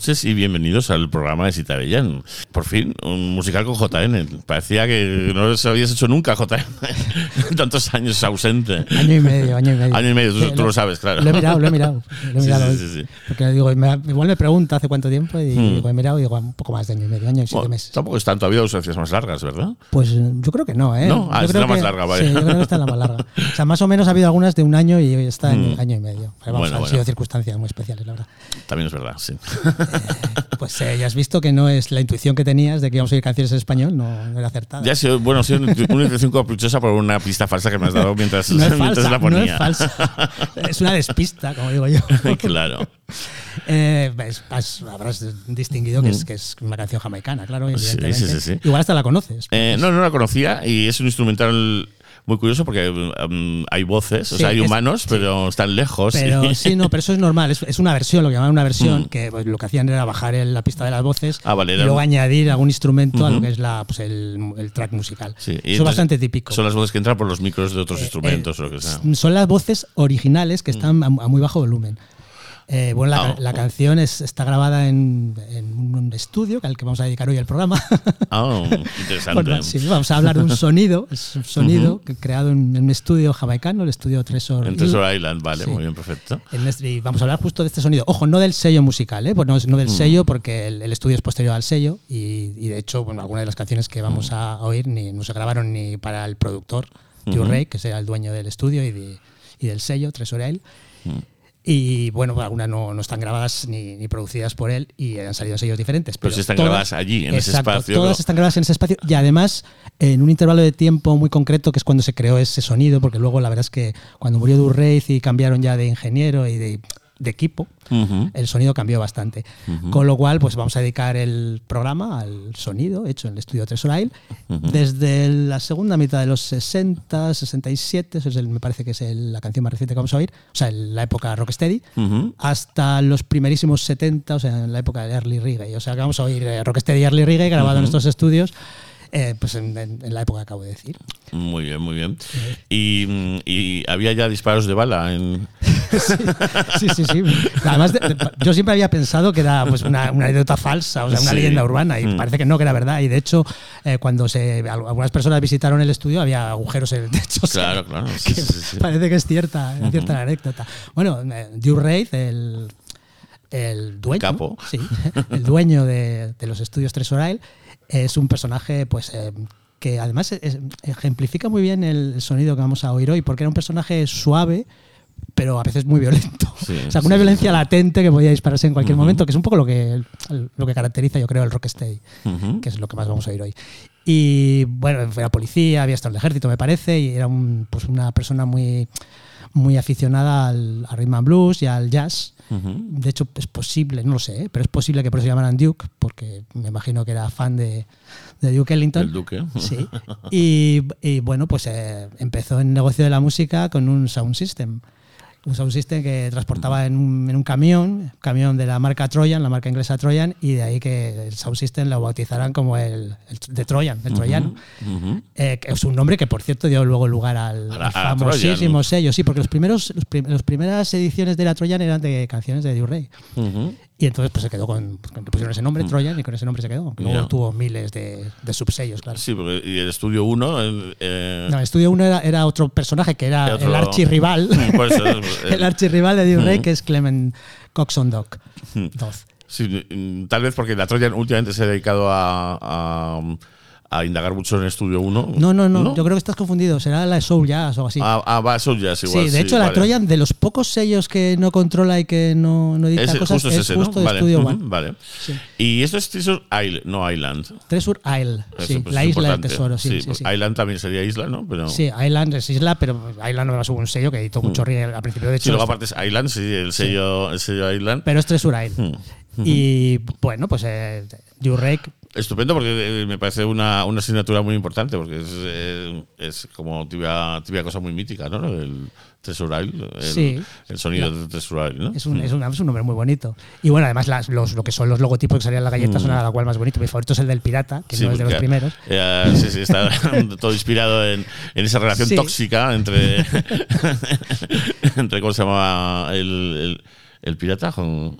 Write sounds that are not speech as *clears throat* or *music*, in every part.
noches y bienvenidos al programa de Cita Bellán. Por fin, un musical con JN. Parecía que no lo habías hecho nunca, JN. *laughs* Tantos años ausente. Año y medio, año y medio. Año y medio, tú, tú lo sabes, claro. Lo he mirado, lo he mirado. Lo he *laughs* mirado sí, sí, sí. Porque digo, me- igual me pregunta hace cuánto tiempo y Hmm. digo, he mirado y digo, un poco más de año y medio, año y siete Bueno, meses. tampoco es tanto, ha habido ausencias más largas, ¿verdad? Pues yo creo que no, ¿eh? No, ah, Yo esta creo es la más que- larga, vale. Sí, yo creo que esta es la más larga. O sea, más o menos ha habido algunas de un año y hoy está en Hmm. año y medio. Pero vamos, Bueno, han bueno. sido circunstancias muy especiales, la verdad. También es verdad, sí. Pues eh, ya has visto que no es la intuición que tenías de que íbamos a oír canciones en español, no, no era acertada. Ya ha sido, bueno, ha sido una intención caprichosa por una pista falsa que me has dado mientras, no es *laughs* mientras falsa, la no ponía. es falsa. Es una despista, como digo yo. *laughs* claro. Eh, has- habrás distinguido que es, que es una canción jamaicana, claro. Mm. Sí, evidentemente. sí, sí, sí. Igual hasta la conoces. Eh, no, no la conocía y es un instrumental muy curioso porque um, hay voces, o sea, hay es- humanos, sí. pero están lejos. Pero sí, no, pero eso es normal. Es, es una versión, lo que llaman una versión, Mm. que pues, lo que hacían era bajar el- la pista de las voces Ah, vale, y luego añadir algún instrumento a lo que es la, pues, el, el track musical. Sí, eso es bastante típico. Son las voces que entran por los micros de otros Eh, instrumentos eh, o lo que sea. Son las voces originales que están a, a muy bajo volumen. Eh, bueno, la, Ah, la oh. canción es, está grabada en, en un estudio al que vamos a dedicar hoy el programa. *laughs* Ah, *laughs* interesante. Bueno, sí, vamos a hablar de un sonido, es un sonido que creado en, en un estudio jamaicano, el estudio Tresor. En. Treasure Island, vale, Sí. muy bien, perfecto. Este- y vamos a hablar justo de este sonido. Ojo, no del sello musical, ¿eh? Pues no, no del Mm. sello, porque el, el estudio es posterior al sello y, y de hecho, bueno, algunas de las canciones que Mm. vamos a oír ni, no se grabaron ni para el productor, Joe. Ray, que era el dueño del estudio y, de- y del sello, Treasure Mm. Y bueno, algunas no, no están grabadas ni, ni producidas por él y han salido sellos diferentes. Pero sí están grabadas allí, en ese espacio, Todas ¿no? están grabadas en ese espacio y además en un intervalo de tiempo muy concreto que es cuando se creó ese sonido, porque luego la verdad es que cuando murió Durrey y cambiaron ya de ingeniero y de, de equipo, Ujú. el sonido cambió bastante. Con lo cual, pues vamos a dedicar el programa al sonido hecho en el estudio Tresorail desde la segunda mitad de los 60, 67, eso es el- me parece que es el- la canción más reciente que vamos a oír, o sea, en la época Rocksteady, hasta los primerísimos 70, o sea, en la época de Early Reggae. O sea, que vamos a oír eh, Rocksteady y Early Reggae grabado en estos estudios, eh, pues en, en- en la época que acabo de decir. Muy bien, muy bien. Y, y había ya disparos de bala en. *laughs* Sí, sí, sí. Además, de- de- yo siempre había pensado que era pues, una, una anécdota falsa, o sea, una Sí. leyenda urbana, y Mm. parece que no, que era verdad. Y de hecho, eh, cuando se, al- algunas personas visitaron el estudio, había agujeros en el techo. o sea, Claro, claro. Sí, que. Parece que es cierta, es cierta la anécdota. Bueno, eh, Drew Reid, el, el dueño, Capo. sí, el dueño de, de los estudios Tresorail, es un personaje, pues. eh, que además ejemplifica muy bien el sonido que vamos a oír hoy, porque era un personaje suave, pero a veces muy violento. *laughs* Sí, *laughs* o sea, una sí, violencia sí. latente que podía dispararse en cualquier momento, que es un poco lo que, lo que caracteriza, yo creo, el rocksteady Ujú. que es lo que más vamos a oír hoy. Y bueno, era policía, había estado en el ejército, me parece, y era un, pues una persona muy, muy aficionada al, al rhythm and blues y al jazz. De hecho, es posible, no lo sé, ¿eh? pero es posible que por eso llamaran Duke, porque me imagino que era fan de, de Duke Ellington. El Duque. Sí. *laughs* Y, y, bueno, pues eh, empezó en el negocio de la música con un sound system. Un sound system que transportaba en un, en un camión, camión de la marca Trojan, la marca inglesa Trojan, y de ahí que el sound system lo bautizaran como el, el de Trojan, el troyano. Eh, que es un nombre que, por cierto, dio luego lugar al, al famosísimo sello. Sí, porque los primeros, los prim- las primeras ediciones de la Trojan eran de canciones de Rey Ujú. Y entonces pues se quedó con, con- le pusieron ese nombre, Trojan, y con ese nombre se quedó. Luego Mm. Tuvo miles de, de subsellos, claro. Sí, porque y el estudio 1. Eh, No, el estudio 1 era, era otro personaje que era otro- el archirrival. Por eso, *laughs* eh, el archirrival de Rey, Mm. que es Clement Coxon Doc. Sí, mm, tal vez porque la Trojan últimamente se ha dedicado a, a, a indagar mucho en estudio 1. No, no, no, Yo creo que estás confundido. Será la Soul Jazz o algo así. Ah, ah, va, Soul Jazz igual. sí, de hecho, la vale. Trojan, de los pocos sellos que no controla y que no, no edita Es, cosas, justo es es ese, justo ¿no? de Vale. Studio ujú, One. Vale. Sí. Y esto es Treasure Island, no Island. Tresur Isle, Eso, sí, pues, la isla del tesoro, sí, sí, pues, sí. Island también sería isla, ¿no? Pero, Sí, Island es isla, pero Island no hubo un sello que editó mucho reggae al principio. De Mm. Sí, hecho, luego aparte es Island, sí, el sello, el sello Island. pero es Tresur Isle. Mm. Y *laughs* bueno, pues eh, Jurek Estupendo porque eh, me parece una, una asignatura muy importante porque es, eh, es como tibia, tibia cosa muy mítica, ¿no? El Treasure Isle, el, Sí. el sonido del Treasure Isle, ¿no? Es un, es, un, es un nombre muy bonito. Y bueno, además las- los, lo que son los logotipos que salían en la galleta son a la cual más bonito. Mi favorito es el del pirata, que Mm. Sí, no es de los primeros. eh, sí, sí, está *laughs* todo inspirado en, en esa relación Sí. tóxica entre, *laughs* entre, ¿cómo se llama? El, el, el pirata con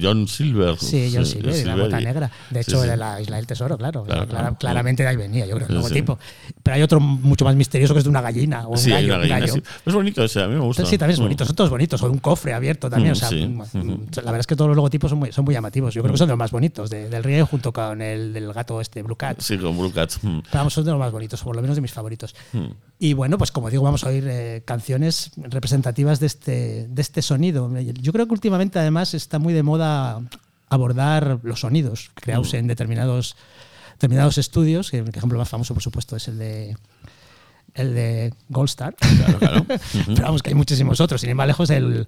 John Silver. Sí, John Silver, y la bota negra. De sí, hecho, sí. era la isla del tesoro, claro. Claro, claro. claramente de ahí venía, yo creo, el Sí, logotipo. Pero hay otro mucho más misterioso que es de una gallina o un Sí, hay gallo. una un gallina, gallo. sí. Es bonito ese, a mí me gusta. Sí, también es Mm. bonito, son todos bonitos, o un cofre abierto también. Mm, o sea, sí. mm, la verdad es que todos los logotipos son muy, son muy llamativos. Yo creo que son de los más bonitos de- del río junto con el del gato este, Blue Cat. Sí, con Blue Cat. Mm. Pero vamos, son de los más bonitos, o por lo menos de mis favoritos. Y bueno, pues como digo, vamos a oír eh, canciones representativas de este, de este sonido. Yo creo que últimamente además está muy de moda abordar los sonidos creados Mm. en determinados, determinados estudios. que El ejemplo más famoso, por supuesto, es el de el de Gold Star. Claro, claro. *laughs* Pero vamos, que hay muchísimos otros. Sin ir más lejos, el,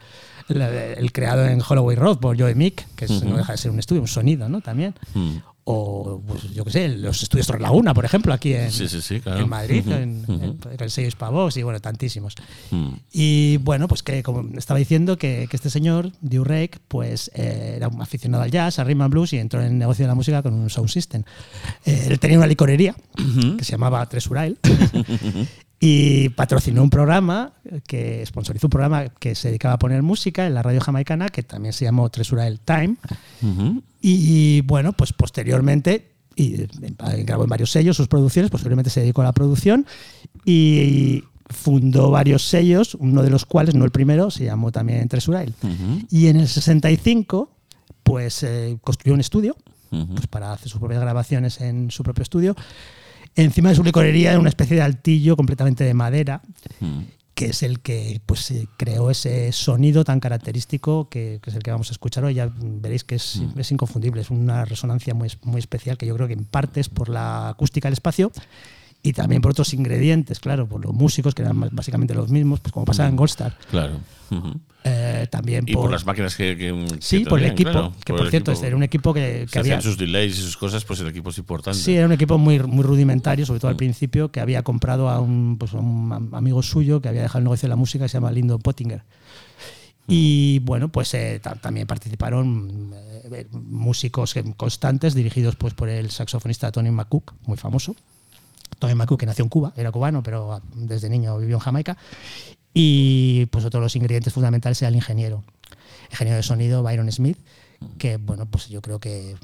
el, el creado en Holloway Road por Joe Mick, que es- no deja de ser un estudio, un sonido, ¿no? También. Mm. O, pues, yo qué sé, los estudios Torre Laguna, por ejemplo, aquí en, Sí, sí, sí, claro. en Madrid, Ujú, en, en- en el sello Spavox y bueno, tantísimos. Mm. Y bueno, pues que como estaba diciendo que, que este señor, Durek, pues eh, era un aficionado al jazz, al rhythm and blues y entró en el negocio de la música con un sound system. Eh, él tenía una licorería que se llamaba Tresurail *laughs* y patrocinó un programa que sponsorizó un programa que se dedicaba a poner música en la radio jamaicana que también se llamó Tresurail Time. Y bueno, pues posteriormente y eh, grabó en varios sellos sus producciones, posteriormente se dedicó a la producción y fundó varios sellos, uno de los cuales, no el primero, se llamó también Tresurail. Y en el 65, pues eh, construyó un estudio pues, para hacer sus propias grabaciones en su propio estudio. Encima de su licorería era una especie de altillo completamente de madera. Que es el que pues, eh, creó ese sonido tan característico que, que es el que vamos a escuchar hoy. Ya veréis que es, es inconfundible, es una resonancia muy, muy especial que yo creo que en parte es por la acústica del espacio y también por otros ingredientes, claro, por los músicos que eran básicamente los mismos, pues como pasaba en Goldstar. Claro. Eh, también Y por las máquinas que. que- Sí, que por el equipo, claro, que por por, cierto, equipo. era un equipo que, que había... sus delays y sus cosas, pues el equipo es importante. Sí, era un equipo muy, muy rudimentario, sobre todo Mm. al principio, que había comprado a un, pues, a un am- amigo suyo que había dejado el negocio de la música, que se llama Lyndon Pottinger. Mm. Y bueno, pues eh, ta- también participaron eh, músicos constantes dirigidos pues, por el saxofonista Tony McCook, muy famoso. Tony McCook, que nació en Cuba, era cubano, pero ah, desde niño vivió en Jamaica. Y pues otro de los ingredientes fundamentales era el ingeniero. Ingeniero de sonido Byron Smith, que bueno, pues yo creo que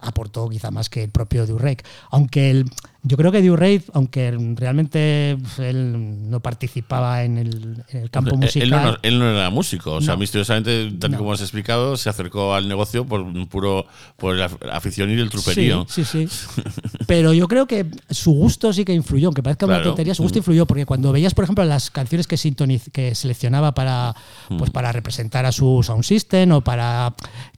aportó quizá más que el propio Durek. Aunque el, yo creo que Durek, aunque realmente él no participaba en el, en el campo Él- musical. Él no, él no era músico, o sea, No. misteriosamente, tal No. como has explicado, se acercó al negocio por un puro por la afición y el truperío. Sí, sí, sí. Pero yo creo que su gusto sí que influyó, aunque parezca una Claro. tontería, su gusto Mm. influyó, porque cuando veías, por ejemplo, las canciones que, sintoniz- que seleccionaba para, Mm. pues para representar a su sound system o para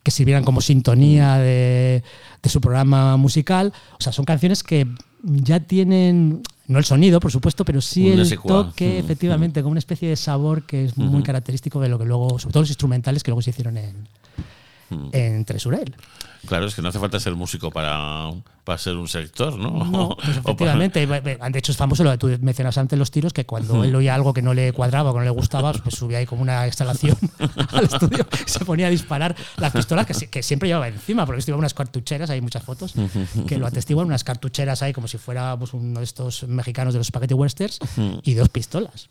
que sirvieran como sintonía de, de su programa musical, o sea, son canciones que ya tienen, no el sonido, por supuesto, pero sí el toque, Mm, efectivamente, como una especie de sabor que es muy característico de lo que luego, sobre todo los instrumentales que luego se hicieron en, Mm. en Tresurel. Claro, es que no hace falta ser músico para, para ser un sector, ¿no? No, *laughs* pues para- efectivamente. De hecho, es famoso lo que tú mencionas antes, los tiros, que cuando él oía algo que no le cuadraba o que no le gustaba, pues subía ahí como una instalación *laughs* al estudio se ponía a disparar las pistolas que, que siempre llevaba encima, porque esto llevaba unas cartucheras, hay muchas fotos que lo atestiguan, unas cartucheras ahí como si fuera pues, uno de estos mexicanos de los spaghetti westerns y dos pistolas.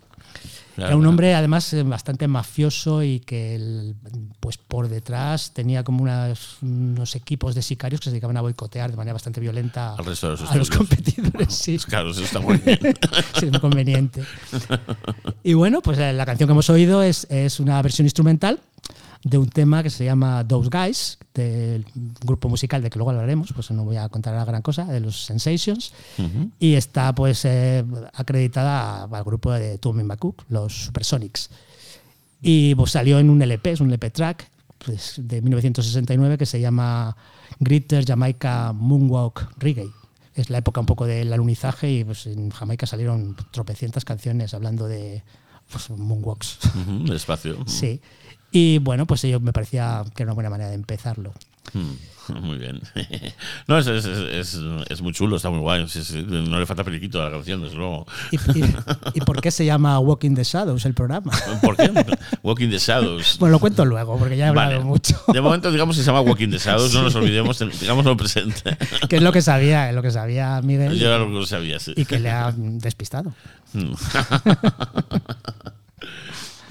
Claro, Era un claro. hombre además eh, bastante mafioso y que el- pues por detrás tenía como unas- unos equipos de sicarios que se dedicaban a boicotear de manera bastante violenta Al resto de a los competidores. Sí, Pues claro, eso está muy bien. *laughs* sí, es muy conveniente. Y bueno, pues eh, la canción que hemos oído es, es una versión instrumental de un tema que se llama Those Guys, del grupo musical de que luego hablaremos, pues no voy a contar la gran cosa, de los Sensations, y está pues eh, acreditada al grupo de Tommy McCook, los Supersonics. Y pues salió en un LP, es un LP track pues, de 1969 que se llama Greater Jamaica Moonwalk Reggae. Es la época un poco del alunizaje y pues en Jamaica salieron tropecientas canciones hablando de pues, moonwalks. Ujú, Despacio. Sí. Y bueno, pues yo me parecía que era una buena manera de empezarlo. Mm, *laughs* Muy bien. *laughs* No, es, es, es, es muy chulo, está muy guay. sí, sí, No le falta periquito a la canción, desde luego. ¿Y, y- y por qué se llama Walking the Shadows el programa? *laughs* ¿Por qué? Walking the Shadows. Bueno, lo cuento luego, porque ya he hablado Vale. mucho. De momento, digamos se llama Walking the Shadows, no nos olvidemos, digámoslo presente. que es lo que sabía, es lo que sabía Miguel Yo era lo que sabía, sí. y que le ha despistado.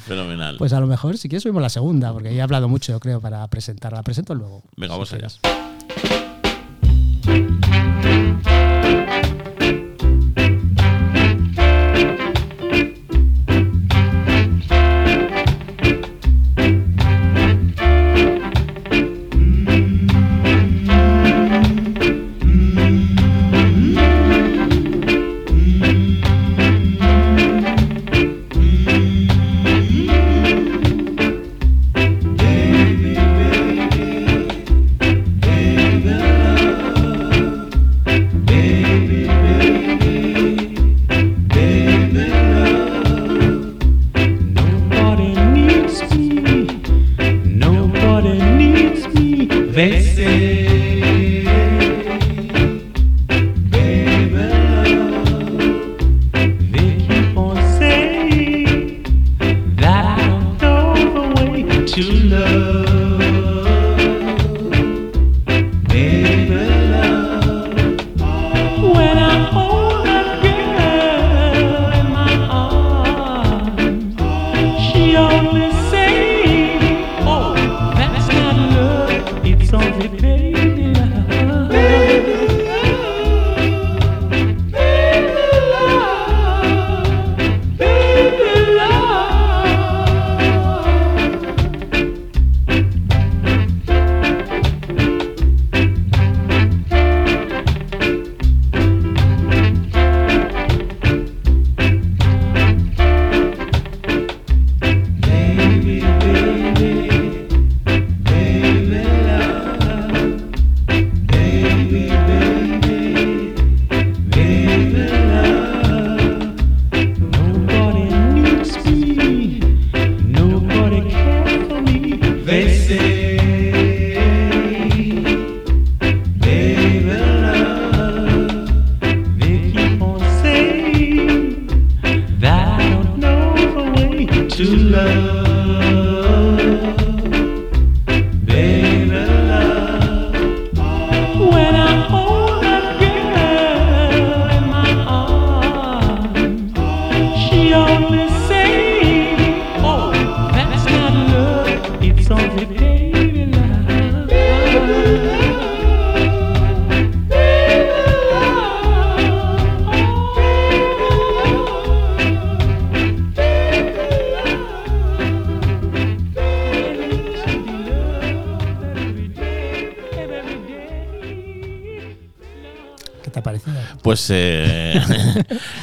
Fenomenal. Pues a lo mejor, si quieres, subimos la segunda, porque ya he hablado mucho, yo creo, para presentarla. La presento luego. Venga, vamos allá.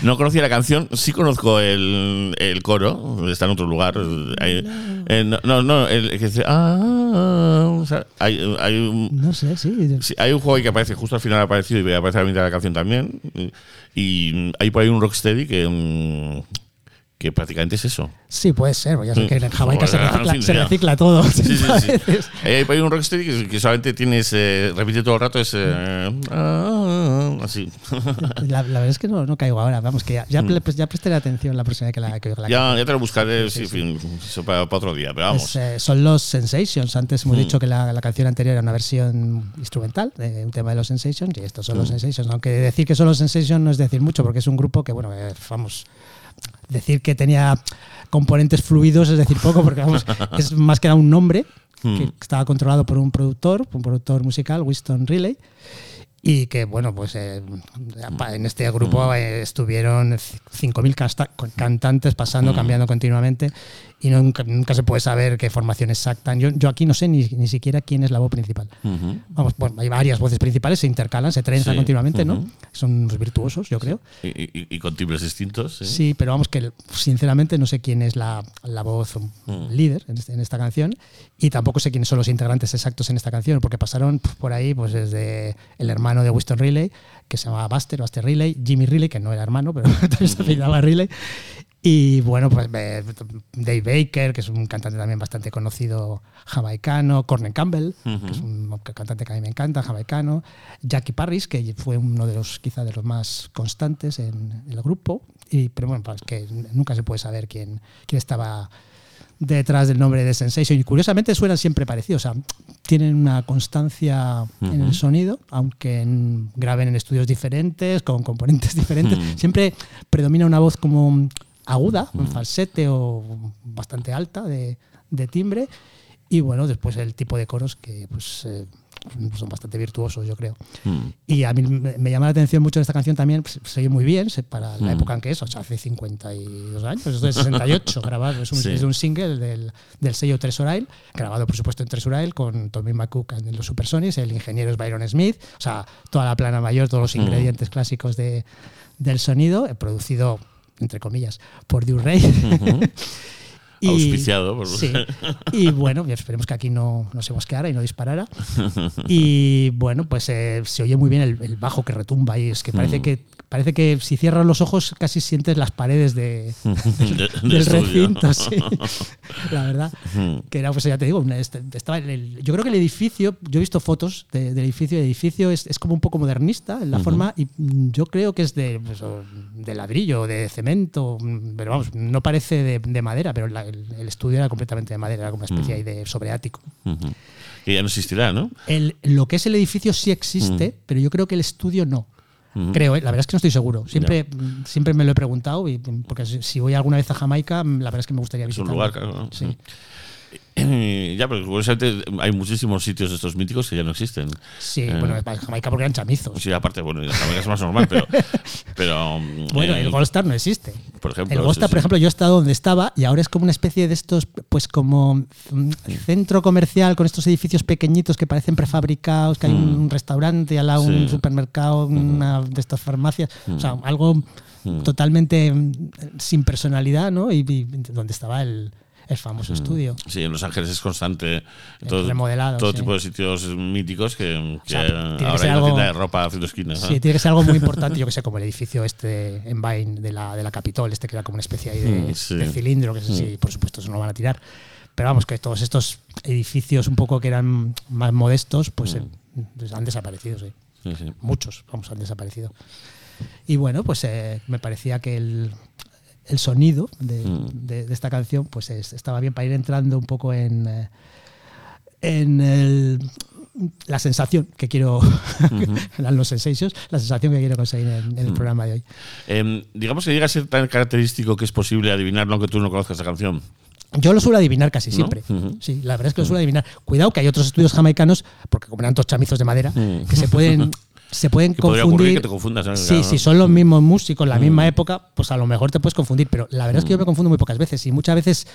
No conocía la canción, sí conozco el, el coro, está en otro lugar. Hay- eh, no, no, no, el que dice. "Ah", o sea, hay, hay un, No sé, sí. Sí, hay un juego ahí que aparece justo al final ha aparecido y aparece a la mitad de la canción también. Y hay por ahí un rocksteady que, mm, que prácticamente es eso. Sí, puede ser, ya sé que en Jamaica se recicla, se recicla todo. Sí, sí, sí. Hay por ahí un rocksteady que, solamente tienes, eh, repite todo el rato ese. eh, ah, *laughs* La, la verdad es que no, no caigo ahora. Vamos, que ya, ya, prestaré atención la próxima vez que la, que la ya, ya te lo buscaré sí, para, para otro día, pero vamos. Es, eh, son los Sensations. Antes hemos Mm. dicho que la, la canción anterior era una versión instrumental de un tema de los Sensations y estos son los Mm. Sensations. Aunque decir que son los Sensations no es decir mucho porque es un grupo que, bueno, eh, vamos, decir que tenía componentes fluidos es decir poco porque, vamos, *laughs* es más que era un nombre que Mm. estaba controlado por un productor, un productor musical, Winston Riley. Y que, bueno, pues eh, en este grupo eh, estuvieron 5.000 casta- cantantes pasando, Mm. cambiando continuamente y nunca, nunca se puede saber qué formación exacta. Yo, yo aquí no sé ni, ni siquiera quién es la voz principal. Ujú. Vamos, bueno, hay varias voces principales, se intercalan, se trenzan Sí, continuamente, ¿no? ujú. Son unos virtuosos, yo creo. Y, y- y con timbres distintos. sí. Sí, pero vamos que sinceramente no sé quién es la, la voz Mm. líder en, en esta canción y tampoco sé quiénes son los integrantes exactos en esta canción, porque pasaron por ahí pues desde el hermano de Winston Riley, que se llamaba Buster, Buster Riley, Jimmy Riley, que no era hermano, pero *laughs* también se apellidaba Riley, y bueno, pues Dave Baker, que es un cantante también bastante conocido jamaicano, Cornen Campbell, que es un cantante que a mí me encanta, jamaicano, Jackie Parris, que fue uno de los quizá de los más constantes en, el grupo, y, pero bueno, pues que nunca se puede saber quién, quién estaba detrás del nombre de Sensation. Y curiosamente suenan siempre parecidos, o sea, tienen una constancia en el sonido, aunque en- graben en estudios diferentes, con componentes *laughs* diferentes, siempre predomina una voz como aguda, un falsete o bastante alta de, de timbre. Y bueno, después el tipo de coros que pues, eh, son bastante virtuosos, yo creo. Mm. Y a mí me, me llama la atención mucho esta canción también, pues, se oye muy bien se- para la Mm. época en que es, o sea, hace 52 años, es de 68 *laughs* grabado, es un, Sí. es un single del, del sello Tresorail, grabado por supuesto en Tresorail con Tommy McCook en los Supersonics, el ingeniero es Byron Smith, o sea, toda la plana mayor, todos los Mm. ingredientes clásicos de, del sonido, eh, producido entre comillas por Due Ray. Ujú. *laughs* Auspiciado por- sí. Y bueno, y esperemos que aquí no, no se mosqueara y no disparara. *laughs* Y bueno, pues eh, se oye muy bien el, el bajo que retumba y es que parece Mm. que parece que si cierras los ojos casi sientes las paredes de, *laughs* De- del recinto, sí. La verdad. Que era, pues ya te digo, este- estaba el- yo creo que el edificio, yo he visto fotos de- del edificio, el edificio es, es como un poco modernista en la forma y yo creo que es de, pues, de ladrillo, de cemento, pero vamos, no parece de, de madera, pero la- el, el estudio era completamente de madera, era como una especie ahí de sobreático. Que ya no existirá, ¿no? El, lo que es el edificio sí existe, pero yo creo que el estudio no. Creo, ¿eh? la verdad es que no estoy seguro. Siempre, siempre me lo he preguntado, y, porque si, voy alguna vez a Jamaica, la verdad es que me gustaría Es un visitarlo. lugar, claro. ¿no? Sí. Ya, pero curiosamente hay muchísimos sitios de estos míticos que ya no existen. Sí, Eh. bueno, para Jamaica porque eran chamizos. Sí, aparte, bueno, en Jamaica es más normal, pero. *laughs* pero mm, Bueno, eh, el Gold Star no existe. Por ejemplo. El Gold Star, sí, por ejemplo, yo he estado donde estaba y ahora es como una especie de estos, pues como mm, centro comercial con estos edificios pequeñitos que parecen prefabricados, que hay un, un restaurante y al lado un Mm. Supermercado, una de estas farmacias. O sea, Mm. algo totalmente mm, sin personalidad, ¿no? Y, y donde estaba el, el famoso estudio. Sí, en Los Ángeles es constante. Todo, remodelado, todo sí. tipo de sitios míticos que, que sea, tiene que ahora ser hay algo- una tienda de ropa haciendo esquinas. Sí, tiene que ser algo muy importante, yo que sé, *laughs* como el edificio este en Vine de la, de la Capitol, este que era como una especie ahí de, Mm, sí. de cilindro, que sé si, por supuesto, eso no lo van a tirar. Pero vamos, que todos estos edificios un poco que eran más modestos, pues eh, han desaparecido, sí. Sí, sí. Muchos, vamos, han desaparecido. Y bueno, pues eh, me parecía que el, el sonido de, Mm. de- de esta canción pues es- estaba bien para ir entrando un poco en, eh, en el- la sensación que quiero, *laughs* eran los sensations, la sensación que quiero conseguir en, Mm. en el programa de hoy. Em, digamos que llega a ser tan característico que es posible adivinarlo aunque tú no conozcas la canción. Yo lo suelo adivinar casi ¿No? siempre. Sí, la verdad es que lo suelo adivinar. Cuidado que hay otros estudios jamaicanos, porque como eran todos chamizos de madera, Mm. que se pueden, *laughs* se pueden Que podría confundir. que te confundas. ¿no? Sí, Claro. si son los mismos músicos, la misma época, pues a lo mejor te puedes confundir. Pero la verdad es que yo me confundo muy pocas veces. Y muchas veces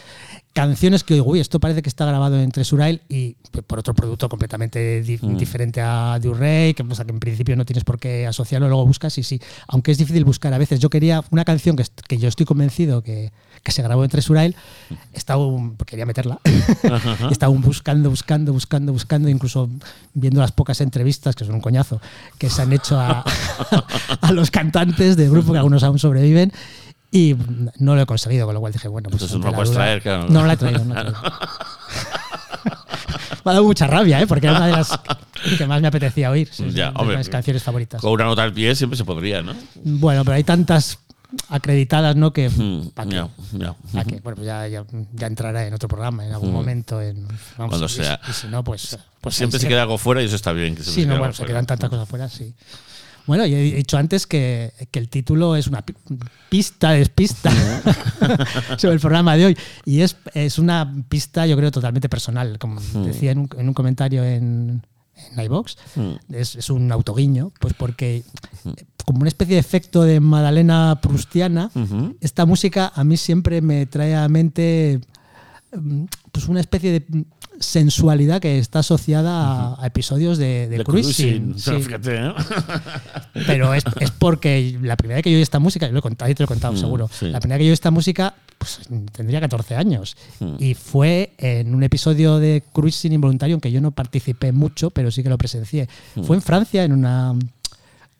canciones que oigo, uy, esto parece que está grabado en Tresurail y pues, por otro producto completamente di- diferente a Durrey, que, o sea, que en principio no tienes por qué asociarlo, luego buscas y sí. Aunque es difícil buscar a veces. Yo quería una canción que, que yo estoy convencido que, que se grabó en Tresurail, estaba un- quería meterla. *laughs* estaba un buscando, buscando, buscando, buscando, incluso viendo las pocas entrevistas, que son un coñazo, que se han hecho a, *laughs* a los cantantes del grupo, que algunos aún sobreviven. Y no lo he conseguido, con lo cual dije, bueno, pues. Entonces no la puedes duda- traer, claro. No, no la he traído, no la he traído. *laughs* Me ha dado mucha rabia, ¿eh? porque era una de las que más me apetecía oír. sí, Ya, de hombre. mis canciones favoritas. Con una nota al pie siempre se podría, ¿no? Bueno, pero hay tantas acreditadas, ¿no? Que. Mm, ¿Para ya. ¿Pa' qué? Bueno, pues ya, ya, ya entrará en otro programa en algún momento. En, vamos, Cuando y- sea. Y, si no, pues. pues siempre se queda algo fuera y eso está bien. Que Sí, no, bueno, se fuera. quedan tantas cosas fuera, sí. Bueno, y he dicho antes que, que el título es una pi- pista despista *laughs* sobre el programa de hoy. Y es, es una pista, yo creo, totalmente personal. Como decía en un, en un comentario en, en iVox, es, es un autoguiño, pues porque como una especie de efecto de Madalena prustiana, esta música a mí siempre me trae a mente pues una especie de mm, sensualidad que está asociada a, a episodios de, de cruising. cruising, sí. Fíjate, ¿eh? *laughs* Pero es, es porque la primera vez que yo oí esta música, yo lo he contado te lo he contado Mm, seguro, sí. la primera vez que yo oí esta música pues, tendría 14 años Mm. y fue en un episodio de cruising involuntario en que yo no participé mucho, pero sí que lo presencié. Mm. Fue en Francia, en una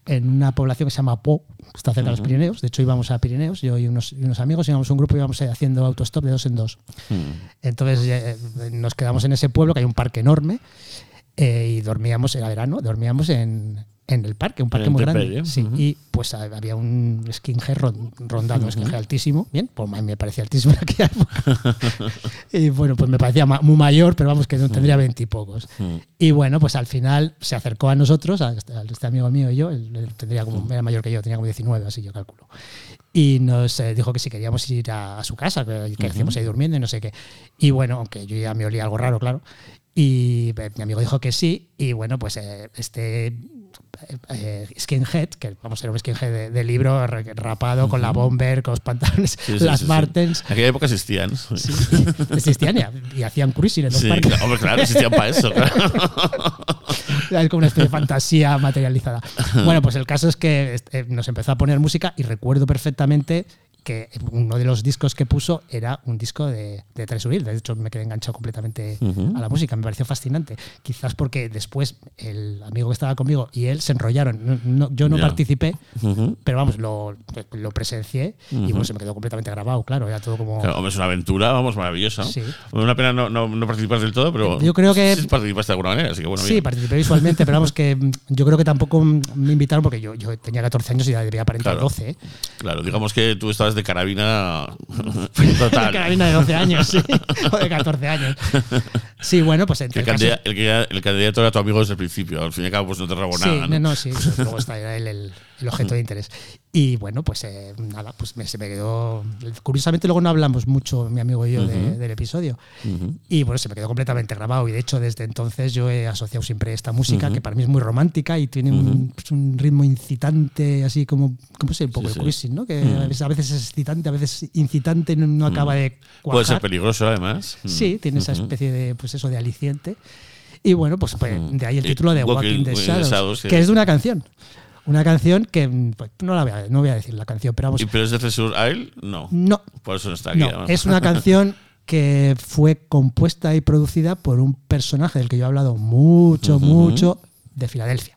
en una población que se llama Po, que está cerca de los Pirineos. De hecho, íbamos a Pirineos, yo y unos, y unos amigos, íbamos un grupo y íbamos eh, haciendo autostop de dos en dos. Entonces eh, nos quedamos en ese pueblo, que hay un parque enorme, eh, y dormíamos, era verano, dormíamos en, en el parque, un parque muy grande. ¿eh? Sí, Ujú. y pues ha- había un skinhead ron- rondando, un skinhead altísimo, bien, pues me parecía altísimo en aquella época. *laughs* y bueno, pues me parecía muy mayor, pero vamos, que no tendría veintipocos. Y bueno, pues al final se acercó a nosotros, a este, este amigo mío y yo, él, tendría como, era mayor que yo, tenía como 19, así yo calculo. Y nos eh, dijo que si queríamos ir a, a su casa, que, que hacíamos ahí durmiendo y no sé qué. Y bueno, aunque yo ya me olía algo raro, claro. Y eh, mi amigo dijo que sí. Y bueno, pues este eh, eh, skinhead, que vamos a ser un skinhead de, de libro, ra- rapado, con la bomber, con los pantalones, Sí, sí, *laughs* las sí. Martens. En aquella época existían. Existían y, y hacían cruising en los parques. claro, hombre, claro, existían para eso. claro. *laughs* Es como una especie de fantasía materializada. *laughs* Bueno, pues el caso es que este, nos empezó a poner música y recuerdo perfectamente que uno de los discos que puso era un disco de, de Tres Uriel. De hecho, me quedé enganchado completamente a la música. Me pareció fascinante. Quizás porque después el amigo que estaba conmigo y él se enrollaron. No- no- yo no Ya. participé, Ujú. pero vamos, lo, lo presencié y bueno, se me quedó completamente grabado, claro. Era todo como. Claro, es una aventura, vamos, maravillosa. Sí. Una pena no, no, no participar del todo, pero. Yo creo que- Sí participaste de alguna manera, así que bueno. Sí, bien. participé visualmente, pero vamos que yo creo que tampoco me invitaron porque yo, yo tenía 14 años y ya debía aparentar Claro. 12. ¿eh? Claro, digamos que tú estabas de carabina *laughs* total. Carabina de 12 años, sí. *laughs* O de 14 años. Sí, bueno, pues entre El, el caso- candida- el el candidato era tu amigo desde el principio. Al fin y al cabo, pues no te robó Sí, nada. no, ¿no? sí. Luego está él el, el objeto de interés. Y bueno, pues eh, nada, pues me- se me quedó. Curiosamente, luego no hablamos mucho, mi amigo y yo, de- del episodio. Y bueno, se me quedó completamente grabado. Y de hecho, desde entonces yo he asociado siempre esta música, que para mí es muy romántica y tiene un, pues, un ritmo incitante, así como, ¿cómo sé? Un poco Sí, de cruising, ¿no? Que a, veces, a veces es excitante, a veces incitante, no, no acaba de cuajar. Puede ser peligroso, además. Sí, tiene esa especie de, pues eso, de aliciente. Y bueno, pues, pues, de ahí el título de Walking- Walking the Shadows, Shadows, que- es de una canción. Una canción que mm, pues, no la voy a, no voy a decir la canción, pero vamos. ¿Y pero es de Cesur Isle? No. No, Por eso no está aquí. no, además. es una canción que fue compuesta y producida por un personaje del que yo he hablado mucho, mucho, de Filadelfia.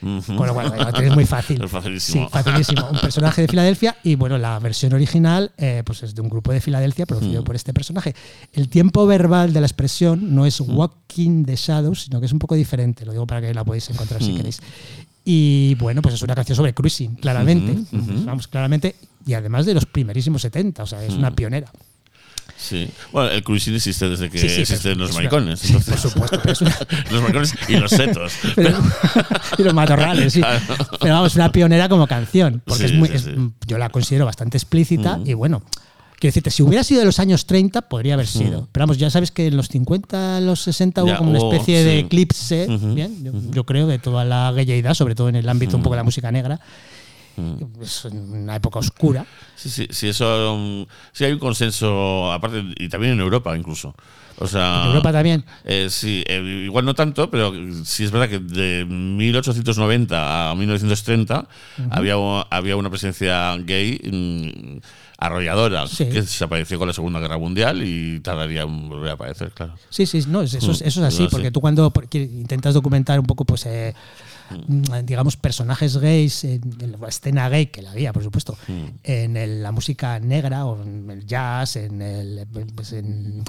Con lo cual, bueno, es muy fácil. *laughs* Es facilísimo. Sí, facilísimo. Un personaje de Filadelfia y bueno, la versión original eh, pues es de un grupo de Filadelfia producido por este personaje. El tiempo verbal de la expresión no es walking the shadows, sino que es un poco diferente. Lo digo para que la podáis encontrar si queréis. Y bueno, pues es una canción sobre cruising, claramente. Pues Vamos, claramente. Y además de los primerísimos 70, o sea, es una pionera. Sí. Bueno, el cruising existe desde que Sí, sí, existen los es una- maricones. sí, entonces. por supuesto, pero es una- *laughs* los maricones y los setos. *laughs* Pero- y los matorrales, sí. Claro. Pero vamos, una pionera como canción, porque es muy, es- yo la considero bastante explícita y bueno. Quiero decirte, si hubiera sido de los años 30, podría haber sido. Pero vamos, ya sabes que en los 50, los 60 hubo Ya, como una hubo, especie de sí. eclipse, bien, yo, yo creo, de toda la gayedad, sobre todo en el ámbito un poco de la música negra. Es una época oscura. Sí, sí, sí, eso. um, sí, hay un consenso, aparte, y también en Europa incluso. O sea. En Europa también. Eh, sí, eh, igual no tanto, pero sí es verdad que de 1890 a 1930 había, había una presencia gay mm, arrolladora Sí. que desapareció con la Segunda Guerra Mundial y tardaría en volver a aparecer, claro. Sí, sí, no, es- eso, es- Mm, eso es así, no, porque sí. tú cuando intentas documentar un poco, pues, eh, mm, digamos, personajes gays en, en la escena gay, que la había, por supuesto, Mm. en el- la música negra o en el jazz, en el, pues, en,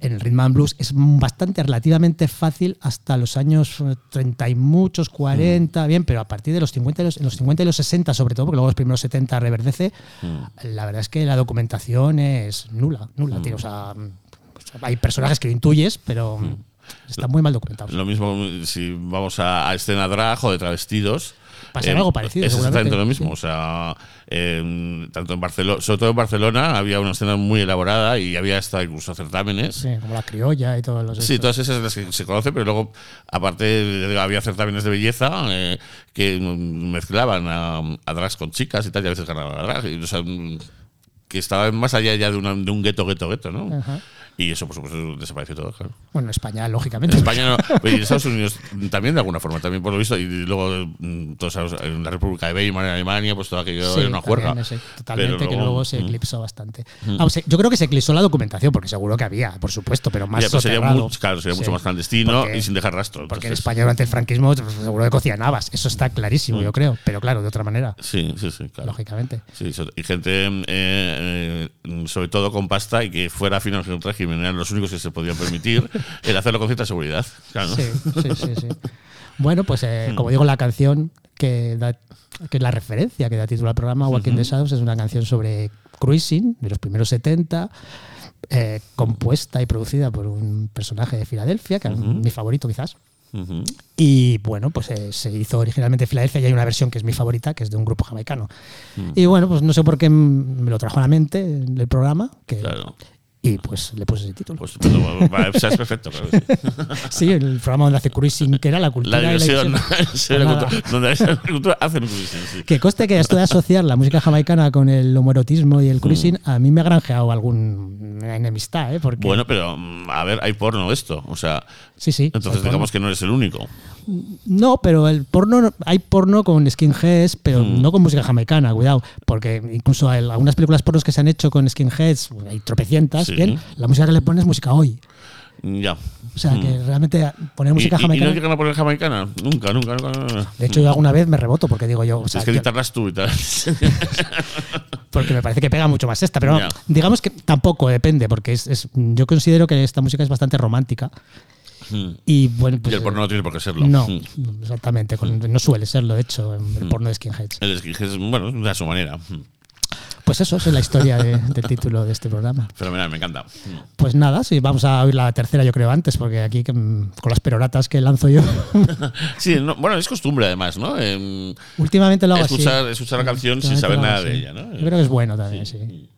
en el rhythm and blues, es bastante relativamente fácil hasta los años eh, 30 y muchos, 40, bien, pero a partir de los 50 y los, en los 50 y los 60 sobre todo, porque luego los primeros 70 reverdece, la verdad es que la documentación es nula, nula, tío, o sea, pues, hay personajes que lo intuyes, pero están muy mal documentados. Lo mismo si vamos a, a escena drag o de travestidos. Pasa algo parecido, Es exactamente lo mismo. sí. O sea, eh, tanto en Barcelona, sobre todo en Barcelona, había una escena muy elaborada y había hasta incluso certámenes. Sí, como la criolla y todos los... Sí, todas esas las que se conocen, pero luego, aparte, había certámenes de belleza eh, que mezclaban a, a drags con chicas y tal, y a veces ganaban a drag. Y, o sea, que estaban más allá ya de, una- de un gueto, gueto, gueto, ¿no? Ajá. Y eso, por supuesto, desapareció todo, claro. Bueno, en España, lógicamente. En España no, en Estados Unidos también de alguna forma, también por lo visto, y luego mm, todos en la República de Weimar, en Alemania, pues todo aquello Sí, era una juerga. totalmente, que luego se mm, eclipsó bastante. Vamos, eh, yo creo que se eclipsó la documentación, porque seguro que había, por supuesto, pero más ya, sería, mucho, claro, sería Sí. mucho más clandestino Porque- y sin dejar rastro. Porque en España durante el franquismo pues, seguro que cocían habas, eso está clarísimo, yo creo, pero claro, de otra manera, Sí, sí, sí, claro. lógicamente. Sí, y gente, eh, eh, sobre todo con pasta y que fuera afín al régimen, eran los únicos que se podían permitir *laughs* el hacerlo con cierta seguridad. Claro, ¿no? Sí, sí, sí, sí. Bueno, pues eh, Hmm. como digo, la canción que da, que es la referencia que da título al programa, Walking the Shadows, es una canción sobre cruising de los primeros 70, eh, compuesta y producida por un personaje de Filadelfia, que es mi favorito quizás. Ujú. Y bueno, pues eh, se hizo originalmente en Filadelfia y hay una versión que es mi favorita, que es de un grupo jamaicano. Y bueno, pues no sé por qué me lo trajo a la mente en el programa, que, Claro. Y pues le puse ese título. Pues bueno, va- o sea, es perfecto, claro sí. *laughs* sí, el programa donde hace cruising, que era la cultura La diversión, Pues *laughs* la nada. cultura- donde la cultura hacen cruising, sí. Que coste que esto de asociar la música jamaicana con el homoerotismo y el cruising, a mí me ha granjeado alguna enemistad, ¿eh? Porque, Bueno, pero mm, a ver, hay porno esto. O sea, sí, sí. entonces digamos porno. que no eres el único. No, pero el porno, hay porno con skinheads, pero Mm. no con música jamaicana, cuidado, porque incluso algunas películas pornos que se han hecho con skinheads, hay tropecientas, Sí. Bien, la música que le pones es música hoy. Ya. O sea, que realmente poner ¿Y, música y- y jamaicana... no llegan a poner jamaicana? Nunca, nunca, nunca. nunca. de hecho, yo alguna vez me reboto porque digo yo, o sea, Tienes que editarlas tú y tal. *laughs* porque me parece que pega mucho más esta, pero Ya. digamos que tampoco depende, porque es, es- yo considero que esta música es bastante romántica Mm. y bueno, pues, y el porno no tiene por qué serlo. no, Mm. exactamente, con- no suele serlo, de hecho, el porno de skinheads. El skinhead es, bueno, de a su manera. Pues eso, esa es la historia de- *laughs* del título de este programa. Fenomenal, me encanta. Mm. Pues nada, sí, vamos a oír la tercera, yo creo, antes, porque aquí mm, con las peroratas que lanzo yo, *laughs* Sí, no, bueno, es costumbre además, ¿no? Em, últimamente lo hago así. escuchar, escuchar la canción sin saber nada así. de ella, ¿no? Yo creo que es bueno también, sí.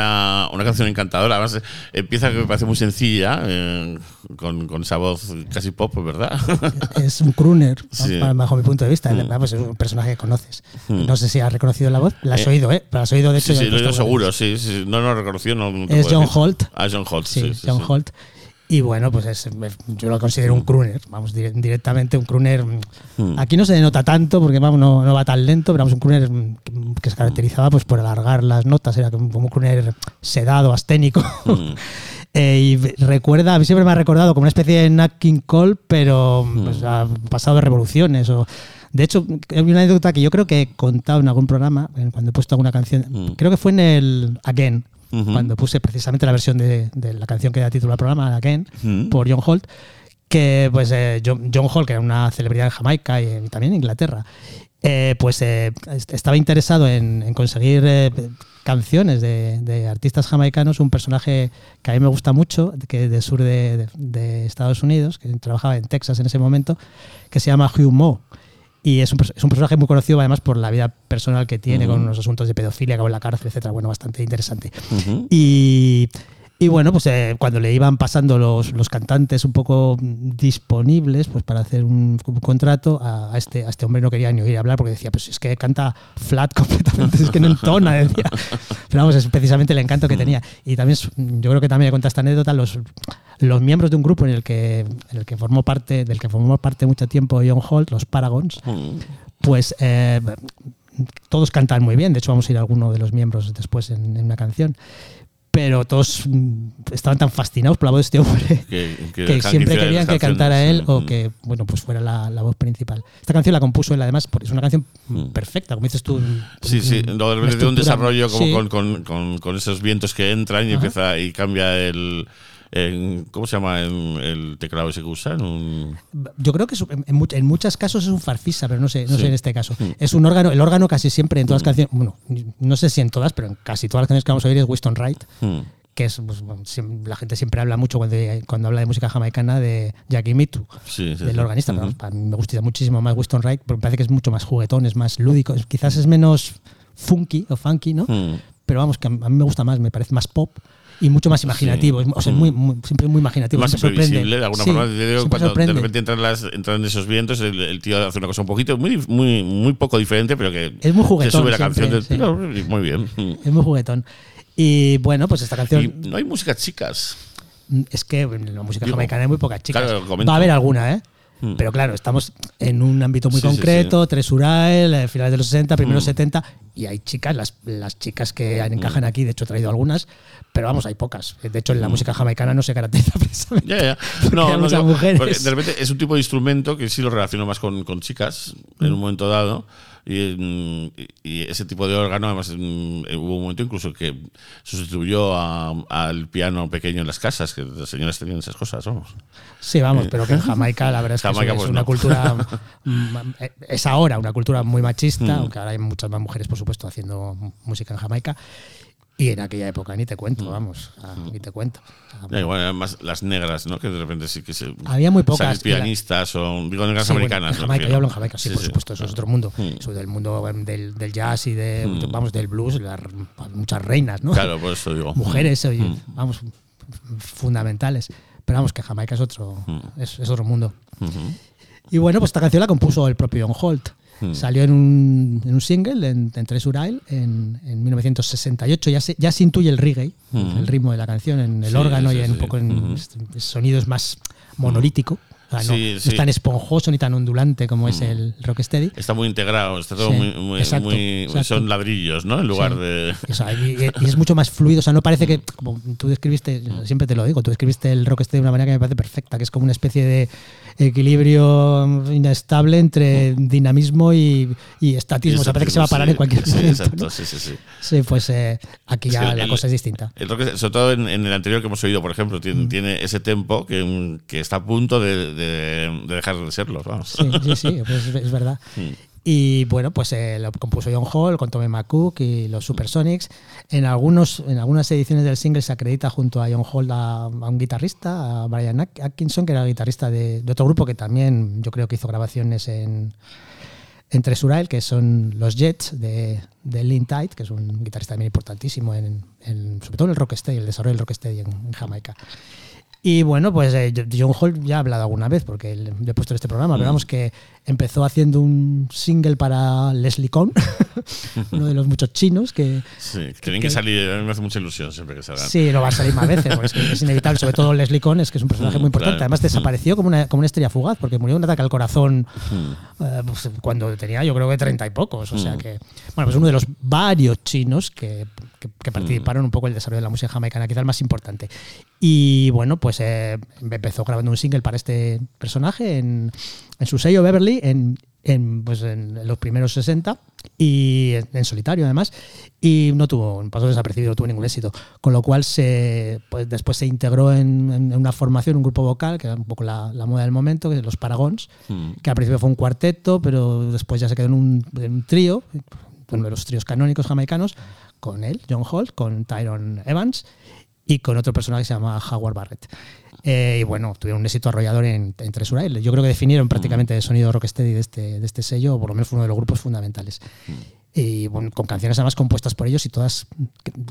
Una, una canción encantadora. Además, eh, empieza que me parece muy sencilla, eh, con, con esa voz casi pop, ¿verdad? *laughs* es un crooner, Sí. bajo mi punto de vista. Mm. Es un personaje que conoces. No sé si has reconocido la voz. La has Eh, oído, ¿eh? Pero la has oído, de hecho. sí, sí, lo he oído seguro, sí, sí. No, no reconoció. No, no te Es John decir. Holt. Ah, John Holt, Sí, John. Holt. Y bueno, pues es, yo lo considero un crooner, vamos, dire- directamente un crooner. mm. Aquí no se denota tanto porque vamos, no, no va tan lento, pero vamos, un crooner mm, que, se caracterizaba pues por alargar las notas, era como un crooner sedado, asténico. Mm. *laughs* Eh, y recuerda, a mí siempre me ha recordado como una especie de Nat King Cole, pero pues, ha pasado de revoluciones. O, de hecho, hay una anécdota que yo creo que he contado en algún programa, cuando he puesto alguna canción, Mm. creo que fue en el Again, Ujú. cuando puse precisamente la versión de, de la canción que da título al programa, Again, Mm. por John Holt, que pues eh, John, John Holt, que era una celebridad en Jamaica y, eh, también en Inglaterra, eh, pues eh, est- estaba interesado en, en conseguir eh, canciones de, de artistas jamaicanos, un personaje que a mí me gusta mucho, que es del sur de, de- de Estados Unidos, que trabajaba en Texas en ese momento, que se llama Hugh Moe. Y es un, pers- es un personaje muy conocido además por la vida personal que tiene, con unos asuntos de pedofilia, acabó en la cárcel, etcétera. Bueno, bastante interesante. Y Y bueno, pues eh, cuando le iban pasando los, los cantantes un poco disponibles pues para hacer un, un contrato, a, a este, a este hombre no quería ni oír hablar porque decía, pues es que canta flat *laughs* completamente, es que no entona, decía. Pero vamos, es precisamente el encanto que tenía. Y también, yo creo que también cuenta esta anécdota, los, los miembros de un grupo en el que, en el que formó parte, del que formó parte mucho tiempo John Holt, los Paragons, pues eh, todos cantan muy bien. De hecho, vamos a ir a alguno de los miembros después en, en una canción. Pero todos mm, estaban tan fascinados por la voz de este hombre Que, que *laughs* que dejan siempre querían que cantara él o sí. que bueno pues fuera la, la voz principal. Esta canción la compuso él además, porque es una canción perfecta, como dices tú. Mm. Sí, sí, lo de de un desarrollo como sí. con, con, con, con esos vientos que entran y Ajá. empieza y cambia el, en- ¿cómo se llama el, el teclado ese que usan? Un, Yo creo que es- en, en much- en muchos casos es un farfisa, pero no sé, no Sí. sé en este caso. Mm. Es un órgano, el órgano casi siempre en todas las canciones, bueno, no sé si en todas, pero en casi todas las canciones que vamos a oír es Winston Wright, hmm, que es pues, la gente siempre habla mucho cuando, cuando habla de música jamaicana de Jackie Mitu. sí, sí, del sí. organista, mí me gusta muchísimo más Winston Wright, porque me parece que es mucho más juguetón, es más lúdico, quizás es menos funky o funky, ¿no? Pero vamos, que a mí me gusta más, me parece más pop y mucho más imaginativo. Es- O sea, muy, muy- siempre muy imaginativo. más siempre imprevisible de alguna Sí, forma. Digo, cuando sorprende. de repente entran, las, entran esos vientos, el, el tío hace una cosa un poquito, muy, muy, muy poco diferente, pero que Es muy se juguetón sube la siempre, canción del sí. tío muy bien. Es muy juguetón. Y bueno, pues esta canción Y no hay música chicas. es que en la música Digo, jamaicana hay muy pocas chicas. claro. Va a haber alguna, ¿eh? Hmm. Pero claro, estamos en un ámbito muy Sí, sí, concreto, Tres Urael, eh, finales de los 60, primeros Mm. 70, y hay chicas, las, las chicas que encajan aquí, de hecho he traído algunas, pero vamos, hay pocas. De hecho, en la música jamaicana no se caracteriza *laughs* precisamente. Ya. Porque No, hay no, muchas digo, mujeres. de repente es un tipo de instrumento que sí lo relaciono más con, con chicas en un momento dado. Y, mm, y- y ese tipo de órgano, además, mm, hubo un momento incluso que sustituyó a- al piano pequeño en las casas, que las señoras tenían esas cosas, vamos. Sí, vamos, pero que en Jamaica la verdad es que Jamaica, es, pues una no. cultura, *laughs* mm, es ahora una cultura muy machista, Mm. aunque ahora hay muchas más mujeres, por supuesto, haciendo música en Jamaica. Y en aquella época ni te cuento, Mm. vamos, ni te cuento. Ah, Ya, igual, además, las negras, ¿no? Que de repente sí que se. Había muy pocas, la- pianistas o. Digo, negras Sí, bueno, americanas. en me Jamaica, yo hablo en Jamaica, sí, Sí, por sí. supuesto, eso es otro mundo. Mm. Eso del mundo em, del, del jazz y de, Mm. vamos, del blues, las- muchas reinas, ¿no? Claro, por eso digo. Mujeres, oye, Mm. vamos, fundamentales. Pero vamos, que Jamaica es otro, es, es otro mundo. Y bueno, pues esta canción la compuso el propio John Holt. Hmm. Salió en un, en un single en, en Tres Urail en, en 1968. Ya se, ya se intuye el reggae, Hmm. el ritmo de la canción, en el Sí, órgano sí, y en sí. un poco en Hmm. sonidos más monolítico. O sea, no, Sí, no sí. es tan esponjoso ni tan ondulante como es Hmm. el rocksteady. Está muy integrado, está todo Sí, muy. muy- exacto, muy- exacto. Son ladrillos, ¿no? En lugar de. O sea, y, *laughs* y es mucho más fluido. O sea, no parece que, como tú describiste, siempre te lo digo, tú describiste el rocksteady de una manera que me parece perfecta, que es como una especie de equilibrio inestable entre dinamismo y, y estatismo. O sea, parece que se va a parar en cualquier *laughs* sí, momento. exacto, ¿no? sí, sí, sí. Sí, pues eh, aquí ya la cosa es distinta. El rock, sobre todo en, en el anterior que hemos oído, por ejemplo, Mm. tiene, tiene ese tempo que, que está a punto de, de- de dejar de serlo. Vamos. Sí, sí, sí, pues es, verdad. Mm. Y bueno, pues eh, lo compuso John Hall con Tommy McCook y los Supersonics. En, algunos, en algunas ediciones del single se acredita junto a John Hall a, a un guitarrista, a Brian At- Atkinson, que era guitarrista de, de otro grupo que también yo creo que hizo grabaciones en, en Tres Urail, que son los Jets de, de Lynn Tide, que es un guitarrista también importantísimo, en, en- sobre todo en el rocksteady, el desarrollo del rocksteady en, en Jamaica. Y bueno, pues eh, John Hall ya ha hablado alguna vez, porque le le he puesto en este programa, pero vamos que empezó haciendo un single para Leslie Cohn, *laughs* uno de los muchos chinos que Sí, tienen que salir, a mí me hace mucha ilusión siempre que salgan. sí, no va a salir más veces, porque es, que es inevitable, sobre todo Leslie Cohn, es que es un personaje Mm, muy importante. claro. Además desapareció como una, como una estrella fugaz, porque murió de un ataque al corazón eh, pues, cuando tenía yo creo que treinta y pocos. O sea Mm. que, bueno, pues uno de los varios chinos que, que- que participaron un poco en el desarrollo de la música jamaicana, quizá el más importante. Y bueno, pues eh, empezó grabando un single para este personaje en, en su sello Beverly, en, en, pues en los primeros 60 y en, en solitario además y no tuvo pasó desapercibido no tuvo ningún éxito con lo cual se pues después se integró en, en una formación un grupo vocal que era un poco la, la moda del momento que es los Paragons Mm. que al principio fue un cuarteto, pero después ya se quedó en un, en un trío, uno de los tríos canónicos jamaicanos, con él, John Holt, con Tyron Evans y con otro personaje que se llama Howard Barrett. Eh, y bueno, tuvieron un éxito arrollador en, en Treasure Isle. Yo creo que definieron prácticamente el sonido rocksteady de este, de este sello, o por lo menos fue uno de los grupos fundamentales. Y bueno, con canciones además compuestas por ellos y todas,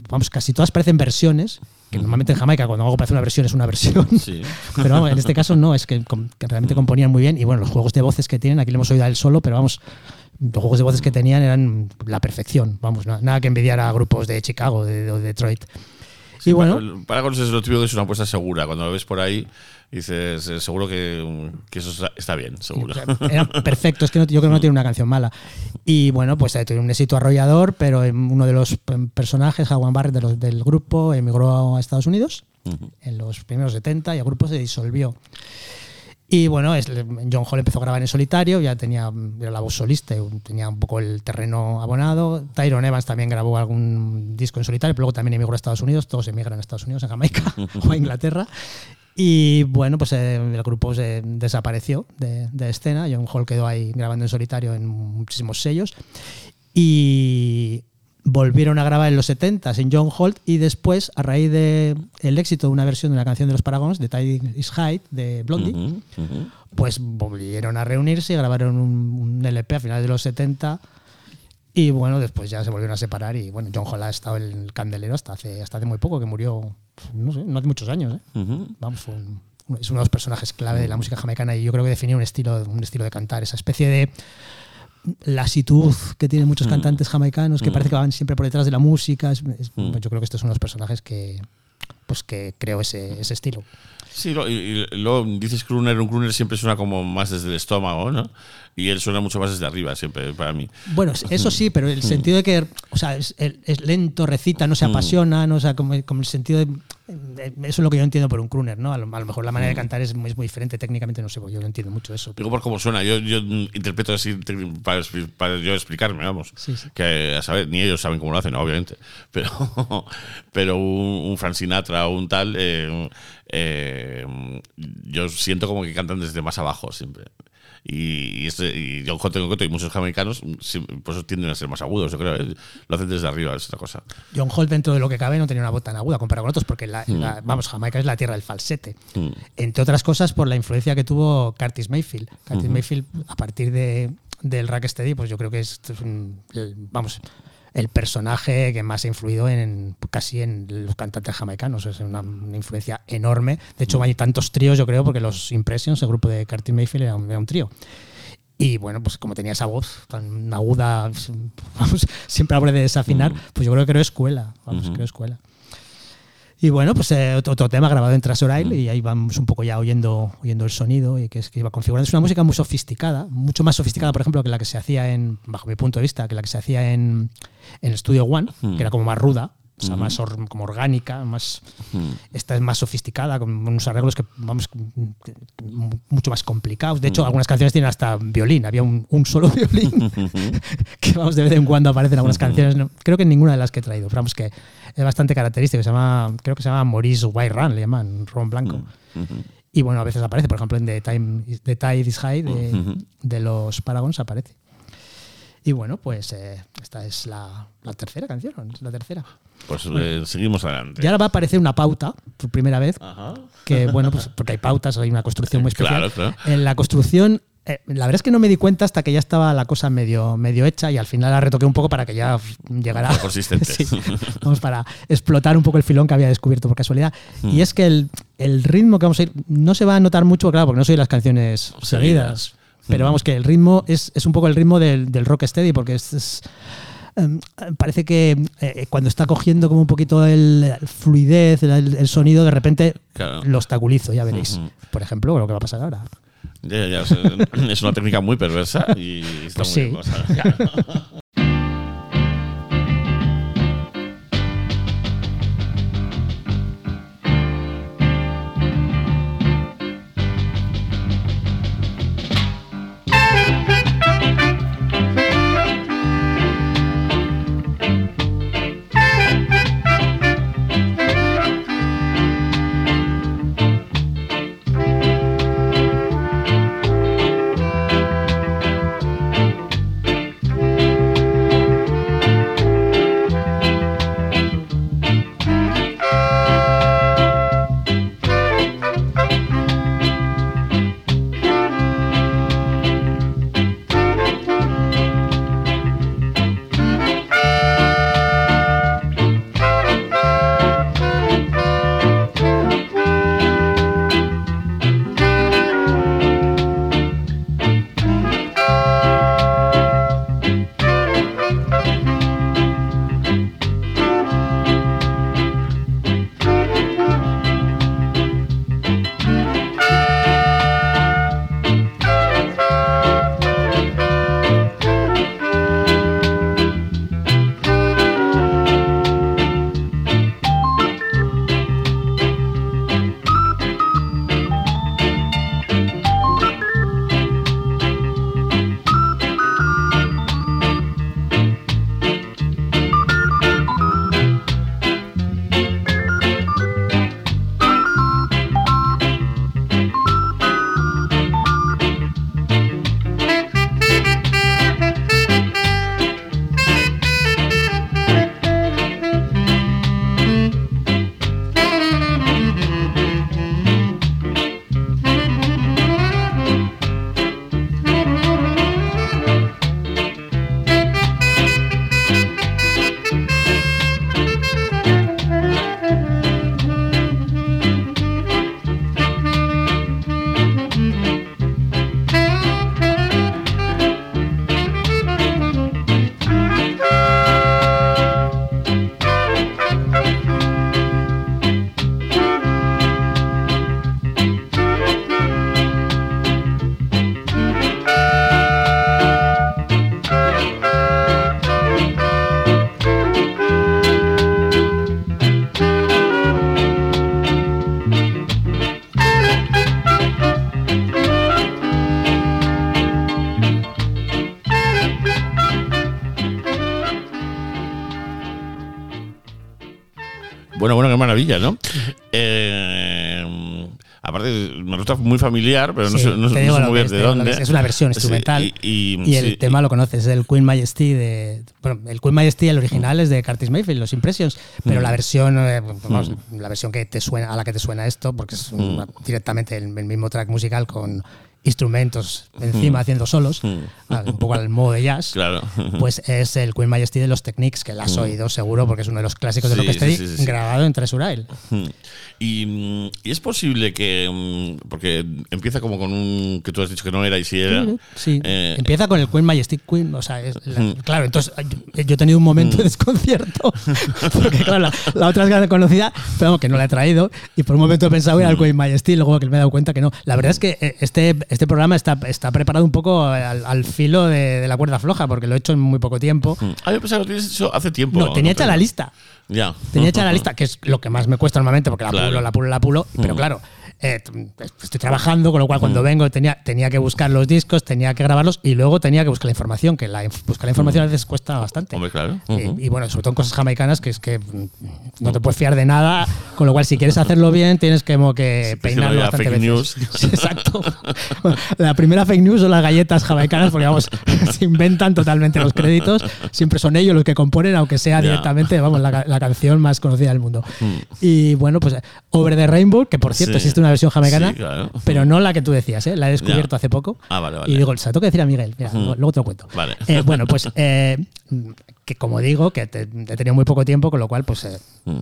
vamos, casi todas parecen versiones, que normalmente en Jamaica cuando algo parece una versión es una versión. Sí. *laughs* Pero vamos, en este caso no, es que, realmente componían muy bien. Y bueno, los juegos de voces que tienen, aquí le hemos oído a él solo, pero vamos, los juegos de voces que tenían eran la perfección. Vamos, na- nada que envidiar a grupos de Chicago, de, de Detroit. Y bueno, Paragon es lo típico que es una apuesta segura. Cuando lo ves por ahí, dices, eh, seguro que, que eso está- bien, seguro. O sea, Era perfecto, es que no- yo creo que no tiene una canción mala. Y bueno, pues eh, tuvo un éxito arrollador, pero eh, uno de los eh, personajes, Howard Barrett de los- del grupo, emigró a Estados Unidos en los primeros 70 y el grupo se disolvió. Y bueno, es- John Hall empezó a grabar en solitario, ya tenía era la voz solista, tenía un poco el terreno abonado. Tyron Evans también grabó algún disco en solitario, pero luego también emigró a Estados Unidos, todos emigran a Estados Unidos, a Jamaica *laughs* *laughs* o a Inglaterra. Y bueno, pues eh, el grupo se desapareció de, de escena. John Hall quedó ahí grabando en solitario en muchísimos sellos. Y volvieron a grabar en los 70 en John Holt y después, a raíz del el éxito de una versión de una canción de los Paragons, de Tide is High, de Blondie, pues volvieron a reunirse y grabaron un, un LP a finales de los 70 y bueno, después ya se volvieron a separar y bueno, John Hall ha estado en el candelero hasta hace, hasta hace muy poco, que murió, no sé, no hace muchos años. ¿eh? Vamos, fue un- es uno de los personajes clave de la música jamaicana y yo creo que definió un estilo, un estilo de cantar, esa especie de lasitud que tienen muchos cantantes jamaicanos que parece que van siempre por detrás de la música. Es- es- Yo creo que estos son los personajes que pues que creó ese, ese estilo. Sí, lo- y, y luego dices crooner, un crooner siempre suena como más desde el estómago, ¿no? Y él suena mucho más desde arriba, siempre, para mí. Bueno, eso sí, pero el sentido de que, o sea, es, es lento, recita, no se apasiona, no, o sea, como, como el sentido de- Eso es lo que yo entiendo por un crooner, ¿no? A lo, a lo mejor la manera de cantar es muy, es muy diferente técnicamente, no sé, yo no entiendo mucho eso. Digo por cómo suena, yo, yo interpreto así para, yo explicarme, vamos. Sí, sí. Que a saber, ni ellos saben cómo lo hacen, obviamente. *laughs* Pero, pero un, un Frank Sinatra o un tal, eh, eh, yo siento como que cantan desde más abajo siempre. Y, y, este, y John en concreto y muchos jamaicanos eso tienden a ser más agudos, yo creo. ¿eh? Lo hacen desde arriba, es otra cosa. John Holt, dentro de lo que cabe, no tenía una voz tan aguda comparado con otros, porque la, la- vamos, Jamaica es la tierra del falsete. Mm. Entre otras cosas, por la influencia que tuvo Curtis Mayfield. Curtis Mayfield, a partir de, del Rocksteady, pues yo creo que es, vamos, el personaje que más ha influido en casi en los cantantes jamaicanos. Es una, una influencia enorme. De hecho, hay tantos tríos, yo creo, porque los Impressions, el grupo de Curtis Mayfield, era un, era un trío. Y bueno, pues como tenía esa voz tan aguda, *laughs* vamos, siempre hablo de desafinar, pues yo creo que creo escuela. Vamos, creo escuela. Y bueno, pues eh, otro, otro tema grabado en Trasorail y ahí vamos un poco ya oyendo, oyendo el sonido y que es que iba configurando. Es una música muy sofisticada, mucho más sofisticada, por ejemplo, que la que se hacía en, bajo mi punto de vista, que la que se hacía en, en Studio One, que era como más ruda, o sea, más or- como orgánica, más esta es más sofisticada, con unos arreglos que vamos que- mucho más complicados. De hecho, algunas canciones tienen hasta violín, había un, un solo *laughs* violín que vamos de vez en cuando aparece en algunas canciones. no- creo que en ninguna de las que he traído, pero vamos que es bastante característico. Se llama, creo que se llama Maurice White Run, le llaman ron blanco. Y bueno, a veces aparece, por ejemplo, en The Time The Tide is High de, de los Paragons aparece. Y bueno, pues eh, esta es la, la tercera canción, es la tercera. Pues eh, seguimos adelante. Y ahora va a aparecer una pauta, por primera vez, Ajá. que bueno, pues porque hay pautas, hay una construcción muy especial. Claro, claro. En la construcción, eh, la verdad es que no me di cuenta hasta que ya estaba la cosa medio, medio hecha y al final la retoqué un poco para que ya llegara. Consistente. *laughs* Sí, vamos, para explotar un poco el filón que había descubierto por casualidad. Hmm. Y es que el, el ritmo que vamos a ir no se va a notar mucho, claro, porque no soy las canciones Seguidas. seguidas. Pero vamos, que el ritmo es, es un poco el ritmo del, del rock steady, porque es- es em, parece que eh, cuando está cogiendo como un poquito el, el fluidez, el, el sonido, de repente Claro. lo obstaculizo, ya veréis. Por ejemplo, lo que va a pasar ahora. Ya, ya, es, *laughs* es una técnica muy perversa y está Pues muy sí. bien. o *laughs* familiar, pero no Sí, no, no lo muy de dónde. es. Una versión Sí, instrumental. y, Y el sí, tema lo conoces, es el Queen Majesty de. Bueno, el Queen Majesty, el original, es de Curtis Mayfield, los Impressions. Pero Mm. la versión, eh, vamos, la versión que te suena, a la que te suena esto, porque es Mm. una- directamente el, el mismo track musical con instrumentos encima haciendo solos, un poco al modo de jazz. Claro. Pues es el Queen Majesty de los Techniques, que la has oído seguro porque es uno de los clásicos de. Sí, Rocksteady, sí, sí, sí. grabado en Treasure Isle. Y, mm, y es posible que. mm, Porque empieza como con un. que tú has dicho que no era y sí era. Sí, Eh, empieza con el Queen Majestic Queen, o sea, es la- claro, entonces yo, he tenido un momento de desconcierto, *laughs* porque claro, la, la otra es grande conocida, pero que no la he traído, y por un momento he pensado era el. Queen Majesty, y luego que me he dado cuenta que no. La verdad es que eh, este, este programa está, está preparado un poco al, al filo de, de la cuerda floja, porque lo he hecho en muy poco tiempo. mm. Ah, yo pensaba que lo tienes hecho hace tiempo. No, tenía hecha Pero- la lista. Ya. Tenía hecha la *laughs* lista, que es lo que más me cuesta normalmente, porque la Claro. pulo, la pulo, la pulo. Pero Mm. claro, eh, estoy trabajando, con lo cual cuando vengo tenía, tenía que buscar los discos, tenía que grabarlos y luego tenía que buscar la información, que la, buscar la información a veces cuesta bastante. Hombre, claro. Y- Ujú. y, bueno, sobre todo en cosas jamaicanas, que es que mm, no te puedes fiar de nada, con lo cual si quieres hacerlo bien tienes que, como que Sí, que peinarlo haya bastante fake veces. news. *laughs* Exacto. La primera fake news son las galletas jamaicanas, porque vamos, *laughs* se inventan totalmente los créditos. Siempre son ellos los que componen, aunque sea directamente, vamos, la, la canción más conocida del mundo. Y bueno, pues Over the Rainbow, que por cierto. Sí. existe una versión jamaicana, Sí, claro. pero no la que tú decías, ¿eh? la he descubierto Ya. hace poco. Ah, vale, vale. Y digo, se la tengo que decir a Miguel, mira, luego- luego te lo cuento. Vale. Eh, bueno, pues eh, que como digo, que te- he tenido muy poco tiempo, con lo cual pues Mm.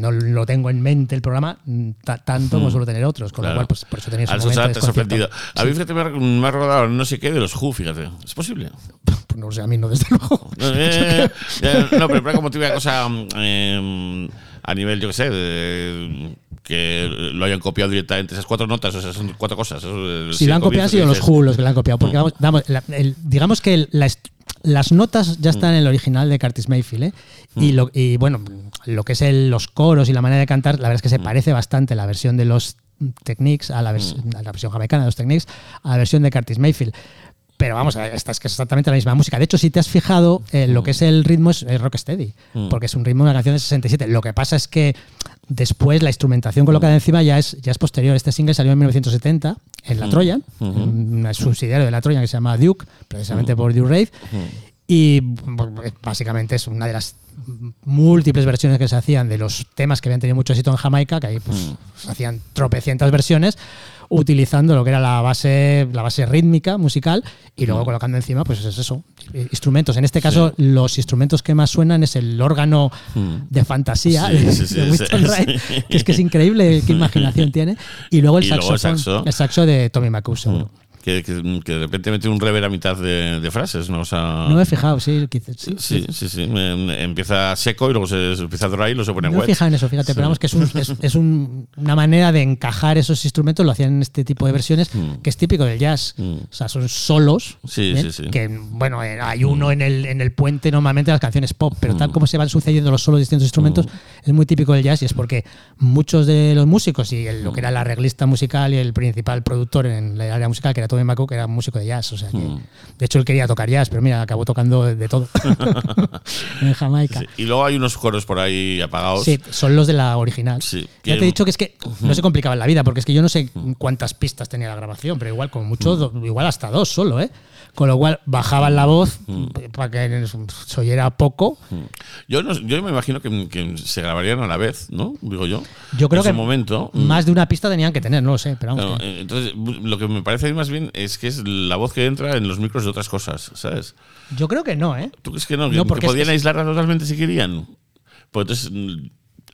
no lo tengo en mente el programa mm, ta- tanto como suelo tener otros, con Claro. lo cual pues por eso tenía ese Al momento te has sorprendido. A mí, fíjate, me ha- rodado no sé qué de los Who, fíjate. ¿Es posible? Pues no sé, a mí no, desde luego. *laughs* No, pero como típica cosa mm, eh, a nivel, yo qué sé, de- que lo hayan copiado directamente. Esas cuatro notas, o son cuatro cosas. eso, eh, Si lo han copiado han sido los Who los que lo han copiado. Porque vamos, vamos, la- el- digamos que la las notas ya están en el original de Curtis Mayfield. ¿eh? Y, lo, y bueno, lo que es el- los coros y la manera de cantar, la verdad es que se parece bastante la versión de los Techniques a la, vers- a la versión jamaicana de los Techniques a la versión de Curtis Mayfield. Pero vamos, esta es que es exactamente la misma música. De hecho, si te has fijado, eh, lo que es el ritmo es, es rocksteady, porque es un ritmo de una canción de 67. Lo que pasa es que después la instrumentación colocada encima ya es, ya es posterior. Este single salió en 1970 en la Trojan, un subsidiario de la Trojan que se llama Duke, precisamente por Duke Rave. Y básicamente es una de las múltiples versiones que se hacían de los temas que habían tenido mucho éxito en Jamaica, que ahí pues, se hacían tropecientas versiones, utilizando lo que era la base, la base rítmica, musical, y luego colocando encima, pues es eso, instrumentos. En este caso, los instrumentos que más suenan es el órgano de fantasía Sí, sí, *laughs* de Winston *laughs* Wright, que es que es increíble qué imaginación tiene, y luego el Y luego el saxofón, saxo. el saxo de Tommy McCool, seguro. Que, que- que de repente mete un rever a mitad de, de frases, ¿no? O sea, No me he fijado, sí, quizás- sí, Sí, sí, sí. Empieza seco y luego se, se empieza dry y luego se pone No me he wet. fijado en eso, fíjate, pero vamos que es, un- es- es un- una manera de encajar esos instrumentos, lo hacían en este tipo de versiones, que es típico del jazz. Mm. O sea, son solos. Sí, ¿bien? sí, sí. Que, bueno, eh, hay uno en, el, en el puente normalmente las canciones pop, pero tal como se van sucediendo los solos de distintos instrumentos, es muy típico del jazz y es porque muchos de los músicos y el- lo que era el arreglista musical y el principal productor en la área musical, que era Tommy McCook, era músico de jazz. O sea que, de hecho, él quería tocar jazz, pero mira, acabó tocando de, de todo *laughs* en Jamaica. Sí. Y luego hay unos coros por ahí apagados. Sí, son los de la original. Sí, ya que- te he dicho que es que no se complicaba la vida, porque es que yo no sé cuántas pistas tenía la grabación, pero igual, como mucho, do- igual hasta dos solo, ¿eh? Con lo cual bajaban la voz para que se oyera poco. Yo, no- yo me imagino que, que se grabarían a la vez, ¿no? Digo yo. Yo creo en que su momento. mm, más de una pista tenían que tener, no lo sé, pero vamos. Que- eh, entonces, lo que me parece más bien es que es la voz que entra en los micros de otras cosas, ¿sabes? yo creo que no, ¿eh? ¿Tú crees que no? No, ¿Que- porque ¿Que es podían que- aislarla totalmente si querían? Pues entonces, mm,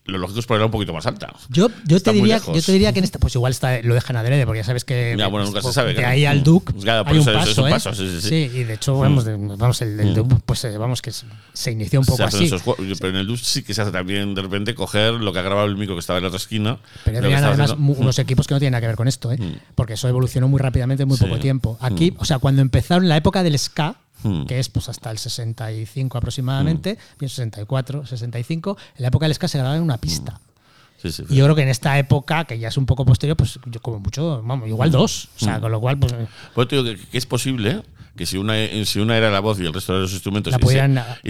lo lógico es ponerla un poquito más alta. Yo, yo, te diría, yo te diría que en esta, pues igual está, lo dejan adrede, porque ya sabes que Ya, bueno, nunca se sabe, de claro. ahí al Mm. Duke Claro, por hay un eso es- paso, es un ¿eh? paso, sí, sí, sí. y de hecho, vamos, de- vamos el, el Duke, pues eh, vamos que se- inició un poco así. esos pero en el DUS sí que se hace también de repente coger lo que ha grabado el micro que estaba en la otra esquina. Pero que tenían además haciendo. unos equipos que no tienen nada que ver con esto, ¿eh? porque eso evolucionó muy rápidamente en muy poco tiempo. Aquí, o sea, cuando empezaron la época del ska, Mm. que es pues hasta el 65 aproximadamente, bien 64, 65, en la época del ska se grababa en una pista. Sí, sí, Y yo creo que en esta época, que ya es un poco posterior, pues yo como mucho, vamos, igual dos. O sea, con lo cual, pues Pues te digo que, que es posible que si una, si una era la voz y el resto de los instrumentos y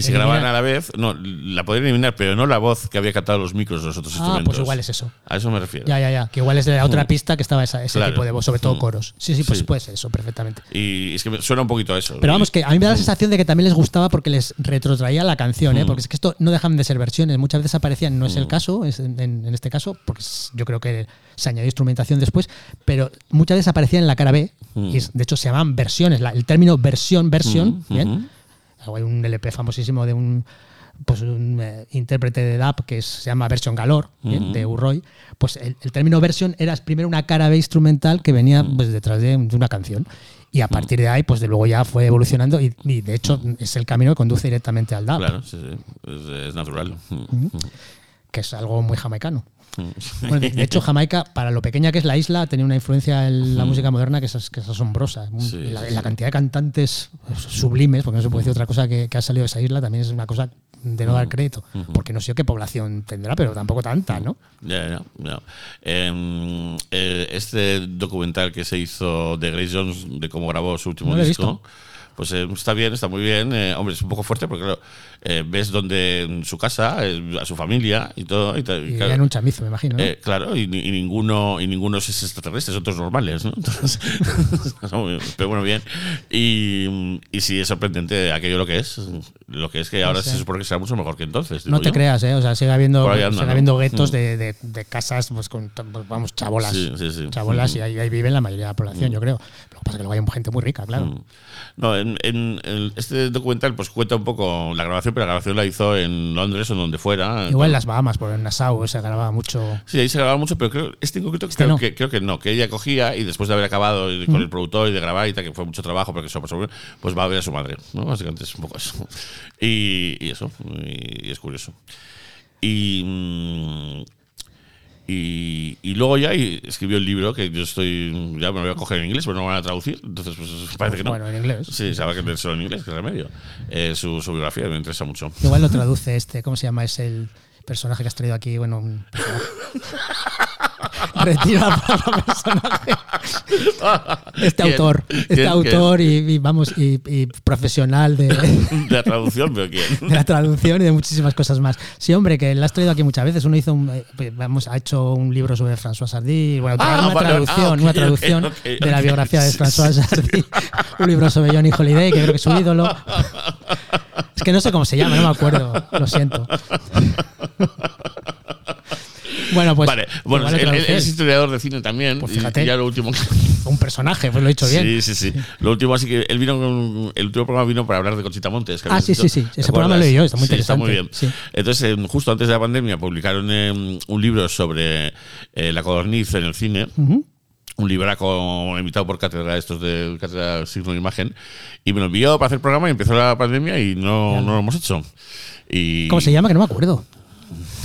se- y grababan a la vez, no, la podían eliminar, pero no la voz que había captado los micros de los otros Ah, instrumentos. pues igual es eso. A eso me refiero. Ya, ya, ya. Que igual es de la otra pista que estaba esa- ese Claro. tipo de voz, sobre todo Mm. coros. Sí, sí, pues Sí. puede ser eso, perfectamente. Y es que suena un poquito a eso. Pero vamos, que a mí me da la sensación de que también les gustaba porque les retrotraía la canción, ¿eh? Mm. porque es que esto no dejan de ser versiones. Muchas veces aparecían, no es el Mm. caso, es en, este caso, porque yo creo que se añadió instrumentación después, pero muchas veces aparecían en la cara B, Mm. y de hecho se llamaban versiones. La- el término versión, versión, Mm, ¿bien? Hay un LP famosísimo de un pues un eh, intérprete de DAP que es- se llama Version Galore. Ujú. de Urroy, pues el, el término version era primero una cara B instrumental que venía pues, detrás de, de una canción. Y a partir de ahí, pues de luego ya fue evolucionando y, y, de hecho es el camino que conduce directamente al DAP, Claro, sí, sí. Es, es natural. Que es algo muy jamaicano. Mm. Bueno, de, de hecho, Jamaica, para lo pequeña que es la isla, tenía una influencia en la música moderna que es, que es asombrosa. Sí, la, sí, la sí. cantidad de cantantes sublimes, porque no se puede decir otra cosa que, que ha salido de esa isla, también es una cosa de no dar crédito. Porque no sé qué población tendrá, pero tampoco tanta, ¿no? Ya, ya, ya. Em, eh, este documental que se hizo de Grace Jones de cómo grabó su último No disco, pues eh, está bien, está muy bien. Eh, hombre, es un poco fuerte porque claro, eh, ves donde en su casa, eh, a su familia y todo. Y, y claro, en un chamizo, me imagino. ¿no? eh, claro, y, ni- y ninguno y ninguno es extraterrestre, son todos normales, ¿no? *laughs* Entonces, *laughs* pero bueno, bien. Y, y sí, es sorprendente aquello lo que es. Lo que es que ahora se supone que será mucho mejor que entonces. no te yo. creas, ¿eh? O sea, sigue habiendo, anda, sigue ¿no? habiendo guetos Mm. de, de- de casas, pues con, vamos, chabolas. Sí, sí, sí. Chabolas, Mm. y ahí, ahí viven la mayoría de la población, yo creo. Lo que pasa es que luego hay gente muy rica, claro. Mm. No, en, en- en este documental pues cuenta un poco la grabación, pero la grabación la hizo en Londres o en donde fuera. Igual en las Bahamas, por en Nassau se grababa mucho. Sí, ahí se grababa mucho, pero creo, este en concreto Este creo, no. que, creo que no, que ella cogía y después de haber acabado con Mm. el productor y de grabar y tal, que fue mucho trabajo, porque eso, pues, pues va a ver a su madre, ¿no? Básicamente es un poco eso. Y, y eso, y, y es curioso. Y, mm, y, y luego ya y escribió el libro, que yo estoy, ya me lo voy a coger en inglés, pero no me van a traducir, entonces pues *laughs* parece que no. Bueno, en inglés. Sí, sabe que leérselo en inglés, que remedio. Eh, su, su biografía me interesa mucho. Igual lo traduce este, ¿cómo se llama? Es el personaje que has traído aquí, bueno, un. *laughs* *laughs* Retira palabra personaje. Este ¿Quién? autor, este ¿Quién? autor y, y vamos, y, y profesional de. *laughs* De la traducción, pero quién. *laughs* de la traducción y de muchísimas cosas más. Sí, hombre, que la has traído aquí muchas veces. Uno hizo un, eh, pues, vamos, ha hecho un libro sobre François Sardy. Bueno, Ah, una vale, traducción, ah, una traducción de la biografía de François. Sardy. Un libro sobre Johnny Holiday, que creo que es su ídolo. Es que no sé cómo se llama, no me acuerdo. Lo siento. Bueno, pues. vale, bueno, él, es historiador de cine también. Pues fíjate. Y ya lo último. un personaje, pues lo he dicho bien. Sí, sí, sí. Lo último, así que él vino con. El último programa vino para hablar de Conchita Montes. que Ah, sí, sí, sí. ¿Te Ese programa lo he oído, está muy Sí, Está muy bien. interesante, sí. Entonces, eh, justo antes de la pandemia, publicaron eh, un libro sobre eh, la codorniz en el cine. Ujú. un libraco invitado por cátedra, estos de cátedra signo de imagen, y me lo envió para hacer el programa y empezó la pandemia y no, no lo hemos hecho. Y ¿Cómo se llama? Que no me acuerdo.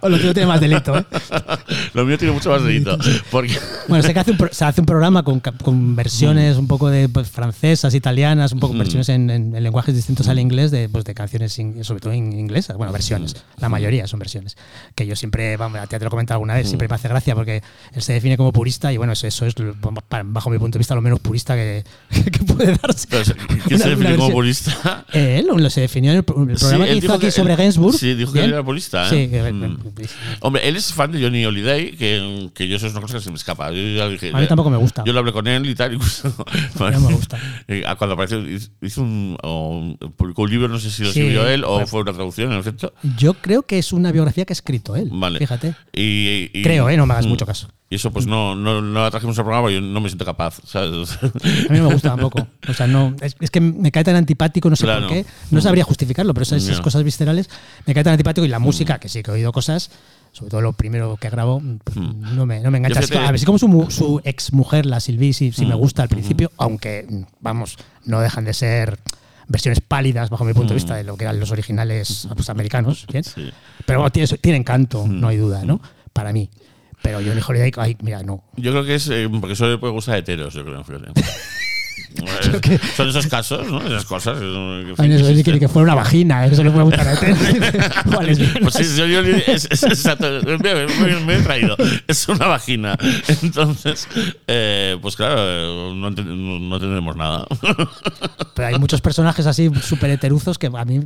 O lo tuyo tiene más delito, ¿eh? *laughs* Lo mío tiene mucho más delito. Porque, Bueno, sé que hace un, pro- se hace un programa con, con versiones un poco de pues, francesas, italianas, un poco Mm. versiones en, en- en lenguajes distintos al inglés, de, pues, de canciones, in- sobre todo en inglesas. Bueno, versiones. Mm. La mayoría son versiones. Que yo siempre, vamos, te lo he comentado alguna vez, Mm. siempre me hace gracia porque él se define como purista y bueno, eso, eso es, bajo mi punto de vista, lo menos purista que, *laughs* que puede darse. ¿quién se *laughs* define como purista? Él lo se definió en el, el Sí, programa él que hizo dijo aquí que- sobre Gainsbourg. sí, dijo que él era purista, ¿eh? Sí, Mm. *laughs* Hombre, él es fan de Johnny Holiday, que, que yo eso es una cosa que se me escapa. Yo ya dije, A mí tampoco me gusta. Yo lo hablé con él y tal. *laughs* Incluso, No me *laughs* gusta. Eh, ah, Cuando apareció, hizo un, o publicó un libro, no sé si lo Sí, escribió él o bueno. fue una traducción, en efecto. Yo creo que es una biografía que ha escrito él. Vale. Fíjate. Y, y- Creo, ¿eh? No me hagas mm. mucho caso. Y eso pues no, no, no la trajimos al programa porque yo no me siento capaz. ¿sabes? A mí no me gusta tampoco. O sea, no, es, es que me cae tan antipático, no sé Claro. por qué. No sabría justificarlo, pero esas, cosas viscerales me cae tan antipático y la música, que sí que he oído cosas, sobre todo lo primero que grabó, pues, no, me, no me engancha. A ver, si como su, su ex mujer, la Sylvie, sí, sí me gusta al principio, aunque, vamos, no dejan de ser versiones pálidas bajo mi punto de vista de lo que eran los originales pues, americanos. ¿bien? Sí. Pero bueno, tiene, tiene encanto, no hay duda, ¿no? Para mí. Pero Johnny Holiday, ay, mira, no. Yo creo que es eh, porque eso le puede gustar a heteros, yo creo. fíjate. *laughs* Creo que- Son esos casos, ¿no? Esas cosas. que- Ay, eso ni que, que fuera una vagina, eso le puede gustar a. *laughs* Igual es. Pues sí, yo, yo- es, es exacto, me, me- me he traído. Es una vagina. Entonces, eh, pues claro, no, no- entendemos nada. Pero hay muchos personajes así súper heteruzos que a mí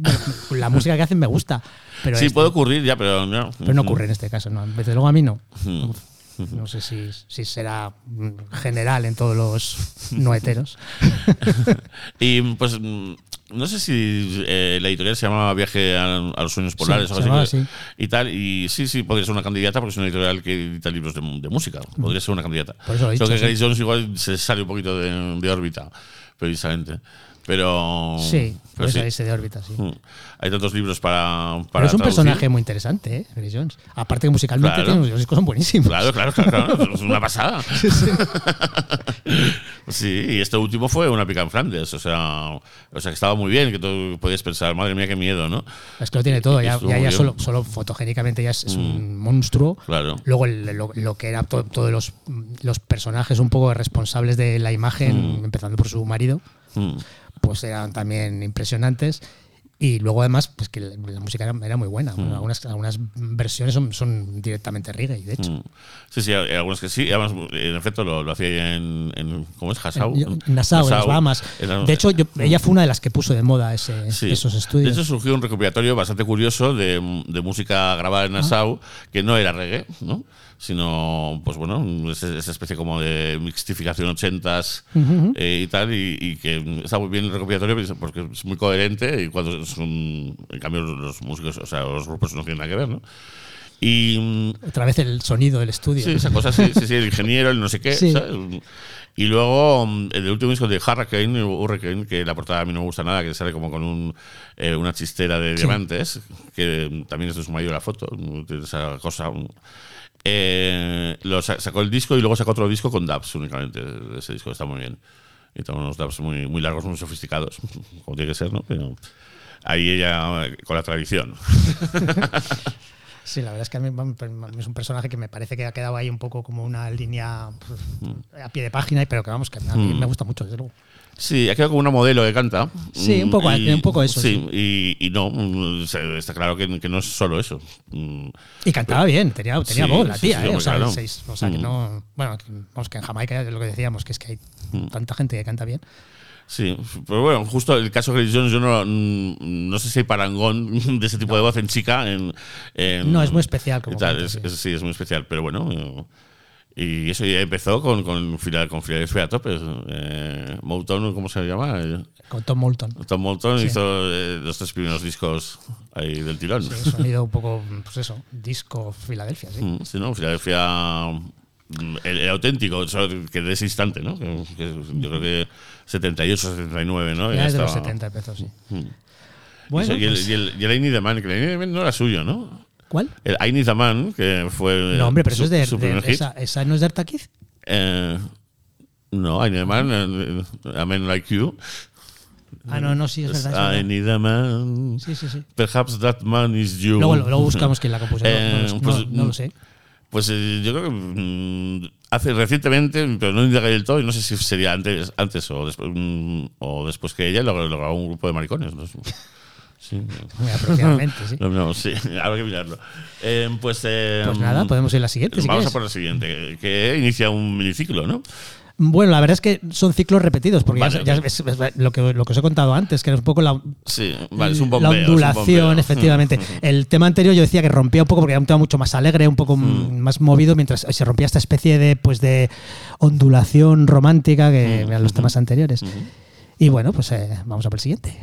la música que hacen me gusta. Pero, sí, este- puede ocurrir ya, pero no. pero no ocurre en este caso. No. Desde luego a mí no. Mm. No sé si, si será mm, general en todos los no heteros. *laughs* Y pues mm, no sé si eh, la editorial se llamaba Viaje a, a los Sueños Polares se o algo así. Y tal. Y sí, sí, podría ser una candidata porque es una editorial que edita libros de, de música. Podría ser una candidata. Por eso lo he dicho, que sí. Grace Jones igual se sale un poquito de, de órbita, precisamente. Pero. Sí, pero puede sí. salirse de órbita, sí. Mm. Hay tantos libros para. para Pero es un traducir. personaje muy interesante, ¿eh? Grace Jones. Aparte que musicalmente Claro. tiene unos discos son buenísimos. Claro, claro, claro, claro. *laughs* Es una pasada. *laughs* Sí, y este último fue una pica en Flandes. O sea, o sea, que estaba muy bien, que tú podías pensar, madre mía, qué miedo, ¿no? Es que lo tiene todo, ya, ya, solo, solo fotogénicamente ya es, un monstruo. Claro. Luego el- lo, lo que era to- todos los, los personajes un poco responsables de la imagen, empezando por su marido, Mm. Pues eran también impresionantes. Y luego además, pues que la, la música era, era muy buena. Algunas, algunas versiones son, son directamente reggae, de hecho. Mm. Sí, sí, hay algunos que sí. Además, en efecto, lo, lo hacía en, en. ¿Cómo es? Hassau. En- en Nassau, en las Bahamas. Era- De hecho, yo- ella fue una de las que puso de moda ese, Sí. esos estudios. De hecho, surgió un recopilatorio bastante curioso de, de música grabada Ah. en Nassau, que no era reggae, ¿no? Sino, pues bueno, esa, especie como de mixtificación ochentas eh, y tal, y, y que está muy bien el recopilatorio porque es muy coherente y cuando es un. En cambio, los músicos, o sea, los grupos no tienen nada que ver, ¿no? Y. mm, Otra vez el sonido del estudio. Sí, esa cosa, sí, sí, sí, el ingeniero, el no sé qué. Sí. ¿sabes? Y luego mm, el último disco de Hurricane, Hurricane, que la portada a mí no me gusta nada, que sale como con un, eh, una chistera de diamantes, que mm, también es de su marido la foto, esa cosa. Eh, lo sa- sacó el disco y luego sacó otro disco con dubs únicamente. Ese disco está muy bien. Y tiene unos dubs muy, muy largos, muy sofisticados, *laughs* como tiene que ser, ¿no? Pero ahí ella con la tradición. Sí, la verdad es que a mí es un personaje que me parece que ha quedado ahí un poco como una línea pues, a pie de página, pero que vamos, que a mí Mm. me gusta mucho, desde luego. Sí, ha quedado como una modelo que canta. Sí, un poco- Mm, un poco eso, Sí, Y, y no, mm, está claro que, que no es solo eso. Mm, Y cantaba bien, tenía, tenía Sí, voz la sí, tía, sí, ¿eh? o, sea, claro. seis- o sea, que no. Bueno, vamos, que en Jamaica es lo que decíamos, que es que hay tanta gente que canta bien. Sí, pero bueno, justo el caso de Jones, yo no, no sé si hay parangón *laughs* de ese tipo de voz en chica. En, en- No, es muy especial como y tal, es- sí. es- sí, es muy especial, pero bueno. Y eso ya empezó con, con, con Philadelphia a tope. Eh, Motown, ¿cómo se llama? Eh, Con Tom Moulton. Tom Moulton Sí. hizo eh, los tres primeros discos ahí del tirón. Sí, sonido *laughs* un poco, pues eso, disco Filadelfia, sí. Mm, Sí, ¿no? Filadelfia, mm, el, el auténtico, que de ese instante, ¿no? Que, que yo creo que 78, 79, ¿no? Ya desde los estaba- 70 empezó, sí. Mm. Bueno, y, el, pues, y, el, y el Need a Man, que el I Need a Man no era suyo, ¿no? ¿Cuál? El I Need a Man, que fue. No, hombre, pero eso es de. de- esa, esa no es de Artaquiz? Eh, no, I Need a Man, A Man Like You. Ah, no, no, sí, es verdad. I. Need a Man. Sí, sí, sí. Perhaps that man is you. Luego, luego buscamos quién la compuso. no- Eh, pues, no- no lo sé. Pues eh, yo creo que mm, hace recientemente, pero no indagué del todo, y no sé si sería antes, antes o, después, mm, o después que ella, lo, lo grabó un grupo de maricones. ¿no? Sí. Muy apropiadamente, sí. *laughs* No, no, sí, *laughs* habrá que mirarlo. Eh, pues, eh, Pues nada, podemos ir a la siguiente. si Vamos quieres. a por la siguiente, que inicia un miniciclo, ¿no? Bueno, la verdad es que son ciclos repetidos, porque ya- Vale, ya, ok. es, es lo, que, lo que os he contado antes, que era un poco la, Sí, vale, la ondulación, efectivamente. *laughs* El tema anterior yo decía que rompía un poco porque era un tema mucho más alegre, un poco Mm. más movido, mientras se rompía esta especie de, pues, de ondulación romántica que Mm, eran los temas anteriores. Y bueno, pues eh, vamos a por el siguiente.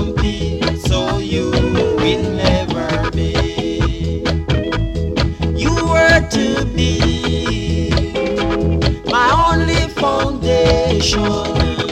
beijou.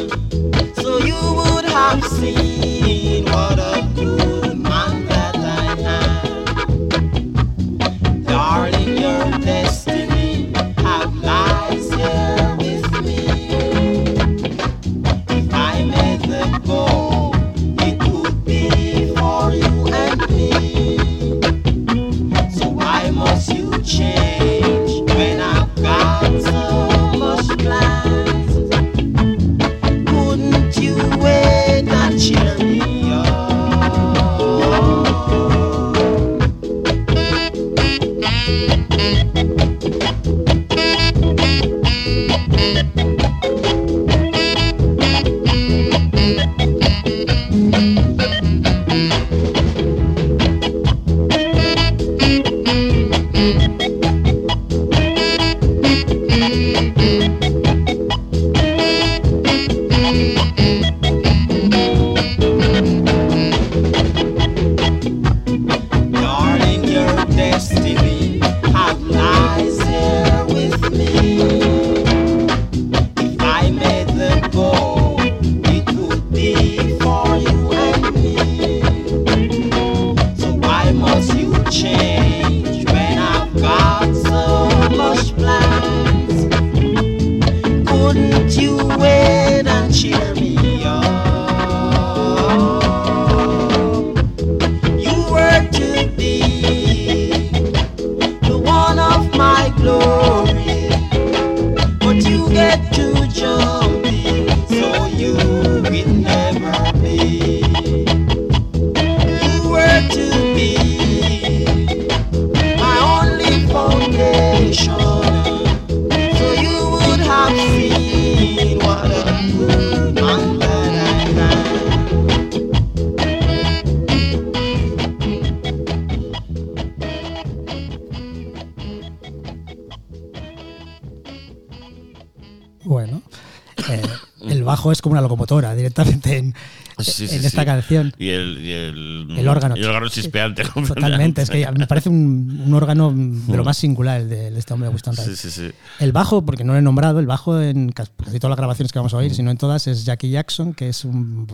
Sí, sí, en sí. esta canción. Y el, y el, El órgano. Y el órgano chispeante. Totalmente, es que me parece un, un órgano de lo más singular el de, de este hombre de Winston. Mm. Sí, sí, sí. El bajo, porque no lo he nombrado, el bajo en casi casi todas las grabaciones que vamos a oír, si no en todas, es Jackie Jackson, que es un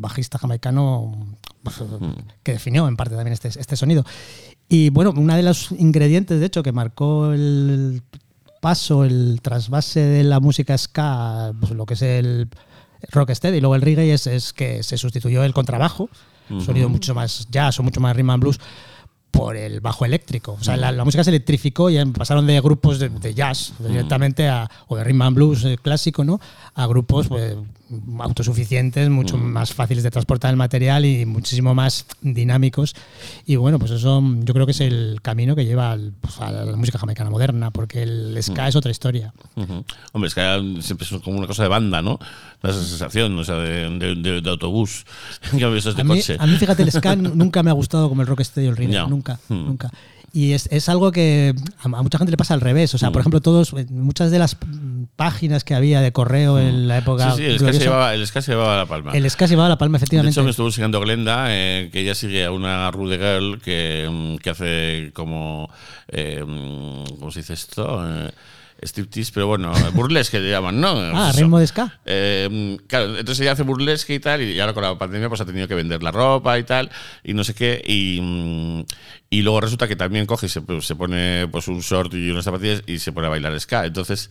bajista jamaicano pues, que definió en parte también este, este sonido. Y bueno, uno de los ingredientes, de hecho, que marcó el paso, el trasvase de la música ska, pues, lo que es el rocksteady y luego el reggae, es, es que se sustituyó el contrabajo, sonido mucho más jazz o mucho más rhythm and blues, por el bajo eléctrico. O sea, la, la música se electrificó y pasaron de grupos de, de jazz directamente a, o de rhythm and blues eh, clásico, ¿no? A grupos pues, autosuficientes, mucho más fáciles de transportar el material y muchísimo más dinámicos. Y bueno, pues eso mm, yo creo que es el camino que lleva al- pues, a la música jamaicana moderna, porque el ska es otra historia. Ujú. Hombre, es que siempre es como una cosa de banda, ¿no? Esa sensación, o sea, de, de, de- de autobús. *laughs* A mí, coche. a mí, fíjate, el ska *laughs* nunca me ha gustado como el rocksteady o el reggae. Ya. Nunca, Hmm. nunca. Y es, es algo que a, a mucha gente le pasa al revés. O sea, por Hmm. ejemplo, todos, eh, muchas de las mm, páginas que había de correo en la época. Sí, sí, el gloriosa, llevaba, el llevaba la palma. el ska se llevaba la palma, de efectivamente. hecho, me estuvo enseñando Glenda eh, que ella sigue a una Rude Girl que, mm, que hace como. eh, mm, ¿Cómo se dice esto? Eh, striptease, pero bueno, *laughs* burlesque le llaman, ¿no? ah, Pues eso. ritmo de ska. Eh, claro, entonces ella hace burlesque y tal, y ahora con la pandemia pues ha tenido que vender la ropa y tal, y no sé qué, y, y luego resulta que también coge y se, pues, se pone pues un short y unas zapatillas y se pone a bailar ska. Entonces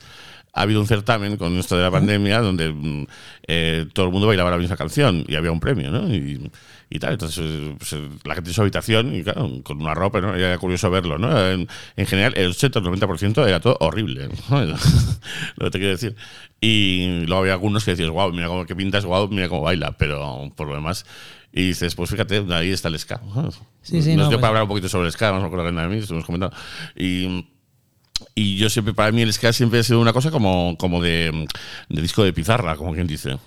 ha habido un certamen con esto de la pandemia donde mm, eh, todo el mundo bailaba la misma canción y había un premio, ¿no? Y, y tal, entonces pues, eh, la gente en su habitación y claro, con una ropa, ¿no? Era curioso verlo, ¿no? En, en general, el 80 o el 90% era todo horrible, *laughs* ¿no? lo que te quiero decir. Y luego había algunos que decías, wow, mira cómo que pintas, wow, mira cómo baila, pero por lo demás. Y dices, pues fíjate, ahí está el ska. Sí, sí, Nos no, dio pues- para hablar un poquito sobre el ska, me acuerdo que de mí, estuvimos comentando. Y. Y yo siempre, para mí el ska siempre ha sido una cosa como, como de, de disco de pizarra, como quien dice.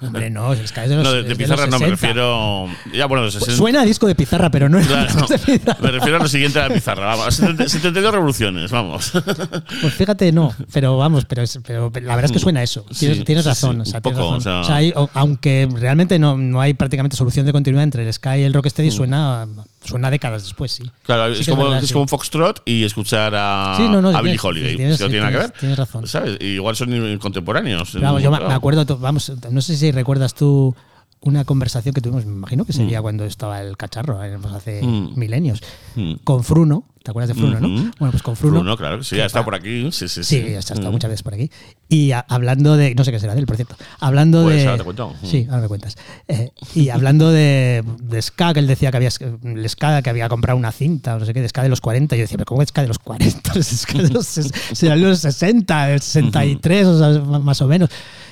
Hombre, no, el ska es de los, no, de, pizarra los no, me 60. refiero. Ya, bueno, de los 60. Suena a disco de pizarra, pero no es Claro, *laughs* disco de pizarra. me refiero a lo siguiente de la pizarra. Vamos, 70 72 revoluciones, vamos. *laughs* Pues fíjate, no, pero vamos, pero, es- pero la verdad es que suena a eso. Tienes, Sí, tienes sí, razón. sí, o sea, un tienes poco, razón. o sea- O sea, hay- o- aunque realmente no, no hay prácticamente solución de continuidad entre el Sky y el Mm. Rocksteady, suena, suena décadas después, sí. Claro, Sí es, como, verdad, es sí. como un foxtrot y escuchar a, Sí, no, no, a Billie Holiday. tienes- que no tiene nada que ver. tienes razón. ¿Sabes? Igual son contemporáneos. Vamos, yo me, acuerdo, vamos, no sé si recuerdas tú una conversación que tuvimos, me imagino que Mm. sería cuando estaba el cacharro, eh, pues hace milenios, Mm. con Fruno. ¿Te acuerdas de Fruno, no? Ujú. Bueno, pues con Fruno. Fruno, claro sí, ha estado por aquí. Sí, sí, Sí, sí. ha estado Mm. muchas veces por aquí. Y a- hablando de. No sé qué será de él, por cierto. Hablando Pues de. ahora te cuento. Sí, ahora me cuentas. Eh, y hablando de, de Ska, que él decía que había. El Ska que había comprado una cinta, o no sé qué, de Ska de los 40. Y yo decía, ¿pero cómo es Ska de los 40? *laughs* Es Ska de los, será de los 60, del 63, o sea, más o menos.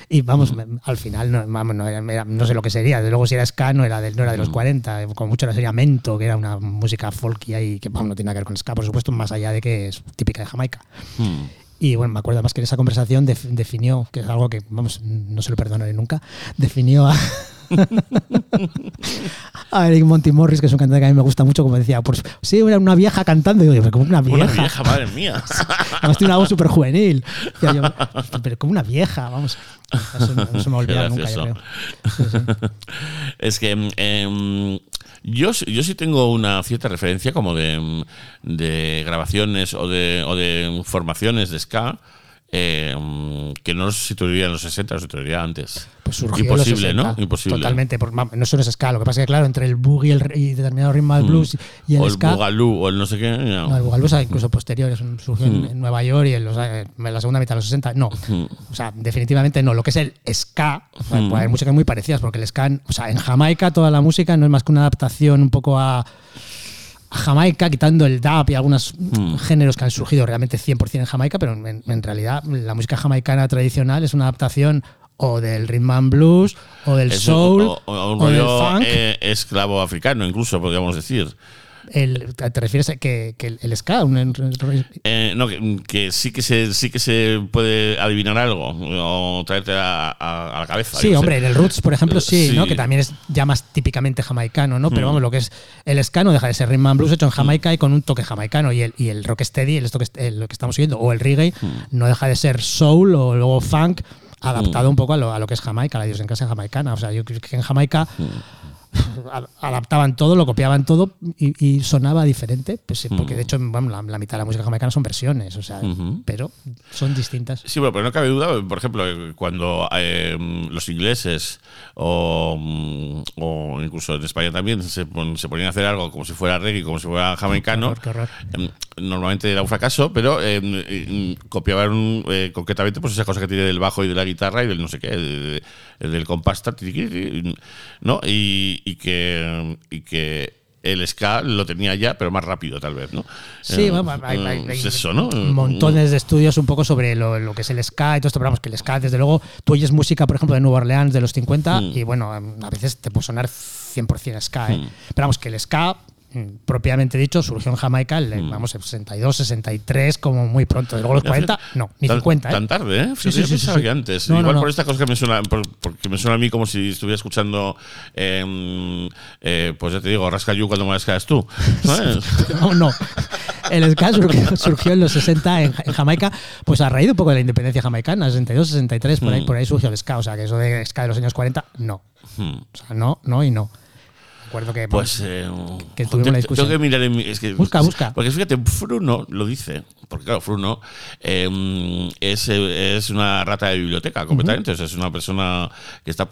Y vamos, me- al final, no, vamos, no, era- no sé lo que sería. Desde luego, si era Ska, no era de, no era de los 40. Como mucho era sería Mento, que era una música folky ahí, que vamos, no tiene nada que ver con Ska, por supuesto, más allá de que es típica de Jamaica. Mm. Y bueno, me acuerdo más que en esa conversación def- definió, que es algo que, vamos, no se lo perdonaré nunca, definió a, *laughs* a Eric Monty Morris, que es un cantante que a mí me gusta mucho, como decía, pues sí, era una vieja cantando. Y yo, pero como una vieja. Una vieja, madre mía. *laughs* Además tiene una voz súper juvenil. Yo, pero como una vieja, vamos. Eso no, se me olvidar nunca, yo gracioso. creo. Sí, sí. *laughs* Es que mm, em, yo, sí- yo sí tengo una cierta referencia como de, de grabaciones o de, o de formaciones de ska eh, mm, que no se situaría en los 60, se situaría antes. Pues surgió en los Imposible, 60. ¿no? Imposible. Totalmente. por- no eso no es ska. Lo que pasa es que, claro, entre el boogie y, el, y determinado ritmo del blues y el Mm. o el ska. O el no sé qué. no. No, el Boogaloo es incluso posterior, es un- surgió Mm. en, Nueva York y en, los, en la segunda mitad de los 60. No, o sea, definitivamente no. Lo que es el ska, o sea, Mm. pues hay músicas muy parecidas, porque el ska, o sea, en Jamaica toda la música no es más que una adaptación un poco a Jamaica, quitando el dub y algunos Mm. géneros que han surgido realmente 100% en Jamaica, pero en, en realidad la música jamaicana tradicional es una adaptación o del rhythm and blues, o del Es soul, o, o un o del funk. eh, esclavo africano, incluso, podríamos decir. El- ¿Te refieres a que, que el, el ska? un- Eh, no, que, que sí que se sí que se puede adivinar algo o traerte a, a- a la cabeza. Sí, hombre, sé. en el Roots, por ejemplo, sí, Sí. ¿no? Que también es ya más típicamente jamaicano, ¿no? Pero Mm. vamos, lo que es el ska no deja de ser rhythm and blues hecho en Jamaica y con un toque jamaicano. Y el, y el rocksteady, el, el- lo que estamos siguiendo, o el reggae, Mm. no deja de ser soul o luego funk adaptado un poco a lo, a lo que es Jamaica, la idiosincrasia jamaicana. O sea, yo creo que en Jamaica *laughs* adaptaban todo, lo copiaban todo y, y sonaba diferente, pues, porque de hecho bueno, la, la mitad de la música jamaicana son versiones, o sea, pero son distintas. Sí, bueno, pero no cabe duda, por ejemplo, eh, cuando eh, los ingleses o, mm, o incluso en España también se, pon- se ponían a hacer algo como si fuera reggae, como si fuera jamaicano, horror, qué horror. em, normalmente era un fracaso, pero em, copiaban eh, concretamente pues esa cosa que tiene del bajo y de la guitarra y del no sé qué, de- el del compás, ¿no? Y, y que, y que el ska lo tenía ya, pero más rápido tal vez, ¿no? Sí, Eh, hay, hay- eh, hay es eso, ¿no? montones de estudios un poco sobre lo, lo que es el ska y todo esto, pero vamos, que el ska, desde luego, tú oyes música, por ejemplo, de Nueva Orleans de los 50 Mm. y bueno, a veces te puede sonar 100% ska, ¿eh? Mm. Pero vamos, que el ska, mm, propiamente dicho, surgió en Jamaica, el- Mm. vamos, en 62, 63, como muy pronto. Luego los 40, no, ni Tan- 50, ¿eh? Tan tarde, ¿eh? Sí, sí, yo sí, pensaba sí. que antes. No, Igual no. por esta cosa que me suena, por- porque me suena a mí como si estuviera escuchando, eh, eh, pues ya te digo, rasca you cuando me rascas tú. *laughs* No, no. El ska surgió, surgió en los 60 en, en Jamaica, pues a raíz un poco de la independencia jamaicana, 62, 63, por ahí, Mm. por ahí surgió el ska. O sea, que eso de ska de los años 40, no. Hmm. O sea, no, no y no. Que. Pues eh, Que tuvimos te- la discusión. Tengo que mirar en mi. Es que, Busca, busca. Porque fíjate, Fruno lo dice. Porque claro, Fruno eh, es, es una rata de biblioteca completamente. O sea, es una persona que está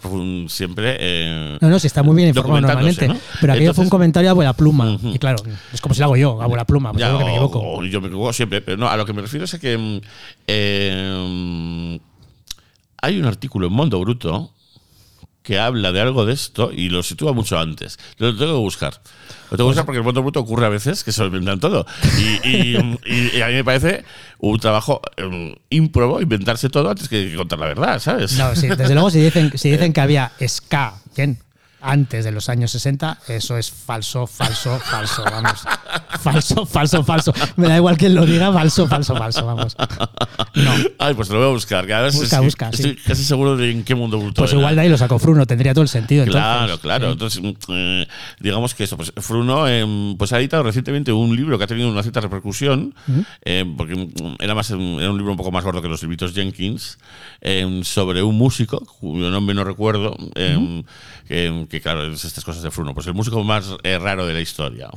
siempre. eh, no, no, sí está muy bien informado normalmente. ¿no? Pero aquello fue un comentario a abuela pluma. Y claro, es como si lo hago yo, abuela pluma, pues Ya, que me equivoco. o yo me equivoco siempre, pero no, a lo que me refiero es a que eh, hay un artículo en Mondo Bruto que habla de algo de esto y lo sitúa mucho antes. Lo tengo que buscar. Lo tengo que buscar porque en Mondo Bruto ocurre a veces que se lo inventan todo. Y, a mí me parece un trabajo eh, ímprobo inventarse todo antes que contar la verdad, ¿sabes? No, sí, desde luego, si dicen, si dicen que había ska, bien, antes de los años 60, eso es falso, falso, falso, vamos. Falso, falso, falso. Me da igual quién lo diga, falso, falso, falso, vamos. No. Ay, pues te lo voy a buscar. que además Busca, es- busca, Estoy sí. casi seguro de en qué mundo bruto Pues era. igual de ahí lo sacó Fruno, tendría todo el sentido. Entonces, Claro, claro. Entonces, mm, eh, digamos que eso, pues Fruno em, pues ha editado recientemente un libro que ha tenido una cierta repercusión, eh, porque mm, era más em, era un libro un poco más gordo que los libritos Jenkins, em, sobre un músico, cuyo nombre no recuerdo, que, que, claro, es estas cosas de Fruno, pues el músico más eh, raro de la historia.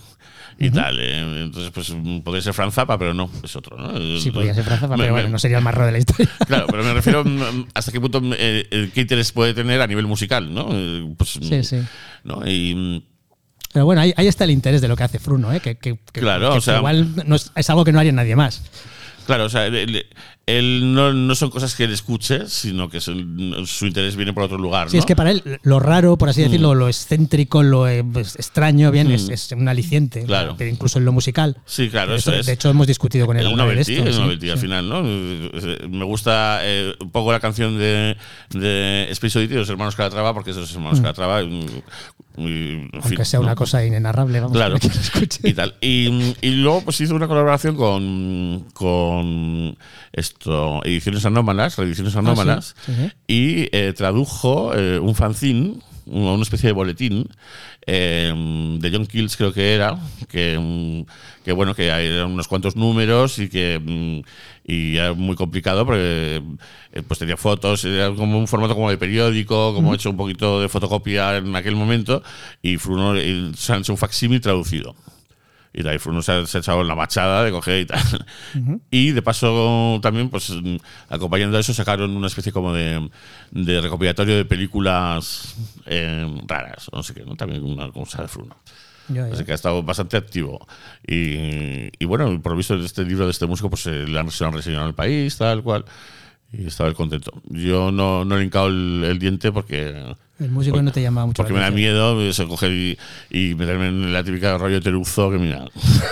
Y tal, eh, entonces pues mm, podría ser Franz Zappa, pero no, es otro, ¿no? Sí, podría ser Franza, Me- pero me- bueno, no sería el más raro de la historia. *laughs* Claro, pero me refiero *laughs* mm, hasta qué punto eh, eh, qué interés puede tener a nivel musical, ¿no? Eh, Pues, Sí, sí. ¿no? Y mm, Pero bueno, ahí, ahí está el interés de lo que hace Fruno, ¿eh? que, que- que- Claro, que o sea- igual no es, es algo que no haría nadie más. Claro, o sea, él, él- no, no son cosas que él escuche, sino que son- su interés viene por otro lugar, ¿no? Sí, es que para él lo raro, por así decirlo, Mm. lo excéntrico, lo eh, pues, extraño, bien, es, es un aliciente. Claro. Pero incluso en lo musical. Sí, claro, De eso hecho- es. De hecho, hemos discutido con él vez novelty, esto. el sí, novelty al final, ¿no? Me gusta eh, un poco la canción de, de Space Oddity, los hermanos Calatrava, porque esos hermanos Calatrava, mm, y, Aunque fin, sea una ¿no? cosa inenarrable, vamos Claro. que lo escuche. y tal. Y, y luego pues hizo una colaboración con, con esto, Ediciones Anómalas, Reediciones Anómalas, Ah, sí, sí, sí. y eh, tradujo eh, un fanzine, una especie de boletín eh, de John Kills creo que era, que, mm, que bueno, que eran unos cuantos números y que mm, y era muy complicado porque eh, pues tenía fotos, era como un formato como de periódico, como hecho un poquito de fotocopia en aquel momento y se ha hecho un facsímil traducido. Y Dave Fruno se ha, se ha echado la machada de coger y tal. Y de paso también, pues mm, acompañando a eso, sacaron una especie como de, de recopilatorio de películas eh, raras, no sé qué, ¿no? También una cosa de Fruno. Ya, ya. Así que ha estado bastante activo. Y, y bueno, por lo visto, este libro de este músico pues eh, le han, se lo han reseñado el país, tal cual. Y estaba él contento. Yo no, no he hincado el, el diente porque. El músico no te llama mucho Porque me da miedo eso, coger y, y meterme en la típica rollo teruzo que mira.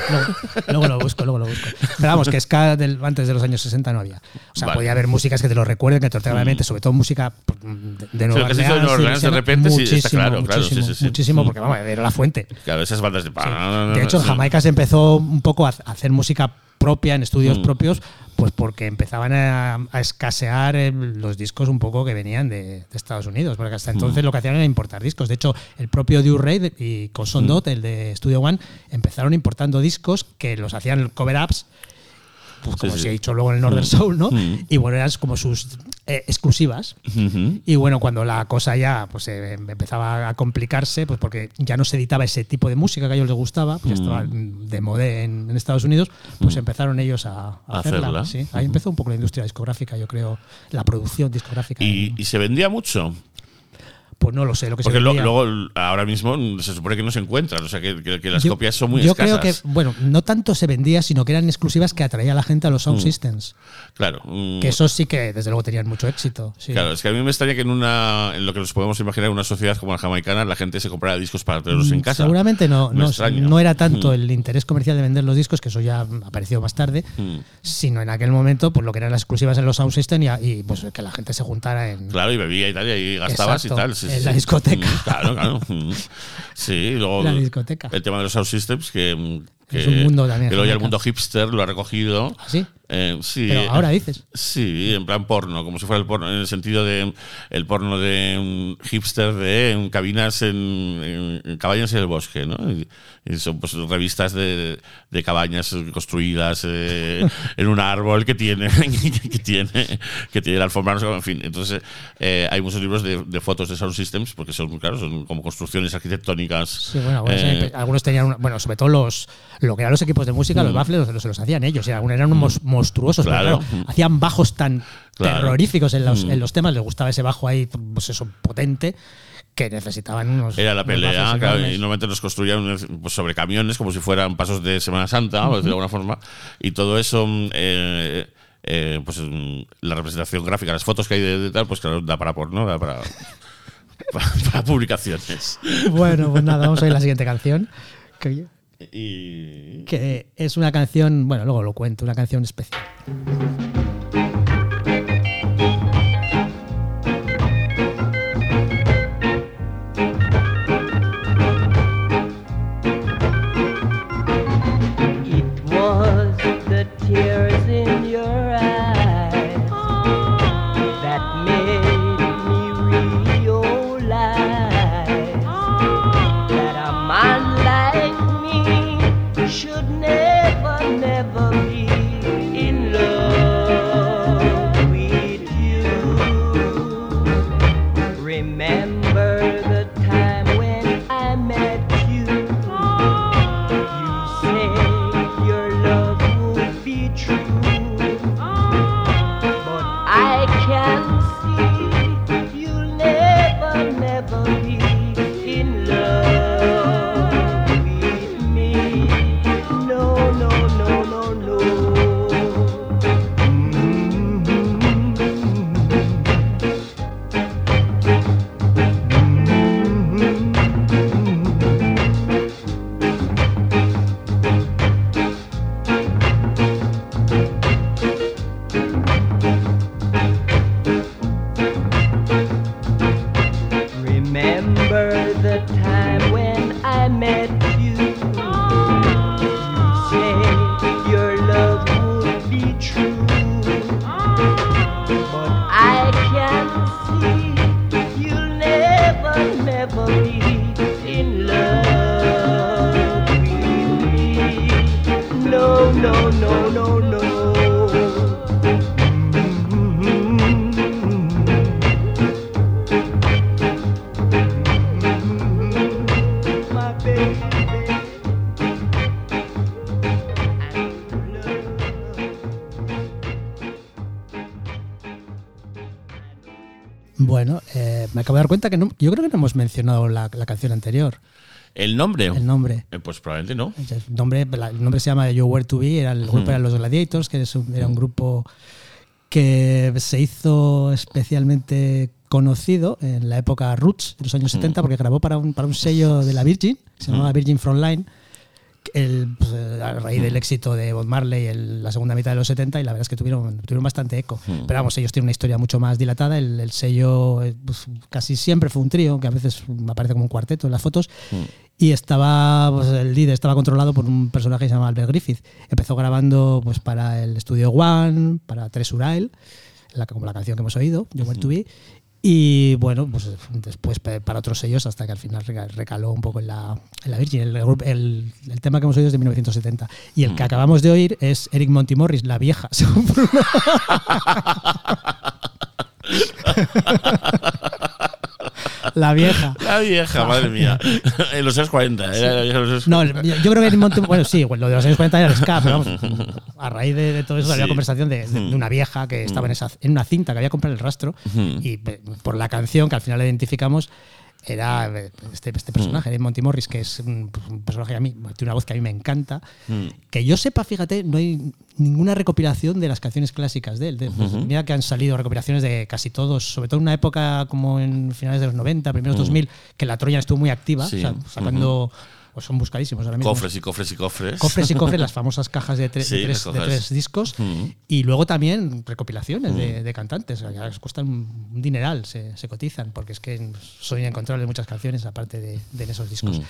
Luego, luego lo busco, luego lo busco. Pero vamos, que ska del- antes de los años 60 no había. O sea, Vale. podía haber músicas que te lo recuerden, que te lo mente, sobre todo música de, de Nueva dicho de Orleans, Orleans, de repente, sí, está muchísimo, claro, claro, sí, muchísimo, sí, sí. muchísimo, Mm. porque vamos, era la fuente. Claro, esas bandas de. De hecho, en Jamaica se empezó un poco a hacer música propia, en estudios Mm. propios, pues porque empezaban a, a escasear eh, los discos un poco que venían de, de Estados Unidos, porque hasta entonces Mm. lo que hacían era importar discos. De hecho, el propio Raid y Colson Mm. Dot, el de Studio One, empezaron importando discos que los hacían cover-ups, pues como Sí, se ha dicho luego en el Northern Soul, ¿no? Mm. Y bueno, eran como sus eh, exclusivas. Y bueno, cuando la cosa ya pues eh, empezaba a complicarse, pues porque ya no se editaba ese tipo de música que a ellos les gustaba, pues ya estaba Mm. de moda en, en Estados Unidos, pues empezaron ellos a, hacerla. hacerla. sí. Ahí empezó un poco la industria discográfica, yo creo, la producción discográfica. Y, y se vendía mucho. Pues no lo sé, lo que Porque se lo- luego, ahora mismo, se supone que no se encuentran. O sea, que, que- que las Yo- copias son muy Yo escasas. creo que, bueno, no tanto se vendía, sino que eran exclusivas que atraía a la gente a los sound Mm. systems. Claro. mm, Que eso sí que, desde luego, tenían mucho éxito. sí. Claro, es que a mí me extraña que en una en lo que nos podemos imaginar una sociedad como la jamaicana la gente se comprara discos para tenerlos en Mm, casa. Seguramente no, Me no, extraña. no era tanto Mm. el interés comercial de vender los discos, que eso ya apareció más tarde, Mm. sino en aquel momento pues lo que eran las exclusivas en los sound system y, y, pues que la gente se juntara en Claro, y bebía y tal, y ahí gastabas Exacto, y tal. sí, en sí, la sí. discoteca. Mm, Claro, claro. *laughs* Mm. Sí, luego La discoteca. el tema de los sound systems, que, que, Es un mundo también, que luego ya el mundo hipster lo ha recogido. ¿Así? Eh, sí. Pero ahora dices. Sí, en plan porno, como si fuera el porno, en el sentido de el porno de un hipster de en cabinas en, en- cabañas en el bosque, ¿no? Y, y son pues revistas de, de cabañas construidas eh, en un árbol que tiene *laughs* que tiene que tiene la alfombra, en fin. Entonces eh, hay muchos libros de, de fotos de sound systems porque son claro, son como construcciones arquitectónicas. Sí, bueno, algunos, eh, algunos tenían, una- bueno, sobre todo los, lo que eran los equipos de música, los baffles, los, se los hacían ellos, y algunos eran unos monstruosos, pero. Claro. claro, hacían bajos tan Claro. terroríficos en los, Mm. en los temas, les gustaba ese bajo ahí, pues eso, potente, que necesitaban unos. Era la pelea, claro, y normalmente los construían pues, sobre camiones, como si fueran pasos de Semana Santa, por decirlo de alguna forma, y todo eso, mm, eh, eh, pues mm, la representación gráfica, las fotos que hay de, de tal, pues claro, da para porno, da para, *laughs* para, para publicaciones. Bueno, pues nada, vamos a ver la siguiente canción. Que, Que es una canción, bueno, luego lo cuento, una canción especial. Cuenta que no- yo creo que no hemos mencionado la, la canción anterior, ¿El nombre? el nombre. Eh, pues probablemente no. El nombre, el nombre se llama You Were to Be, era el grupo eran los Gladiators, que era un grupo que se hizo especialmente conocido en la época Roots, de los años 70, porque grabó para un, para un sello de la Virgin, que se llamaba Virgin Frontline, el, pues, eh, a raíz del éxito de Bob Marley en la segunda mitad de los 70 y la verdad es que tuvieron, tuvieron bastante eco. Hmm. Pero vamos, ellos tienen una historia mucho más dilatada. El, el sello eh, pues, casi siempre fue un trío, que a veces aparece como un cuarteto en las fotos. Y estaba, pues, el líder estaba controlado por un personaje que se llama Albert Griffith. Empezó grabando pues, para el estudio One, para Tres Urael, la, como la canción que hemos oído, You Were to Be. Y bueno, pues después para otros sellos hasta que al final reca- recaló un poco en la, en la Virgin. El, grupo- el- el tema que hemos oído es de 1970. Y el que acabamos de oír es Eric Monty Morris, La Vieja. *laughs* *laughs* la Vieja. La vieja, madre mía. en los años 40. era la vieja de los No, 40. yo creo que Eric Monty, bueno, sí, lo de los años 40 era el ska, pero vamos, *laughs* a raíz de, de todo eso había Sí. conversación de, de- de una vieja que estaba en, esa, en una cinta que había comprado el rastro y por la canción que al final identificamos era eh, este, este personaje, de Monty Morris, que es un, un personaje que a mí, tiene una voz que a mí me encanta. Que yo sepa, fíjate, no hay ninguna recopilación de las canciones clásicas de él. De- pues, Mira que han salido recopilaciones de casi todos, sobre todo en una época como en finales de los 90, primeros 2000, que la Troya estuvo muy activa, Sí. o sea, sacando, pues son buscadísimos ahora mismo. Cofres y cofres y cofres. Cofres y cofres, las *laughs* famosas cajas de, tre- Sí, de tres, de tres discos. Mm. Y luego también recopilaciones de, de cantantes. que Ya les cuestan un dineral, se, se cotizan, porque es que son inencontrables muchas canciones aparte de, en esos discos. Mm.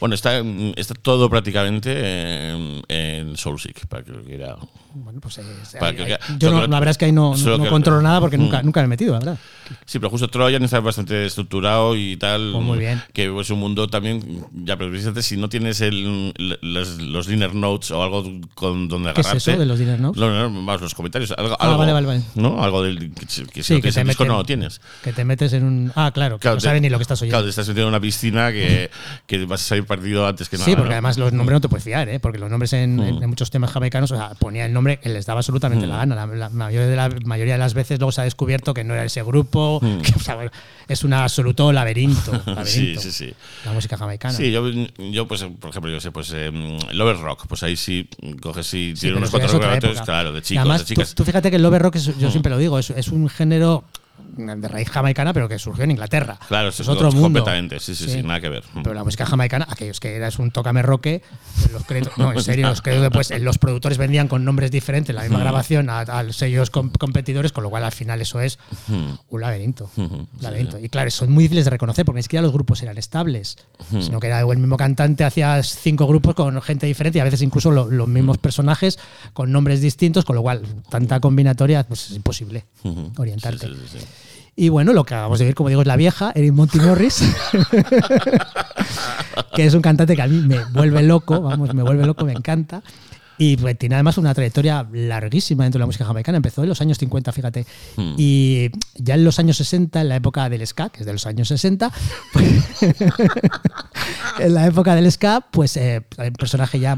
Bueno, está, mm, está todo prácticamente en, en Soulseek, para que lo quiera. Bueno, pues eh, Para ahí- que- que- yo no, la verdad es que ahí no, no que- controlo nada porque Mm. nunca, nunca me he metido, la verdad. Sí, pero justo Troyan está bastante estructurado y tal. Pues muy bien. Que es un mundo también. Ya, pero si no tienes el, los, los dinner notes o algo con donde ¿Qué es agarrarte. eso de los dinner notes? No, no, no, los comentarios. Algo, Ah, algo, vale, vale, vale. ¿No? Algo del. Que, que si Sí, no que tienes te el disco, meten- no lo tienes. Que te metes en un. Ah, claro, que Claro, no te- sabes ni lo que estás oyendo. Claro, te estás metiendo en una piscina que, que vas a salir partido antes que nada. Sí, porque ¿no? además los nombres no te puedes fiar, ¿eh? porque los nombres en, en- en muchos temas jamaicanos o sea, ponía el nombre que les daba absolutamente la gana. La, la mayoría, de la mayoría de las veces luego se ha descubierto que no era ese grupo, *laughs* que, o sea, es un absoluto laberinto. *laughs* Sí, laberinto, sí, sí. La música jamaicana. Sí, yo, yo, pues, por ejemplo, yo sé, pues, eh, Lover Rock, pues ahí sí coges y Sí, tiene pero unos cuatro relatos, claro, de chicos, además, de chicas. Tú, tú fíjate que el Love Rock, es- yo siempre lo digo, es, es un género de raíz jamaicana, pero que surgió en Inglaterra. claro, es eso otro mundo. completamente, sí, sí, sí, nada que ver. Pero la música jamaicana, aquellos que eras un tócame roque, los créditos, no, en serio, los créditos después, eh, los productores vendían con nombres diferentes la misma grabación a, a sellos com- competidores, con lo cual al final eso es un laberinto. un laberinto. Y claro, son muy difíciles de reconocer porque ni siquiera los grupos eran estables, sino que era el mismo cantante hacía cinco grupos con gente diferente y a veces incluso lo- los mismos personajes con nombres distintos, con lo cual tanta combinatoria pues, es imposible orientarte. Sí, sí, sí. Y bueno, lo que acabamos de ver, como digo, es la vieja, Eric Monty Morris, *laughs* que es un cantante que a mí me vuelve loco, vamos, me vuelve loco, me encanta. Y pues, tiene además una trayectoria larguísima dentro de la música jamaicana. Empezó en los años 50, fíjate. Y ya en los años 60, en la época del ska, que es de los años 60, pues, *laughs* en la época del ska, pues eh, hay un personaje ya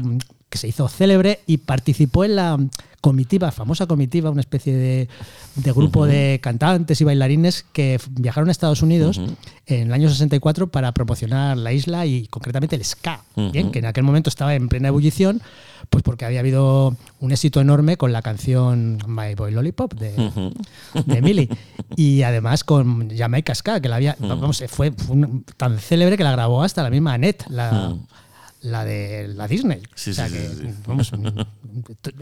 que se hizo célebre y participó en la comitiva, famosa comitiva, una especie de, de grupo de cantantes y bailarines que viajaron a Estados Unidos en el año 64 para promocionar la isla y concretamente el ska, bien, que en aquel momento estaba en plena ebullición, pues porque había habido un éxito enorme con la canción My Boy Lollipop de, de Millie. Y además con Jamaica Ska, que la había, vamos, fue, fue un- tan célebre que la grabó hasta la misma Annette, la, la de la Disney. Sí, o sea sí, que, sí, vamos,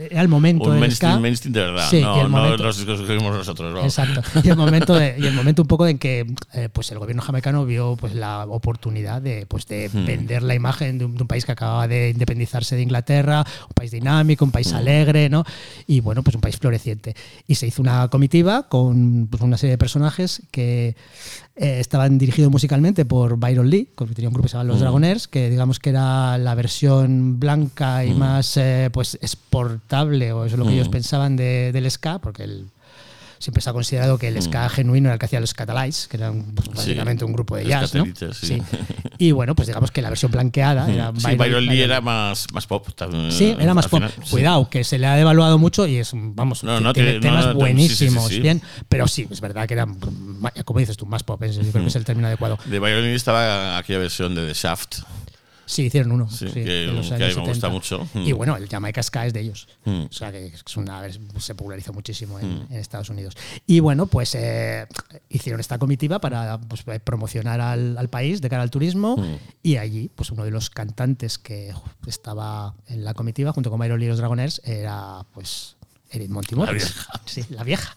era el momento Un del mainstream, ska. mainstream de verdad, no, el no momento- los discos que cogimos nosotros. vamos. Exacto. Y el momento, de- y el momento un poco en que eh, pues el gobierno jamaicano vio pues la oportunidad de, pues, de Hmm. vender la imagen de un, de un país que acababa de independizarse de Inglaterra, un país dinámico, un país Hmm. alegre, ¿no? Y bueno, pues un país floreciente. Y se hizo una comitiva con pues, una serie de personajes que eh, estaban dirigidos musicalmente por Byron Lee, que tenía un grupo que se llama Hmm. Los Dragoners, que digamos que era la versión blanca y más eh, pues exportable, o eso es lo que ellos pensaban de- del ska, porque el siempre se ha considerado que el ska genuino era el que hacía los Catalytes, que eran pues, básicamente un grupo de jazz, ¿no? Catalites, sí. Y bueno, pues digamos que la versión blanqueada era Sí, Byron Lee Byron- era más, más pop. también, Sí, era más pop. final, sí. Cuidado, que se le ha devaluado mucho y es, vamos, No, no, tiene tiene- temas no, buenísimos, sí, sí, sí. bien, pero sí, es verdad que era, como dices tú, más pop, es- yo creo que es el término adecuado. De Byron Lee estaba aquella versión de The Shaft. Sí, hicieron uno. Sí, sí, que- en los que a mí me gusta 70. mucho. Y Mm. bueno, el Jamaica Ska es de ellos. Mm. O sea, que es una, se popularizó muchísimo en, en Estados Unidos. Y bueno, pues eh, hicieron esta comitiva para pues, promocionar al, al país de cara al turismo. Mm. Y allí, pues uno de los cantantes que estaba en la comitiva, junto con Byron y los Dragoners, era pues Edith Montimorris. La vieja. *laughs* Sí, la vieja.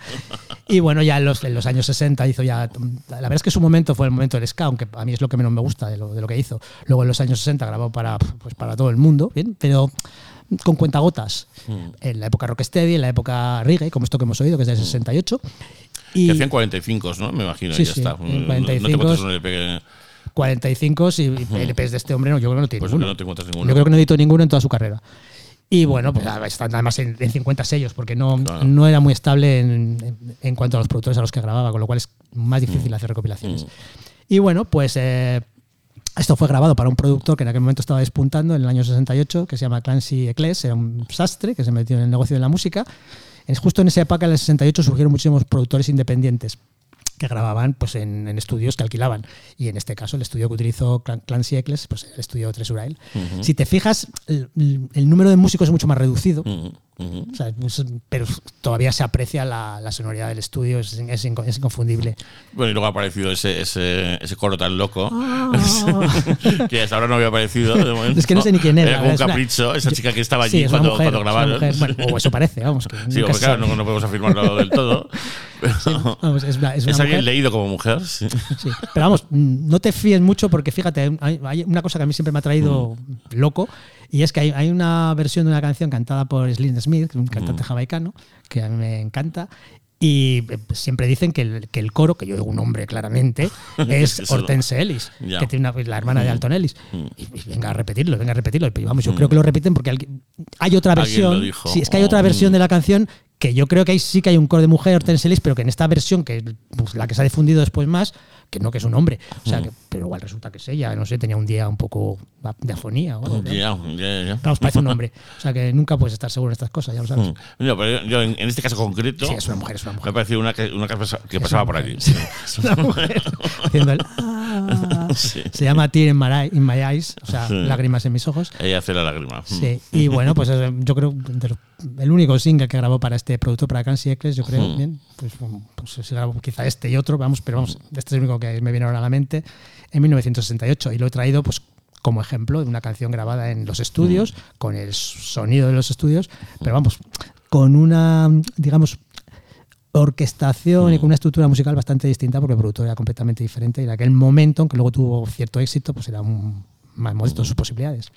Y bueno, ya en los, en los años 60 hizo ya. La verdad es que su momento fue el momento del ska, aunque a mí es lo que menos me gusta de lo, de lo que hizo. Luego en los años 60 grabó para, pues, para todo el mundo, ¿bien? pero con cuentagotas. Mm. En la época rocksteady, en la época reggae, como esto que hemos oído, que es del 68. Y Que hacían 45, ¿no? Me imagino, Sí, ya sí, está. en No- No te 45s. encuentras un LP que. 45 y LPs de este hombre, no, yo creo que no tiene Pues ninguno. no te ninguno. Yo creo que no editó ninguno en toda su carrera. Y bueno, pues están además en, en 50 sellos, porque no, Claro. no era muy estable en, en- en cuanto a los productores a los que grababa, con lo cual es más Mm. difícil hacer recopilaciones. Y bueno, pues eh, esto fue grabado para un productor que en aquel momento estaba despuntando en el año 68, que se llama Clancy Eccles, era un sastre que se metió en el negocio de la música. Es justo en esa época, en el 68, surgieron muchísimos productores independientes que grababan pues en, en estudios que alquilaban. Y en este caso, el estudio que utilizó Clan- Clancy Eccles, pues el estudio Tresurail. Si te fijas, el, el número de músicos es mucho más reducido. Ujú, ujú. O sea, pero todavía se aprecia la, la sonoridad del estudio, es, es es inconfundible. Bueno, y luego ha aparecido ese, ese, ese coro tan loco Ah. *laughs* que hasta ahora no había aparecido. de momento. Es que no sé ni quién era. Era un es una- capricho, esa chica que estaba Sí, allí una cuando, mujer, cuando grabaron. Bueno, o eso parece, vamos. Que Sí, porque claro, no, no podemos afirmarlo del todo. *laughs* Pero Vamos, es una, una alguien leído como mujer. Sí. Sí. Pero vamos, mm, no te fíes mucho porque fíjate, hay, hay una cosa que a mí siempre me ha traído loco y es que hay, hay una versión de una canción cantada por Slim Smith, un cantante jamaicano, que a mí me encanta. Y eh, siempre dicen que el, que el coro, que yo oigo un nombre claramente, *laughs* es. Hortense Ellis, Ya. que tiene una- la hermana de Alton Ellis. Y, y venga a repetirlo, venga a repetirlo. Pero vamos, yo creo que lo repiten porque alguien- hay otra versión. Sí, es que hay otra Oh, versión mm. de la canción que yo creo que ahí sí que hay un coro de mujer, Hortense Ellis, pero que en esta versión, que es pues, la que se ha difundido después más, que no que es un hombre. O Mm. sea, que, pero igual resulta que es ella, no sé, tenía un día un poco de afonía o. ¿no? Ya, ya, ya. Vamos, parece un hombre. O sea, que nunca puedes estar seguro de estas cosas, ya lo sabes. Mm. No, pero yo en, en este caso concreto Sí, es una mujer, es una me mujer. ha parecido una que, una que, pasaba por allí. Sí, es una *laughs* mujer haciendo el ah. *laughs* *laughs* Sí. Se llama Tear in my, in my eyes, o sea, Sí. lágrimas en mis ojos. Ella hace la lágrima. Mm. Sí, y *laughs* bueno, pues eh, yo creo el único single que grabó para este producto, para Clancy Eccles, yo creo, Hmm. bien, pues, pues se grabó quizá este y otro, vamos, pero vamos, este es el único que me viene ahora a la mente, en 1968, y lo he traído pues como ejemplo de una canción grabada en los estudios, con el sonido de los estudios, pero vamos, con una, digamos, orquestación y con una estructura musical bastante distinta porque el productor era completamente diferente y en aquel momento, aunque luego tuvo cierto éxito, pues era un- más modesto sus posibilidades.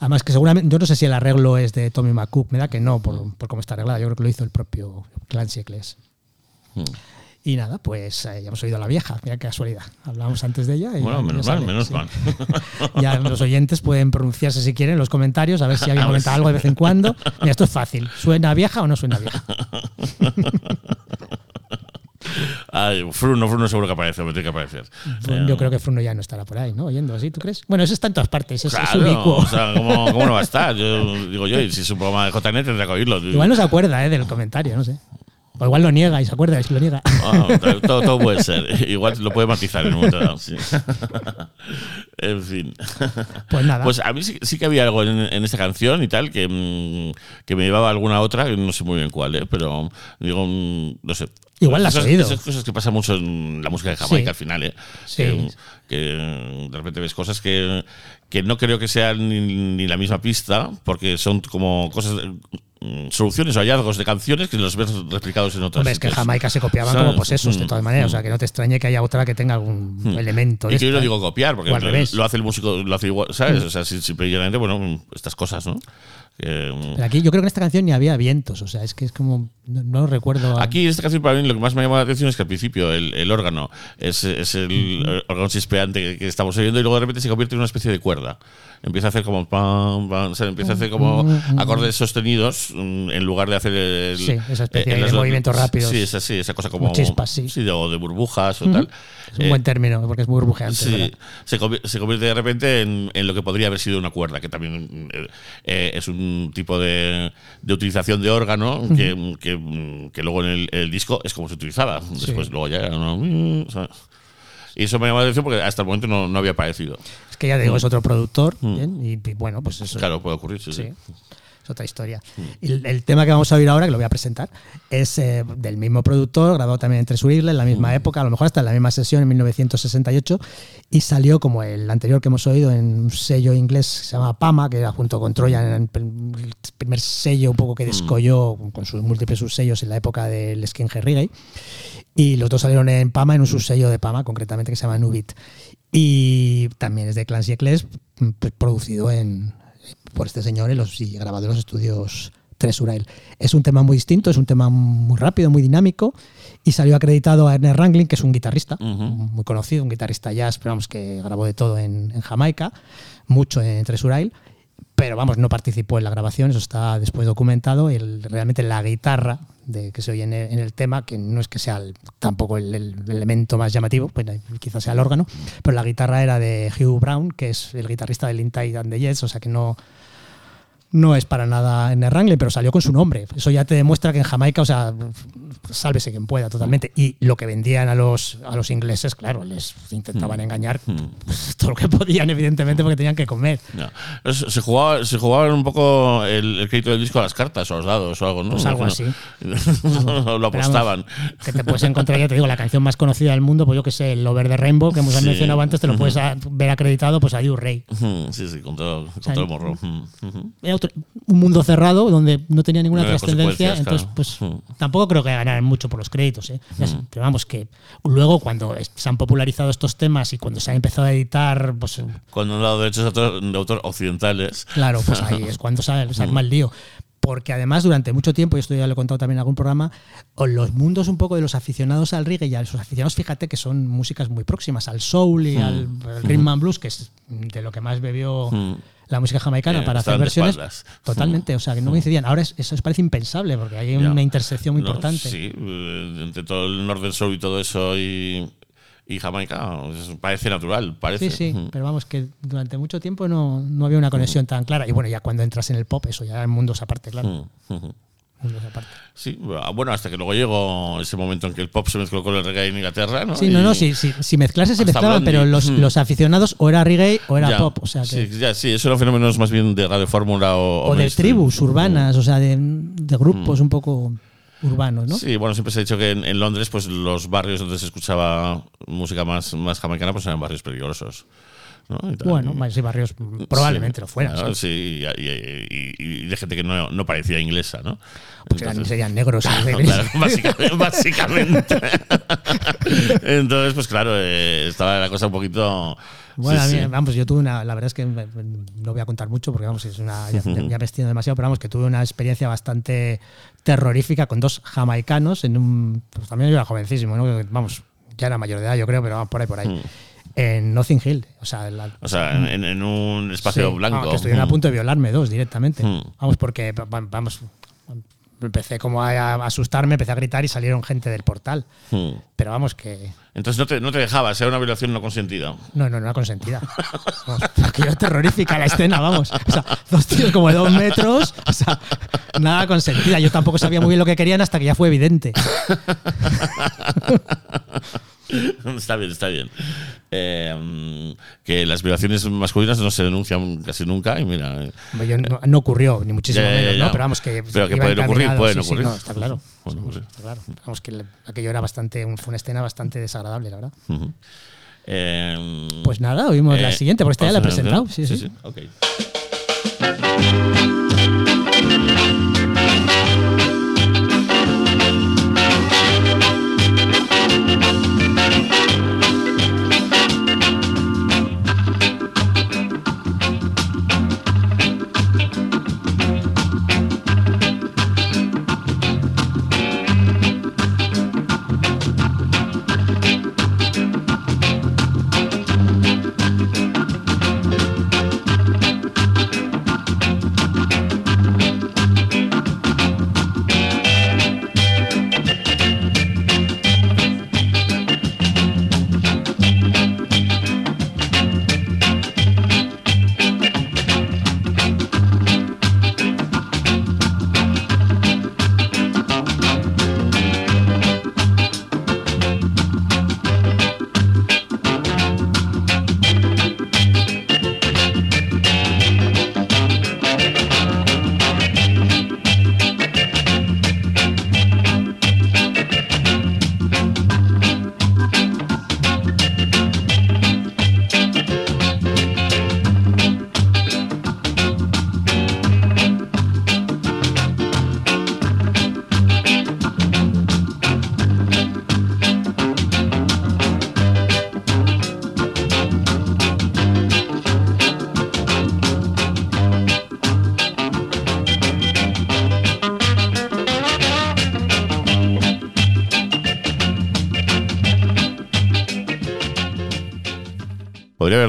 Además que seguramente, yo no sé si el arreglo es de Tommy McCook, me da que no, por, por cómo está arreglada, yo creo que lo hizo el propio Clancy Eccles. Mm. Y nada, pues eh, ya hemos oído a la vieja, mira qué casualidad. Hablábamos antes de ella. y Bueno, menos mal, menos sí. mal. *laughs* Ya los oyentes pueden pronunciarse si quieren en los comentarios, a ver si alguien *laughs* comenta algo de vez en cuando. Mira, esto es fácil. ¿Suena vieja o no suena vieja? *laughs* Ay, Fruno, Fruno seguro que aparece, me tiene que aparecer. Yo creo que Fruno ya no estará por ahí, ¿no? Oyendo así, ¿tú crees? Bueno, eso está en todas partes, es, es Claro, ubicuo. o sea, ¿cómo, cómo no va a estar? Yo digo yo, y si es un programa de JNet tendrá que oírlo. Igual no se acuerda ¿eh? del comentario, no sé. O igual lo niega y se acuerda si lo niega. Ah, *laughs* todo, todo puede ser. Igual lo puede matizar en un momento dado. sí. *laughs* en fin. Pues nada. Pues a mí sí, sí que había algo en, en esta canción y tal que, mm, que me llevaba a alguna otra, que no sé muy bien cuál, ¿eh? pero digo, mm, no sé. Igual la has esas, oído. esas cosas que pasan mucho en la música de Jamaica Sí. al final, ¿eh? Sí. Que, que de repente ves cosas que, que no creo que sean ni, ni la misma pista, porque son como cosas, mm, soluciones o hallazgos de canciones que los ves replicados en otras. Hombre, es que en. Jamaica se copiaban ¿Sabes? como posesos, de Mm, todas maneras. mm. O sea, que no te extrañe que haya otra que tenga algún elemento. de Y que yo no digo ¿eh? copiar, porque. Mm. lo hace el músico, lo hace igual, ¿sabes? O sea, si- simplemente, bueno, estas cosas, ¿no? Mm, Pero aquí yo creo que en esta canción ni había vientos, o sea, es que es como. No, no recuerdo. Aquí esta canción para mí lo que más me llama la atención es que al principio el, el órgano es, es el eh, órgano chispeante que, que estamos oyendo y luego de repente se convierte en una especie de cuerda. Empieza a hacer como pam, pam, o sea, empieza a hacer como acordes sostenidos mm, en lugar de hacer el, Sí, esa especie en de movimientos rápidos. Sí, esa, sí, esa cosa como chispas, sí. de, o de burbujas o tal. es un Eh, buen término, porque es muy burbujeante. Sí, se, convi- se convierte de repente en, en lo que podría haber sido una cuerda, que también eh, eh, es un tipo de, de utilización de órgano que, que- que luego en el, el disco es como se utilizaba. Después luego ya era una- ¿sabes? Y eso me llama la atención porque hasta el momento no, no había aparecido. Que ya digo, es otro productor, bien, y, y bueno, pues eso. Claro, puede ocurrir, sí, Sí, sí. es otra historia. Y el, el tema que vamos a oír ahora, que lo voy a presentar, es eh, del mismo productor, grabado también en Island en la misma época, a lo mejor hasta en la misma sesión en 1968, y salió como el anterior que hemos oído en un sello inglés que se llama Pama, que era junto con Trojan el primer sello un poco que descolló con sus múltiples subsellos en la época del Skinhead Reggae. Y los dos salieron en Pama, en un subsello de Pama, concretamente, que se llama Nubit. Y también es de Clancy Eccles, producido en, por este señor en los, y grabado en los estudios Tresurail. Es un tema muy distinto, es un tema muy rápido, muy dinámico, y salió acreditado a Ernest Ranglin, que es un guitarrista muy conocido, un guitarrista jazz, pero vamos, que grabó de todo en, en Jamaica, mucho en Tresurail, pero vamos, no participó en la grabación, eso está después documentado, el- realmente la guitarra de, que se oye en el, tema, que no es que sea el- tampoco el, el elemento más llamativo, pues, quizás sea el órgano, pero la guitarra era de Hugh Brown, que es el guitarrista de Lintide and the Jets, o sea que no, no es para nada en el Wrangler, pero salió con su nombre. Eso ya te demuestra que en Jamaica, o sea, sálvese quien pueda totalmente. Y lo que vendían a los, a los ingleses, claro, les intentaban engañar pues, *laughs* todo lo que podían, evidentemente, porque tenían que comer. No. Se jugaba, se jugaban un poco el, el crédito del disco a las cartas o a los dados o algo, ¿no? Pues algo así. *laughs* lo apostaban. Que te puedes encontrar, ya te digo, la canción más conocida del mundo, pues yo que sé, el Over the Rainbow, que hemos Sí. mencionado antes, te lo puedes ver acreditado pues a You Rey. Sí, sí, con todo, con sea, todo el morro. Otro- un mundo cerrado donde no tenía ninguna No trascendencia, entonces claro. pues Mm. tampoco creo que ganaran mucho por los créditos, ¿eh? Sé, pero vamos que luego cuando se han popularizado estos temas y cuando se han empezado a editar, pues Cuando han dado derechos de autor, de autor occidentales. claro, pues ahí *laughs* es cuando sale, se arma el lío. Porque además durante mucho tiempo, y esto ya lo he contado también en algún programa, los mundos un poco de los aficionados al reggae y a los aficionados, fíjate que son músicas muy próximas al soul y al, al rhythm and blues, que es de lo que más bebió Mm. La música jamaicana Eh, para hacer versiones. espaldas. *laughs* Totalmente, o sea, que no coincidían. Ahora es- eso parece impensable porque hay Ya. una intersección muy No, importante. Sí, eh, entre todo el Northern Soul y todo eso y, y Jamaica, es- parece natural, parece. Sí, sí, pero vamos, que durante mucho tiempo no, no había una conexión tan clara. Y bueno, ya cuando entras en el pop, eso ya en mundos aparte, claro. Mundos aparte. Sí, bueno, hasta que luego llegó ese momento en que el pop se mezcló con el reggae en Inglaterra, ¿no? Sí, no, Y- no, sí, sí, si mezclase se mezclaban, Blondie. pero los, Mm. los aficionados o era reggae o era Ya, pop. O sea que. sí, ya, sí, eso eran fenómenos más bien de radio fórmula o, o de mainstream. tribus urbanas, o sea, de, de grupos un poco urbanos, ¿no? Sí, bueno, siempre se ha dicho que en, en Londres, pues los barrios donde se escuchaba música más, más jamaicana, pues eran barrios peligrosos. ¿No? Bueno, sí, barrios mm, probablemente Sí, lo fueran. claro, sí. y, y- y- y de gente que no, no parecía inglesa, ¿no? Pues eran- Entonces- serían negros. y *laughs* Claro, claro, básicamente. *laughs* básicamente. *laughs* Entonces, pues claro, eh, estaba la cosa un poquito. Bueno, sí, a mí, sí. vamos, yo tuve una, la verdad es que no voy a contar mucho porque vamos, es una, ya, ya me extiendo demasiado, pero vamos, que tuve una experiencia bastante terrorífica con dos jamaicanos en un, pues también yo era jovencísimo, ¿no? Vamos, ya era mayor de edad, yo creo, pero vamos por ahí, por ahí. Mm. En Nothing Hill, o sea, la- O sea, en, en- en un espacio Sí, blanco. vamos, que estuvieron a Mm. punto de violarme dos directamente. Mm. Vamos, porque va- vamos, empecé como a, asustarme, empecé a gritar y salieron gente del portal. Mm. Pero vamos que Entonces no te, no te dejabas, era una violación no consentida. no, no, no era consentida. Vamos, aquello terrorífica la escena, vamos. O sea, dos tíos como de dos metros, o sea, nada consentida. Yo tampoco sabía muy bien lo que querían hasta que ya fue evidente. *laughs* *laughs* está bien, está bien. Eh, que las violaciones masculinas no se denuncian casi nunca y mira. eh, yo no, no ocurrió, ni muchísimo Ya, ya, menos, ya. ¿no? Pero vamos, que. Pero que pueden ocurrir, pueden sí, sí, ocurrir. no, está claro. Pueden ocurrir. Está claro. Vamos, que aquello era bastante. Fue una escena bastante desagradable, la verdad. ujú. Eh, Pues nada, oímos la eh, siguiente, porque esta ya la he presentado. Sí, sí. ok. Thank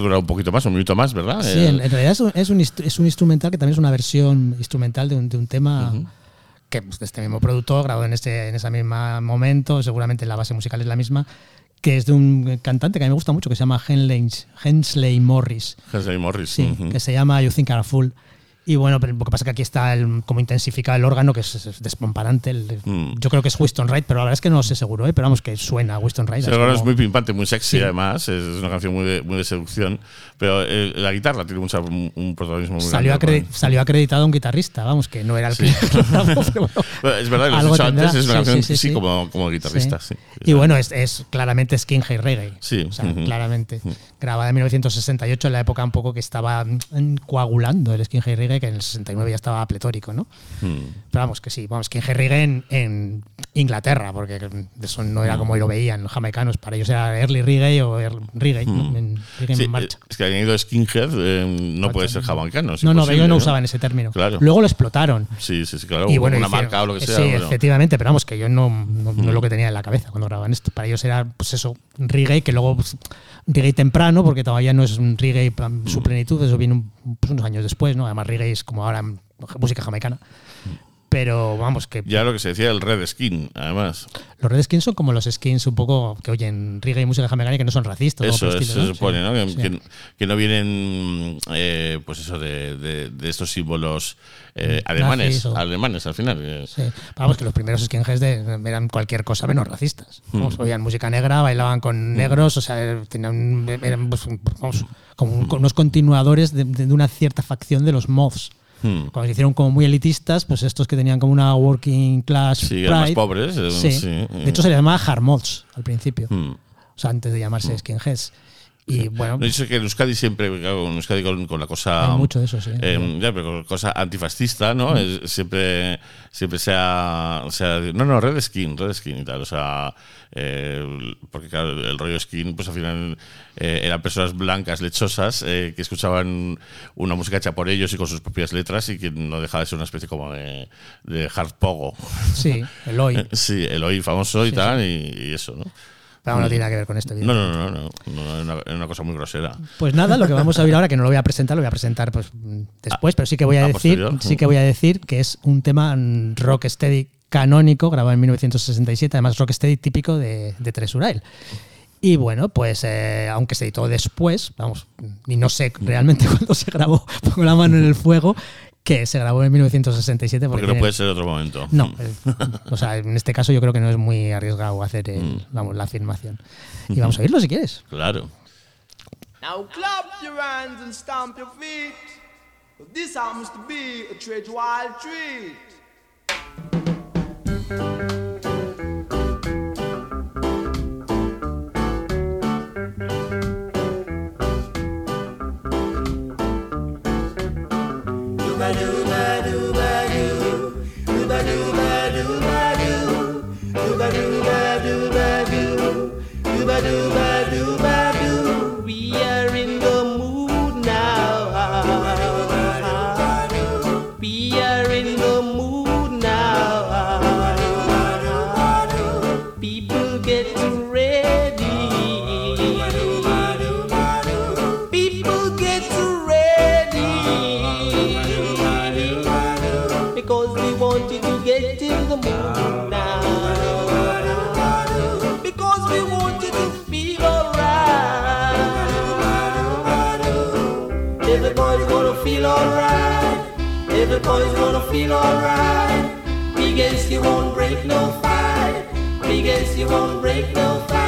Durado un poquito más, un minuto más, ¿verdad? Sí, Eh, en, en realidad es un, es, un, es un instrumental que también es una versión instrumental de un, de un tema que pues, de este mismo productor, grabado en, este, en ese mismo momento, seguramente la base musical es la misma, que es de un cantante que a mí me gusta mucho, que se llama Henley, Hensley Morris. Hensley Morris. Sí, ujú. que se llama You Think I'm a Fool. Y bueno, pero lo que pasa es que aquí está el, como intensificado el órgano, que es, es despomparante. El- Mm. Yo creo que es Winston Wright, pero la verdad es que no sé seguro, ¿eh? pero vamos, que suena a Winston Wright. Sí, es ahora es como- muy pimpante, muy sexy Sí. además, es una canción muy de, muy de seducción, pero eh, la guitarra tiene mucha- un, protagonismo muy Salió, grande. salió acreditado un guitarrista, vamos, que no era el Sí. que *laughs* pero bueno, es verdad, lo algo dicho antes, es una canción sí, sí, sí, sí. como, como guitarrista. Y bueno, es, es claramente skinhead reggae. Sí, O sea, ujú. claramente. Grabada en 1968, en la época un poco que estaba mm, coagulando el skinhead reggae, que en el 69 ya estaba pletórico, ¿no? Mm. Pero vamos, que sí, vamos, skinhead reggae en, en Inglaterra, porque eso no era como lo veían los jamaicanos. Para ellos era early reggae o early reggae, ¿no? En- reggae Sí, en marcha. es que el añadido skinhead eh, no puede ser jamaicano. No, no, ellos no usaban ese término. Claro. Luego lo explotaron. Sí, sí, sí, claro. y bueno, una hicieron- marca o lo que sea. Sí, bueno. efectivamente, pero vamos, que yo no, no, no es lo que tenía en la cabeza cuando grababan esto. Para ellos era, pues eso, reggae, que luego, pues, reggae temprano, porque todavía no es un reggae su plenitud, eso viene pues, unos años después, ¿no? Además, reggae es como ahora música jamaicana. Pero vamos, que Ya lo que se decía el red skin, además. los Red Skins son como los skins un poco que oyen reggae y música y que no son racistas. Eso por el es, estilo, se supone, Sí, ¿no? Que, sí. que- que no vienen, eh, pues eso, de, de- de estos símbolos eh, alemanes, o- alemanes al final. eh. Sí. Vamos, que los primeros skinheads de- eran cualquier cosa menos racistas. Hmm. Vamos, oían música negra, bailaban con negros, o sea, tenían, eran pues, vamos, como un- unos continuadores de, de una cierta facción de los moths. Hmm. Cuando se hicieron como muy elitistas, pues estos que tenían como una working class Sí, eran más pride, pobres. eh, sí. sí. De hecho, se les llamaba hard moths al principio. Hmm. O sea, antes de llamarse skinheads. Y bueno, No, sé que en Euskadi siempre, en Euskadi con, con la cosa. hay mucho de eso, sí. eh, ya, pero con cosa antifascista, ¿no? Es- siempre, siempre se ha, se ha- No, no, red skin, red skin y tal. O sea, eh, porque claro, el rollo skin, pues al final eh, eran personas blancas, lechosas, eh, que escuchaban una música hecha por ellos y con sus propias letras y que no dejaba de ser una especie como de, de hard pogo. Sí, *laughs* el hoy. Sí, el hoy famoso y Sí, tal, y, y eso, ¿no? Pero no tiene nada que ver con esto. No, no, no, no, es una, cosa muy grosera. Pues nada, lo que vamos a oír ahora, que no lo voy a presentar, lo voy a presentar pues mm, después, pero sí que voy a decir, sí que voy a decir que es un tema mm, rocksteady canónico, grabado en 1967, además rocksteady típico de, de Tres Urail. Y bueno, pues eh, aunque se editó después, vamos, y no sé realmente *laughs* cuándo se grabó, pongo la mano en el fuego, que se grabó en 1967 porque, Porque no puede ser otro momento. no, eh, o sea, en este caso yo creo que no es muy arriesgado hacer el- Mm. vamos, la afirmación. *laughs* Y vamos a oírlo si quieres. Claro. Now clap your hands and stamp your feet. This happens to be a treat wild treat. Want you to get in the mood now. Because we want you to feel alright. Everybody's gonna feel alright. Everybody's gonna feel alright. Because you won't break no fight. Because you won't break no fight.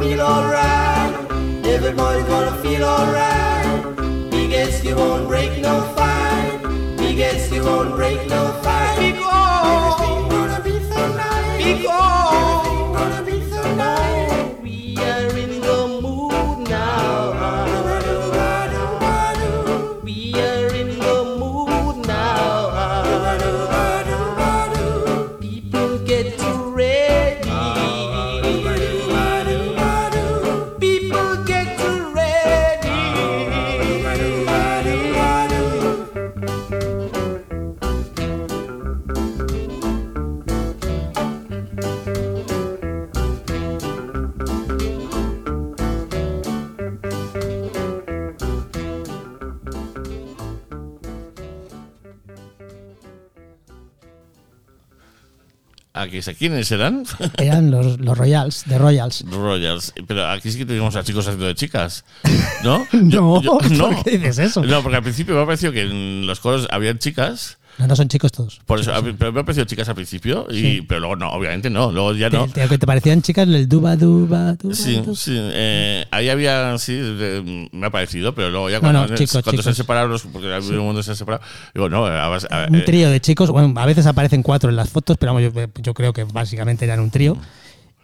Feel alright. Everybody's gonna feel alright. Because you won't break no fight. Because you won't break no fight. Because everything's gonna be so nice. Because ¿A, que, ¿A quiénes eran? *laughs* Eran los, los Royals, de Royals. Royals. Pero aquí sí que tenemos a chicos haciendo de chicas. ¿No? *laughs* No, ¿por qué dices eso? No, porque al principio me ha parecido que en los coros habían chicas. No, no son chicos todos. Por eso, a- pero me ha parecido chicas al principio, y, Sí. pero luego no, obviamente no. Luego ya Te, no. te- que te parecían chicas el duba duba duba. Sí, duba. sí. eh, ahí había, sí, me ha parecido, pero luego ya No, cuando, no, chicos, cuando se han chicos. separado, los- porque ha un momento que se han separado, digo, no, a a- Un eh, trío de chicos, bueno, a veces aparecen cuatro en las fotos, pero vamos, yo, yo creo que básicamente eran un trío.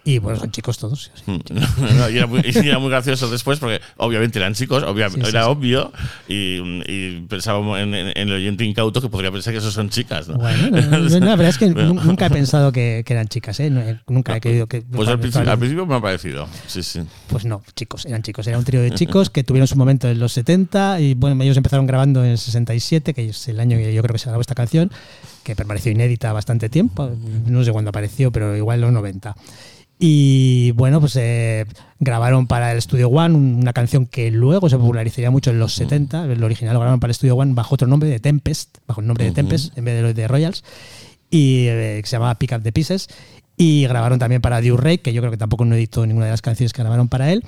Y bueno, son chicos todos. sí. *laughs* No, y, era muy, y era muy gracioso después porque obviamente eran chicos, obvia- Sí, sí, era obvio y, y pensábamos en, en- en el oyente incauto que podría pensar que esos son chicas. ¿no? Bueno, no, *laughs* no, no, la verdad es que nu- nunca he pensado que, que eran chicas, ¿eh? Eh, nunca he querido que. Pues al principio, al principio me ha parecido, sí, sí. Pues no, chicos, eran chicos. Era un trío de chicos que tuvieron su momento en los 70 y bueno, ellos empezaron grabando en el 67, que es el año que yo creo que se grabó esta canción, que permaneció inédita bastante tiempo. No sé cuándo apareció, pero igual en los 90. Y bueno, pues eh, grabaron para el Studio One una canción que luego se popularizaría mucho en los 70. El original lo grabaron para el Studio One bajo otro nombre de Tempest, bajo el nombre de Tempest en vez de de Royals, y eh, que se llamaba Pick Up the Pieces. Y grabaron también para Dew Ray, que yo creo que tampoco no editó ninguna de las canciones que grabaron para él.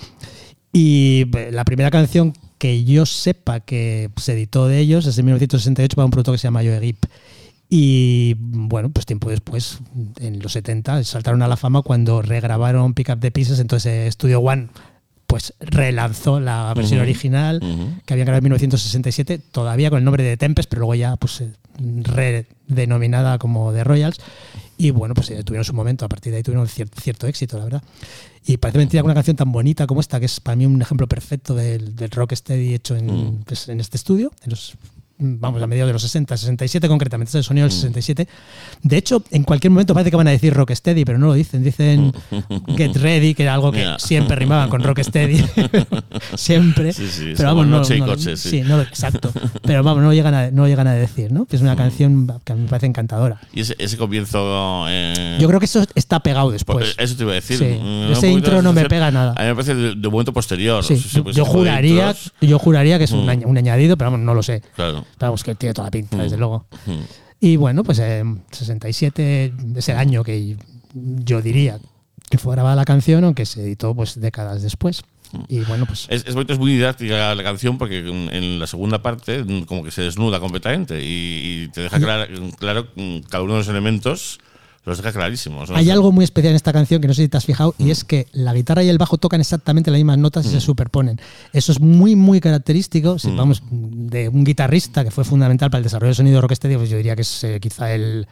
Y eh, la primera canción que yo sepa que se editó de ellos es en 1968 para un producto que se llama Joe Grip. Y bueno, pues tiempo después, en los 70, saltaron a la fama cuando regrabaron Pick Up the Pieces. Entonces eh, Studio One pues relanzó la versión original que habían grabado en 1967, todavía con el nombre de Tempest, pero luego ya pues eh, redenominada como The Royals. Y bueno, pues eh, tuvieron su momento, a partir de ahí tuvieron cier- cierto éxito, la verdad. Y parece mentira que una canción tan bonita como esta, que es para mí un ejemplo perfecto del, del rock steady hecho en, Mm. pues, en este estudio, en los, vamos, a mediados de los 60, 67 concretamente, es el sonido del Mm. 67. De hecho, en cualquier momento parece que van a decir rock steady, pero no lo dicen, dicen *laughs* get ready, que era algo que siempre rimaban con rock steady. *laughs* siempre. Sí, sí, pero vamos, no, coche, sí. no, exacto. Pero vamos, no lo llegan a, no lo llegan a decir, ¿no? Que es una Mm. canción que a mí me parece encantadora. Y ese, ese comienzo. eh, Yo creo que eso está pegado pues, después. eso te iba a decir. Mm, ese intro no me pega nada. A mí me parece de, de momento posterior. Yo juraría, yo juraría que es un, Mm. añ- un añadido, pero vamos, no lo sé. Claro. Vamos, que tiene toda la pinta, Mm. desde luego. Mm. Y bueno, pues eh, 67 es el año que yo diría que fue grabada la canción, aunque se editó pues décadas después. Y bueno, pues Es, es bonito, es muy didáctica la canción porque en, en la segunda parte mm, como que se desnuda completamente y, y te deja clara- claro mm, cada uno de los elementos, los deja clarísimos. ¿no? hay algo muy especial en esta canción que no sé si te has fijado, y es que la guitarra y el bajo tocan exactamente las mismas notas y se superponen. Eso es muy, muy característico, si vamos, de un guitarrista que fue fundamental para el desarrollo del sonido de rocksteady, pues yo diría que es eh, quizá el,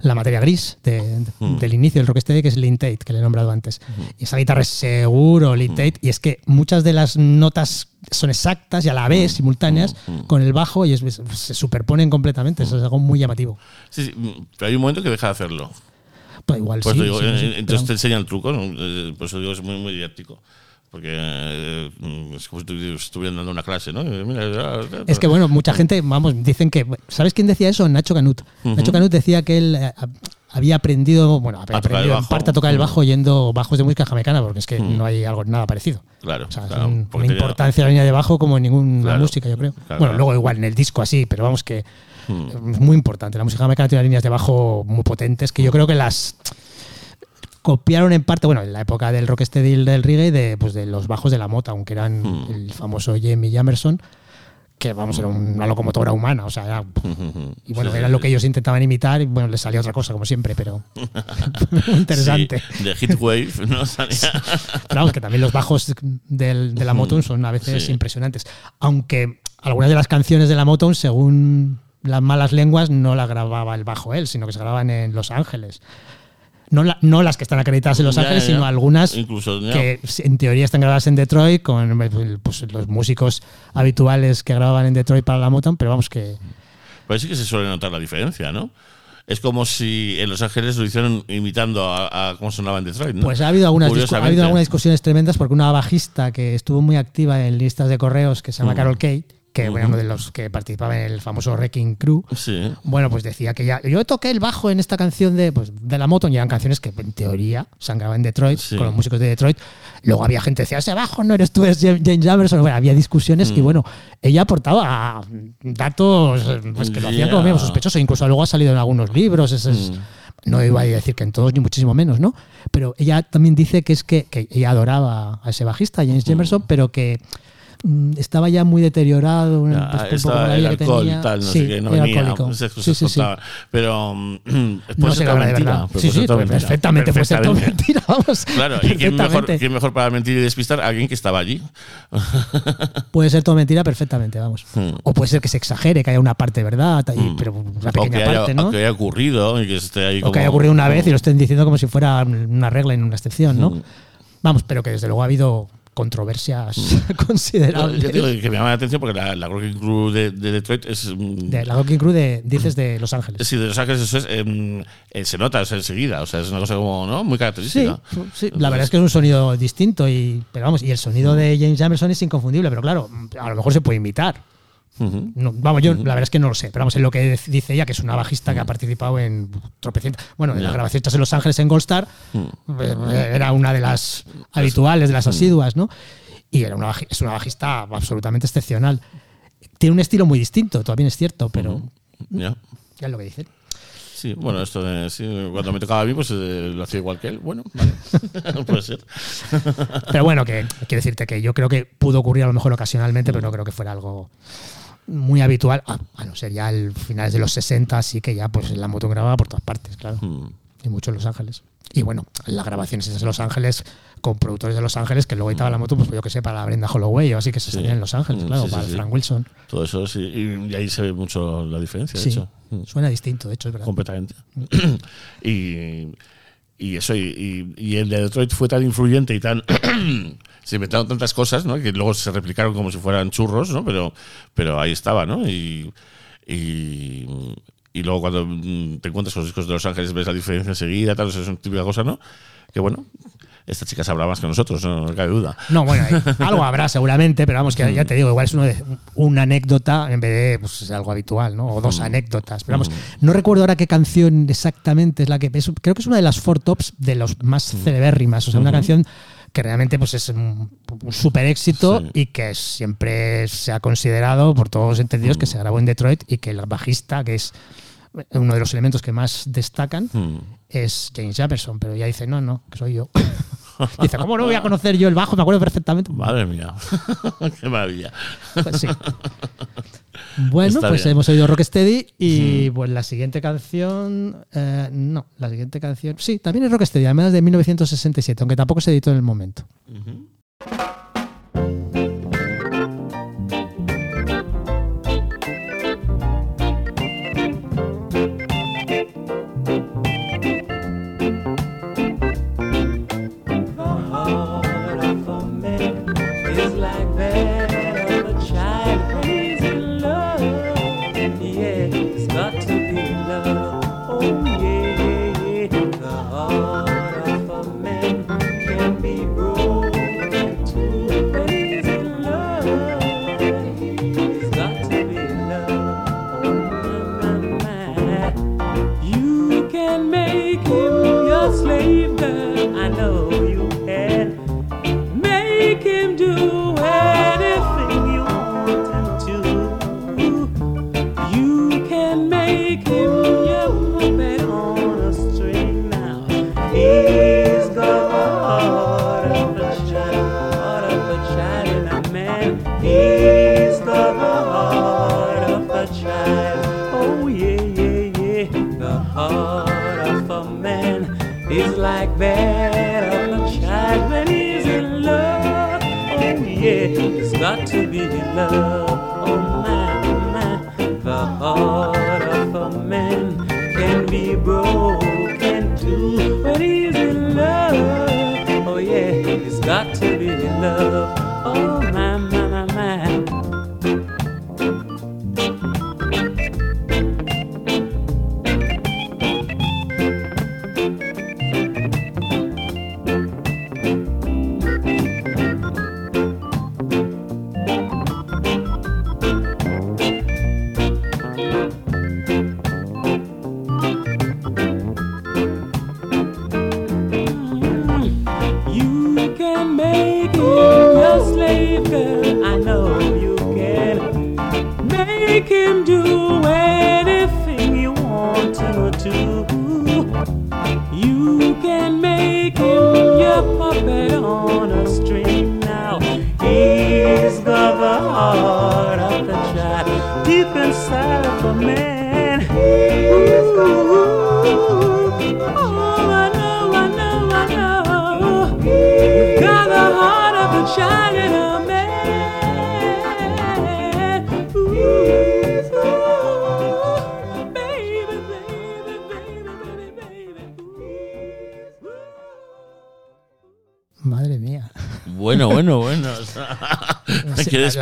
la materia gris de- de- del inicio del rocksteady, que es Lynn Tate, que le he nombrado antes. Y esa guitarra es seguro Lynn Tate, y es que muchas de las notas son exactas y a la vez simultáneas con el bajo y es- se superponen completamente. Eso es algo muy llamativo. Sí, sí, mm, pero hay un momento que deja de hacerlo. Pues igual Pues sí, te digo, sí, eh, eh, entonces te pero- enseña el truco, ¿no? Eh, por eso digo, es muy, muy didáctico. Porque eh, es como si estu- estuvieran dando una clase, ¿no? Mira, Es que bueno, mucha gente, vamos, dicen que. ¿Sabes quién decía eso? Nacho Canut. Nacho Canut decía que él eh, había aprendido, bueno, había aprendido en parte a tocar el bajo oyendo bajos de música jamaicana, porque es que no hay algo nada parecido. Claro, O sea, es claro, un- porque una importancia la línea de bajo como en ninguna Claro, música, yo creo. claro, bueno, luego igual en el disco así, pero vamos que Mm. es muy importante. La música jamaicana tiene líneas de bajo muy potentes que yo creo que las copiaron en parte, bueno, en la época del rocksteady del reggae, de, pues de los bajos de la mota, aunque eran Mm. el famoso Jamie Jamerson, que vamos, era una locomotora humana, o sea, era- *laughs* y bueno, Sí, sí, era lo sí. que ellos intentaban imitar y bueno, les salió otra cosa, como siempre, pero *laughs* interesante. Sí, de Heatwave, ¿no? *laughs* Salía- vamos, que también los bajos del- de la Motown son a veces Sí. impresionantes. Aunque algunas de las canciones de la Motown, según las malas lenguas, no las grababa el bajo él, sino que se grababan en Los Ángeles. No, la- no las que están acreditadas en Los Ya, Ángeles, ya. sino algunas Incluso, que en teoría están grabadas en Detroit con pues, los músicos habituales que grababan en Detroit para la Motown, pero vamos que Parece que se suele notar la diferencia, ¿no? Es como si en Los Ángeles lo hicieron imitando a, a cómo sonaba en Detroit, ¿no? Pues ha habido, algunas ha habido algunas discusiones tremendas porque una bajista que estuvo muy activa en listas de correos que se llama Mm. Carol Kate, que Ujú. era uno de los que participaba en el famoso Wrecking Crew, Sí. bueno, pues decía que ya. Yo toqué el bajo en esta canción de, pues, de la moto, y eran canciones que en teoría se han grabado en Detroit, Sí. con los músicos de Detroit. Luego había gente que decía, ese bajo no eres tú, es James Jamerson. Bueno, había discusiones y Mm. bueno, ella aportaba datos eh, pues, que lo hacían como Ya. medio sospechoso. Incluso luego ha salido en algunos libros. ese es- Mm. No iba a decir que en todos ni muchísimo menos, ¿no? Pero ella también dice que es que, que ella adoraba a ese bajista, James Jamerson, pero que mm, estaba ya muy deteriorado. Ya, un poco estaba el alcohol tenía. tal, no Sí, sé qué, no venía. Sí, sí. Pero mm, *clears throat* puede No se habla de mentira. pero Sí, sí, pues mentira. perfectamente puede ser mentira, vamos. Claro, ¿y quién mejor, Perfectamente. quién mejor para mentir y despistar? Alguien que estaba allí. *laughs* Puede ser todo mentira perfectamente, vamos. Hmm. O puede ser que se exagere, que haya una parte de verdad, y- Mm. pero una o, que pequeña haya, parte, ¿no? o que haya ocurrido y que esté ahí O como, que haya ocurrido una vez y lo estén diciendo como si fuera una regla y no una excepción, ¿no? Mm. Vamos, pero que desde luego ha habido controversias *laughs* Yo considerables. te digo que me llama la atención porque la, la Wrecking Crew de, de Detroit es. mm, De la Rocking Crew de, dices de Los Ángeles. Sí, de Los Ángeles eso es, em, eh, se nota, sea, enseguida. O sea, es una cosa como, ¿no? Muy Sí, característica. sí, la verdad es que es un sonido distinto y pero vamos, y el sonido de James Jamerson es inconfundible, pero claro, a lo mejor se puede imitar. No, vamos, yo la verdad es que no lo sé, pero vamos, en lo que dice ella, que es una bajista que ha participado en tropecientas. Bueno, en las grabaciones en Los Ángeles en Gold Star, eh, era una de las habituales, de las asiduas, ¿no? Y era una, es una bajista absolutamente excepcional. Tiene un estilo muy distinto, también es cierto, pero Ya. ya es lo que dicen. Sí, bueno, esto de, sí, cuando me tocaba a mí, pues eh, lo hacía igual que él. Bueno, vale. *laughs* Puede ser. Pero bueno, que quiero decirte que yo creo que pudo ocurrir a lo mejor ocasionalmente, pero no creo que fuera algo muy habitual, a, a no ser ya finales de los 60, así que ya pues la moto grababa por todas partes, claro. Mm. y mucho en Los Ángeles. Y bueno, las grabaciones esas en Los Ángeles, con productores de Los Ángeles, que luego editaba la moto, pues yo que sé, para la Brenda Holloway o así que se Sí. en Los Ángeles, Mm, claro, sí, para sí. Frank Wilson. Todo eso, sí. Y, ahí se ve mucho la diferencia, de hecho. Mm. suena distinto, de hecho, es verdad. completamente. y, y eso, y, y- y el de Detroit fue tan influyente y tan. Se inventaron tantas cosas, ¿no? Que luego se replicaron como si fueran churros, ¿no? Pero, pero ahí estaba, ¿no? Y, y, y luego cuando mm, te encuentras con los discos de Los Ángeles ves la diferencia enseguida, tal, eso es una típica cosa, ¿no? Que bueno, esta chica sabrá más que nosotros, no, no cabe duda. No, bueno, hay- *laughs* algo habrá seguramente, pero vamos, que ya te digo, igual es uno de- una anécdota en vez de pues, es algo habitual, ¿no? O dos anécdotas. Pero vamos, no recuerdo ahora qué canción exactamente es la que. es- creo que es una de las four tops de los más celebérrimas. O sea, una canción que realmente pues es un, un super éxito Sí. y que siempre se ha considerado por todos los entendidos que se grabó en Detroit y que el bajista, que es uno de los elementos que más destacan, Mm. es James Jefferson, pero ella dice, no, no, que soy yo. *laughs* dice, ¿cómo no voy a conocer yo el bajo? Me acuerdo perfectamente. Madre mía, *laughs* qué maravilla. Pues sí. *laughs* Bueno, Está pues bien. hemos oído Rocksteady y pues la siguiente canción, eh, no, la siguiente canción, sí, también es Rocksteady, además de 1967, aunque tampoco se editó en el momento. The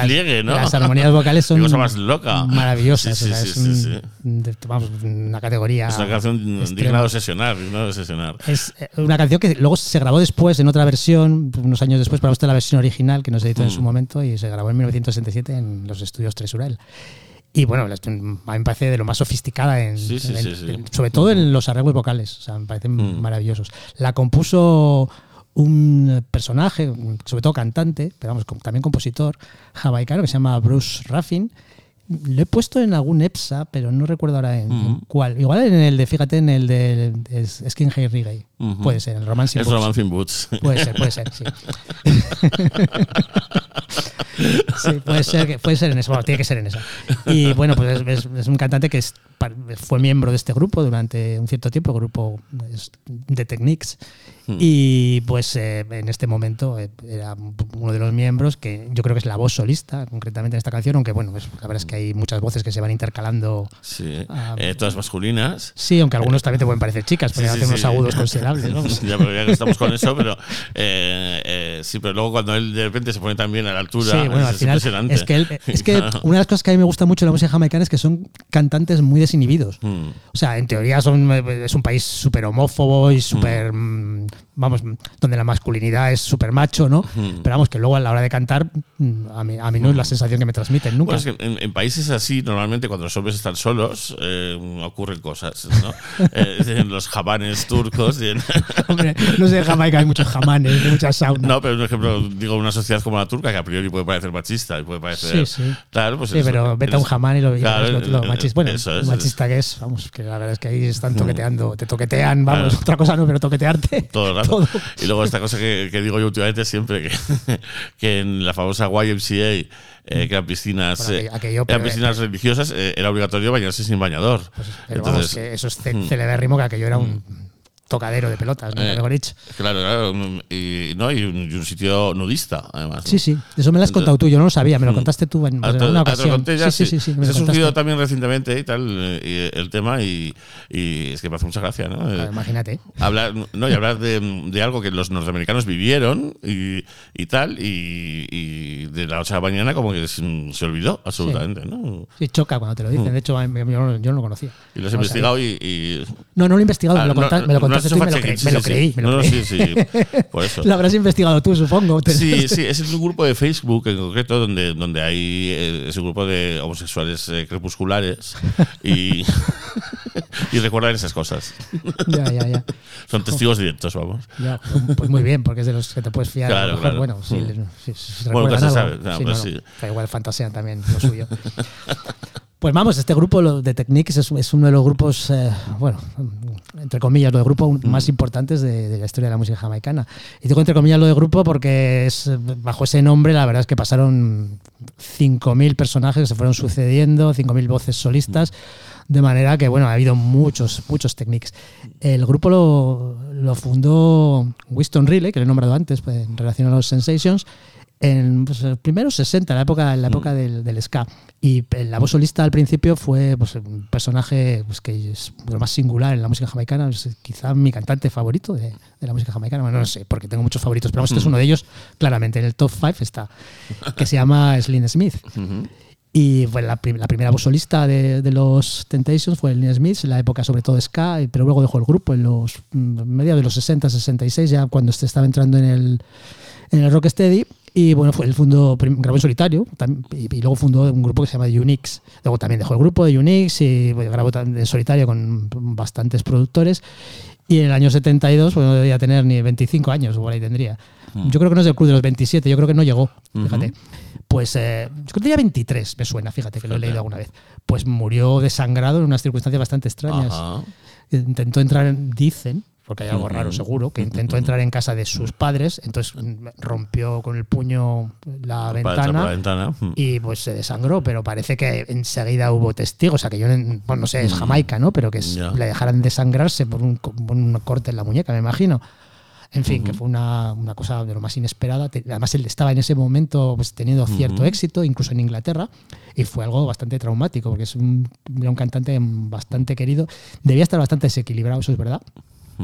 despliegue, ¿no? Las armonías vocales son *laughs* cosa más loca. maravillosas. Sí, o sea, sí, es un- vamos, una categoría. Es una canción digna de obsesionar, digna de obsesionar. Es eh, una canción que luego se grabó después en otra versión, unos años después, para usted la versión original que no se editó en Mm. su momento y se grabó en 1967 en los estudios Tresurel. Y bueno, a mí me parece de lo más sofisticada, en, Sí, sí, en- sí, sí. en- sobre todo en los arreglos vocales. O sea, me parecen Mm. maravillosos. La compuso un personaje, sobre todo cantante, pero vamos, también compositor jamaicano que se llama Bruce Raffin. Lo he puesto en algún EPSA, pero no recuerdo ahora en, Ujú. cuál. Igual en el de, fíjate, en el de, de Skin Puede ser, el Romancing Es Books. Romancing Boots. Puede ser, puede ser, sí. *laughs* sí, puede ser, que, puede ser en eso. Bueno, tiene que ser en eso. Y bueno, pues es, es- es un cantante que es fue miembro de este grupo durante un cierto tiempo, grupo de Techniques. Hmm. Y pues eh, en este momento eh, era uno de los miembros que yo creo que es la voz solista, concretamente en esta canción, aunque bueno, pues, la verdad es que hay muchas voces que se van intercalando. Sí. Ah, Eh, todas masculinas. Sí, aunque algunos también te pueden parecer chicas, porque Sí, sí, hacen unos agudos considerables. *laughs* ¿no? *laughs* ya, pero ya que estamos con eso, pero eh, eh, sí, pero luego cuando él de repente se pone también a la altura, Sí, bueno, al es final impresionante. es que, él- es que *laughs* una de las cosas que a mí me gusta mucho de la música jamaicana es que son cantantes muy desinhibidos. Mm. O sea, en teoría son, es un país súper homófobo y súper, mm, vamos, donde la masculinidad es súper macho, ¿no? Mm. Pero vamos, que luego a la hora de cantar, mm, a mí, a mí no es la sensación que me transmiten nunca. Bueno, es que en, en países así, normalmente cuando los hombres están solos, eh, ocurren cosas, ¿no? *laughs* Eh, en los jabanes turcos. y en- *laughs* Hombre, no sé, en Jamaica hay muchos jamanes, hay muchas saunas. no, pero por ejemplo, digo, una sociedad como la turca, que a priori puede parecer machista puede parecer. Sí, sí. Claro, pues Sí, eso, pero vete a un jamán y lo, Claro, lo- lo eh, Bueno, eso es, machista que es, vamos, que la verdad es que ahí están Mm. toqueteando, te toquetean, vamos, Claro. otra cosa no, pero toquetearte. todo el rato. Todo. Y luego esta cosa que, que digo yo últimamente siempre, que, *laughs* que en la famosa YMCA, eh, que eran piscinas, Bueno, eh, aquello- eran pero- piscinas religiosas, eh, era obligatorio bañarse sin bañador. Pues, pero vamos, Entonces, que eso es mm. celebérrimo, que aquello era un tocadero de pelotas, ¿no? Eh, Mejor dicho. Claro, claro. mm, Y, no, y, un, y un sitio nudista, además. ¿no? Sí, sí, eso me lo has contado tú, yo no lo sabía, me lo Mm. contaste tú en, Ah, te- una ah, ocasión. conté ya, sí, sí, sí, sí, Se ha surgido contaste. también recientemente y tal eh, y el tema y, es que me hace mucha gracia, ¿no? Claro, Eh, imagínate. hablar, no, y hablar de, de algo que los norteamericanos vivieron y, y tal, y, de la noche a la mañana como que se, se olvidó absolutamente, ¿no? Sí, choca cuando te lo dicen. De hecho, a yo, no- lo conocía. Y lo has investigado y, No, no lo he investigado, Ah, me lo, no, conta- me lo no me lo, fact-checking, cre- sí, me lo sí, creí. Me lo No, creí. sí, sí, por eso. *laughs* Lo habrás investigado tú, supongo. Sí, *laughs* sí, es un grupo de Facebook en concreto donde, donde hay eh, ese grupo de homosexuales eh, crepusculares y, *laughs* y recuerdan esas cosas. ya, ya, ya. Son testigos directos, vamos. Ya, pues muy bien, porque es de los que te puedes fiar. Claro, mejor, claro. Bueno, sí, Mm. les- Bueno, se algo. sabe, no, Sí, no, da igual, fantasean también lo suyo. Pues vamos, este grupo de Techniques es, es uno de los grupos, eh, bueno, entre comillas, lo de grupo Mm. más importantes de, de la historia de la música jamaicana. Y digo entre comillas lo de grupo porque es, bajo ese nombre la verdad es que pasaron 5.000 personajes que se fueron sucediendo, 5.000 voces solistas, de manera que, bueno, ha habido muchos, muchos Techniques. El grupo lo, lo fundó Winston Riley, que lo he nombrado antes pues, en relación a los Sensations, en pues, los primeros 60, en la época, en la época del, del ska. Y la voz solista al principio fue pues, un personaje pues, que es lo más singular en la música jamaicana, es quizá mi cantante favorito de, de la música jamaicana. Bueno, no sé, porque tengo muchos favoritos, pero vamos, este es uno de ellos, claramente, en el top 5 está, que se llama *laughs* Slim Smith. Ujú. Y fue la, prim- la primera voz solista de, de los Temptations fue Lynn Smith, en la época sobre todo ska, pero luego dejó el grupo en los mm, mediados de los 60, 66, ya cuando este estaba entrando en el, en el Rocksteady. Y bueno, fue el fundó, grabó en solitario y, y luego fundó un grupo que se llama Unix. Luego también dejó el grupo de Unix y bueno, grabó en solitario con bastantes productores. Y en el año 72, bueno, no debía tener ni 25 años, o por ahí tendría. Yo creo que no es del club de los 27, yo creo que no llegó, fíjate. Pues eh, yo creo que tenía 23, me suena, fíjate que lo he leído alguna vez. Pues murió desangrado en unas circunstancias bastante extrañas. Ajá. Intentó entrar, en- dicen, porque hay algo raro seguro, que intentó entrar en casa de sus padres, entonces mm, rompió con el puño la por la ventana ventana. Y pues se desangró, pero parece que enseguida hubo testigos, o sea que yo no, bueno, no sé, es Jamaica, ¿no? Pero que Ya. le dejaran desangrarse por un, por un corte en la muñeca, me imagino. En fin, que fue una, una cosa de lo más inesperada. Además, él estaba en ese momento pues, teniendo cierto éxito, incluso en Inglaterra, y fue algo bastante traumático, porque es un, era un cantante bastante querido. Debía estar bastante desequilibrado, eso es verdad.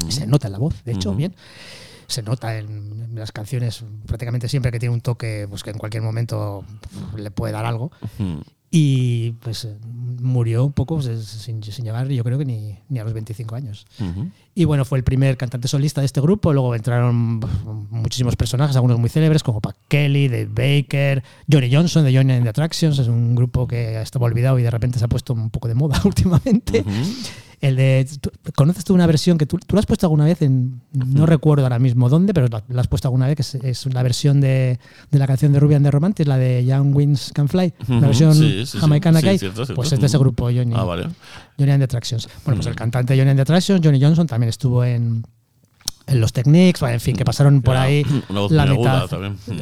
Se nota en la voz, de hecho, bien. Se nota en, las canciones prácticamente siempre que tiene un toque pues, que en cualquier momento le puede dar algo. Y pues murió un poco pues, sin, sin llegar, yo creo que ni, ni a los 25 años. Ujú. Y bueno, fue el primer cantante solista de este grupo. Luego entraron muchísimos personajes, algunos muy célebres, como Pat Kelly, Dave Baker, Johnny Johnson de Johnny and the Attractions. Es un grupo que estaba olvidado y de repente se ha puesto un poco de moda *laughs* últimamente. El de, ¿tú- ¿Conoces tú una versión que tú, tú la has puesto alguna vez en, no recuerdo ahora mismo dónde, pero la, la has puesto alguna vez, que es, es la versión de, de la canción de Ruby and the Romantics, la de Young Winds Can Fly, Ujú, la versión sí, sí, sí. jamaicana Sí, que hay, cierto, cierto. pues es de ese grupo, Johnny. Ah, vale. Johnny and the Attractions. Bueno, pues el cantante Johnny and the Attractions, Johnny Johnson, también estuvo en, en los Techniques, bueno, en fin, que pasaron por Era ahí *laughs* una voz la mitad,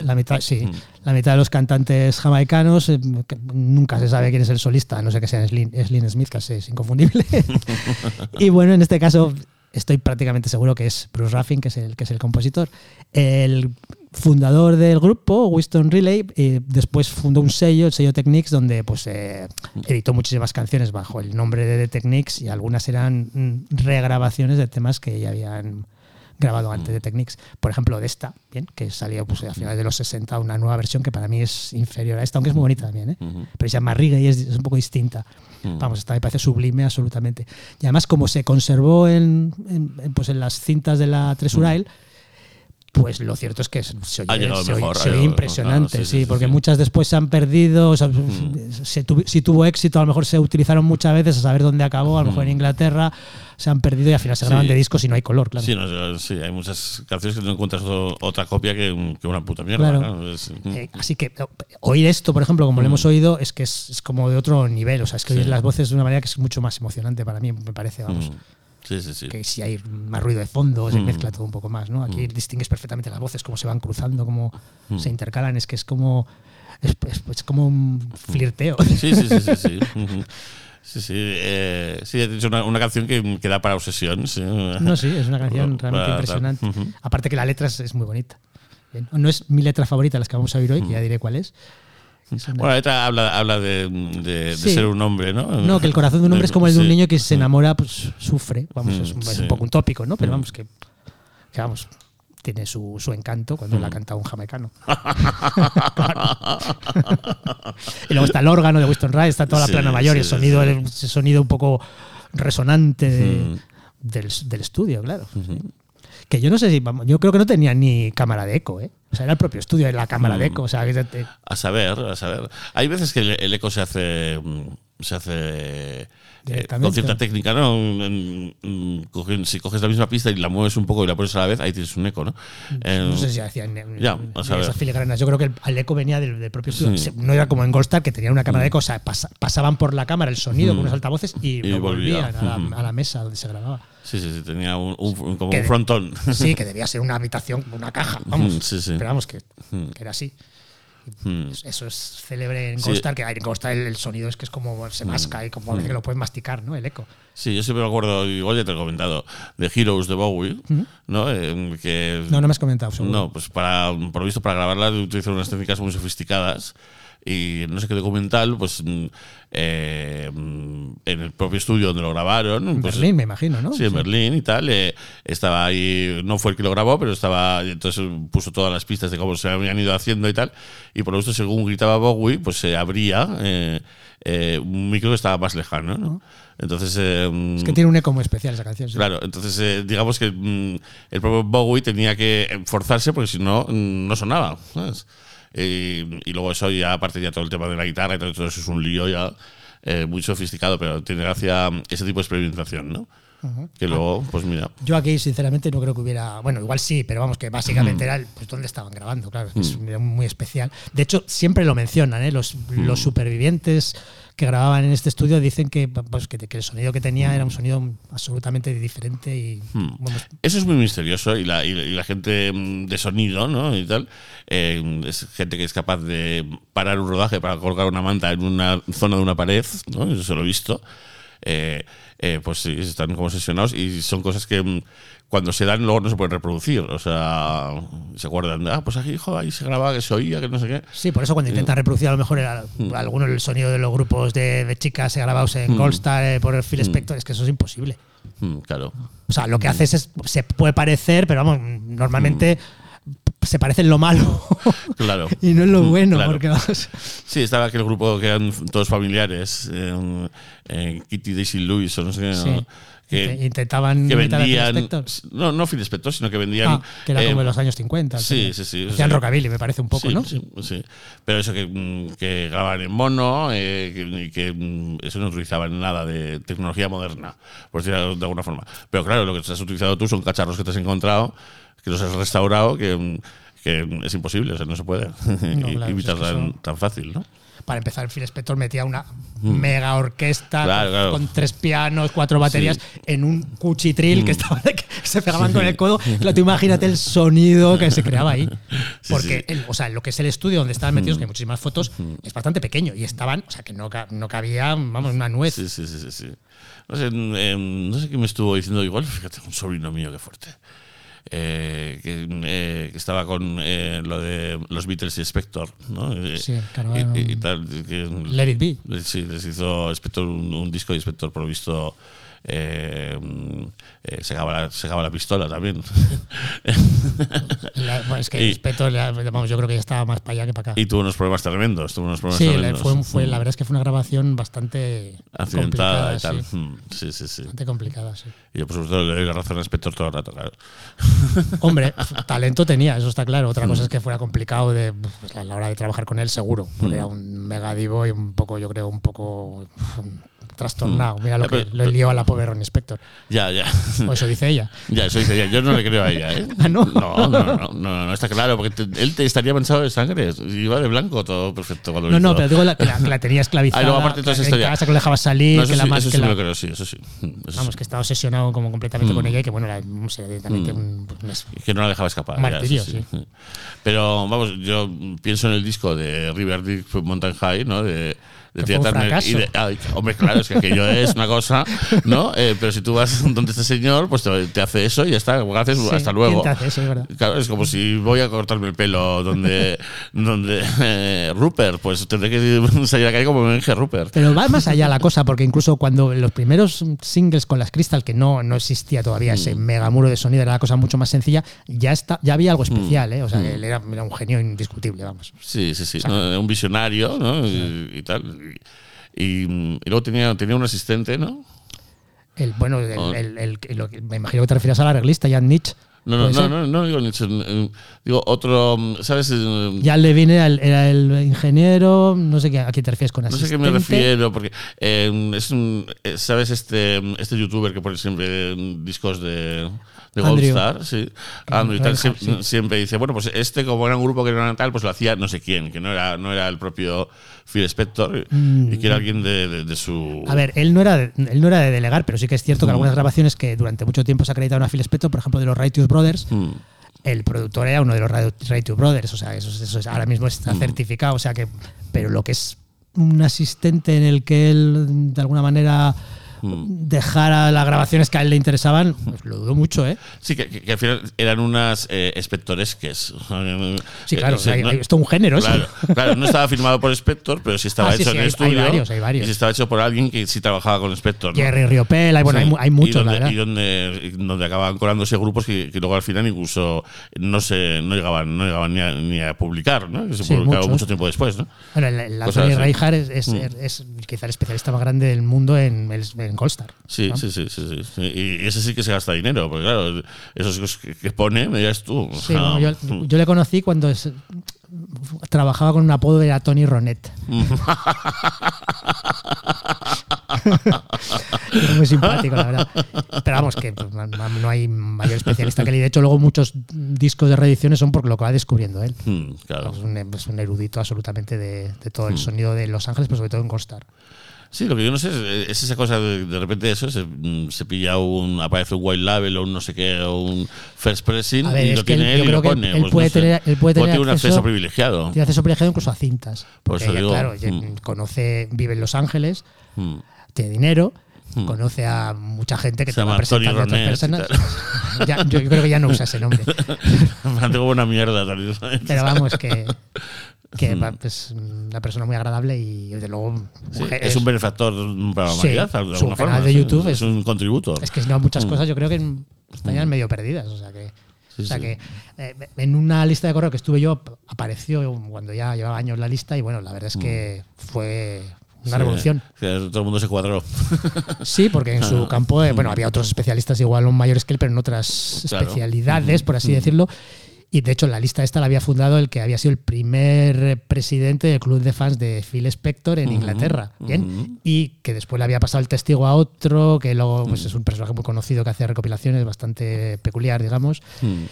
la mitad, sí, la mitad de los cantantes jamaicanos, eh, que nunca se sabe quién es el solista, no sé que sea Slim, Slim Smith, casi es inconfundible. *laughs* y bueno, en este caso estoy prácticamente seguro que es Bruce Ruffin, que es el, que es el compositor. El fundador del grupo, Winston Riley, eh, después fundó un sello, el sello Techniques, donde pues eh, editó muchísimas canciones bajo el nombre de The Techniques y algunas eran mm, regrabaciones de temas que ya habían grabado antes de Techniques. Por ejemplo, de esta, bien, que salió pues, a finales de los 60, una nueva versión que para mí es inferior a esta, aunque es muy bonita también, ¿eh? pero se llama Riga y es, es un poco distinta. Vamos, esta me parece sublime absolutamente. Y además, como se conservó en, en- en, pues, en las cintas de la Tresurail, pues lo cierto es que se oye, se oye- mejor, se ha oye llegado- impresionante, claro, sí, sí, sí, sí, porque muchas después se han perdido, o sea, se tuvi- si tuvo éxito, a lo mejor se utilizaron muchas veces a saber dónde acabó, a lo mejor en Inglaterra se han perdido y al final se graban de discos y no hay color, claro. Sí, no, sí, hay muchas canciones que no encuentras otra copia que, que una puta mierda. Claro. ¿no? Es- Eh, así que oír esto, por ejemplo, como lo hemos oído, es que es, es como de otro nivel. O sea, es que Mm. Oír las voces de una manera que es mucho más emocionante para mí, me parece, vamos. Mm. Sí, sí, sí. Que si hay más ruido de fondo, se Mm. mezcla todo un poco más, ¿no? Aquí distingues perfectamente las voces, cómo se van cruzando, cómo se intercalan. Es que es como. Es, es- es como un flirteo. Sí, sí, sí, sí. sí. *laughs* Sí, sí, eh, sí, dicho una, una canción que, que da para obsesión. Sí. No, sí, es una canción *laughs* realmente impresionante. Ujú. Aparte que la letra es, es muy bonita. No es mi letra favorita, las que vamos a oír hoy, que ya diré cuál es. Bueno, letra habla, habla de, de- de Sí. ser un hombre, ¿no? No, que el corazón de un hombre es como el de un Sí. niño que se enamora, pues sufre. Vamos, es, un, es un sí. poco un tópico, ¿no? Pero Mm. vamos, que, que vamos, tiene su, su encanto cuando la canta un jamaicano. *laughs* y luego está el órgano de Winston Wright, está toda la plana mayor y el sonido, el- ese sonido un poco resonante de- Mm. del, del estudio, claro. Que yo no sé si, vamos, yo creo que no tenía ni cámara de eco, ¿eh? O sea, era el propio estudio de la cámara de Mm. eco. O sea, que te- te- A saber, a saber. Hay veces que el, el eco se hace. mm, Se hace. Eh, con cierta técnica, ¿no? Si coges la misma pista y la mueves un poco y la pones a la vez, ahí tienes un eco, ¿no? Eh, No sé si hacían en- Ya, esas filigranas. Yo creo que el, el eco venía del, del propio estudio. Sí. No era como en Goldstar, que tenían una cámara de eco. O sea, pasa- pasaban por la cámara el sonido Mm. con unos altavoces y, Y lo volvían a la, Mm. a la mesa donde se grababa. Sí, sí, sí, tenía un, un- como Que- un frontón. Sí, *laughs* que debía ser una habitación, una caja. Vamos. Mm, sí, sí. Pero vamos, que, Mm. que era así. Mm. Eso es célebre en Sí. Goldstar, que en Goldstar el, el sonido es que es como se masca y como que lo puedes masticar, ¿no? El eco. Sí, yo siempre me acuerdo, igual ya te he comentado, de Heroes de Bowie, ¿no? Eh, que, No, no me has comentado, seguro. No, pues para, por lo visto, para grabarla utilizaron unas técnicas muy sofisticadas y no sé qué documental, pues mm, eh, mm, en el propio estudio donde lo grabaron. En pues, Berlín, me imagino, ¿no? Sí, en Berlín y tal. eh, estaba ahí, no fue el que lo grabó, pero estaba, entonces puso todas las pistas de cómo se habían ido haciendo y tal. Y por lo visto, según gritaba Bowie, pues se abría eh, eh, un micro que estaba más lejano, ¿no? Entonces. eh, Es que tiene un eco muy especial esa canción. sí. Claro, entonces eh, digamos que mm, el propio Bowie tenía que forzarse porque si no, mm, no sonaba. ¿sabes? Y, y luego eso ya, aparte ya todo el tema de la guitarra y todo, todo eso es un lío ya eh, muy sofisticado, pero tiene gracia ese tipo de experimentación, ¿no? Que luego, pues mira. Yo aquí, sinceramente, no creo que hubiera. Bueno, igual sí, pero vamos, que básicamente era el, pues dónde estaban grabando, claro, es que es muy especial. De hecho, siempre lo mencionan, ¿eh? Los, los supervivientes que grababan en este estudio dicen que, pues, que, que el sonido que tenía era un sonido absolutamente diferente y. Hmm. bueno, Eso es muy misterioso y la, y la- y la gente mm, de sonido, ¿no? Y tal, eh, es gente que es capaz de parar un rodaje para colgar una manta en una zona de una pared, ¿no? Eso se lo he visto. Eh, eh, pues sí, están como obsesionados y son cosas que mm, cuando se dan luego no se pueden reproducir. O sea, se acuerdan de, ah, pues aquí, jo, ahí se grababa, que se oía, que no sé qué. Sí, por eso cuando intentan reproducir a lo mejor el- Hmm. alguno del sonido de los grupos de, de chicas grabados en Goldstar eh, por el. Phil Spector, es que eso es imposible. Mm, claro. O sea, lo que haces es, se puede parecer, pero vamos, normalmente se parece en lo malo *laughs* Claro. y no en lo Mm, bueno, claro. porque vamos, Sí, estaba aquel grupo que eran todos familiares, eh, eh, Kitty Daisy Lewis o no sé qué, Sí. ¿no? que, Inte- intentaban que Phil vendían. No, no Phil Spector, sino que vendían. Ah, que era eh, como en los años 50. sí, sí, sí, Hacían sí. rockabilly, me parece un poco, sí, ¿no? Sí, sí. Pero eso que, mm, que grababan en mono, eh, que, que mm, eso no utilizaban nada de tecnología moderna, por decirlo de alguna forma. Pero claro, lo que has utilizado tú son cacharros que te has encontrado, que los has restaurado, que, mm, que es imposible, o sea, no se puede claro, *laughs* imitar es que tan, tan fácil, ¿no? Para empezar, Phil Spector metía una mega orquesta Mm. Claro, con, claro. con tres pianos, cuatro baterías en un cuchitril que, Mm. estaba, que se pegaban con el codo. Claro, tú imagínate el sonido que se creaba ahí. *laughs* Sí, Porque, sí. Mm. el- o sea, lo que es el estudio donde estaban metidos, que hay muchísimas fotos, es bastante pequeño y estaban, o sea, que no, no cabía, vamos, una nuez. Sí, sí, sí, sí. sí. No, sé, em, no sé qué me estuvo diciendo igual, fíjate, un sobrino mío, qué fuerte. Eh, que, eh, que estaba con eh, lo de los Beatles y Spector, ¿no? Sí, claro, y, y- y tal. que- Let it be. Sí, les hizo Spector un, un disco y Spector, por lo visto, eh, eh, sacaba, la, sacaba la pistola también. La- es que Y- la- vamos, yo creo que ya estaba más para allá que para acá. y tuvo unos problemas tremendos. Tuvo unos problemas Sí, tremendos. fue, fue- la verdad es que fue una grabación bastante Accidentada complicada, y tal. sí. Mm, Sí, sí, sí. Bastante complicada, sí. Y yo, por supuesto, le doy la razón a Spector todo el rato, claro. Hombre, *laughs* talento tenía, eso está claro. Mm. Otra cosa es que fuera complicado de, pues, a la hora de trabajar con él, seguro. Mm. Porque era un mega divo y un poco, yo creo, un poco trastornado. Mira lo que Mm. le lió a la pobre Ronnie Spector. Ya, ya. O eso dice ella. *laughs* Ya, eso dice ella. Yo no le creo a ella, ¿eh? *laughs* Ah, ¿no? No, no, no, no, no, no, está claro, porque te- él te estaría manchado de sangre. Iba de blanco todo perfecto cuando lo No, no, pero digo la, que, la, que la tenía *laughs* esclavizada. Ah, luego aparte toda esa historia. casa que lo dejaba salir, No, que la sí, ma- eso que sí la- me lo creo, sí, eso sí. Eso Vamos, sí. que estaba obsesionado como completamente Mm. con ella y que, bueno, era no sé, directamente un, un es- Y que no la dejaba escapar. Martirio, Pero vamos, yo pienso en el disco de River Deep Mountain High, ¿no? De, de Que Tina fue un Turner fracaso. y de- ay, hombre, claro, es que aquello es una cosa, ¿no? *laughs* Eh, pero si tú vas donde este señor, pues te, te hace eso y ya está. Gracias, Sí, hasta ¿quién luego. te hace eso, es verdad? Claro, es como si voy a cortarme el pelo donde, *laughs* donde eh, Rupert, pues tendré que *laughs* salir a la calle como me dije Rupert. Pero va más allá la cosa, porque incluso cuando los primeros singles con las Crystal, que no, no existía todavía Mm. ese mega muro de sonido, era la cosa mucho más sencilla, ya está, ya había algo especial, Mm. ¿eh? O sea, él era, era un genio indiscutible, vamos. Sí, sí, sí. ¿no? Un visionario, ¿no? Y, y tal. Y, luego tenía, tenía un asistente, ¿no? El, bueno, el- Oh. que- me imagino que te refieres al arreglista, Jan Nietzsche. No, no, ¿Puede no, no, no digo Nietzsche, eh, Digo otro, ¿sabes? Eh, Jan Levine era el, era el ingeniero, no sé qué, a quién te refieres con No sé a asistente. qué me refiero, porque eh, es un, eh, ¿sabes este, este youtuber que pone siempre eh, discos de, de Andrew. Goldstar? Sí. Andrew tal, siempre, dice, bueno, pues este como era un grupo que no era tal, pues lo hacía no sé quién, que no era, no era el propio Phil Spector, y que era alguien de, de- de su... Mm. A ver, él no, era de, él no era de delegar, pero sí que es cierto que algunas grabaciones que durante mucho tiempo se acreditaron a Phil Spector, por ejemplo, de los Righteous Brothers, Mm. el productor era uno de los Ra- Righteous Brothers, o sea, eso, eso es- ahora mismo Mm. está certificado, o sea que, pero lo que es un asistente en el que él de alguna manera Mm. Dejara las grabaciones que a él le interesaban, pues lo dudo mucho, ¿eh? Sí, que, que- que al final eran unas eh, espectoresques. Sí, claro, Eh, sí, hay, no- hay- esto es un género, eso. Claro, claro, no estaba firmado por Spector, pero sí estaba Ah, sí, hecho sí, en hay- el estudio. hay varios, hay varios. Y sí estaba hecho por alguien que sí trabajaba con Spector. ¿no? Jerry Riopel, hay, bueno, Sí. hay, mu- hay y muchos, donde, la verdad. Y donde, donde acababan colándose grupos que, que luego al final incluso no se no llegaban, no llegaban ni, a, ni a publicar, ¿no? Que se Sí, publicaron muchos. mucho tiempo después, ¿no? Bueno, el, el Anthony. Reinhardt es, es, Mm. es quizá el especialista más grande del mundo en, el- en Goldstar. Sí, sí, sí, sí, sí. Y ese sí que se gasta dinero, porque claro, esos que, pone, me dirás tú. Sí, bueno, yo, yo le conocí cuando es- trabajaba con un apodo de Tony Ronet. Era muy simpático, la verdad. Pero vamos, que pues, no hay mayor especialista que él. Y de hecho, luego muchos discos de reediciones son por lo que va descubriendo él. Mm, claro. Es un, es un erudito absolutamente de, de todo el sonido de Los Ángeles, pero sobre todo en Constar. Sí, lo que yo no sé es, es esa cosa de, de repente eso, se, mm, se pilla un, aparece un white label o un no sé qué, o un first pressing ver, y lo él- tiene él yo y lo pone. él pues puede no tener- él puede O tener tiene un acceso, acceso- privilegiado. Tiene acceso privilegiado incluso a cintas. Por eso ella, digo, claro, mm. conoce, vive en Los Ángeles, Mm. tiene dinero, conoce a mucha gente que Se te llama Tony presentando a otras personas. *laughs* Ya, yo creo que ya no usa ese nombre. *laughs* Me tengo buena mierda. Pero vamos, que, que va, pues, una persona muy agradable y desde luego Sí, es un benefactor para la Sí, humanidad, de alguna su forma. de YouTube es es- un contributo. Es que si no, muchas Mm. cosas yo creo que estarían medio perdidas. O sea que, Sí, o sea que eh, en una lista de correo que estuve yo apareció cuando ya llevaba años la lista y bueno, la verdad es que fue una Mm. Sí, revolución. que todo el mundo se cuadró. Sí, porque en su *laughs* campo, eh, bueno, había otros especialistas igual un mayores que él, pero en otras Claro. especialidades, por así decirlo. Y de hecho, la lista esta la había fundado el que había sido el primer eh, presidente del club de fans de Phil Spector en Inglaterra. Bien. Y que después le había pasado el testigo a otro, que luego pues, es un personaje muy conocido que hace recopilaciones bastante peculiar, digamos. Mm.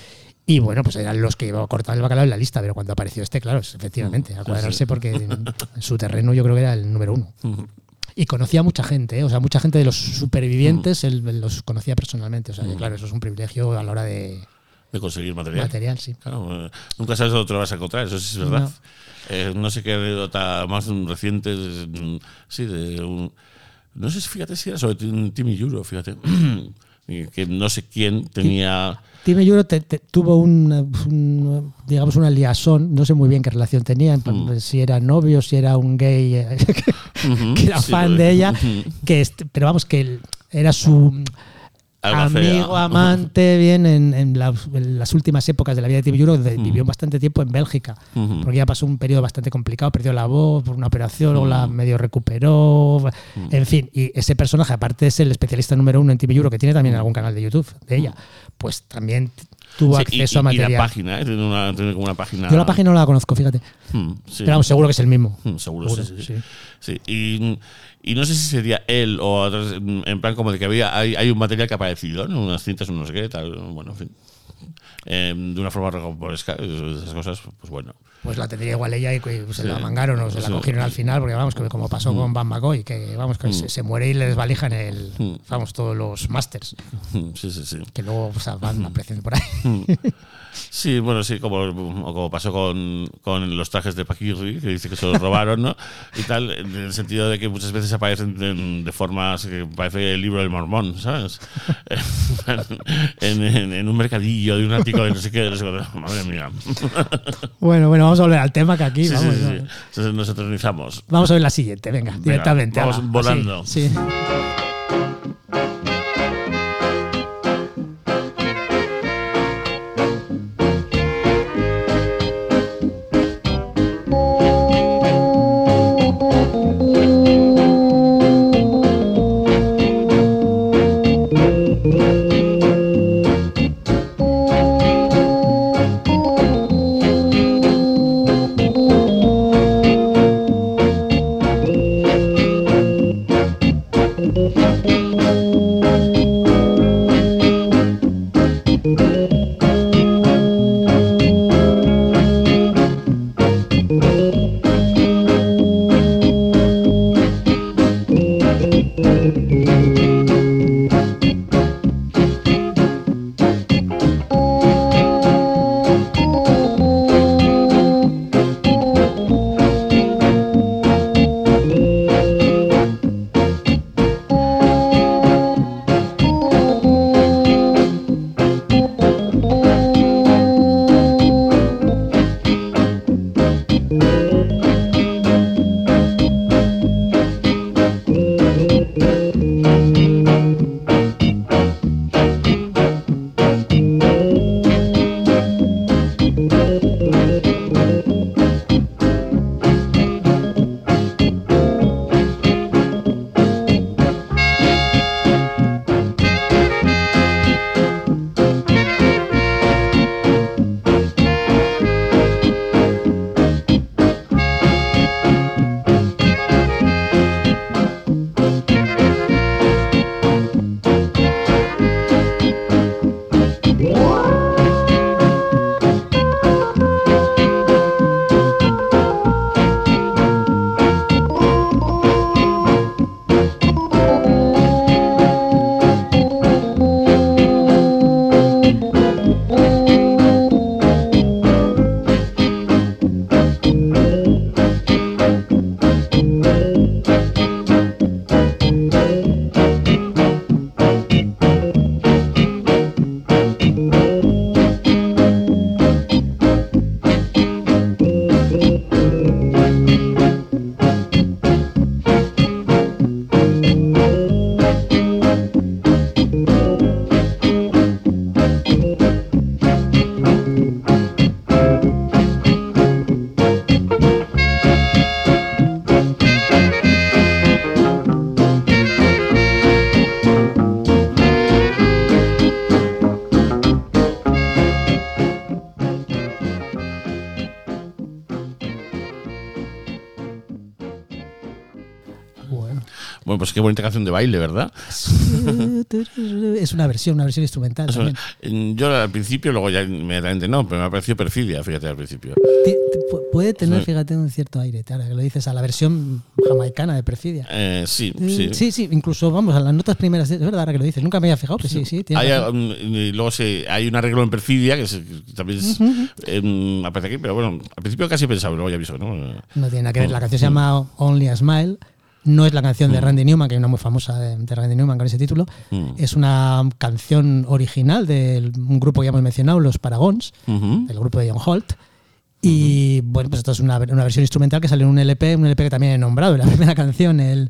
Y bueno, pues eran los que iban a cortar el bacalao en la lista, pero cuando apareció este, claro, efectivamente, a cuadrarse porque *laughs* en su terreno yo creo que era el número uno. Y conocía a mucha gente, ¿eh? o sea, mucha gente de los supervivientes él él los conocía personalmente. O sea, que, claro, eso es un privilegio a la hora de de conseguir material. material, sí. Claro, eh, nunca sabes dónde te lo vas a encontrar, eso sí es verdad. No. Eh, No, sé qué anécdota más reciente, mm, sí, de un. No sé si fíjate si era sobre Tim- Timmy Euro, fíjate. *clears throat* Que no sé quién tenía. Time Euro te- te- tuvo una, un, digamos, una liazón, no sé muy bien qué relación tenían, si era novio, si era un gay eh, *laughs* que era Sí, fan de ella, que pero vamos, que era su Amigo, *laughs* amante, bien, en, en la- en las últimas épocas de la vida de Tim Mm. vivió bastante tiempo en Bélgica, porque ya pasó un periodo bastante complicado, perdió la voz por una operación, luego la medio recuperó, Mm. en fin, y ese personaje, aparte es el especialista número uno en Tim Euro, que tiene también algún canal de YouTube de ella, pues también tuvo y- acceso a y- y material. la página, ¿eh? tiene, una, tiene como una página. Yo la página no la conozco, fíjate, Mm, sí. pero vamos, seguro que es el mismo. Mm, Seguro, Seguro, sí, Y, y no sé si sería él o otros, en plan como de que había hay, hay un material que ha aparecido, ¿no? unas cintas, un no sé qué, tal, bueno, en fin. Eh, de una forma esas cosas, pues bueno. Pues la tendría igual ella y que se Sí. la mangaron o se la cogieron al final, porque vamos, que como pasó con Van McCoy, que vamos, que se, se muere y le desvalijan el, Mm. vamos, todos los masters, Sí, sí, sí. que luego pues, van apareciendo por ahí. Sí, bueno, sí, como, como pasó con, con los trajes de Paquirri, que dice que se los robaron, ¿no? *laughs* Y tal, en el sentido de que muchas veces aparecen de, de formas que parece el libro del mormón, ¿sabes? *laughs* en, en- en un mercadillo de un ático de no sé qué, de no sé qué. Madre mía. Bueno, bueno, vamos a volver al tema que aquí, Sí, vamos, sí, sí. Entonces nos eternizamos. vamos a ver la siguiente, venga, directamente. vamos ala, volando. así, sí. Pues qué bonita canción de baile, ¿verdad? *laughs* Es una versión, una versión instrumental. Eh, yo al principio, luego ya inmediatamente no, pero me ha parecido perfidia, fíjate, al principio. Puede tener, fíjate, un cierto aire, ahora que lo dices, a la versión jamaicana de Perfidia. Eh, sí, Mm, sí. sí, sí, incluso vamos a las notas primeras, es verdad, ahora que lo dices, nunca me había fijado, pero sí, sí, Hay, um, y luego sí, hay un arreglo en perfidia que, es- que también es, em, aparece aquí, pero bueno, al principio casi pensaba, luego ya aviso, ¿no? No tiene nada que ver. La canción se Mm. llama Only a Smile. No es la canción de Randy Newman, que hay una muy famosa de, de Randy Newman con ese título. Mm. Es una canción original de un grupo que ya hemos mencionado, Los Paragons, Ujú. del grupo de John Holt. Y bueno, pues esto es una, una versión instrumental que salió en un LP, un LP que también he nombrado, la *laughs* primera canción, el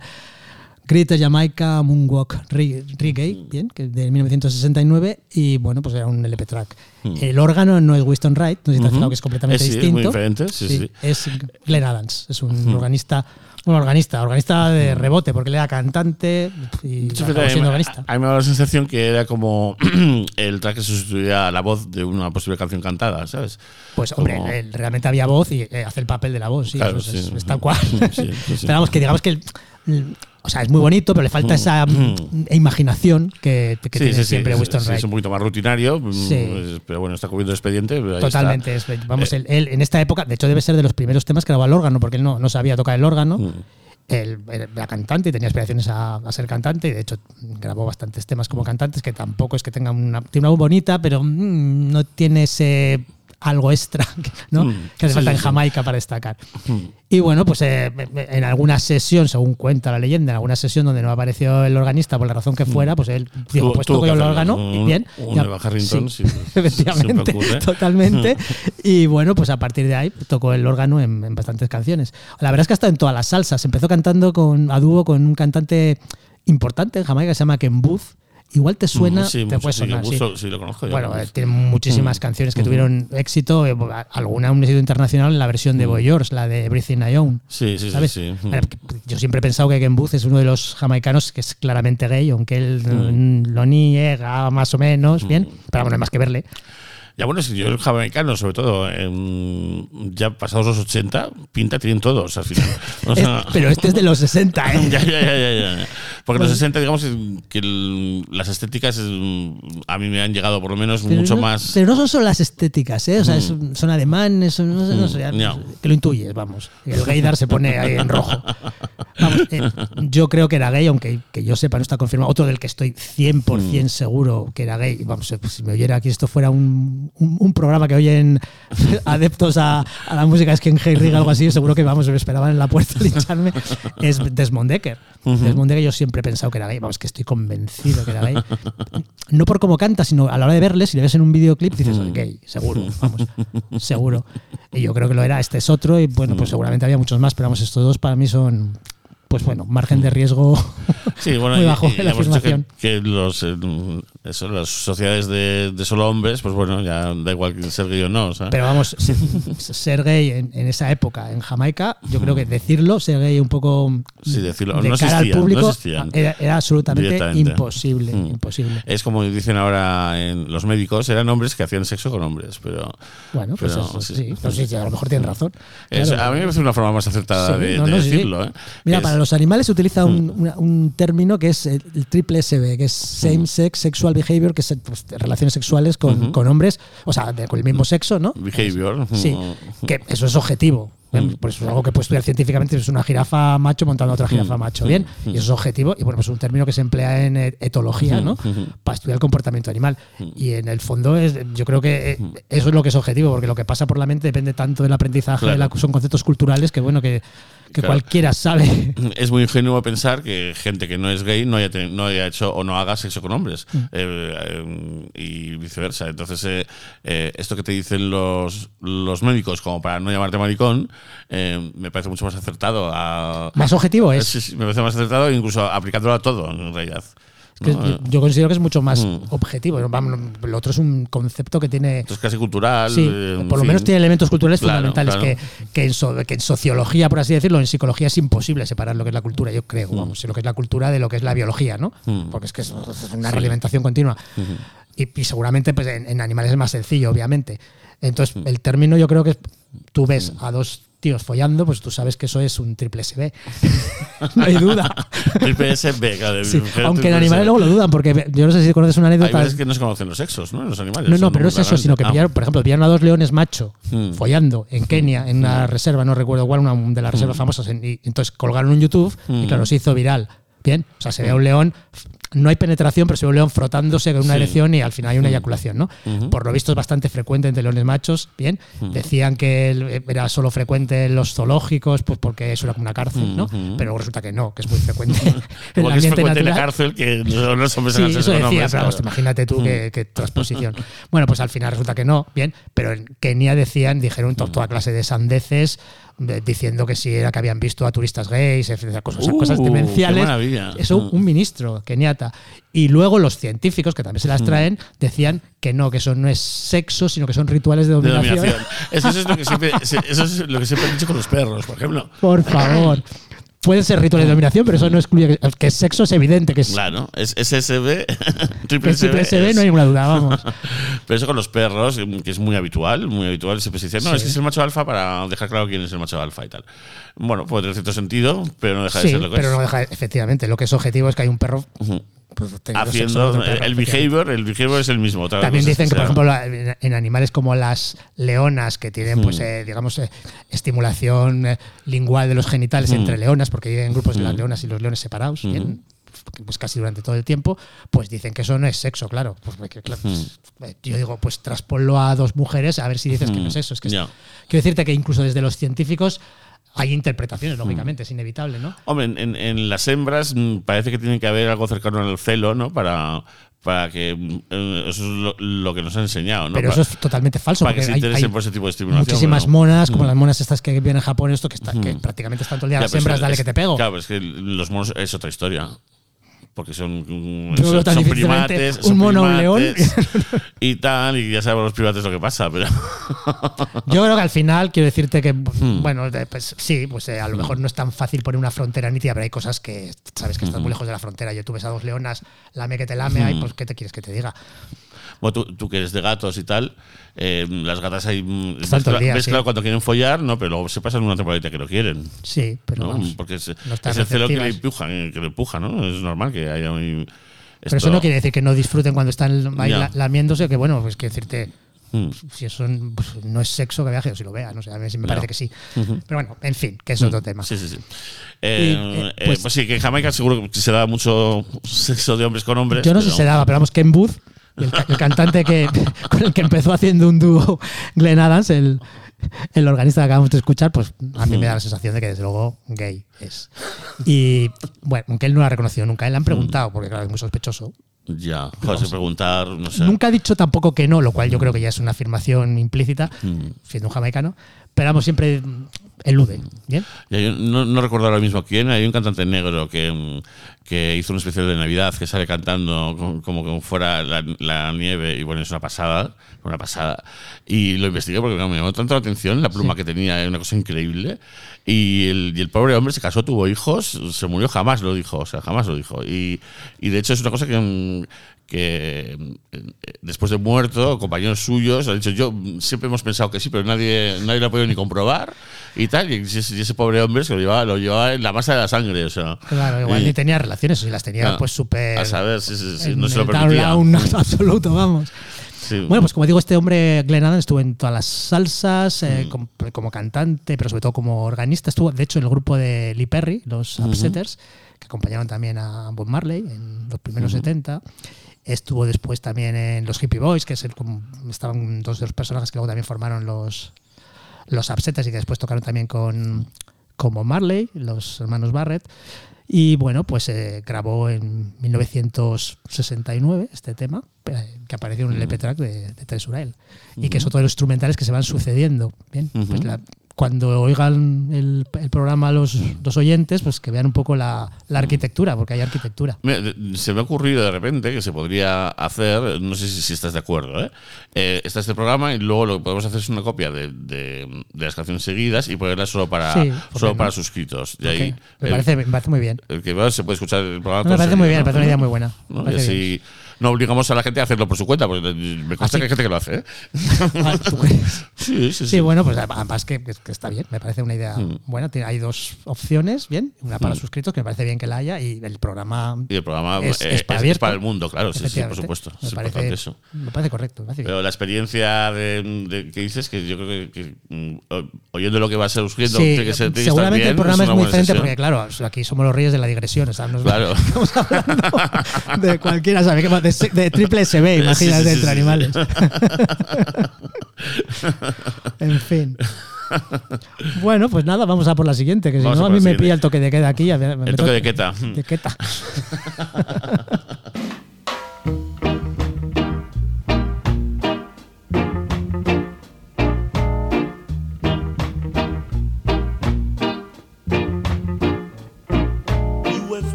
Greater Jamaica Moonwalk Re- Reggae, bien, que es de 1969, y bueno, pues era un LP track. El órgano no es Winston Wright, no sé si te has Ujú. fijado que es completamente sí, es distinto. muy diferente, sí, sí. Es Glenn Adams, es un organista, un organista, organista de rebote, porque él era cantante y acabó siendo organista. a mí me da la sensación que era como *clears throat* el track que sustituía la voz de una posible canción cantada, ¿sabes? Pues hombre, él realmente había voz y eh, hace el papel de la voz, sí, Claro, eso es, sí. es tal cual. Sí. Pero vamos, que digamos que el- o sea, es muy bonito, pero le falta esa mm, imaginación que, que Sí, tiene sí, sí, siempre es- Winston sí, Wright. es un poquito más rutinario, mm, Sí. pero bueno, está cubriendo el expediente. está. Totalmente. es- vamos, Eh, él, él en esta época, de hecho, debe ser de los primeros temas que grabó al órgano, porque él no, no sabía tocar el órgano. Mm. Él era cantante y tenía aspiraciones a, a ser cantante, y de hecho grabó bastantes temas como cantantes, que tampoco es que tenga una, tiene una voz bonita, pero mm, no tiene ese algo extra *laughs* ¿no? Mm, que hace sí, falta sí, en sí. Jamaica para destacar. Y bueno, pues eh, en alguna sesión, según cuenta la leyenda, en alguna sesión donde no apareció el organista por la razón que fuera, pues él dijo, pues toco yo el órgano, Un- y bien. un ya- Harrington, *laughs* sí, efectivamente, siempre ocurre. totalmente. Y bueno, pues a partir de ahí tocó el órgano en, en bastantes canciones. La verdad es que hasta en todas las salsas. Empezó cantando con, a dúo con un cantante importante en Jamaica que se llama Ken Booth. Igual te suena, Mm, sí, te mucho, puede sonar. sí. Sí, lo conozco. yo. Bueno, tiene muchísimas Mm. canciones que tuvieron éxito, eh, alguna un éxito internacional en la versión de Boy George, la de Everything I Own. Mm. Sí, sí, ¿sabes? sí. Yo siempre he pensado que Ken Booth es uno de los jamaicanos que es claramente gay, aunque él mm, lo niega más o menos, bien, pero bueno, no hay más que verle. Ya bueno, si yo el jamaicano, sobre todo, em, ya pasados los 80, pinta tienen todos al final. *laughs* O sea, Es- pero este es de los 60, ¿eh? *laughs* ya, ya, ya, ya, ya. Porque los 60, digamos que el- las estéticas mm, a mí me han llegado por lo menos Pero mucho no, más. Pero no son solo las estéticas, ¿eh? O sea, es- son alemanes, son- no sé, no sé, Mm, ya. que lo intuyes, vamos. El gaydar se pone ahí en rojo. *laughs* Vamos, eh, yo creo que era gay, aunque que yo sepa, no está confirmado. Otro del que estoy 100% Mm. seguro seguro que era gay. Vamos, eh, pues, si me oyera aquí, esto fuera un, un- un programa que oyen *laughs* adeptos a, a la música, es que en Hey Rig, algo así, seguro que vamos, me esperaban en la puerta a lincharme. Es Desmond Decker. Desmond Decker, yo siempre he pensado que era gay. Vamos, que estoy convencido que era gay. No por cómo canta, sino a la hora de verle, si le ves en un videoclip, dices, gay, seguro, vamos, seguro. Y yo creo que lo era. Este es otro, y bueno, pues seguramente había muchos más, pero vamos, estos dos para mí son, pues bueno, margen de riesgo Sí, bueno, *laughs* muy y- bajo y en la que, afirmación. que los, eh, eso, las sociedades de, de solo hombres, pues bueno, ya da igual que ser gay o no. ¿sabes? Pero vamos, *laughs* se- ser gay en, en esa época en Jamaica, yo creo que decirlo, ser gay un poco Sí, decirlo, de no cara al existían, no público existían. era, era absolutamente imposible, Mm. imposible. Es como dicen ahora en los médicos, eran hombres que hacían sexo con hombres, pero... Bueno, pues pero, eso, sí. a lo mejor tienen razón. Es- Claro. a mí me parece una forma más acertada de, no, no, decirlo. ¿eh? Mira, Es- para los animales se utiliza un, una- un término que es el, el triple SB, que es Same Sex Sexual Behavior, que es pues, relaciones sexuales con, con hombres, o sea, de- con el mismo sexo, ¿no? Behavior. Sí, Mm. que eso es objetivo. ¿Eh? Mm. Pues es algo que puedes estudiar científicamente, es una jirafa macho montando a otra jirafa Mm. macho, bien, Mm. y eso es objetivo, y bueno, pues es un término que se emplea en etología, ¿no? Para estudiar el comportamiento animal. Mm. Y en el fondo, es, yo creo que eh, eso es lo que es objetivo, porque lo que pasa por la mente depende tanto del aprendizaje, de la- Claro. son conceptos culturales que, bueno, que, que Claro. cualquiera sabe. *laughs* Es muy ingenuo pensar que gente que no es gay no haya, no haya hecho o no haga sexo con hombres Mm. eh, eh, y viceversa. Entonces, eh, esto que te dicen los, los médicos como para no llamarte maricón, eh, me parece mucho más acertado. A, Más objetivo es. Sí, sí, me parece más acertado incluso aplicándolo a todo, en realidad. ¿no? yo, considero que es mucho más Mm. objetivo. Lo otro es un concepto que tiene. Esto es casi cultural. Sí, eh, por lo fin. menos tiene elementos culturales Claro, fundamentales claro. Que, que, en so- que en sociología, por así decirlo, en psicología es imposible separar lo que es la cultura, yo creo, vamos, lo que es la cultura de lo que es la biología, ¿no? Mm. Porque es que es una realimentación continua. y, y seguramente pues, en, en animales es más sencillo, obviamente. Entonces, el término yo creo que es- tú ves a dos tíos follando, pues tú sabes que eso es un triple SB. *laughs* no hay duda. *laughs* Triple SB, claro. Sí, Aunque en animales luego lo dudan, porque yo no sé si conoces una Hay anécdota. veces que no se conocen los sexos, ¿no? Los animales. No, no, pero no es eso, sino que pillaron, por ejemplo, pillaron a dos leones macho Mm. follando en Kenia, en una reserva, no recuerdo cuál, una de las reservas famosas. en- y entonces colgaron en YouTube y claro, se hizo viral. Bien, o sea, se ve a un león, no hay penetración, pero se ve un león frotándose con una Sí. erección y al final hay una eyaculación, ¿no? Por lo visto es bastante frecuente entre leones machos, bien. Decían que era solo frecuente en los zoológicos, pues porque eso era como una cárcel, ¿no? Pero resulta que no, que es muy frecuente en el es frecuente en la cárcel que no, no son Sí, eso decía, hombres, pero imagínate tú qué, qué transposición. Bueno, pues al final resulta que no, bien, pero en Kenia decían, dijeron to- toda clase de sandeces de- diciendo que si era que habían visto a turistas gays, etcétera, cosas, Uh, cosas demenciales. Eso Mm. un ministro keniata. Y luego los científicos, que también se las traen, decían que no, que eso no es sexo, sino que son rituales de De dominación. dominación. Eso, eso es lo que siempre, *laughs* eso es lo que siempre he dicho con los perros, por ejemplo. Por favor. Pueden ser rituales de dominación, pero eso no excluye que, que sexo es evidente, que es, Claro, es SSB, *laughs* triple SB. No hay ninguna duda, vamos. *laughs* Pero eso con los perros, que es muy habitual, muy habitual. Siempre se dice, no, Sí. es que es el macho alfa para dejar claro quién es el macho alfa y tal. Bueno, puede tener cierto sentido, pero no deja de Sí, ser lo que pero es. no deja, efectivamente, lo que es objetivo es que hay un perro. Pues, Haciendo el behavior, el behavior es el mismo. otra También dicen que, por ejemplo, en- en animales como las leonas, que tienen, pues, Hmm. eh, digamos, eh, estimulación eh, lingual de los genitales Hmm. entre leonas, porque viven grupos de las leonas y los leones separados, Hmm. bien, pues casi durante todo el tiempo, pues dicen que eso no es sexo, claro. Pues, claro, pues, Hmm. yo digo, pues trasponlo a dos mujeres a ver si dices que no es eso. Es que quiero decirte que incluso desde los científicos hay interpretaciones, lógicamente, es inevitable, ¿no? Hombre, en, en- en las hembras mm, parece que tiene que haber algo cercano al celo, ¿no? Para, para que. mm, eh, eso es lo, lo que nos han enseñado, ¿no? Pero Para- eso es totalmente falso. para que se interesen hay por ese tipo de estimulación. muchísimas pero- monas, como las monas estas que vienen en Japón, esto que, está, que Mm. prácticamente están todo el día las pero hembras, es- dale es- que te pego. Claro, es que los monos es otra historia. Porque son, son, son primates. un son mono un león. *laughs* y tal, y ya sabemos los primates lo que pasa, pero. Yo creo que al final quiero decirte que, Hmm. bueno, pues sí, pues eh, a lo mejor no es tan fácil poner una frontera nítida, pero hay cosas que sabes que estás Hmm. muy lejos de la frontera. Yo tú ves a dos leonas, lame que te lame, ay, pues ¿qué te quieres que te diga? Bueno, tú, tú que eres de gatos y tal, eh, las gatas ahí. mm, ves día, sí. claro cuando quieren follar, ¿no? Pero luego se pasan una temporadita que lo quieren. Sí, pero ¿no? vamos, Porque es, no es el celo que le empuja, eh, que le empuja, ¿no? Es normal que haya un. Pero eso no quiere decir que no disfruten cuando están ahí la- lamiéndose, que bueno, pues quiero decirte, Mm. si eso pues, no es sexo que viaje o si lo vean, no sé, a mí sí me No. parece que sí. Pero bueno, en fin, que es otro tema. Sí, sí, sí. Eh, pues- pues, sí, que en Jamaica seguro que se da mucho *laughs* sexo de hombres con hombres. Yo no sé si se daba, pero vamos, Ken Booth, el, ca- el cantante que, *laughs* con el que empezó haciendo un dúo Glenn Adams, el, el organista que acabamos de escuchar, pues a mí me da la sensación de que desde luego gay es. Y bueno, aunque él no lo ha reconocido nunca, él le han preguntado, porque claro, es muy sospechoso. Ya, José, preguntar, no sé. Nunca ha dicho tampoco que no, lo cual yo creo que ya es una afirmación implícita, Mm. siendo un jamaicano, pero vamos, siempre mm, elude. ¿Bien? No, no recuerdo ahora mismo quién, hay un cantante negro que, que hizo un especial de Navidad que sale cantando como, como que fuera la, la nieve y bueno, es una pasada, una pasada. Y lo investigué porque me llamó tanto la atención, la pluma que tenía era una cosa increíble. Y el, y el pobre hombre se casó, tuvo hijos, se murió, jamás lo dijo, o sea, jamás lo dijo. Y, y de hecho es una cosa que, que mm, después de muerto, compañeros suyos han dicho, yo mm, siempre hemos pensado que sí, pero nadie, nadie lo ha podido ni comprobar y tal. Y ese, y ese pobre hombre se lo llevaba, lo llevaba en la masa de la sangre, o sea. Claro, igual y- ni tenía relaciones, o si las tenía Ah, pues súper... A saber, sí, sí, sí, no se lo permitía. down *laughs* absoluto, vamos. Sí. Bueno, pues como digo, este hombre, Glenn Adams, estuvo en todas las salsas, Mm. eh, com- como, cantante, pero sobre todo como organista. Estuvo, de hecho, en el grupo de Lee Perry, los Upsetters, que acompañaban también a Bob Marley en los primeros 70. Estuvo después también en los Hippie Boys, que es el, como- estaban dos de los personajes que luego también formaron los, los Upsetters y que después tocaron también con, Bob Marley, los hermanos Barrett. Y bueno, pues eh, grabó en 1969 este tema, eh, que apareció en el LP track de, de Tres Urael. Y que es otro de los instrumentales que se van sucediendo. Bien, pues la- cuando oigan el, el programa los, los oyentes, pues que vean un poco la, la arquitectura, porque hay arquitectura. Mira, se me ha ocurrido de repente que se podría hacer, no sé si, si estás de acuerdo, ¿eh? Eh, está este programa y luego lo que podemos hacer es una copia de, de- de las canciones seguidas y ponerla solo para, Sí, ¿por qué solo no? para suscritos. Y ahí, me, el- parece, me parece muy bien. el que va se puede escuchar el programa. No, me parece muy bien, me seguido, parece una idea muy buena. ¿no? Me Y así no obligamos a la gente a hacerlo por su cuenta, porque me consta ¿Ah, que hay gente que lo hace. ¿eh? Ah. *laughs* Sí, sí, sí. Sí, bueno, pues además que, que está bien, me parece una idea Mm. buena. Hay dos opciones, bien, una para Mm. suscritos, que me parece bien que la haya, y el programa Y el programa es, eh, es para, abierto, el mundo, claro, sí, sí, por supuesto. Me Es parece, eso. me parece correcto. me parece. Pero la experiencia de, de- que dices, que yo creo que, que, mm, oyendo lo que vas surgiendo, Sí, tiene que ser, tiene que seguramente bien, el programa es, muy diferente sesión. porque, claro, aquí somos los reyes de la digresión. o sea, nos- Claro. *laughs* Estamos hablando de cualquiera, ¿sabe? qué más? De, de triple SB, imagínate, Sí, entre sí. animales. *laughs* en fin. Bueno, pues nada, vamos a por la siguiente, que si Vamos no a a mí me pilla el toque de queda aquí. me El meto- toque de queta. De *laughs* queta.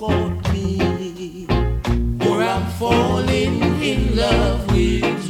Caught me. For I'm falling in love with you.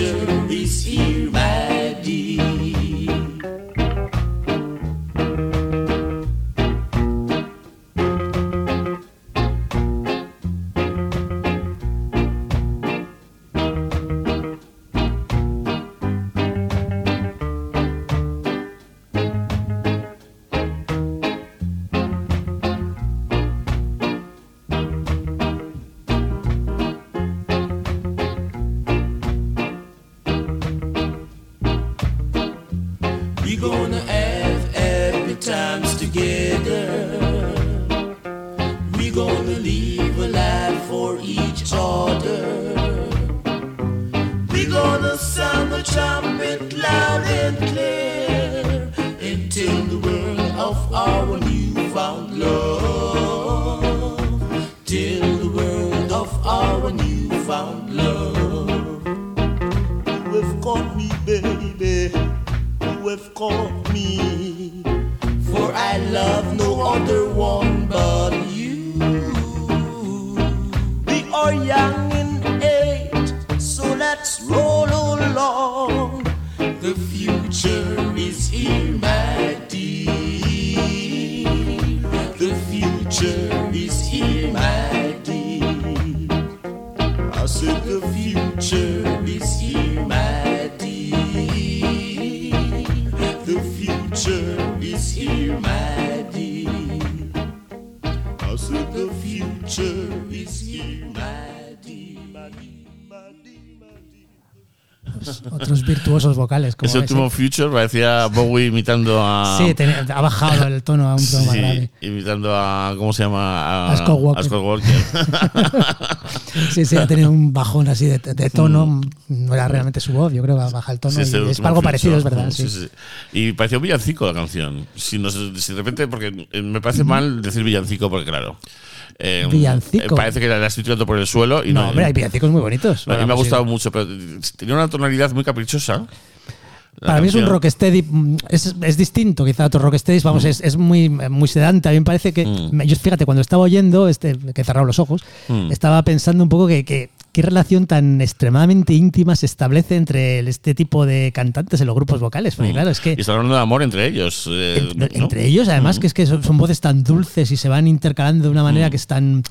future Virtuosos vocales. Como Ese ese. último Future parecía Bowie imitando a. Sí, tenía- ha bajado el tono a un tono más Sí, grave. imitando a. ¿Cómo se llama? A Scott Walker. a Scott Walker. *laughs* Sí, sí, ha tenido un bajón así de, de tono. No era realmente su voz, yo creo que baja el tono. Mm. Sí, y es algo parecido, es verdad. Sí. Sí. Y pareció un villancico la canción. Si, nos- si de repente, porque me parece mal decir villancico, porque claro. Eh, Villancico. eh, parece que la estoy tirando por el suelo y No, no. hombre, hay villancicos muy bonitos. a mí me ha gustado mucho, pero tenía una tonalidad muy caprichosa. la Para mí es un rocksteady, mm, es, es distinto quizá a otros rocksteadys, vamos, es, es muy, muy sedante. A mí me parece que, Mm. yo fíjate, cuando estaba oyendo, este, que he cerrado los ojos, Mm. estaba pensando un poco que, que qué relación tan extremadamente íntima se establece entre este tipo de cantantes en los grupos vocales. Porque claro, es que Y están hablando de amor entre ellos. eh, en- ¿no? entre ellos, además, que es que son, son voces tan dulces y se van intercalando de una manera que es tan,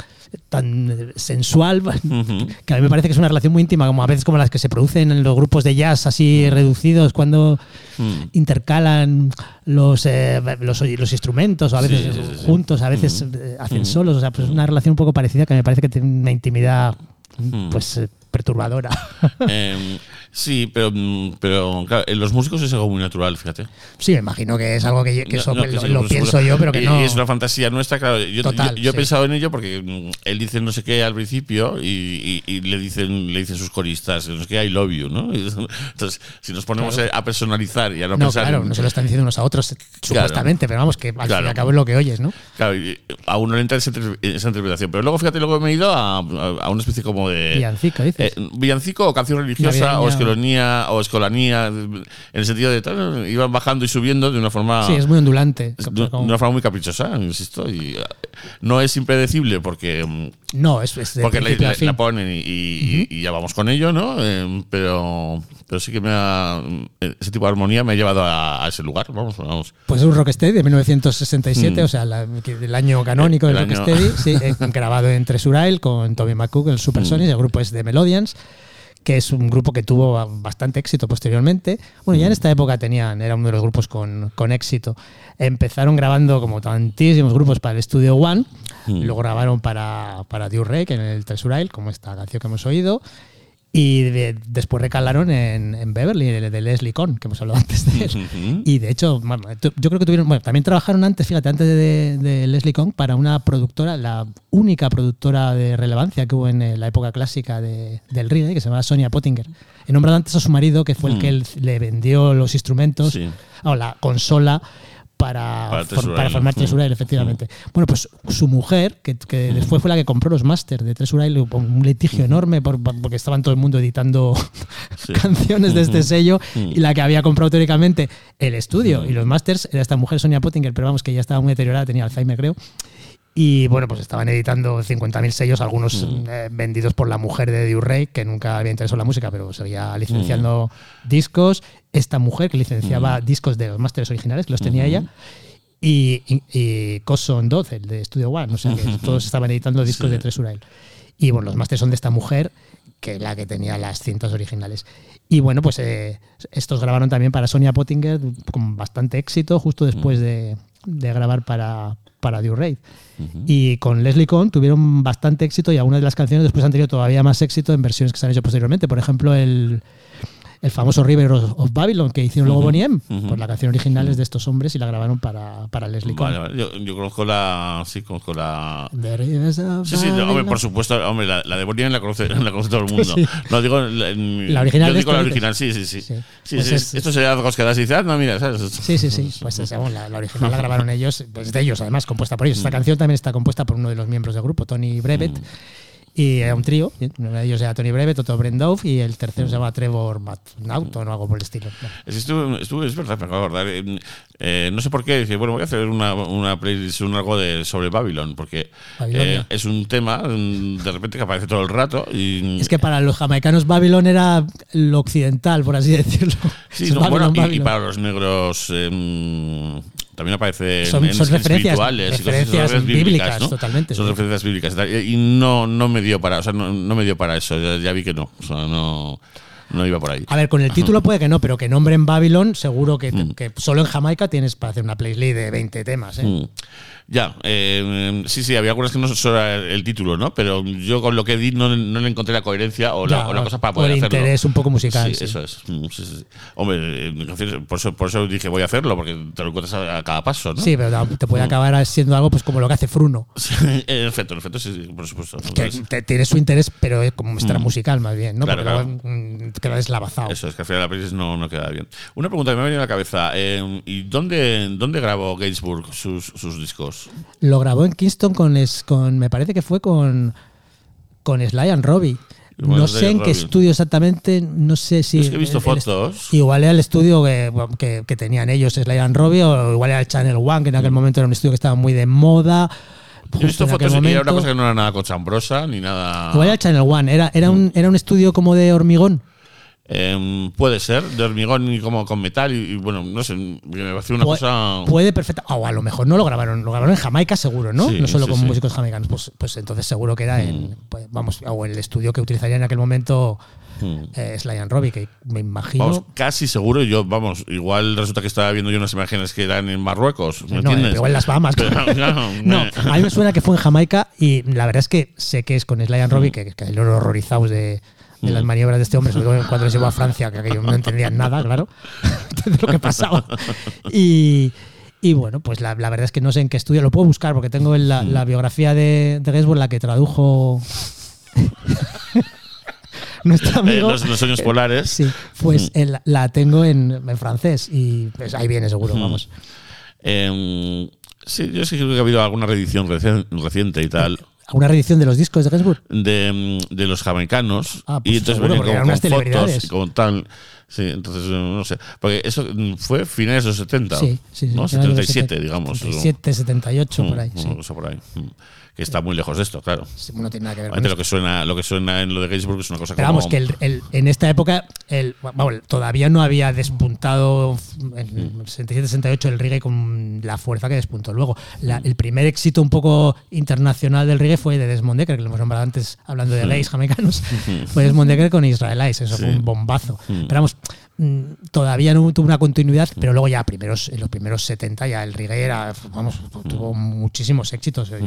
tan eh, sensual, *laughs* Ujú. que a mí me parece que es una relación muy íntima, como a veces como las que se producen en los grupos de jazz así reducidos cuando Mm. intercalan los, eh, los, los instrumentos, o a veces Sí, sí, sí. juntos, a veces hacen solos, o sea, pues es una relación un poco parecida que me parece que tiene una intimidad pues eh, perturbadora. Em, *laughs* sí, pero, mm, pero claro, en los músicos es algo muy natural, fíjate. sí, me imagino que es algo que, que eso no, lo, que sí, lo pienso yo, pero que Y- no. y es una fantasía nuestra, claro. Yo, Total, yo- yo he sí. pensado en ello porque mm, él dice no sé qué al principio y, y- y le dicen le dicen sus coristas, no sé qué, I love you, ¿no? *laughs* Entonces, si nos ponemos Claro. a personalizar y a no, No, pensar claro, no se lo están diciendo unos a otros, supuestamente, pero vamos, que al fin y al cabo es lo que oyes, ¿no? Claro, y a uno le entra esa, inter- esa interpretación. Pero luego, fíjate, luego me he ido a, a- a una especie como de. Villancico, dices. Eh, villancico o canción religiosa o escolonía o escolanía, en el sentido de tal, iban bajando y subiendo de una forma. Sí, es muy ondulante. de, de una forma muy caprichosa, insisto. Y eh, no es impredecible porque, mm, No, es, es porque la, la- la ponen y, y- y ya vamos con ello, ¿no? Eh, pero, pero sí que me ha, ese tipo de armonía me ha llevado a, a ese lugar. Vamos, vamos. Pues es un Rocksteady de 1967, o sea, la- el año canónico del Mm. El año- Rocksteady, *laughs* sí, eh, grabado en Treasure con Tommy McCook, el Super Mm. Sonic, el grupo es de Melodians, que es un grupo que tuvo bastante éxito posteriormente. Bueno, Mm. ya en esta época tenían, era uno de los grupos con, con éxito. Empezaron grabando como tantísimos grupos para el Studio One, Mm. luego grabaron para, para Durek en el Treasure como esta canción que hemos oído. Y de- después recalaron en, en Beverly, el de Leslie Cohn, que hemos hablado *laughs* antes de él. Y de hecho, bueno, yo creo que tuvieron. Bueno, también trabajaron antes, fíjate, antes de, de Leslie Kong, para una productora, la única productora de relevancia que hubo en eh, la época clásica de- del reggae, que se llamaba Sonia Pottinger. He nombrado antes a su marido, que fue el Mm. que él le vendió los instrumentos, Sí. o la consola. Para, Para for- formar Mm. Treasure Isle, efectivamente. Bueno, pues su mujer, que, que después fue la que compró los másters de Treasure Isle, un litigio enorme por- por- porque estaban todo el mundo editando *laughs* Sí. *laughs* canciones de este sello Mm. y la que había comprado teóricamente el estudio y los masters era esta mujer Sonia Pottinger, pero vamos que ya estaba muy deteriorada, tenía Alzheimer creo. Y bueno, pues estaban editando 50.000 sellos, algunos Mm. eh, vendidos por la mujer de Durrey, que nunca había interesado en la música, pero seguía Mm. licenciando discos. Esta mujer que licenciaba discos de los másteres originales, que los tenía ella. Y, y, y Coson Dodd, el de Studio One, o sea que todos estaban editando discos Sí. de Treasure Y bueno, los másteres son de esta mujer, que es la que tenía las cintas originales. Y bueno, pues eh, estos grabaron también para Sonia Pottinger con bastante éxito, justo después de, de grabar para, para Raid. Y con Leslie Cohn tuvieron bastante éxito y algunas de las canciones después han tenido todavía más éxito en versiones que se han hecho posteriormente. Por ejemplo, el, el famoso River of Babylon que hicieron luego Bonnie M. ujú. Pues la canción original es de estos hombres y la grabaron para, para Leslie. Vale, vale. Yo, yo conozco la. Sí, conozco la. Sí, sí, no, hombre, por supuesto, hombre, la, la de Bonnie M la conoce, *laughs* la conoce todo el mundo. Sí. No digo la, La original Yo digo la original, sí, sí, sí. Sí. Sí, Pues es- esto sería algo que das y dices, ah, no, mira, ¿sabes? Sí, sí, sí. *laughs* Pues esa, bueno, la, la original la grabaron ellos, pues de ellos además, compuesta por ellos. Esta canción también está compuesta por uno de los miembros del grupo, Tony Brevet. Y era un trío, uno de ellos era Tony Brevet, otro Brent Dove y el tercero se llama Trevor Naughton o algo por el estilo. Bueno, Es, que estuve, estuve- es verdad, me acabo de acordar. eh, eh, no sé por qué, bueno, voy a hacer una, una playlist, un algo de, sobre Babylon, porque eh, es un tema mm, de repente que aparece todo el rato. Y, Es que para los jamaicanos Babylon era lo occidental, por así decirlo. Sí, *laughs* Es no, Babylon, bueno, y- para los negros eh, también aparece Son- en, son en referencias- espirituales y cosas- son referencias bíblicas, totalmente, Son sí. referencias bíblicas y no, no me dio para, o sea, no, no me dio para eso, ya, ya vi que no, o sea, no, no iba por ahí. A ver, con el título puede que no, pero que nombren Babylon, seguro que, Mm. que solo en Jamaica tienes para hacer una playlist de 20 temas. ¿eh? Mm. Ya, eh, sí, sí, había algunas que no solo el título, ¿no? Pero yo con lo que di no, no le encontré la coherencia o, la, Ya, o la cosa para o poder el hacerlo. interés un poco musical, Sí, sí. eso es. Mm, sí, sí, sí. Hombre, por eso, por eso dije voy a hacerlo, porque te lo encuentras a, a cada paso, ¿no? Sí, pero te puede Mm. acabar siendo algo pues como lo que hace Fruno. *laughs* Sí, en efecto, en efecto, sí, por supuesto. que te- tiene su interés, pero es como extra Mm. musical más bien, ¿no? Claro, Porque claro. queda deslavazado. Eso es que al final la playlist no, no queda bien. Una pregunta que me ha venido a la cabeza. eh, ¿Y dónde, dónde grabó Gainsbourg sus, sus discos? Lo grabó en Kingston con, es- con me parece que fue con, con Sly and Robbie. Bueno, no sé en qué estudio exactamente, no sé si... es que he visto el- el est- fotos. Igual era el estudio que, que, que tenían ellos, Sly and Robbie, o igual era el Channel One, que en Mm. aquel momento era un estudio que estaba muy de moda. He visto fotos y era una momento. cosa que no era nada cochambrosa ni nada. Igual era el Channel One, era, era, un, era un estudio como de hormigón. Em, puede ser, de hormigón y como con metal. Y, y bueno, no sé, me pareció una Pu- cosa. Puede perfecta. O a lo mejor no lo grabaron, lo grabaron en Jamaica seguro, ¿no? Sí, no solo sí, con sí. músicos jamaicanos. Pues, pues entonces seguro que era en, pues, vamos, o el estudio que utilizaría en aquel momento Mm. eh, Sly and Robbie, que me imagino. Vamos, casi seguro, yo, vamos, igual resulta que estaba viendo yo unas imágenes que eran en Marruecos, ¿me no, entiendes? igual en las Bahamas. *laughs* Pero, claro, no, me- a mí me suena que fue en Jamaica y la verdad es que sé que es con Sly and Mm. Robbie, que, que lo horrorizados de, de las maniobras de este hombre, sobre todo cuando les llevó a Francia, que aquello no entendían nada, claro, *laughs* de lo que pasaba. Y, y bueno, pues la, la verdad es que no sé en qué estudio, lo puedo buscar porque tengo en Mm. la, la biografía de, de Gainsbourg la que tradujo *laughs* nuestro Eh, amigo. los, los sueños polares. Sí, pues el- la tengo en, en francés y pues ahí viene seguro, Mm. vamos. Em, sí, yo sí creo que ha habido alguna reedición recien- reciente y tal. ¿Una reedición de los discos de Gainsbourg? de, mm, de los jamaicanos Ah, pues y entonces seguro, venían con unas fotos y con tal sí entonces eh, no sé porque eso mm, fue finales de los 70 Sí, sí, sí. ¿no? finales de los 77 70, digamos 77, 78, por ahí. Mm, sí. por ahí mm. Que está muy lejos de esto claro Sí, No tiene nada que ver con Obviamente eso. lo que suena lo que suena en lo de Gainsbourg es una cosa Pero como vamos, que el- el- en esta época el, todavía no había despuntado en 67-68 el reggae con la fuerza que despuntó luego. La- el primer éxito un poco internacional del reggae fue de Desmond Decker, que lo hemos nombrado antes hablando de gays jamaicanos. *laughs* fue Desmond Decker con Israel eso fue un bombazo. Pero vamos, todavía no tuvo una continuidad, pero luego ya primeros, en los primeros 70 ya el reggae era, vamos, tuvo muchísimos éxitos eh,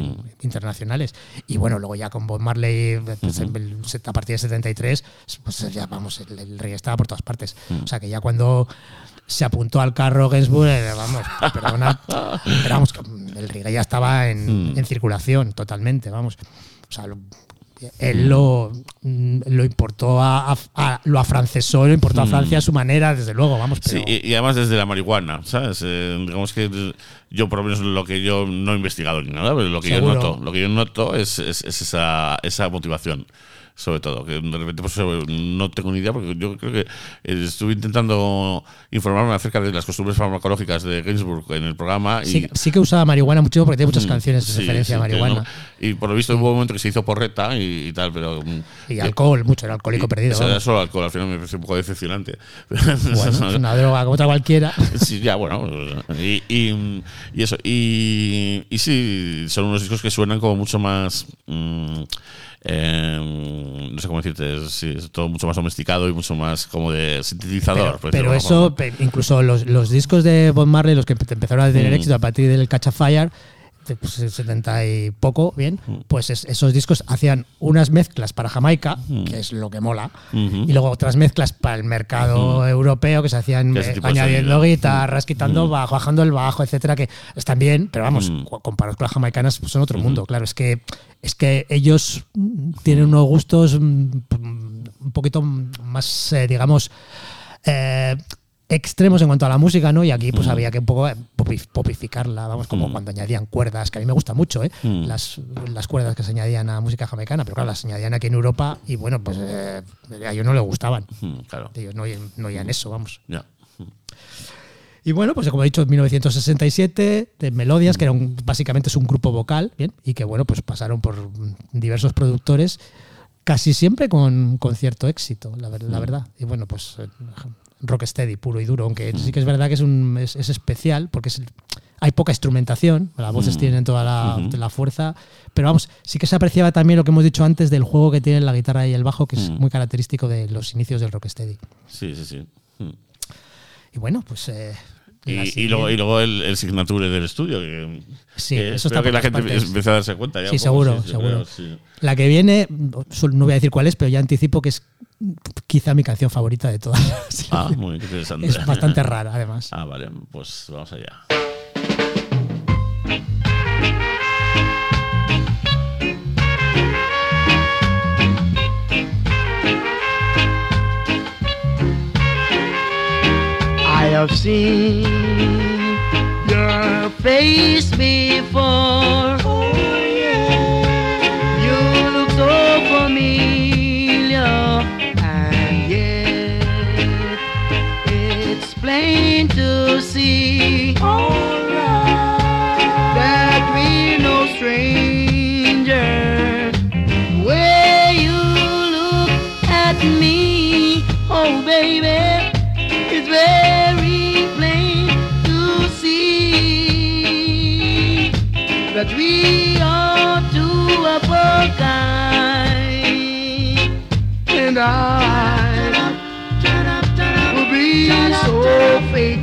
internacionales. Y bueno, luego ya con Bob Marley, pues, a partir de 73, pues ya vamos, el, el reggae estaba por todas partes. O sea que ya cuando se apuntó al carro Gainsbourg, eh, vamos, perdona, pero vamos, el reggae ya estaba en, en circulación totalmente, vamos. O sea, él lo, mm, lo importó a, a- a- lo afrancesó, lo importó a Francia a su manera, desde luego, vamos. Pero, Sí, y, y además desde la marihuana, ¿sabes? Eh, digamos que yo, por lo menos, lo que yo no he investigado ni nada, pero lo que Seguro. yo noto, lo que yo noto es, es- es esa, esa motivación, sobre todo. Que de repente pues, no tengo ni idea, porque yo creo que eh, estuve intentando informarme acerca de las costumbres farmacológicas de Gainsbourg en el programa. Y, sí, sí que usaba marihuana mucho porque tiene muchas Mm, canciones de sí, referencia sí, a marihuana. no. Y por lo visto hubo un momento que se hizo porreta y, y tal, pero. mm, Y alcohol, mucho, era alcohólico perdido. Eso era solo alcohol, al final me pareció un poco decepcionante. Bueno, *laughs* es una droga como otra cualquiera. Sí, ya, bueno. Y, y- y eso. Y, y sí, son unos discos que suenan como mucho más. mm, eh, no sé cómo decirte. Es, todo mucho más domesticado y mucho más como de sintetizador. Pero, eso, incluso los, los discos de Bob Marley, los que empe- empezaron a tener Mm. éxito a partir del Catch a Fire, pues, el 70 y poco, bien, Mm. pues es- esos discos hacían unas mezclas para Jamaica, Mm. que es lo que mola, y luego otras mezclas para el mercado europeo que se hacían eh, añadiendo guitarras, quitando bajo, bajando el bajo, etcétera, que están bien, pero vamos, Mm. comparados con las jamaicanas, pues son otro mundo. Claro, es que es que ellos mm, tienen unos gustos mm, un poquito más, eh, digamos, eh, extremos en cuanto a la música, ¿no? Y aquí pues había que un poco eh, popi- popificarla, vamos, como cuando añadían cuerdas, que a mí me gusta mucho, ¿eh? Las, las cuerdas que se añadían a música jamaicana, pero claro, las añadían aquí en Europa y bueno, pues eh, a ellos no les gustaban. Claro. Ellos no oían, no oían eso, vamos. Ya. Y bueno, pues como he dicho, en 1967, de Melodias, que era un- básicamente es un grupo vocal, ¿bien? Y que bueno, pues pasaron por diversos productores, casi siempre con, con cierto éxito, la, la verdad. Y bueno, pues eh, rocksteady, puro y duro, aunque sí que es verdad que es, un, es, es especial, porque es- hay poca instrumentación, las voces tienen toda la, la fuerza, pero vamos, sí que se apreciaba también lo que hemos dicho antes del juego que tienen la guitarra y el bajo, que es muy característico de los inicios del rocksteady. Sí, sí, sí. Mm. Y bueno, pues... eh, Y, y luego, y luego el, el signature del estudio. Que, Sí, que eso está que la gente empiece a darse cuenta. Ya Sí, seguro, seguro. creo, sí. La que viene, no voy a decir cuál es, pero ya anticipo que es quizá mi canción favorita de todas. Ah, muy interesante. es bastante rara, además. Ah, vale, pues vamos allá. have seen your face before. You look so familiar, and yet it's plain to see that we're no you look at me, oh baby. And I will be so faithful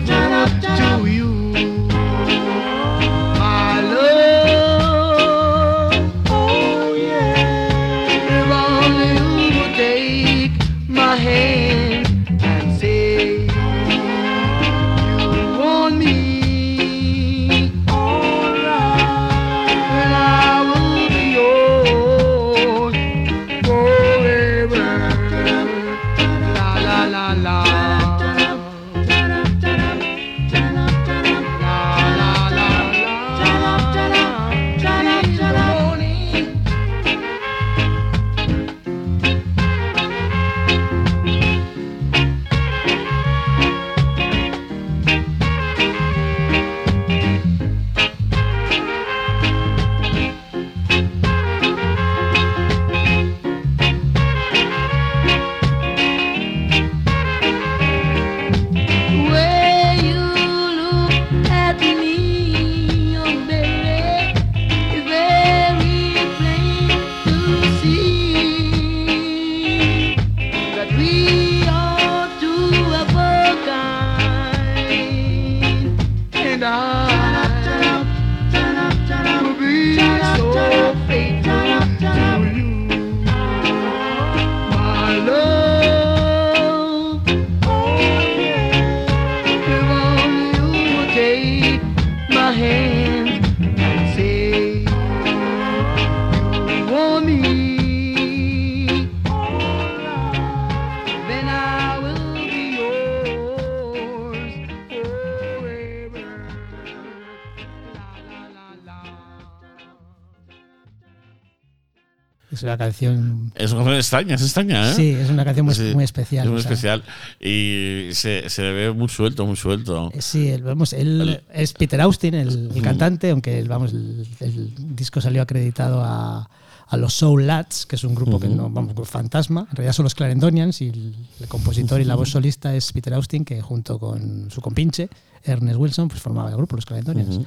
Es una canción. Es una canción extraña, es extraña, ¿eh? Sí, es una canción muy, Sí, muy especial. Es muy o sea, especial. Y se, se le ve muy suelto, muy suelto. eh, Sí, él, vamos, él es Peter Austin, el, el cantante, aunque el, vamos, el, el disco salió acreditado a, a los Soul Lads, que es un grupo que no, vamos, fantasma. En realidad son los Clarendonians y el, el compositor y la voz solista es Peter Austin, que junto con su compinche, Ernest Wilson, pues formaba el grupo, los Clarendonians.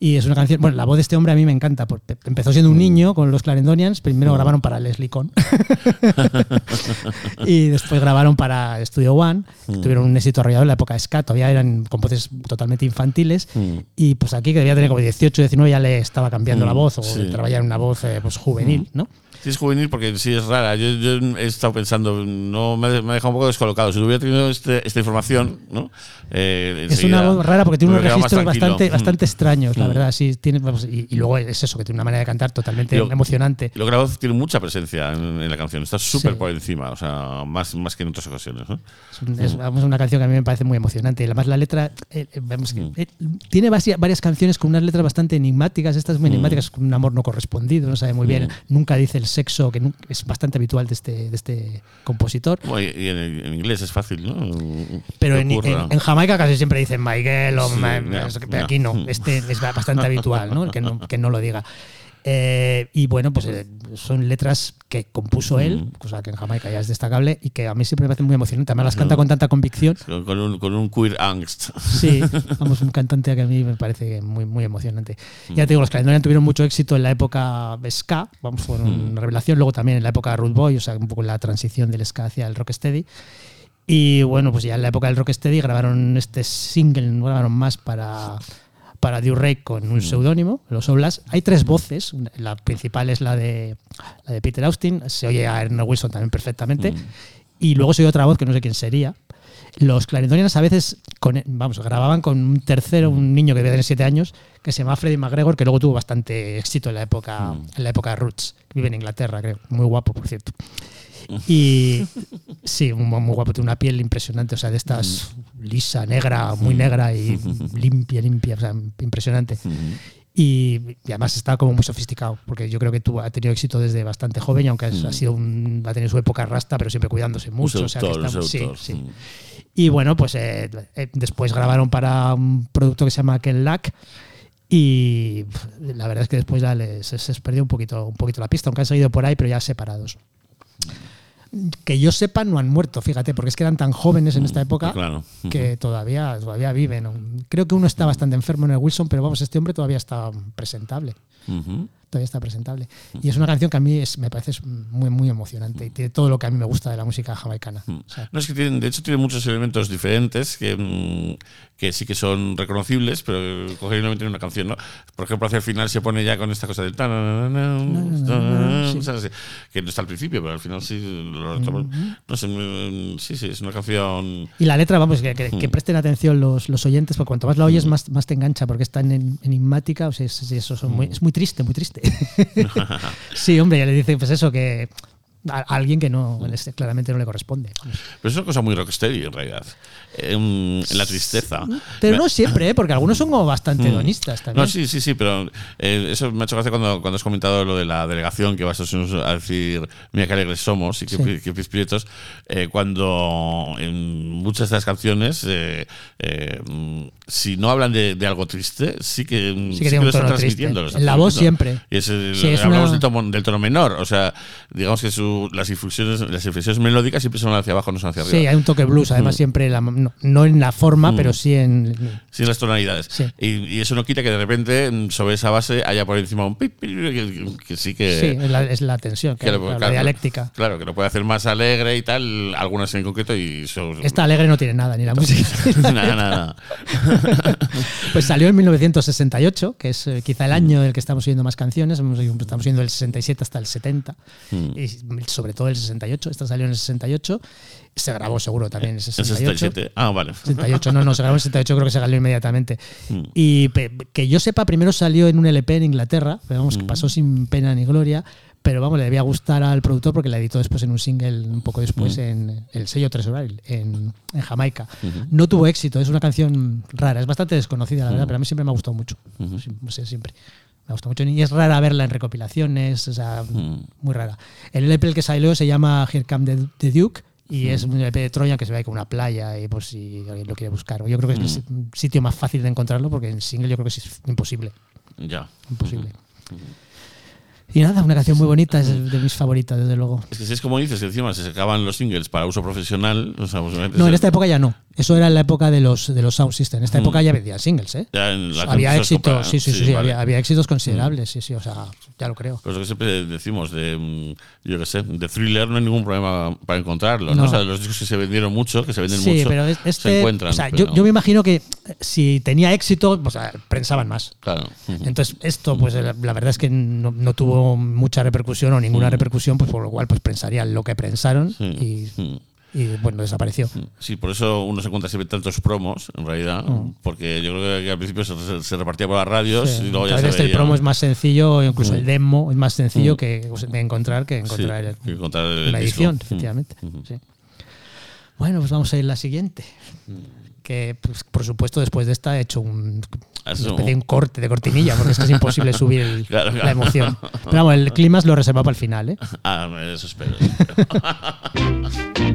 Y es una canción, bueno, la voz de este hombre a mí me encanta, porque empezó siendo un niño con los Clarendonians, primero grabaron para Leslie Conn *laughs* y después grabaron para Studio One, que tuvieron un éxito arrollado en la época de ska, todavía eran con voces totalmente infantiles. Y pues aquí que debía tener como 18, 19 ya le estaba cambiando Mm, la voz o sí. trabajar en una voz eh, pues juvenil, ¿no? Sí, es juvenil porque sí es rara. Yo, yo he estado pensando, no me, me ha dejado un poco descolocado. Si hubiera tenido este- esta información, ¿no? Eh, Es una voz rara porque tiene unos registros bastante, Mm. bastante extraños, la Mm. verdad. Sí, tiene, vamos, y, y luego es eso, que tiene una manera de cantar totalmente lo- emocionante. Lo que la voz tiene mucha presencia en, en la canción. Está súper Sí. por encima, o sea, más, más que en otras ocasiones. ¿no? Es, vamos, una canción que a mí me parece muy emocionante. Además la letra, eh, eh, vemos que, Mm. eh, tiene varia- varias canciones con unas letras bastante enigmáticas, estas muy enigmáticas, con un amor no correspondido, no sabe muy bien, nunca dice el sexo, que es bastante habitual de este, de este compositor. Bueno, y en, en inglés es fácil, ¿no? Pero en, en- en Jamaica casi siempre dicen Michael o Sí, aquí no, este es bastante habitual, ¿no? Que no, que no lo diga. Eh, y bueno, pues eh, son letras que compuso él, cosa que en Jamaica ya es destacable y que a mí siempre me parecen muy emocionantes. Además las canta con tanta convicción. Con, un, con un queer angst. Sí, *laughs* vamos, un cantante que a mí me parece muy, muy emocionante. Ya te digo, los Calendarian tuvieron mucho éxito en la época ska, vamos, fueron una revelación, luego también en la época Root Boy, o sea, un poco la transición del ska hacia el rocksteady. Y bueno, pues ya en la época del rocksteady grabaron este single, no grabaron más para para Ray con un seudónimo, los Oblas. Hay tres voces, la principal es la de, la de Peter Austin, se oye a Ernest Wilson también perfectamente, y luego se oye otra voz que no sé quién sería. Los Clarendonians a veces con, vamos, grababan con un tercero, un niño que debe tener siete años, que se llama Freddie McGregor, que luego tuvo bastante éxito en la época, en la época de Roots. Vive en Inglaterra, creo. Muy guapo, por cierto. Y *laughs* sí, muy, muy guapo, tiene una piel impresionante, o sea, de estas lisa, negra, muy negra y *laughs* limpia, limpia, o sea, impresionante. Y, y además está como muy sofisticado, porque yo creo que tú ha tenido éxito desde bastante joven, y aunque ha sido un, ha tenido su época rasta, pero siempre cuidándose mucho. o sea, que está- sí, sí. Mm. Y bueno, pues eh, eh, después grabaron para un producto que se llama Ken Lack. Y la verdad es que después ya les, se, se les perdió un poquito, un poquito la pista, aunque han seguido por ahí, pero ya separados. Que yo sepa no han muerto, fíjate, porque es que eran tan jóvenes en esta época claro. que todavía, todavía viven. Creo que uno está bastante enfermo en el Wilson, pero vamos, este hombre todavía está presentable. Ujú. Todavía está presentable. Y es una canción que a mí es- me parece muy, muy emocionante y tiene todo lo que a mí me gusta de la música jamaicana. O sea, No, es que tienen, de hecho tiene muchos elementos diferentes que, mm, que sí que son reconocibles, pero coger y no meter una canción, ¿no? Por ejemplo, hacia el final se pone ya con esta cosa del que no está al principio, pero al final sí lo. No sé, mm, sí, sí, es una canción Y la letra, vamos, que, que- que presten atención los, los oyentes, porque cuanto más la oyes, más, más te engancha, porque es tan en- enigmática, o sea, es, es- eso son muy- es muy triste, muy triste. *laughs* sí, hombre, ya le dice, pues eso, que a, alguien que no, les- claramente no le corresponde. Pero es una cosa muy rocksteady en realidad. Em, en la tristeza. Pero Me- no siempre, ¿eh? porque algunos son como bastante hedonistas también. No, sí, sí, sí, pero eh, eso me ha hecho gracia cuando, cuando has comentado lo de la delegación que vas a decir, mira qué alegres somos y qué, Sí. qué eh, cuando en muchas de estas canciones, eh, eh, mm, si no hablan de, de algo triste, sí que, mm, Sí que lo están triste. transmitiendo. lo están En la voz transmitiendo. siempre. Y Sí, es hablamos una- del, tono, del tono menor, o sea, digamos que su- las, inflexiones, las inflexiones melódicas siempre son hacia abajo, no son hacia arriba. Sí, hay un toque blues, además siempre, la- no, no en la forma, Mm. pero sí en... Sin las tonalidades. Sí. Y, y eso no quita que de repente mm, sobre esa base haya por encima un pip, pip, que, que sí que. sí, es la, es la tensión, que lo- claro, la dialéctica. Claro, que lo puede hacer más alegre y tal, algunas en concreto y son. Esta alegre no tiene nada, ni la música. *laughs* nada, nada. *laughs* *laughs* Pues salió en 1968, que es eh, quizá el año del que estamos oyendo más canciones. Estamos oyendo del 67 hasta el 70, Mm. y sobre todo el 68. Esta salió en el 68. Se grabó seguro también en el En 68. 67. Ah, vale. 68, no, no, se grabó en 68, creo que se salió inmediatamente. Mm. Y que yo sepa, primero salió en un LP en Inglaterra, pero vamos, Mm. que pasó sin pena ni gloria, pero vamos, le debía gustar al productor porque la editó después en un single un poco después en el sello Treasury, en, en Jamaica. No tuvo éxito, es una canción rara, es bastante desconocida, la verdad, pero a mí siempre me ha gustado mucho. Sí, no sé, siempre. Me ha gustado mucho. Y es rara verla en recopilaciones, o sea, muy rara. El LP el que salió se llama Here Come the, the Duke y es un LP de Troya que se ve con una playa y por si alguien lo quiere buscar. Yo creo que es el si- sitio más fácil de encontrarlo porque en single yo creo que es imposible. Ya. Imposible. Y nada, una canción muy bonita, es de mis favoritas, desde luego. Es que si es como dices, que encima se sacaban los singles para uso profesional. O sea, pues, No, en esta época ya no. Eso era en la época de los, de los sound system. En esta época ya vendían singles, ¿eh? ya en la había éxitos, sí, sí, sí, sí, vale. había, había éxitos considerables, sí, sí, o sea, ya lo creo. Pues lo que siempre decimos, de, mm, yo qué sé, de thriller no hay ningún problema para encontrarlo. ¿no? No. O sea, los discos que se vendieron mucho, que se venden Sí, mucho, pero se este, encuentran. o sea, pero- yo, yo me imagino que eh, si tenía éxito, pues ah, prensaban más. Claro. Entonces, esto, pues la, la verdad es que no, tuvo mucha repercusión o ninguna repercusión, pues por lo cual, pues prensarían lo que prensaron Sí. y, Mm. Y, bueno, desapareció. Sí, por eso uno se encuentra siempre tantos promos, en realidad, porque yo creo que al principio se, se repartía por las radios Sí, y luego ya a se veces el promo es más sencillo, incluso Mm. el demo es más sencillo Mm. que de encontrar que encontrar el- que encontrar el una disco. edición, Mm. efectivamente. Sí. Bueno, pues vamos a ir a la siguiente. Que, pues, por supuesto, después de esta he hecho un, de un- corte de cortinilla, porque es que es imposible *laughs* subir el- Claro, la emoción. Pero vamos, el clima lo reservado para el final, ¿eh? Ah, eso espero. *laughs*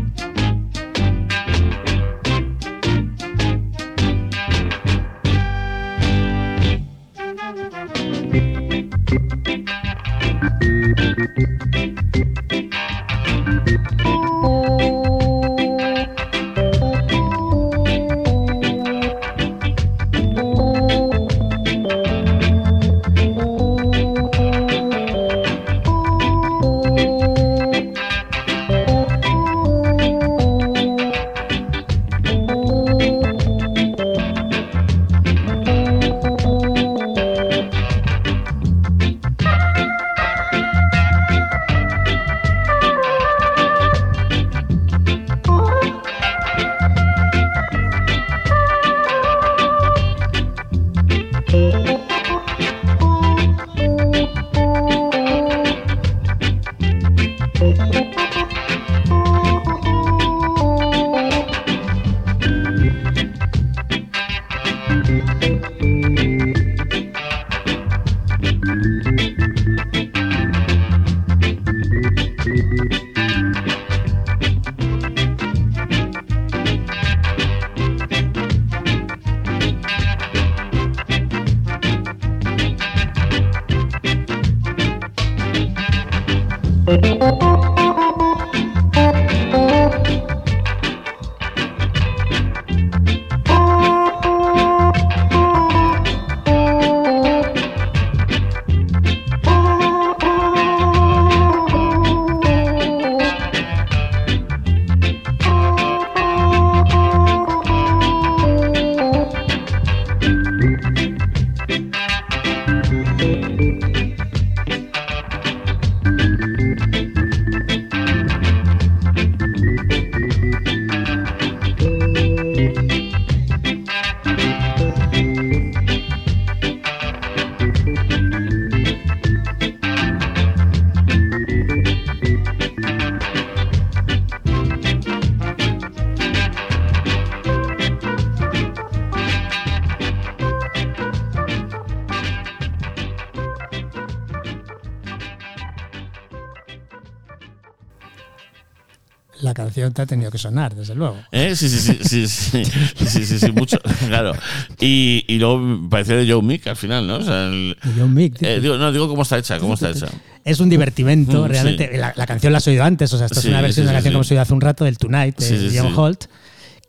Te ha tenido que sonar, desde luego. ¿Eh? Sí, sí, sí, sí, sí, sí, sí, sí, mucho, *laughs* claro. Y, y luego parecía de Joe Mick al final, ¿no? O sea, el- John Mick, eh, digo, no, digo cómo está hecha, cómo está hecha. Es un divertimento, Mm, realmente. La, la canción la has oído antes, o sea, esta es una versión de la canción que hemos oído hace un rato, del Tonight, de John. Holt,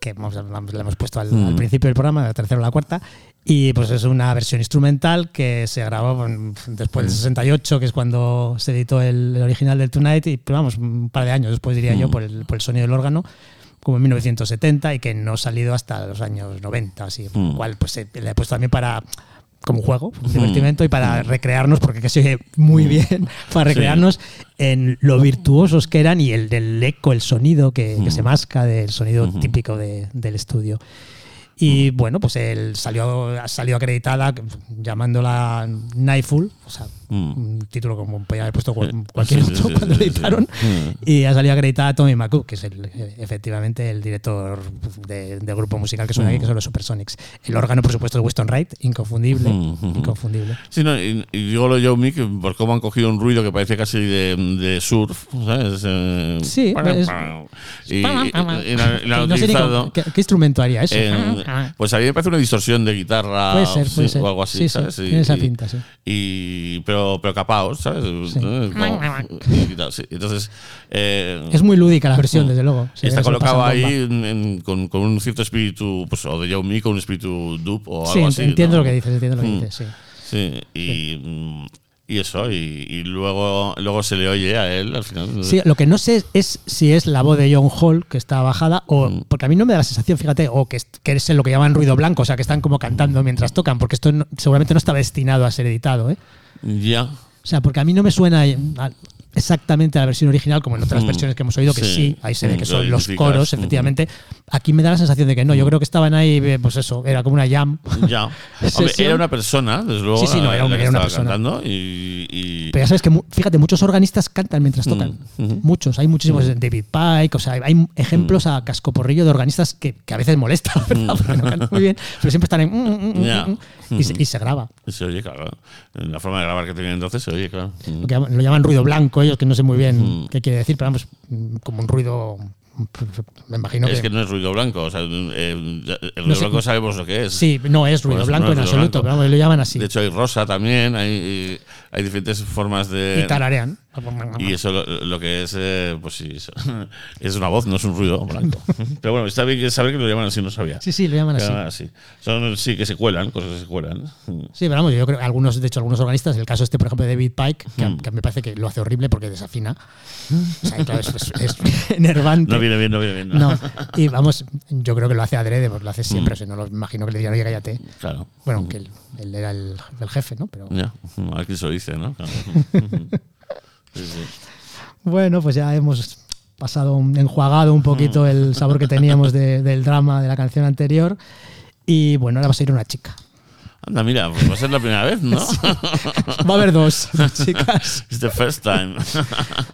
que vamos- la hemos puesto al, Mm. al principio del programa, la tercera o la cuarta. Y pues es una versión instrumental que se grabó después del 68, que es cuando se editó el, el original del Tonight, y pero vamos, un par de años después, diría yo, Mm. por el, por el sonido del órgano como en 1970 y que no ha salido hasta los años 90, así, Mm. cual pues eh, le he puesto también para como juego, un Mm. divertimento y para recrearnos, porque que se muy bien, *laughs* para recrearnos en lo virtuosos que eran y el del eco, el sonido que, que Mm. se masca del sonido típico de- del estudio. Y bueno, pues él salió, salió acreditada llamándola Nightful, o sea, Mm. un título como podía haber puesto cual- *laughs* Sí, cualquier sí, otro sí, cuando sí, lo sí. editaron. Y ha salido acreditada Tommy McCook, que es el, efectivamente el director de- del grupo musical que suena aquí, que son los Supersonics. El órgano, por supuesto, es Weston Wright, inconfundible. Mm. Inconfundible. Sí, no, y, y digo lo de Joe Mick por cómo han cogido un ruido que parecía casi de, de surf, ¿sabes? Eh, Sí, es- y, y- y la, y la han No sé ni cómo- utilizado ¿qué, qué instrumento haría eso? en- pues a mí me parece una distorsión de guitarra puede ser, sí, puede ser. o algo así, Sí, sí, ¿sabes? Y- tiene esa pinta, sí. Y, pero, pero capaos, ¿sabes? ¿Eh? Como- sí. Entonces, eh, Es muy lúdica la versión, Mm. desde luego. está colocado ahí en- en- con, con un cierto espíritu, pues, o de Mick, o un espíritu dupe o Sí, algo así. entiendo ¿no? lo que dices, entiendo lo que Mm. dices, sí. Sí, y, mm, y eso, y, y luego, luego se le oye a él al final. Sí, lo que no sé es si es la voz de John Hall que está bajada o Mm. porque a mí no me da la sensación, fíjate, o que, es- que es lo que llaman ruido blanco, o sea, que están como cantando mientras tocan, porque esto no- seguramente no estaba destinado a ser editado, ¿eh? Ya. O sea, porque a mí no me suena a- exactamente a la versión original como en otras Mm. versiones que hemos oído, que Sí. sí, ahí se ve Mm, que lo son los coros, Mm. efectivamente. Aquí me da la sensación de que no, yo creo que estaban ahí, eh, pues eso, era como una jam. Ya. *laughs* Hombre, era una persona, desde luego. Sí, sí, no, era un- una persona. cantando y, y- Pero ya sabes que, fíjate, muchos organistas cantan mientras tocan. Mm. Muchos, hay muchísimos. David Pike, o sea, hay ejemplos Mm. a cascoporrillo de organistas que, que a veces molestan, *laughs* ¿verdad? Porque no cantan muy bien, pero siempre están en. mm, mm, mm, Ya. mm, y, se, y se graba. Se oye, claro. La forma de grabar que tenían entonces se oye, claro. Lo, que llaman, ruido blanco, ellos que no sé muy bien Mm. qué quiere decir, pero vamos, como un ruido. Me imagino es que. que no es ruido blanco. O sea, eh, el ruido No sé. blanco sabemos lo que es. Sí, no es ruido Pues blanco no es en ruido absoluto, blanco. pero vamos, lo llaman así. De hecho, hay rosa también, hay, hay diferentes formas de. y tararean. Y eso lo, lo que es, eh, pues sí, *laughs* es una voz, no es un ruido blanco. *laughs* Pero bueno, está bien que saber que lo llaman así, no sabía. Sí, sí, lo llaman así. llaman así. Son, sí, que se cuelan, cosas que se cuelan. *laughs* Sí, pero vamos, yo creo que algunos, de hecho, algunos organistas, el caso este, por ejemplo, de David Pike, que, a- Mm. que me parece que lo hace horrible porque desafina. O sea, claro, es, es- es enervante. No viene bien, no viene bien. No, y vamos, yo creo que lo hace adrede, pues lo hace siempre, Mm. o sea, no lo imagino que le digan, oye, cállate. Claro. Bueno, aunque él, él era el, el jefe, ¿no? Pero Ya, aquí se lo dice, ¿no? Claro. Sí, sí. bueno, pues ya hemos pasado, un- enjuagado un poquito el sabor que teníamos de- del drama de la canción anterior. Y bueno, ahora va a ser una chica. Anda, mira, pues va a ser la primera vez, ¿no? *laughs* Va a haber dos *laughs* chicas. It's the first time.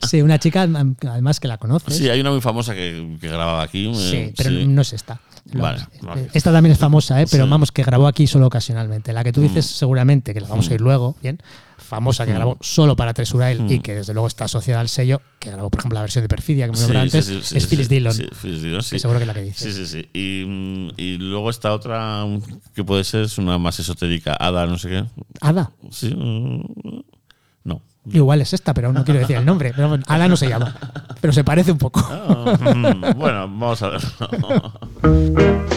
Sí, una chica además que la conoces. Sí, hay una muy famosa que, que grababa aquí. eh, Sí, pero sí. no es esta. Vale, vale. Esta también es famosa, ¿eh? pero Sí. Mm. vamos, que grabó aquí solo ocasionalmente. La que tú dices seguramente, que la vamos a ir luego, bien, famosa que grabó solo para Tresurail y Mm. que desde luego está asociada al sello, que grabó, por ejemplo, la versión de Perfidia que me nombré sí, antes, sí, sí, es Phyllis Dillon. Sí, Phyllis Dillon, que seguro que es la que dices. Sí, sí, sí. Y, mm, y luego está otra mm, que puede ser, es una más esotérica, Ada, no sé qué. Ada. Sí, mm, no. Igual es esta, pero aún no quiero decir el nombre. Pero Ada no se llama, pero se parece un poco. Ah, bueno, vamos a ver. *laughs*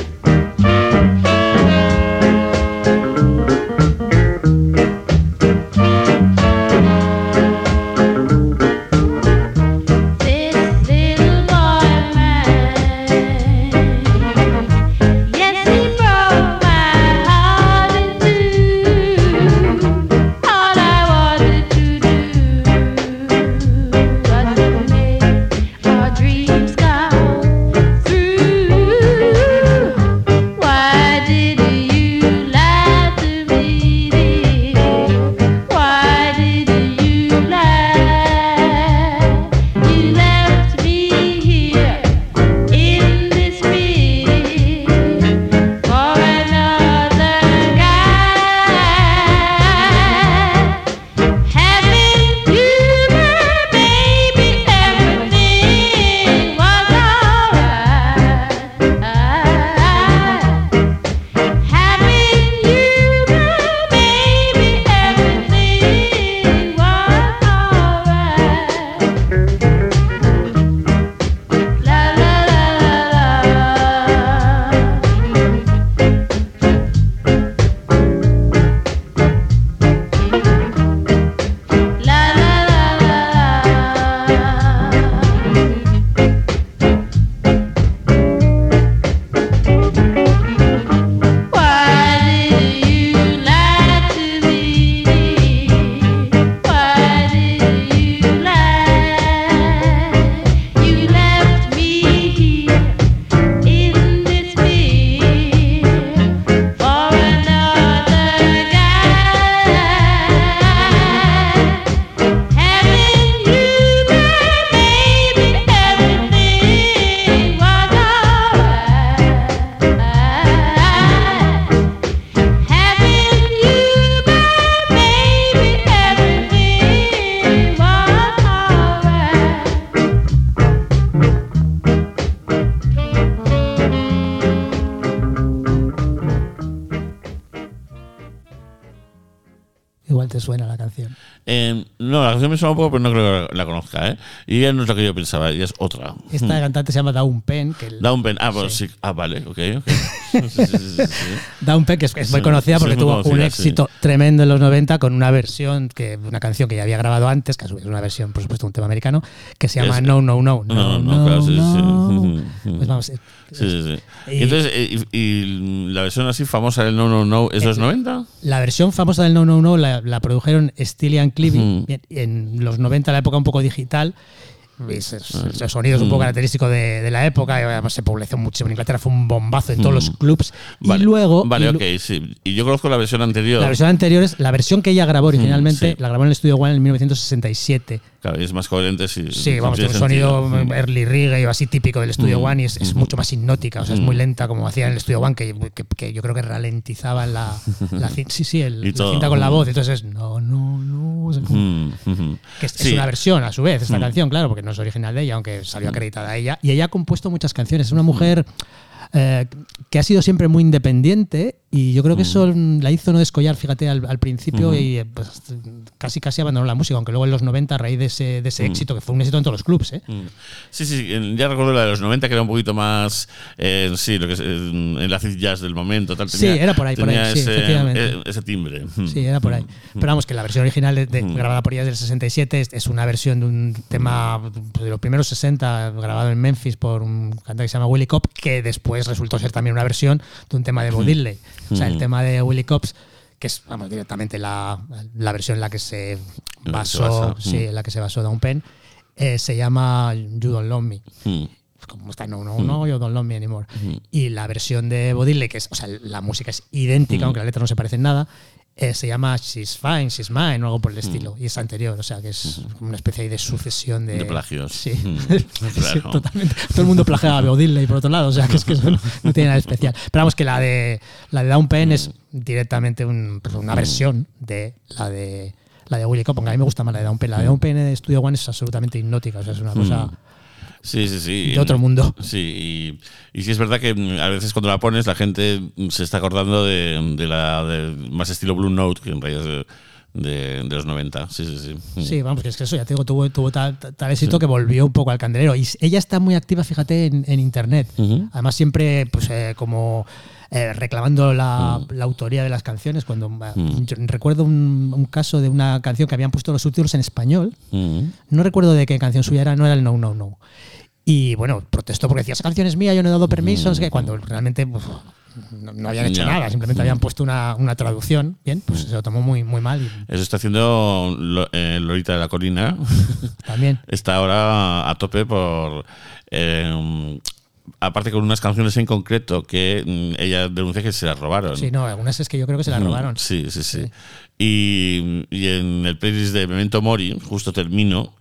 suena un poco, pero no creo que la conozca, ¿eh? Y ella no es lo que yo pensaba, ella es otra. Esta cantante se llama Dawn Penn, que el- Down Pen. Ah, pues sí. Ah, vale, ok, ok. *laughs* Sí, sí, sí, sí, sí. Dawn Penn, que es, es muy Sí, conocida sí, porque es muy tuvo un conocida, éxito tremendo en los 90 con una versión, que una canción que ya había grabado antes, que a su vez es una versión, por supuesto, un tema americano, que se llama Es- No, No, No. No, no, claro, sí, sí. no. Pues vamos, eh, *laughs* Sí, sí, sí. Y- entonces, eh, y, y la versión así famosa del No, No, No, ¿es de los 90? La versión famosa del No No No la, la produjeron Steely and bien, en los 90, la época un poco digital. Y ese- ese sonido es un poco característico de, de la época. y además se publicó muchísimo en Inglaterra, fue un bombazo en todos los clubs. Vale, y luego. Vale, y ok, sí. Y yo conozco la versión anterior. La versión anterior es la versión que ella grabó originalmente, sí. la grabó en el estudio One en 1967. Claro, y es más coherente. Sí, Sí, vamos, tiene un sonido sentido. Mm. early reggae o así típico del estudio One y es, es mucho más hipnótica, o sea, es muy lenta como hacía en el estudio One, que, que- que yo creo que ralentizaba la, la *laughs* sí, sí, el- la cinta con la voz, entonces no, no, no, o sea, Mm, *laughs* que es, una versión a su vez, esta Mm. canción, claro, porque no es original de ella, aunque salió acreditada ella. Y ella ha compuesto muchas canciones. Es una mujer eh, que ha sido siempre muy independiente y yo creo que eso la hizo no descollar, fíjate, al, al principio y eh, pues, casi casi abandonó la música, aunque luego en los 90, a raíz de ese, de ese éxito, que fue un éxito en todos los clubs, ¿eh? Mm. Sí, sí, ya recuerdo la de los 90 que era un poquito más, eh, sí, lo que es eh, el acid jazz del momento. Tal, Sí, tenía- era por ahí, por ahí, sí, ese, efectivamente. eh, ese timbre. Mm. Sí, era por ahí. Pero vamos, que la versión original de- de- grabada por ella es del 67, es, es una versión de un tema pues, de los primeros 60 grabado en Memphis por un cantante que se llama Willie Cobb, que después resultó ser también una versión de un tema de Bo. O sea, el tema de Willie Cobbs, que es vamos, directamente la, la versión en la que se se basó, basa, sí, mm. en la que se basó Down Penn, eh, se llama You Don't Love Me. Mm. como está no no no you don't love me anymore. Y la versión de Bodile que es o sea la música es idéntica aunque la letra no se parece en nada eh, se llama She's Fine She's Mine o algo por el estilo y es anterior o sea que es como una especie de sucesión de, De plagios. sí, Mm, *laughs* *laughs* Sí, totalmente. Todo el mundo plagiaba a Bodile por otro lado o sea que es que eso no, no tiene nada especial. Pero vamos que la de la de Down Pen es directamente un- pues, una versión de la de la de Willy a mí me gusta más la de Down Pen. La de Down Pen de Studio One es absolutamente hipnótica, o sea, es una cosa Sí, sí, sí. de otro mundo. Sí, y, y sí es verdad que mm, a veces cuando la pones la gente mm, se está acordando de, de la de más estilo Blue Note, que en realidad es de, los 90. Sí, sí, sí. Mm. Sí, vamos, que es que eso ya te digo, tuvo, tuvo tal, tal éxito que volvió un poco al candelero. Y ella está muy activa, fíjate, en, en internet. Además, siempre, pues, eh, como eh, reclamando la, Mm. la autoría de las canciones. Cuando yo recuerdo un, un caso de una canción que habían puesto los subtítulos en español. Mm. No recuerdo de qué canción suya era, no era el No, No, No. Y bueno, protestó porque decía, esa canción es mía, yo no he dado permiso, sé qué", cuando realmente pues, no, no habían hecho nada, simplemente habían puesto una, una traducción. Bien, pues se lo tomó muy, muy mal y Eso está haciendo eh, Lolita de la Colina. *laughs* también. está ahora a tope por. eh, aparte con unas canciones en concreto que mm, ella denuncia que se las robaron. Sí, no, algunas es que yo creo que se la Mm, robaron. Sí, sí, sí. Y, y en el playlist de Memento Mori, justo termino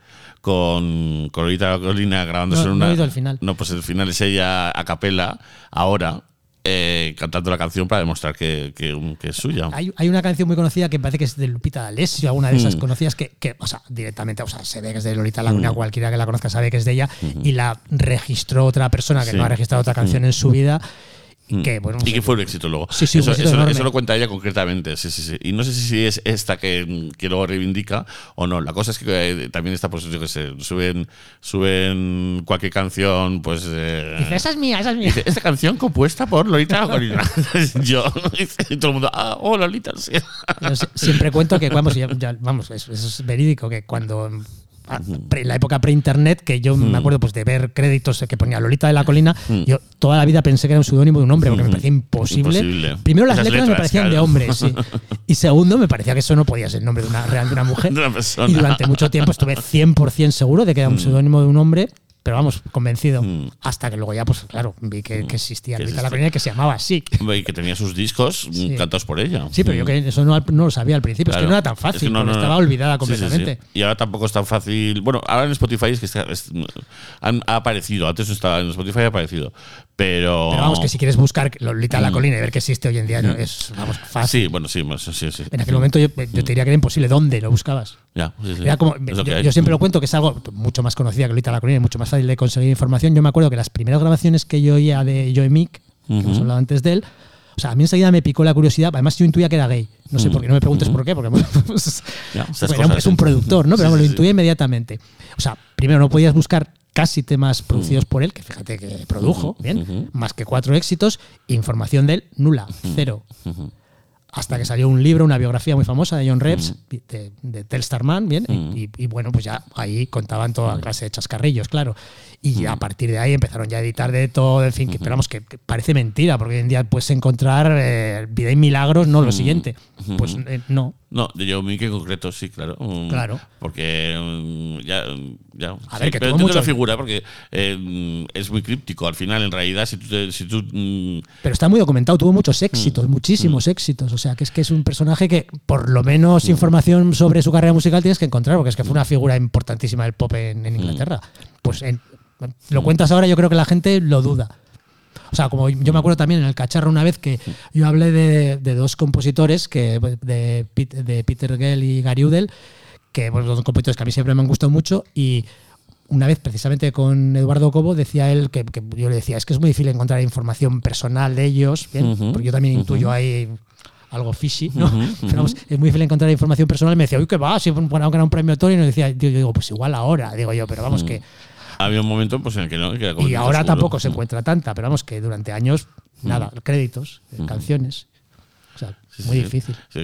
con, con Lolita Colina grabándose No- una. he final. No, pues el final es ella a capela, ahora, eh, cantando la canción para demostrar que, que- que es suya. Hay, hay una canción muy conocida que parece que es de Lupita D'Alessio, alguna de esas Mm. conocidas que, que, o sea, directamente, o sea, se ve que es de Lolita Laguna, cualquiera que la conozca sabe que es de ella, y la registró otra persona que Sí. no ha registrado otra canción en su vida, y que, bueno, no y sé, que fue un éxito luego. Sí, sí, un eso, éxito eso- enorme. eso lo cuenta ella concretamente. Sí, sí, sí. Y no sé si es esta que, que luego reivindica o no. La cosa es que eh, también está, pues yo que sé, suben, suben cualquier canción, pues. eh, dice, esa es mía, esa es mía. dice, esta canción compuesta por Lolita *laughs* yo. Y todo el mundo, ah, oh, Lolita, sí. Yo si- siempre cuento que, vamos, ya- ya- vamos, eso, eso es verídico, que cuando pre- la época pre-internet, que yo me acuerdo pues de ver créditos que ponía Lolita de la Colina, yo toda la vida pensé que era un seudónimo de un hombre, porque me parecía imposible. Imposible. Primero las letras me parecían de hombres, sí. *laughs* Y segundo, me parecía que eso no podía ser el nombre de una, real de una *laughs* mujer. De una persona. Y durante mucho tiempo estuve 100% seguro de que era un seudónimo de un hombre. Pero vamos, convencido. Mm. Hasta que luego ya, pues claro, vi que, que existía Que Lolita de la existía. Y que se llamaba así. Y que tenía sus discos mm, Sí. cantados por ella. Sí, pero yo que eso no, no lo sabía al principio. Es que no era tan Es fácil, que no, porque no, no. estaba olvidada Sí, sí, sí. completamente. Y ahora tampoco es tan fácil. Bueno, ahora en Spotify es que está- es- han- ha aparecido. Antes no estaba en Spotify, ha aparecido. Pero. Pero vamos, que si quieres buscar Lolita la Colina y ver que existe hoy en día, no, es vamos, fácil. Mm. Sí, bueno, sí, sí, sí. En aquel momento yo, yo te diría que era imposible. ¿Dónde lo buscabas? Ya, sí, sí. Era como, yo, siempre lo cuento que es algo mucho más conocida que Lolita la Colina y mucho más fácil de conseguir información. Yo me acuerdo que las primeras grabaciones que yo oía de Joe Mick, que hemos Ujú. hablado antes de él, O sea, a mí enseguida me picó la curiosidad. Además, yo intuía que era gay. No sé por qué, no me preguntes por qué, porque pues, Ya, era es un ¿eh? productor, ¿no? Pero Sí, vamos, sí, lo sí. intuía inmediatamente. O sea, primero no podías buscar casi temas producidos por él, que fíjate que produjo, bien, más que cuatro éxitos, información de él nula, cero. Hasta que salió un libro, una biografía muy famosa de John Rebs, Mm. de, de Telstar Man, bien, y, y- y bueno, pues ya ahí contaban toda Mm. clase de chascarrillos, claro. Y a partir de ahí empezaron ya a editar de todo, en fin, que, pero vamos, que, que parece mentira, porque hoy en día puedes encontrar eh, vida y milagros, no Mm. lo siguiente. Pues eh, no. No, de Joe Mick en concreto, sí, claro. Mm, Claro. Porque mm, ya. ya A sí, ver, que pero mucho- la figura, porque eh, mm, es muy críptico. Al final, en realidad, si tú. te- si tú mm, Pero está muy documentado, tuvo muchos éxitos, muchísimos éxitos. O sea, que es que es un personaje que, por lo menos, información sobre su carrera musical tienes que encontrar, porque es que fue una figura importantísima del pop en, en Inglaterra. Pues en- lo cuentas ahora, yo creo que la gente lo duda. O sea, como yo me acuerdo también en el cacharro una vez que yo hablé de, de dos compositores, que de, de Peter Gell y Gary Udell, que pues, dos compositores que a mí siempre me han gustado mucho y una vez precisamente con Eduardo Cobo decía él que, que yo le decía es que es muy difícil encontrar información personal de ellos, bien, porque yo también intuyo ahí algo fishy, ¿no? *laughs* Pero vamos, es muy difícil encontrar información personal. Me decía, uy, ¿qué va? Si van a ganar un premio Tony, y nos decía, yo digo, pues igual ahora, digo yo, pero vamos que. había un momento pues, en el que no. que Y ahora tampoco se encuentra tanta, pero vamos que durante años, nada, créditos, canciones. Sí, muy sí. difícil. Sí,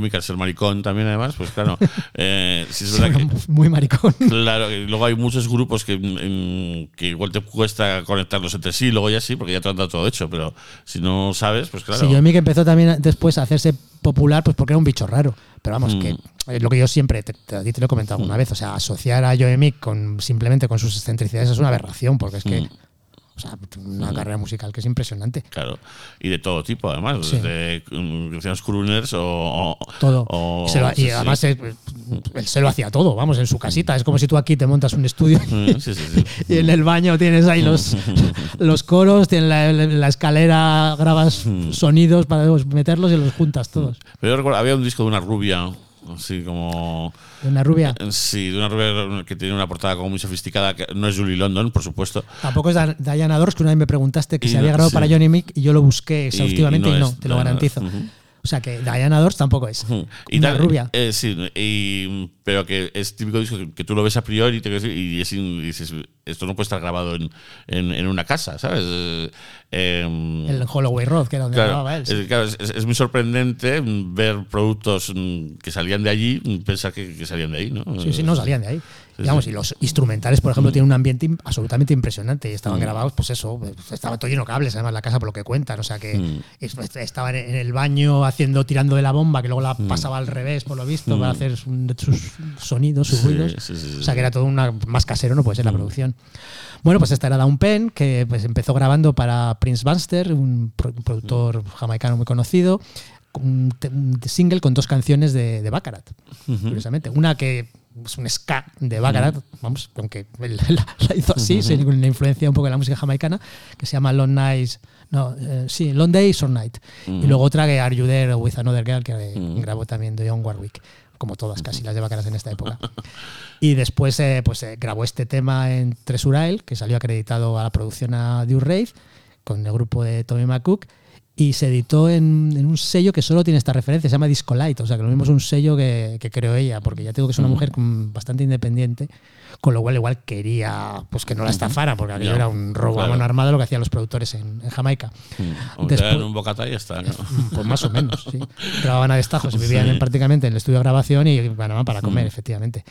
Mick, al ser maricón también, además, pues claro. *laughs* eh, es verdad que. *laughs* muy maricón. Claro, y luego hay muchos grupos que, mm, que igual te cuesta conectarlos entre sí, luego ya sí, porque ya te han dado todo hecho, pero si no sabes, pues claro. Sí, Joe Mick empezó también después a hacerse popular pues porque era un bicho raro. Pero vamos, Mm. que es lo que yo siempre, te, te- a ti te lo he comentado alguna vez, o sea, asociar a Joe Mick con, simplemente con sus excentricidades es una aberración, porque es que, Mm. O sea, una carrera musical que es impresionante. Claro, y de todo tipo, además, Sí. desde mm, canciones crooners o, o- Todo. o- Y se lo- y sí, sí. además eh, él se lo hacía todo, vamos, en su casita. Es como si tú aquí te montas un estudio Mm, sí, sí, sí. *laughs* y en el baño tienes ahí los, *laughs* los coros, tienes la, la escalera, grabas Mm. sonidos para pues, meterlos y los juntas todos. Pero yo recuerdo, había un disco de una rubia, así como. De una rubia. eh, Sí, de una rubia que tiene una portada como muy sofisticada, que no es Julie London, por supuesto. Tampoco es Diana Dors, que una vez me preguntaste que Y se había grabado sí. para Johnny Mick y yo lo busqué exhaustivamente y, no no, es te lo garantizo. O sea que Diana Dors tampoco es. Y una tal- rubia. eh, sí, y- pero que es típico disco que, que tú lo ves a priori y, es y dices, esto no puede estar grabado en, en- en una casa, ¿sabes? Eh, em, El Holloway Road, que era donde Claro, grababa él. sí. es, claro, es- muy sorprendente ver productos mm, que salían de allí, pensar que, que salían de ahí, ¿no? Sí, sí, no salían de ahí. Sí, Digamos, sí. y los instrumentales, por ejemplo, tienen un ambiente absolutamente impresionante y estaban Mm. grabados, pues eso, estaba todo lleno de cables, además la casa por lo que cuentan, o sea que Mm. es- estaban en el baño haciendo, tirando de la bomba, que luego la Mm. pasaba al revés, por lo visto, para hacer un- sus sonidos, sus Sí, ruidos. o sea que era todo una, más casero, no puede ser la producción. Bueno, pues esta era Down Penn, que pues empezó grabando para Prince Bunster, un, pro- un productor jamaicano muy conocido, un, un single con dos canciones de, de Baccarat, curiosamente. Una que es un ska de Baccarat, vamos, aunque *laughs* la, la hizo así, sin ninguna influencia un poco de la música jamaicana, que se llama Long Nights, no, eh, sí, Long Days or Night. Y luego otra que Are You There with Another Girl, que eh, grabó también Dionne Warwick, como todas casi las de Baccarat en esta época. *laughs* Y después eh, pues, eh, grabó este tema en Tresurael, que salió acreditado a la producción a Due Rave, con el grupo de Tommy McCook, y se editó en, en un sello que solo tiene esta referencia, se llama Discolite, o sea que lo mismo es un sello que, que creó ella, porque ya tengo que es una mujer mm, bastante independiente, con lo cual igual quería pues que no la estafaran, porque aquello era un robo a mano armado lo que hacían los productores en, en Jamaica. O te Después- dan un bocata y ya está. ¿no? Pues más o menos, sí. *laughs* Grababan a destajo, se vivían Sí. en- prácticamente en el estudio de grabación y ganaban para comer, Mm. efectivamente.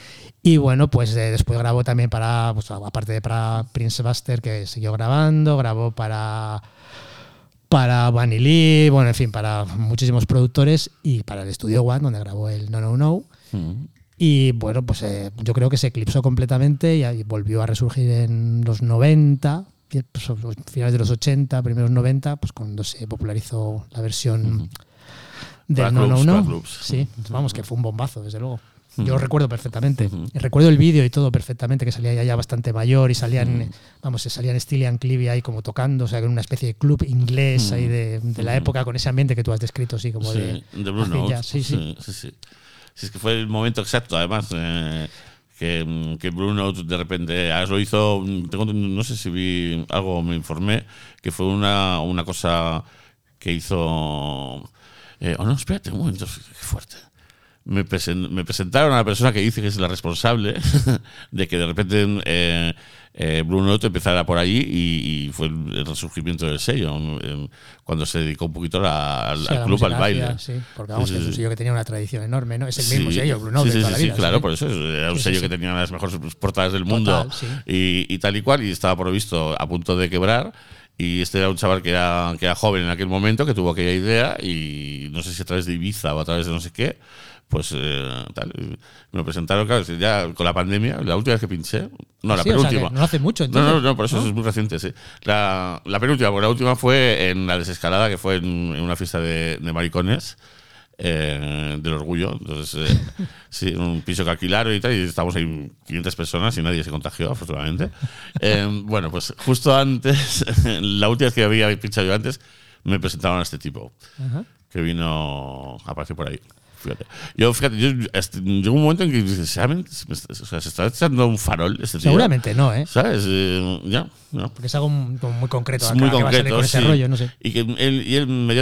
Y bueno, pues eh, después grabó también para, pues, aparte de para Prince Buster, que siguió grabando, grabó para para Lee, bueno, en fin, para muchísimos productores y para el estudio One, donde grabó el No No No. Mm. Y bueno, pues eh, yo creo que se eclipsó completamente y volvió a resurgir en los 90, fi- pues, finales de los 80, primeros 90, pues cuando se popularizó la versión del Black No No No. Sí, vamos, que fue un bombazo, desde luego. Yo lo recuerdo perfectamente. Recuerdo el vídeo y todo perfectamente, que salía ya, ya bastante mayor y salían, vamos, se salían Steely and Clive ahí como tocando, o sea, en una especie de club inglés ahí de, de la época con ese ambiente que tú has descrito, así como Sí, de, Note. jazz. Sí, sí. sí, sí, sí. Sí, es que fue el momento exacto, además, eh, que, mm, que Blue Note de repente ah, lo hizo. mm, Tengo, no sé si vi algo, me informé, que fue una, una cosa que hizo. eh, oh, no, espérate un momento, qué fuerte. Me, presen- me presentaron a la persona que dice que es la responsable *laughs* de que de repente eh, eh, Blue Note empezara por allí y, y fue el, resurgimiento del sello, eh, cuando se dedicó un poquito a- Sí, al club, al baile. Sí, porque vamos, Sí, es un sello que tenía una tradición enorme, ¿no? Es el mismo sello, Blue Note sí, toda la sí, vida. claro, por eso era un sello que tenía las mejores portadas del mundo Total, y, y tal y cual, y estaba provisto a punto de quebrar. Y este era un chaval que era, que era joven en aquel momento, que tuvo aquella idea, y no sé si a través de Ibiza o a través de no sé qué, pues eh, tal. Me lo presentaron, claro, ya con la pandemia, la última vez que pinché, no, la Sí, o sea, que penúltima. no hace mucho, No, entonces. no, no, por eso es muy reciente, sí. La, la penúltima, porque la última fue en la desescalada, que fue en, en una fiesta de, de maricones. eh, del orgullo. Entonces, eh, *laughs* sí, un piso que alquilaron y tal, y estábamos ahí 500 personas y nadie se contagió, afortunadamente. *laughs* Eh, bueno, pues justo antes, *laughs* la última vez que había pinchado yo antes, me presentaron a este tipo Ajá. que vino a aparecer por ahí. Fíjate. Yo, fíjate, yo, hasta- llegó un momento en que dices, O sea, se está echando un farol este tío. Seguramente no, ¿eh? ¿Sabes? Eh, ya, no. Porque es algo muy concreto. Es acá, muy que va a salir concreto, con ese sí. rollo, no sé. Y que él, y él me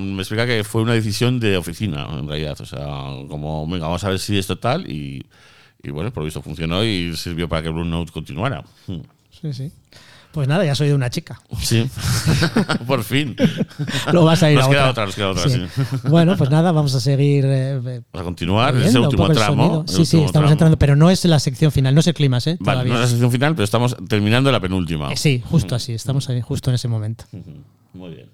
me explica que fue una decisión de oficina, en realidad. O sea, como, venga, vamos a ver si esto tal. Y, y bueno, por lo visto funcionó y sirvió para que Blue Note continuara. Sí, sí. Pues nada, ya soy de una chica. Sí, *laughs* por fin. Lo vas a ir nos a queda otra. otra, nos queda otra, Sí. sí. Bueno, pues nada, vamos a seguir. eh, eh, Vamos a continuar. oyendo Es el un último tramo. Sí, sí, estamos tramo. entrando, pero no es la sección final, no es el clima, ¿eh? Vale, Todavía. no es la sección final, pero estamos terminando la penúltima. Eh, sí, justo así, estamos ahí, justo en ese momento. Muy bien.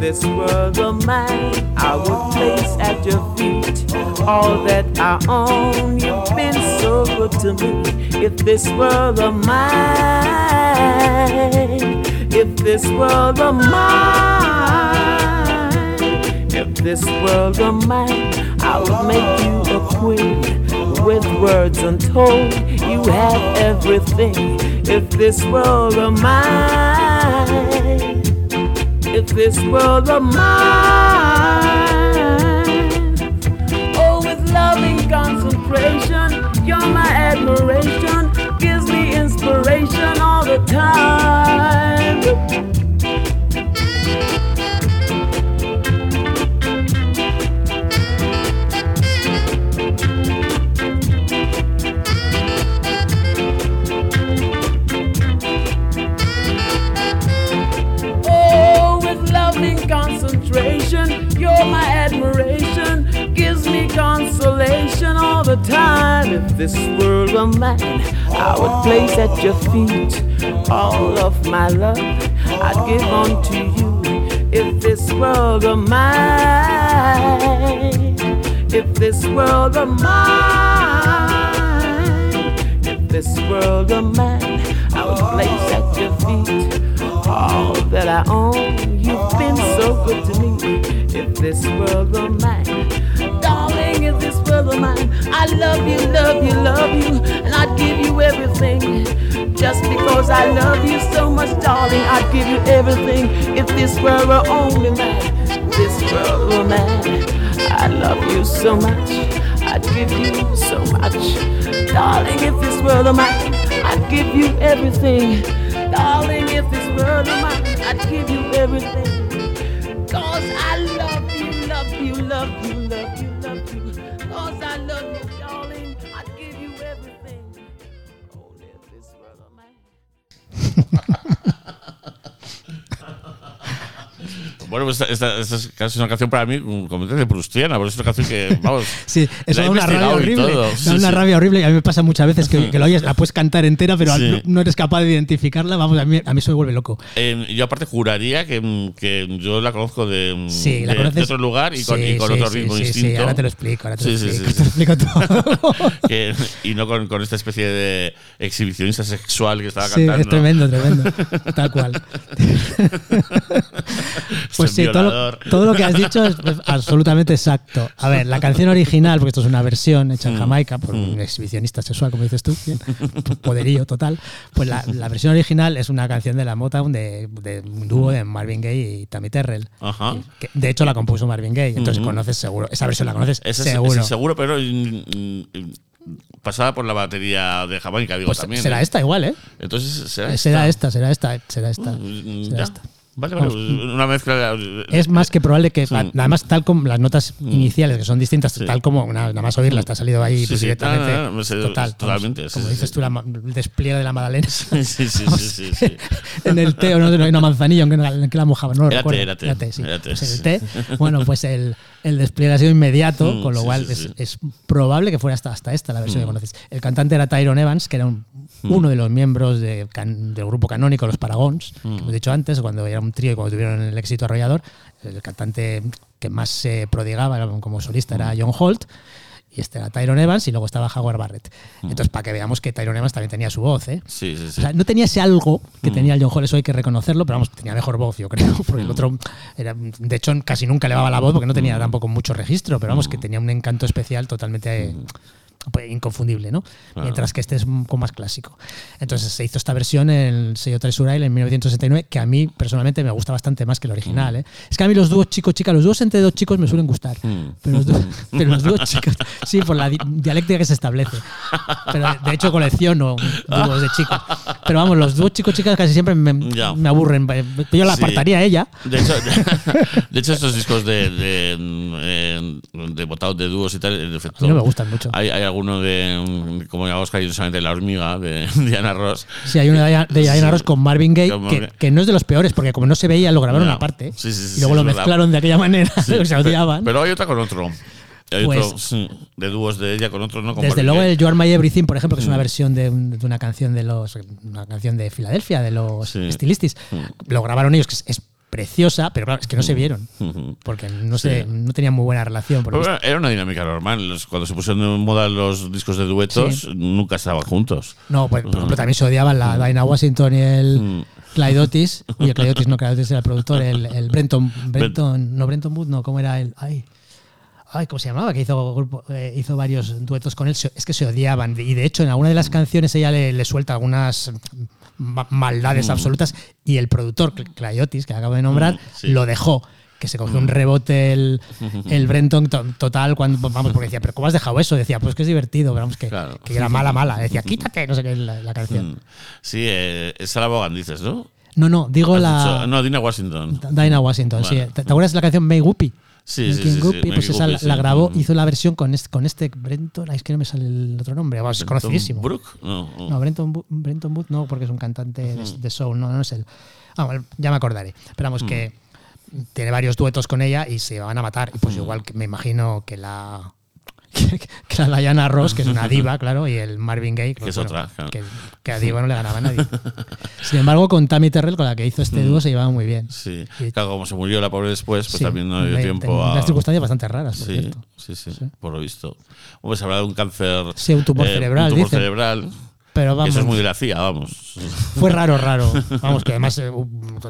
This were the mine, I would place at your feet all that I own. You've been so good to me. If this were the mine, if this were the mine, if this were the mine, I would make you a queen with words untold. You have everything. If this were the mine if this were the mine. Oh, with loving concentration, you're my admiration, gives me inspiration all the time. Concentration, you're my admiration, gives me consolation all the time. If this world were man, I would place at your feet all of my love I'd give unto you. If this world were mine, if this world were mine, if this world were mine, I would place at your feet all that I own. Been so good to me. If this world were mine, darling, if this world were mine, I love you, love you, love you, and I'd give you everything. Just because I love you so much, darling, I'd give you everything. If this were were only mine, this world were mine, I love you so much. I'd give you so much. Darling, if this world were mine, I'd give you everything. Darling, if this world were mine, I'd give you everything. Cause I love you, love you, love you, love you, Bueno, pues esta, esta- esta es casi una canción para mí como completamente prustiana, porque es una canción que, vamos. *laughs* Sí, da una rabia horrible. Da Sí, una sí. rabia horrible y a mí me pasa muchas veces que, que lo oyes, la puedes cantar entera, pero Sí. no, no eres capaz de identificarla. Vamos, a mí, a mí eso me vuelve loco. Eh, yo aparte juraría que, que yo la conozco de, Sí, la de- conoces. de otro lugar y con, Sí, y con sí, otro sí, ritmo sí, distinto. Sí, ahora te lo explico, ahora te lo Sí, sí, explico, sí, te lo sí. explico todo. *laughs* Que- y no con, con esta especie de exhibicionista sexual que estaba Sí, cantando. es tremendo, tremendo. Tal cual. *laughs* Pues sí, todo lo, violador. todo lo que has dicho es *laughs* pues, absolutamente exacto. A ver, la canción original, porque esto es una versión hecha en Mm. Jamaica por un exhibicionista sexual, como dices tú, poderío total. Pues la, la versión original es una canción de la Motown de, de un dúo de Marvin Gaye y Tammy Terrell. Ajá. que de hecho la compuso Marvin Gaye, entonces conoces seguro. Esa versión la conoces Ese es- seguro. ese seguro, pero mm, mm, pasaba por la batería de Jamaica, digo Pues también. será ¿eh? esta igual, ¿eh? Entonces será Será esta, será esta, será esta. Mm, será ya. esta. Vale, vale. Vamos. Una mezcla. Es más que probable que, Sí. además, tal como las notas iniciales, que son distintas, Sí. tal como nada, más oírlas, te ha salido ahí pues, directamente. no, no, no, sé, total, totalmente, como dices tú, la el despliegue de la Madalena. *laughs* Sí, sí, sí, *laughs* en el té, o no, hay una manzanilla, aunque en que la mojaban, no lo Era té, recuerdo. era té, sí. era té, Pues en el sí. té, *laughs* bueno, pues el, el despliegue ha sido inmediato, Mm, con lo cual es, probable que fuera hasta, hasta esta la versión Mm. que conoces. El cantante era Tyrone Evans, que era un- uno de los miembros de can- del grupo canónico Los Paragons, Mm. que hemos dicho antes, cuando era un trío y cuando tuvieron el éxito arrollador, el cantante que más se prodigaba como solista Mm. era John Holt. Y este era Tyrone Evans y luego estaba Howard Barrett. Mm. Entonces, para que veamos que Tyrone Evans también tenía su voz, ¿eh? Sí, sí, sí. O sea, no tenía ese algo que Mm. tenía el John Hall, eso hay que reconocerlo, pero vamos, tenía mejor voz, yo creo, *laughs* porque Mm. el otro, era, de hecho, casi nunca elevaba la voz porque no tenía tampoco mucho registro, pero vamos, que Mm. tenía un encanto especial totalmente eh, pues, inconfundible, ¿no? Claro. Mientras que este es un poco más clásico. Entonces se hizo esta versión en el sello Treasure en 1969, que a mí personalmente me gusta bastante más que el original, ¿eh? Es que a mí los dúos chico-chica, los dúos entre dos chicos me suelen gustar, Mm. pero los, dúos- *laughs* pero los dúos chicos, sí, por la di- dialéctica que se establece. Pero de hecho colecciono dúos de chicos. Pero vamos, los dúos chicos-chicas casi siempre me, me aburren. Yo la apartaría a ella. De hecho, de hecho, estos discos de, de, eh, de botados de dúos y tal, en efecto. A mí no me gustan mucho. Hay, hay alguno de, como llamamos cariñosamente, La Hormiga, de *laughs* Diana Ross. Sí, hay una de Diana-. Ross con Marvin Gaye, que, no es de los peores, porque como no se veía, lo grabaron aparte. Sí, sí, sí, y luego lo verdad. mezclaron de aquella manera, que *laughs* se odiaban. Pero hay otra con otro. Hay Pues- otro de dúos de ella con otro, ¿no? Con Desde Marvin luego el You Are My Everything, por ejemplo, que es una Mm. versión de, un- de una canción de los una canción de Filadelfia, de los Sí. Stylistics. Mm. Lo grabaron ellos, que es, es preciosa, pero claro, es que no se vieron. Porque no, Sí. se, no tenían muy buena relación. por Pero era una dinámica normal. Cuando se pusieron de moda los discos de duetos, Sí. nunca estaban juntos. No, pues, por ejemplo, también se odiaban la Dinah Washington y el. Clyde Otis. *laughs* Y el Clyde Otis no, Clyde Otis era el productor, el, el Brenton, Brenton, no Brenton Wood, no, ¿cómo era el? Ay, ay, ¿cómo se llamaba? Que hizo, grupo, eh, hizo varios duetos con él. Es que se odiaban. Y de hecho, en alguna de las canciones ella le, le suelta algunas ma- maldades Mm. absolutas. Y el productor, Cl- Clyde Otis, que acabo de nombrar, Mm, sí. lo dejó. Que se cogió un rebote el, *laughs* el Brenton to- total cuando vamos porque decía pero cómo has dejado eso decía pues que es divertido pero vamos que, Claro. que era mala mala decía *laughs* quítate no sé qué la, la canción Mm. Sí, eh, es Sarah Vaughan, dices, ¿no? no no digo la dicho- no, Dina Washington. Dinah Washington sí ¿Te, te acuerdas de la canción May Whoopi Sí, sí, sí, sí, Whoopi, pues esa la, la grabó Mm. hizo la versión con este, con este Brenton es que no me sale el otro nombre es conocidísimo Brooke? No, no. no Brenton Brenton Booth no porque es un cantante de, de soul no no es él Ah, bueno, ya me acordaré pero vamos que tiene varios duetos con ella y se van a matar y pues igual que me imagino que la *laughs* que la Diana Ross, que es una diva, claro, y el Marvin Gaye, Que es otra, claro. que, que a diva no le ganaba a nadie. *laughs* Sin embargo, con Tammy Terrell, con la que hizo este dúo, se llevaba muy bien. Sí. Y- Claro, como se murió la pobre después, pues Sí, también no dio tiempo a. unas circunstancias bastante raras, por Sí, cierto. sí, sí, Sí. por lo visto. Hombre, se habrá de un cáncer. Sí, un tumor cerebral, Un tumor cerebral. Pero vamos, Eso es muy de la CIA, vamos. fue raro, raro. *laughs* Vamos, que además eh,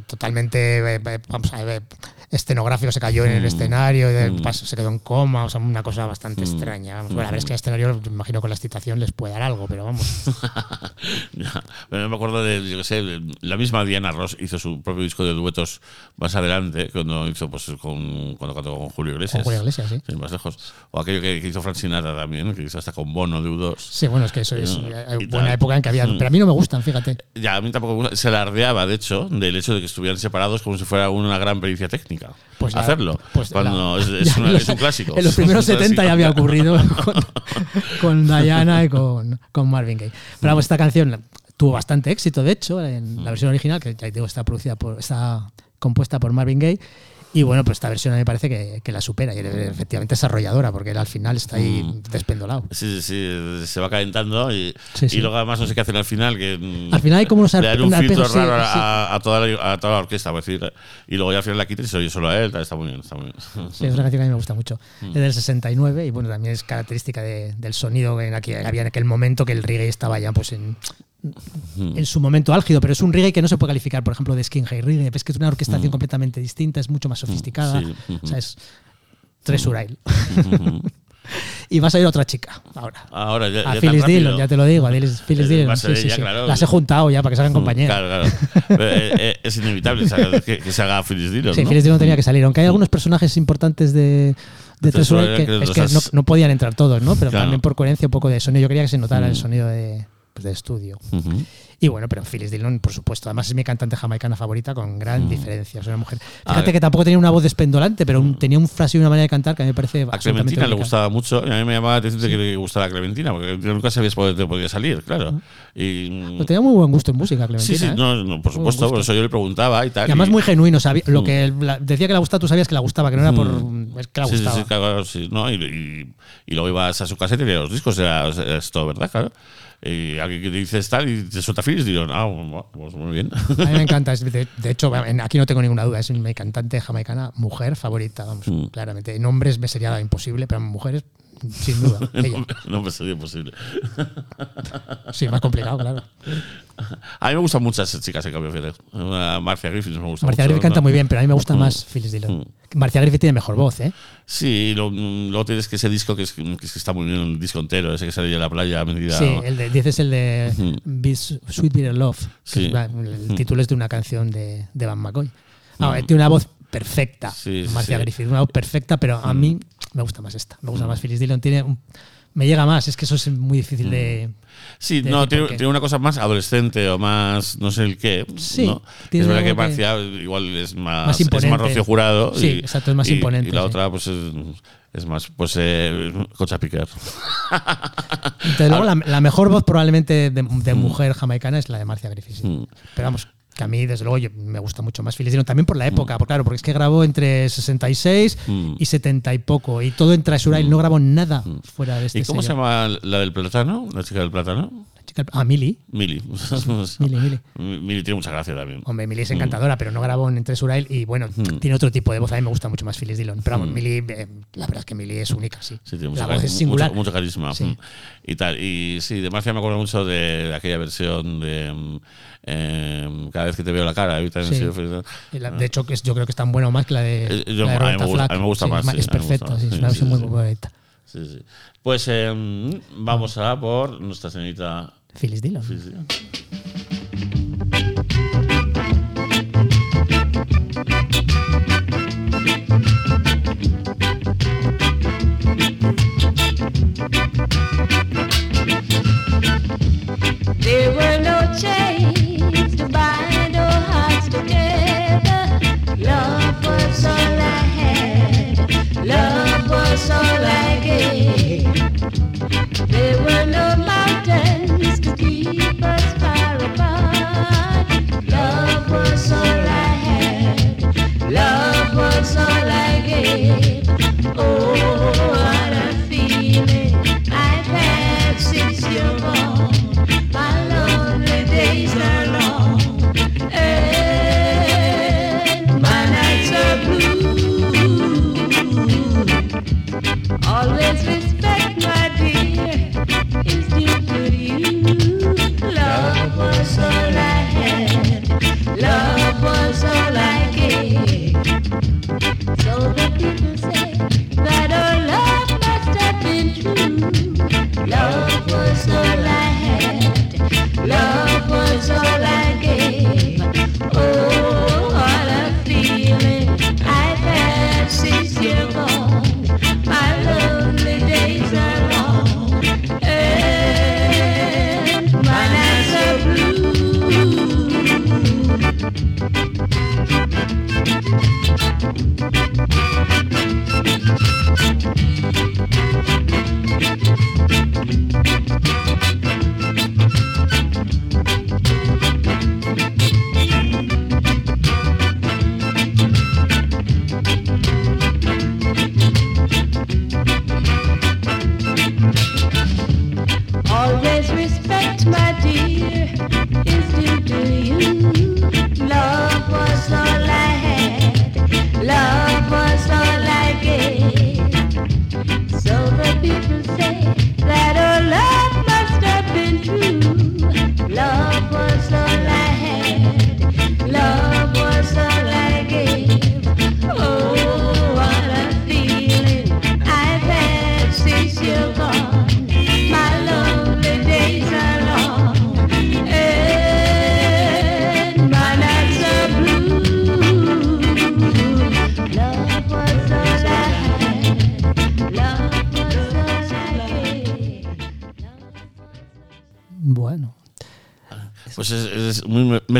totalmente eh, eh, vamos a ver, escenográfico, se cayó en el Mm. escenario, de- Mm. pas- se quedó en coma, o sea, una cosa bastante Mm. extraña. Vamos, bueno, a ver, es que el escenario, me imagino con la excitación les puede dar algo, pero vamos. *laughs* Pero me acuerdo de, yo qué sé, la misma Diana Ross hizo su propio disco de duetos más adelante, cuando hizo pues con cuando cantó con Julio Iglesias. Con Julio Iglesias, sí. Sin más lejos. O aquello que, que hizo Frank Sinatra también, que hizo hasta con Bono de U2. Sí, bueno, es que eso es eh, buena tal. época en que había. Mm. Pero a mí no me gustan, fíjate. Ya, a mí tampoco me gusta. Se alardeaba, de hecho, del hecho de que estuvieran separados como si fuera una gran pericia técnica. Pues la- Hacerlo. pues cuando la- es, *laughs* es una- los- es un clásico. En los primeros *laughs* Es un 70 ya había ocurrido *laughs* con, con Diana y con, con Marvin Gaye. Pero vamos, esta canción tuvo bastante éxito, de hecho, en Mm. la versión original, que ya digo, está producida por, está compuesta por Marvin Gaye. Y bueno, pues esta versión a mí me parece que, que la supera y efectivamente es arrolladora, porque él al final está ahí Mm. despendolado. Sí, sí, sí, se va calentando y, Sí, sí. y luego además no sé qué hacen al final. Que, mm, Al final hay como unos le dan un filtro raro a, toda la, a toda la orquesta, por decir, y luego ya al final la quitan y se oye solo a él. Está muy bien, está muy bien. Sí, es una canción que a mí me gusta mucho. Mm. Es del 69 y bueno, también es característica de- del sonido en aquel, había en aquel momento que el reggae estaba ya pues en, Mm. En su momento álgido, pero es un reggae que no se puede calificar, por ejemplo, de skin high reggae, es que es una orquestación Mm. completamente distinta, es mucho más sofisticada, sí, o sea, es Treasure Ujú. *laughs* y vas a ir a otra chica ahora. Ahora ya, A ya Phyllis. Dillon, ya te lo digo, a Phyllis, Phyllis Eh, Dillon. sí, sí, ella, sí. claro. Las he juntado ya para que se hagan compañía. Claro, claro. *laughs* Eh, eh, es inevitable que, que- se haga Phyllis Dillon, Sí, ¿no? Phyllis Dillon tenía que salir, aunque hay algunos personajes importantes de, de Tres que, que es que no, podían entrar todos, ¿no? Pero Claro. también por coherencia un poco de sonido. Yo quería que se notara el sonido de, de estudio. Ujú. Y bueno, pero Phyllis Dillon, por supuesto. Además es mi cantante jamaicana favorita con gran diferencia. Es una mujer. Fíjate que tampoco tenía una voz despendolante, pero un- tenía un fraseo y una manera de cantar que a mí me parece A Clementina le gustaba mucho a mí me llamaba la atención de que le gustara a Clementina, porque nunca sabías por dónde podía salir, claro. Y, Pero tenía muy buen gusto en música, Clementina. sí, sí, ¿eh? no, no, por supuesto, por eso yo le preguntaba y tal. Y además y- muy genuino, sabía, lo que la- decía que le gustaba, tú sabías que le gustaba, que no era por es que le Sí, sí, gustaba. sí, claro, sí, ¿no? Y luego ibas a su casa y tenía los discos, era, era esto, ¿verdad? Claro. Y alguien que dice tal y te suelta Phyllis, digo, ah, pues muy bien. A mí me encanta. *laughs* De, de hecho, aquí no tengo ninguna duda. Es mi cantante jamaicana, mujer favorita, vamos, Mm. claramente. En hombres me sería imposible, pero en mujeres, sin duda. *laughs* ella. no me sería posible. *laughs* Sí, más complicado, claro. A mí me gustan muchas chicas en cambio, fíjate. Una Marcia Griffiths me gusta Marcia mucho, Griffith canta ¿no? muy bien, pero a mí me gusta Mm. más Phyllis Dillon. Marcia Griffith tiene mejor voz, ¿eh? Sí, lo- luego tienes que ese disco que, es, que es que está muy bien, el disco entero, ese que sale en la playa a medida. Sí, el de 10 es el de. Be Su- Sweet Bitter Love. Sí. es el título es de una canción de, de Van McCoy. Ah, Mm. tiene una voz perfecta, Sí, Marcia sí. Mm. Griffith, una voz perfecta, pero a mí me gusta más esta. Me gusta más Phyllis Dillon. Tiene un- me llega más, es que eso es muy difícil de. Sí, de no, tiene, una cosa más adolescente o más no sé el qué. Sí, ¿no? tiene es verdad que Marcia igual es más, Más es imponente. más Rocío Jurado. Sí, y- exacto, es más y- imponente, Y la sí. otra, pues es, es más, pues eh, Concha Piquer. Desde luego, *laughs* la, la mejor voz probablemente de, de mujer jamaicana es la de Marcia Griffith. sí. Mm. Pero vamos, que a mí, desde luego, yo- me gusta mucho más Dillon. También por la época, porque, claro, porque es que grabó entre 66 Mm. y 70 y poco. Y todo en Treasure Isle, no grabó nada fuera de este ¿Y cómo se llama la del plátano? La chica del plátano. Ah, Millie. Mili. *laughs* Millie, Millie. Mili tiene mucha gracia también. Hombre, Millie es encantadora, pero no grabó en Treasure Isle y bueno, Mm. tiene otro tipo de voz. A mí me gusta mucho más Phyllis Dillon. Pero vamos, Mm. Millie, eh, la verdad es que Millie es única, sí. Sí, tiene la voz es singular. mucho- mucho carisma. Sí. Y tal. Y sí, de Marcia me acuerdo mucho de aquella versión de mm, em, Cada vez que te veo la cara. ahorita en Sí. la- de hecho, que es- yo creo que es tan buena o más que la de, Eh, yo- la de a mí me gusta- Flack. a mí me gusta Sí, más, Es, sí, sí, más, es una versión muy bonita. Pues em, vamos a por nuestra señorita. Phyllis Dillon. Sí, sí.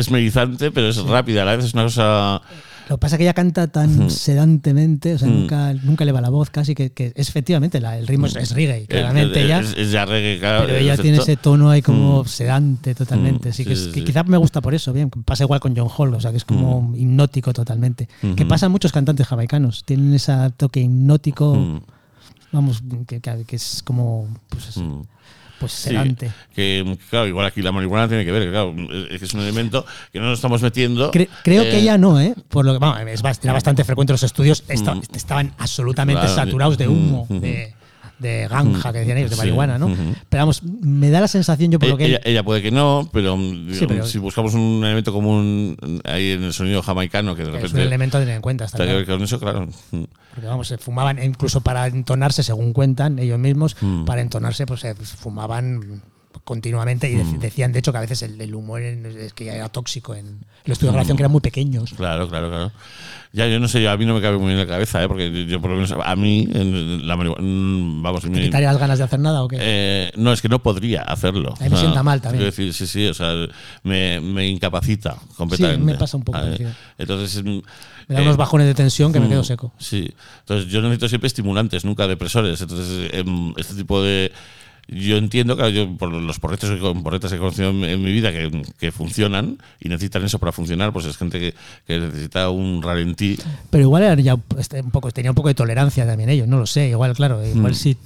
Mesmerizante, pero es rápida. A la vez es una cosa. Lo que pasa es que ella canta tan sedantemente, o sea, Mm. nunca, nunca eleva la voz casi, que, que es efectivamente la- el ritmo es, es reggae, claramente es, ella. es- es ya reggae, claro, Pero ella tiene ese tono ahí como Mm. sedante totalmente. Así que, sí, es- sí, que sí. quizá me gusta por eso, bien. Pasa igual con John Hall, o sea, que es como hipnótico totalmente. Que pasa en muchos cantantes jamaicanos. Tienen ese toque hipnótico, vamos, que, que- que es como pues, es- mm. pues Sí, sedante. que claro, igual aquí la marihuana tiene que ver, claro, es que es un elemento que no nos estamos metiendo. Cre- creo que eh, ella no, ¿eh? Por lo que, vamos, es era bastante frecuente los estudios, Mm. estaban absolutamente Claro, saturados de humo, mm, mm. de, de ganja, que decían ellos, de marihuana, ¿no? ujú. Pero vamos, me da la sensación yo por lo que... ella, ella puede que no, pero, Sí, pero- si buscamos un elemento común ahí en el sonido jamaicano que de es un repente elemento a tener en cuenta. está está que claro. con eso, claro. Porque vamos, se fumaban incluso para entonarse, según cuentan ellos mismos, Mm. para entonarse, pues se fumaban continuamente y Mm. dec- decían, de hecho, que a veces el, el humor en- es que era tóxico en los estudios de Mm. grabación, que eran muy pequeños. Claro, claro, claro. Ya, yo no sé, a mí no me cabe muy bien en la cabeza, ¿eh? porque yo por lo menos a mí, en la marihuana, mm, vamos, ¿Te mi- las ganas de hacer nada o qué? Eh, no, es que no podría hacerlo. A mí me sienta mal también. decir, sí, sí, o sea, me, me incapacita completamente. me pasa un poco. Entonces, mm, me da eh, unos bajones de tensión que me mm, quedo seco. Sí. Entonces, yo necesito siempre estimulantes, nunca depresores. Entonces, em, este tipo de. Yo entiendo, claro, yo por los porretes que, porretas que he conocido en, en mi vida que, que funcionan y necesitan eso para funcionar, pues es gente que, que necesita un ralentí. Pero igual era ya este, un poco, tenía un poco de tolerancia también ellos, no lo sé. Igual, claro, igual Mm. sí.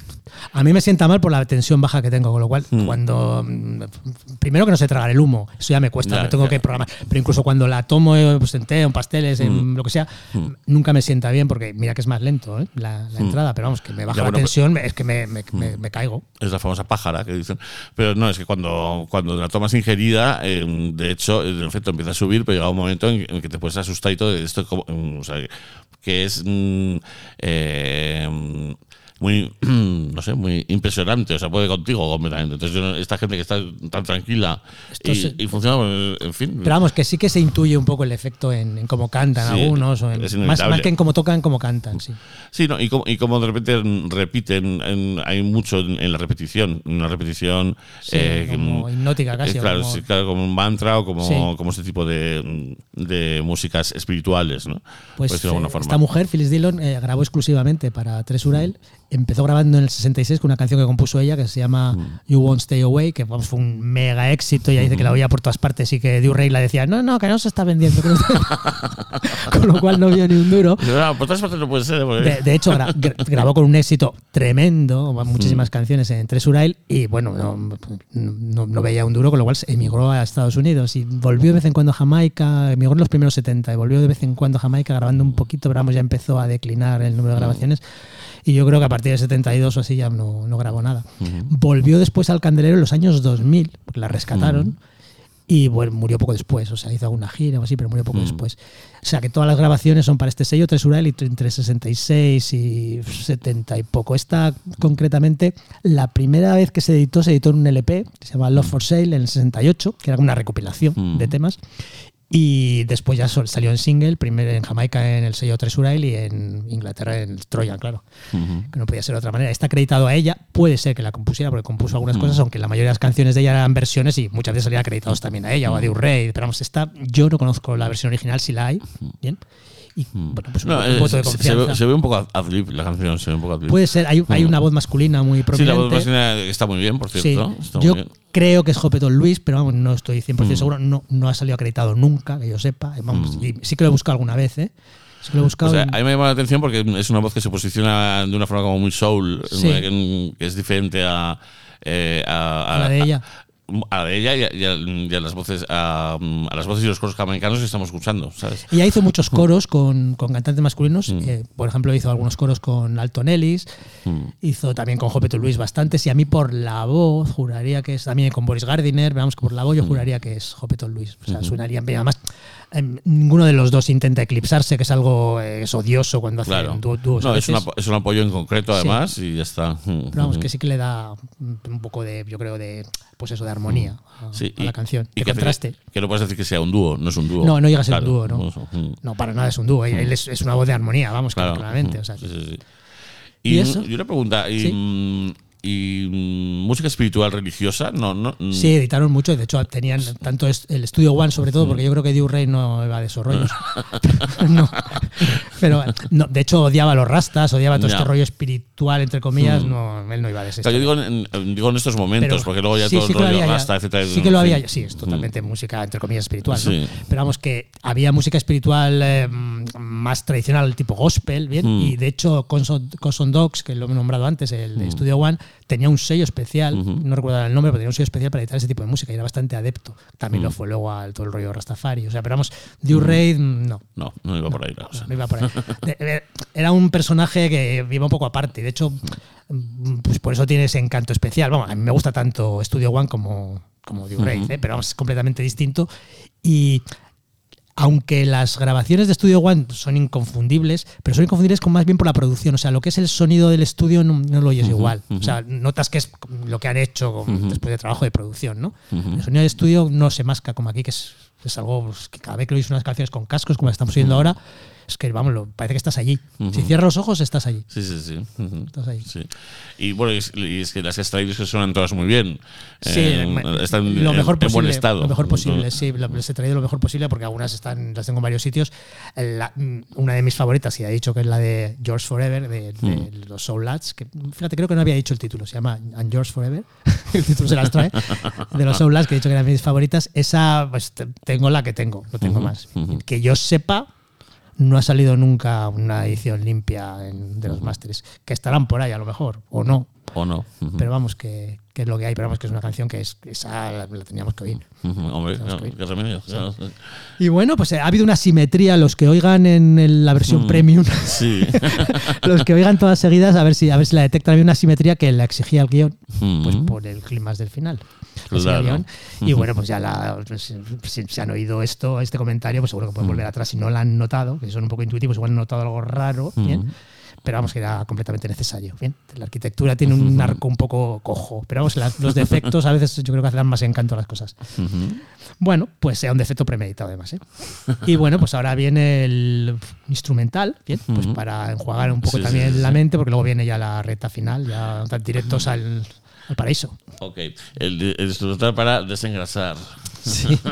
A mí me sienta mal por la tensión baja que tengo, con lo cual, Mm. cuando. mm, Primero que no sé tragar el humo, eso ya me cuesta, Ya, me tengo ya. que programar. Pero incluso cuando la tomo eh, pues, en té, en pasteles, en Mm. lo que sea, nunca me sienta bien porque mira que es más lento ¿eh? la, la entrada, pero vamos, que me baja Ya, la bueno, tensión, es que me, me- me- me caigo. Es la famosa pájara que dicen. Pero no, es que cuando, cuando la tomas ingerida, eh, de hecho, el efecto empieza a subir, pero llega un momento en, en que te puedes asustar y todo. Esto como, mm, o sea, que es mm, eh, muy, *clears throat* no sé, muy impresionante. O sea, puede contigo completamente. Entonces, esta gente que está tan tranquila y, funciona, pues, en fin. Pero vamos, que sí que se intuye un poco el efecto en, en cómo cantan Sí, algunos, o en- es más, más que en cómo tocan, cómo cantan, sí. Sí, ¿no? y, como, y como de repente repiten, en- hay mucho en, la repetición, una repetición Sí, eh, como mm, hipnótica casi, eh, o claro, como- sí, claro, como un mantra o como, como este tipo de, de músicas espirituales, ¿no? Pues de alguna forma. esta mujer, Phyllis Dillon, eh, grabó exclusivamente para Tres Urael. Empezó grabando en el 66 con una canción que compuso ella que se llama Mm. You Won't Stay Away, que vamos, fue un mega éxito. Ella dice que la oía por todas partes y que Ray la decía, no, no, que no se está vendiendo. no *laughs* está-". con lo cual no vio ni un duro. No, por todas partes no puede ser. De, de hecho, gra- gra- grabó con un éxito tremendo, muchísimas canciones en Tres Urail y bueno, no, no- no veía un duro, con lo cual se emigró a Estados Unidos y volvió de vez en cuando a Jamaica, emigró en los primeros 70 y volvió de vez en cuando a Jamaica grabando un poquito, pero vamos, ya empezó a declinar el número de grabaciones y yo creo que a partir de 72 o así ya no, no grabó nada. Volvió después al Candelero en los años 2000, porque la rescataron. Y bueno, murió poco después, o sea, hizo alguna gira o así, pero murió poco después. O sea, que todas las grabaciones son para este sello, Tres Urael, y entre 66 y 70 y poco. Esta, concretamente, la primera vez que se editó, se editó en un LP, que se llama Love for Sale, en el 68, que era una recopilación de temas. Y después ya salió en single, primero en Jamaica en el sello Tres Urael y en Inglaterra en el Trojan, claro que no podía ser de otra manera. Está acreditado a ella, puede ser que la compusiera porque compuso algunas cosas, aunque la mayoría de las canciones de ella eran versiones y muchas veces salían acreditados también a ella o a Rey. Pero vamos, esta, yo no conozco la versión original, si la hay, bien. Y bueno, pues un, No, un voto de se, ve, se ve un poco ad-lib la canción, se ve un poco ad-lib. Puede ser, hay, hay Mm. una voz masculina muy Sí, la prominente. voz masculina está muy bien, por cierto. yo creo que es Hoppeton Luis, pero vamos, no estoy 100% Mm. seguro. No, no ha salido acreditado nunca, que yo sepa. Vamos, Mm. y sí que lo he buscado alguna vez, ¿eh? O sea, en- a mí me llama la atención porque es una voz que se posiciona de una forma como muy soul, Sí. que, que es diferente a, eh, a, A la de ella. A, la de ella y a, y a- y a las voces a, a las voces y los coros jamaicanos que estamos escuchando, ¿sabes? Ella hizo muchos coros con, con cantantes masculinos. Mm. eh, por ejemplo, hizo algunos coros con Alton Ellis. Mm. Hizo también con Jopeto Luis bastantes. Y a mí por la voz juraría que es también con Boris Gardiner. Veamos que por la voz yo Mm. juraría que es Jopeto Luis. O sea, suenarían bien. Además, em, ninguno de los dos intenta eclipsarse, que es algo eh, es odioso cuando hacen Claro. dúo- dúos. No, es, veces. una- es un apoyo en concreto, Sí. además, y ya está. Mm, Pero vamos, mm. que sí que le da un poco de, yo creo, de pues eso, de armonía a, Sí, a la canción. y de que contraste. Que, que no puedes decir que sea un dúo, no es un dúo. No, no llega a ser Claro, un dúo, ¿no? mm. No, para nada es un dúo. Él es, es una voz de armonía, vamos, Claro. claramente. Mm, O sea, sí, sí, sí. ¿Y Y, eso? y una pregunta, y, Sí. Mm, y mm, música espiritual religiosa, no, no. mm, Sí, editaron mucho, y de hecho tenían tanto el Studio One sobre todo, porque yo creo que Dio Rey no iba de esos *laughs* rollos. *laughs* no. Pero no, de hecho odiaba a los rastas, odiaba todo este rollo espiritual, entre comillas, no, él no iba de ese Claro, yo digo en, digo en estos momentos, Pero- porque luego ya sí, todo sí el rollo ya. rasta, etcétera. Sí que lo había, sí, es totalmente música, entre comillas, espiritual. Pero vamos, que había música espiritual eh, más tradicional, tipo gospel, ¿bien? Mm. Y de hecho, Conson, Dogs, que lo he nombrado antes, el de Studio One, tenía un sello especial, no recuerdo el nombre, pero tenía un sello especial para editar ese tipo de música y era bastante adepto. También Mm. lo fue luego al todo el rollo Rastafari. O sea, pero vamos, Dew Raid, mm, no. No, no iba por ahí. cosa. No iba por ahí. *laughs* Era un personaje que iba un poco aparte. De hecho, mm, pues por eso tiene ese encanto especial. Vamos, a mí me gusta tanto Studio One como, como Dew Raid, ¿eh? pero vamos, es completamente distinto. Y aunque las grabaciones de Studio One son inconfundibles, pero son inconfundibles con más bien por la producción. O sea, lo que es el sonido del estudio no, no lo oyes igual. O sea, notas que es lo que han hecho con- después de trabajo de producción, ¿no? El sonido del estudio no se masca como aquí, que es, es algo pues, que cada vez que oís unas canciones con cascos, como las estamos oyendo ahora, es que, vamos, lo- parece que estás allí. Si cierras los ojos, estás allí. Sí, sí, sí. Ujú. Estás ahí. Sí. Y bueno, y es, y es que las extraídas que suenan todas muy bien. Sí, Eh, están lo en- mejor en posible. buen estado. Lo mejor posible, sí. lo- Les he traído lo mejor posible porque algunas están, las tengo en varios sitios. La- mm, una de mis favoritas, y ha dicho que es la de George Forever, de, de Mm. los Soul Lads, que fíjate, creo que no había dicho el título, se llama And George Forever. *laughs* el título se las trae. De los Soul Lads, que he dicho que eran mis favoritas. Esa, pues te- tengo la que tengo, no tengo más. Que yo sepa. No ha salido nunca una edición limpia en- de los másteres, que estarán por ahí a lo mejor, o no. ¿O no? Pero vamos, que, que es lo que hay, pero vamos, que es una canción que es, esa la, la teníamos que oír. Ujú, Hombre, Tenemos no, que ir. qué remedio. claro. Y bueno, pues eh, ha habido una simetría, los que oigan en la versión premium, *laughs* Sí. *laughs* los que oigan todas seguidas, a ver si a ver si la detectan, había una simetría que la exigía el guion, pues por el clima del final. Claro. guion. Y bueno, pues ya la, si, si se han oído esto, este comentario, pues seguro que pueden volver atrás si no la han notado, que son un poco intuitivos, igual han notado algo raro, bien. Pero vamos, que era completamente necesario. Bien, la arquitectura tiene un arco un poco cojo, pero vamos, la- los defectos a veces yo creo que hacen más encanto a las cosas. Bueno, pues sea un defecto premeditado además. ¿eh? Y bueno, pues ahora viene el instrumental, bien, pues para enjuagar un poco Sí, también sí, la sí. mente, porque luego viene ya la recta final, ya tan directos al, al paraíso. Ok. El, el instrumental para desengrasar. Sí. *laughs*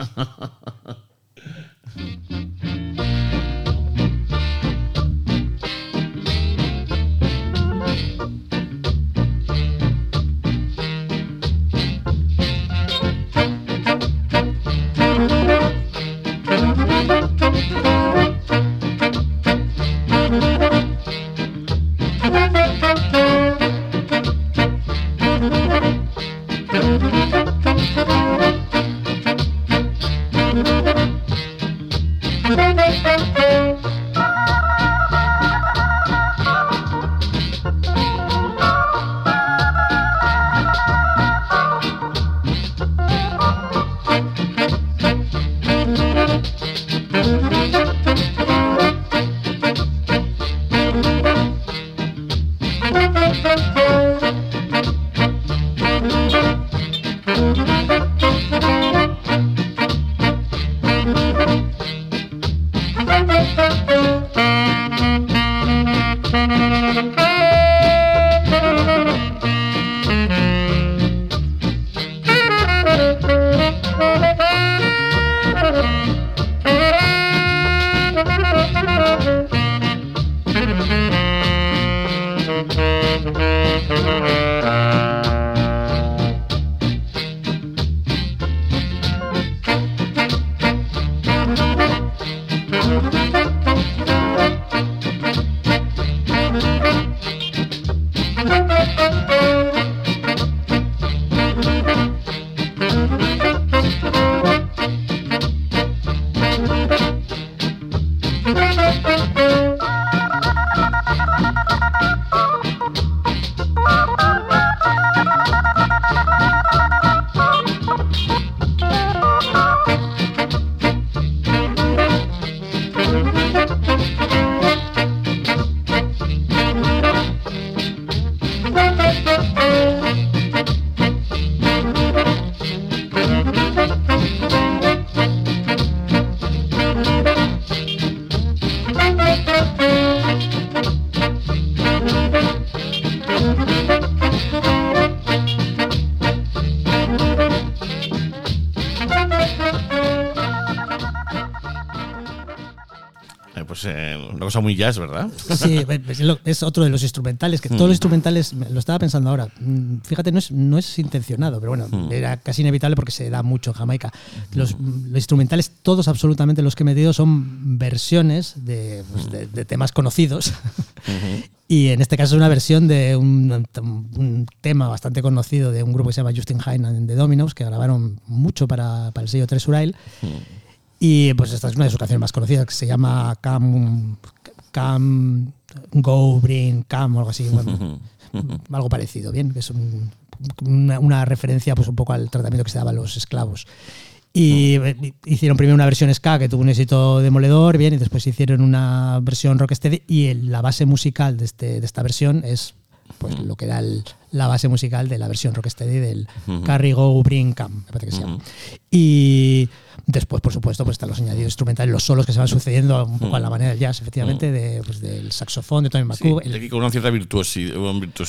cosa muy jazz, ¿verdad? Sí, *laughs* es lo- es otro de los instrumentales, que todos los instrumentales, lo estaba pensando ahora, mm, fíjate, no es, no es intencionado, pero bueno, era casi inevitable porque se da mucho en Jamaica. Los, mm, los instrumentales, todos absolutamente los que he metido son versiones de, pues, de- de temas conocidos. Y en este caso es una versión de un, un tema bastante conocido de un grupo que se llama Justin Hine and the Dominos, que grabaron mucho para, para el sello Tres Urail. Y pues esta es una de sus canciones más conocidas, que se llama Come, Come Go, Bring, Come, o algo así. bueno, *laughs* algo parecido, bien, que es un- una, una referencia pues un poco al tratamiento que se daba a los esclavos. Y eh, hicieron primero una versión ska que tuvo un éxito demoledor, bien, y después hicieron una versión rocksteady y el- la base musical de, este, de esta versión es pues lo que era el- la base musical de la versión rocksteady del Carry Go Bring Come, me parece que se llama. Y después, por supuesto, pues están los añadidos instrumentales, los solos que se van sucediendo un poco a la manera del jazz, efectivamente, de, pues, del saxofón, de Tony Sí, McCoo. y el- aquí con una cierta virtuosidad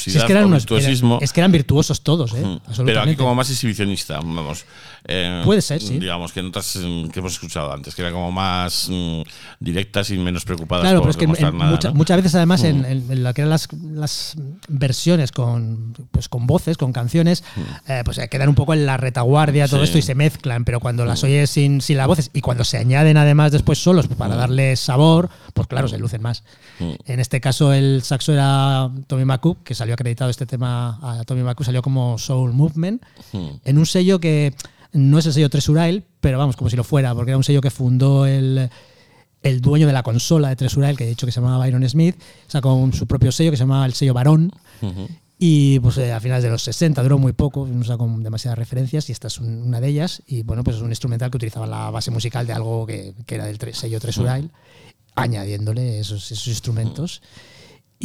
es que eran unos- virtuosismo. es que eran virtuosos todos, ¿eh? Pero aquí como más exhibicionista, vamos. Eh, Puede ser, sí. Digamos que en otras mm, que hemos escuchado antes, que eran como más mm, directas y menos preocupadas Claro, por pero es que en- demostrar en nada. mucha- ¿no? muchas veces además en, en- en lo que eran las, las versiones con, pues, con voces, con canciones, eh, pues eh, quedan un poco en la retaguardia todo Mm. Sí. Mm. esto y se mezclan, pero cuando las oyes sin, sin las voces y cuando se añaden además después solos para darle sabor, pues claro, se lucen más. Mm. En este caso el saxo era Tommy McCook, que salió acreditado este tema a Tommy McCook, salió como Soul Movement, Mm. en un sello que no es el sello Tresurail, pero vamos, como si lo fuera, porque era un sello que fundó el, el dueño de la consola de Tresurail, que he dicho que se llamaba Byron Smith, sacó un- su propio sello que se llamaba el sello Barón. Y pues eh, a finales de los 60 duró muy poco, no sacó demasiadas referencias y esta es un- una de ellas. Y bueno, pues es un instrumental que utilizaba la base musical de algo que, que era del sello Tresurail, añadiéndole esos, esos instrumentos.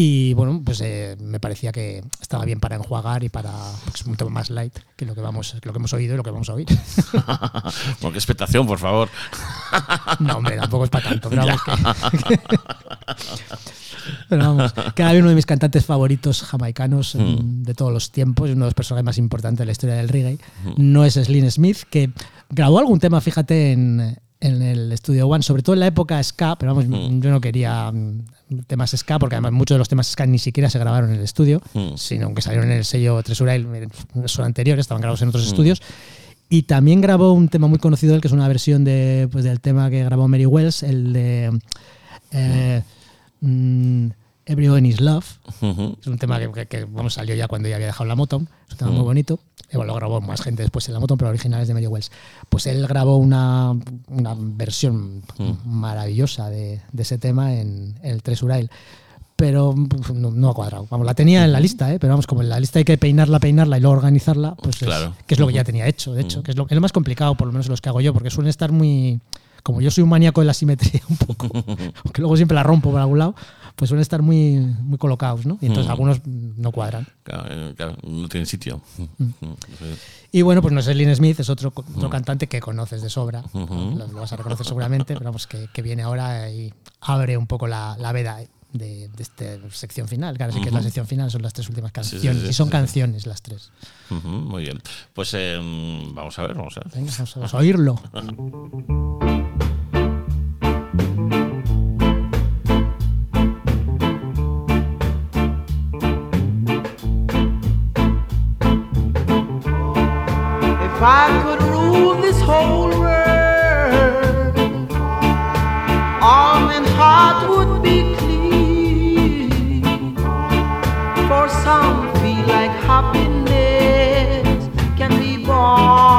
Y bueno, pues eh, me parecía que estaba bien para enjuagar y para pues, un tema más light que lo que vamos, que lo que hemos oído y lo que vamos a oír. *laughs* Porque expectación, por favor. *laughs* No, hombre, tampoco es para tanto, pero vamos que. *laughs* Pero vamos, era uno de mis cantantes favoritos jamaicanos mm, de todos los tiempos, y uno de los personajes más importantes de la historia del reggae. No es Slim Smith, que grabó algún tema, fíjate, en, en el Studio One, sobre todo en la época ska, pero vamos, yo no quería mm, temas ska, porque además muchos de los temas ska ni siquiera se grabaron en el estudio, Mm. sino que salieron en el sello Tresurail, son anteriores, estaban grabados en otros estudios. Y también grabó un tema muy conocido, del que es una versión de, pues, del tema que grabó Mary Wells, el de eh, mm, Everyone is Love. Ujú. Es un tema que, que- que, bueno, salió ya cuando ya había dejado la moto. Es un tema muy bonito. Y, bueno, lo grabó más gente después en la moto, pero original es de Mary Wells. Pues él grabó una, una versión maravillosa de, de ese tema en, el Tres Urail. Pero no, no ha cuadrado. Vamos, la tenía en la lista, ¿eh? pero vamos, como en la lista hay que peinarla, peinarla y luego organizarla, pues es- Claro. que es lo que ya tenía hecho, de hecho, que es lo, es lo más complicado, por lo menos los que hago yo, porque suelen estar muy. Como yo soy un maníaco de la simetría *laughs* un poco, *laughs* aunque luego siempre la rompo por algún lado, pues suelen estar muy, muy colocados, ¿no? Y entonces Mm. algunos mm, no cuadran. Claro, eh, claro, no tienen sitio. Mm. Y bueno, pues no es Lynn Smith, es otro, otro cantante que conoces de sobra. Lo, lo vas a reconocer seguramente, pero vamos, que, que viene ahora y abre un poco la, la veda de, de esta sección final. Claro, sí que es la sección final, son las tres últimas Sí, sí, canciones. sí, y son canciones las tres. Muy bien. Pues eh, vamos a ver, vamos a ver. Venga, vamos a, vamos a oírlo. *laughs* If I could rule this whole world, arm and heart would be clean. For some feel like happiness can be bought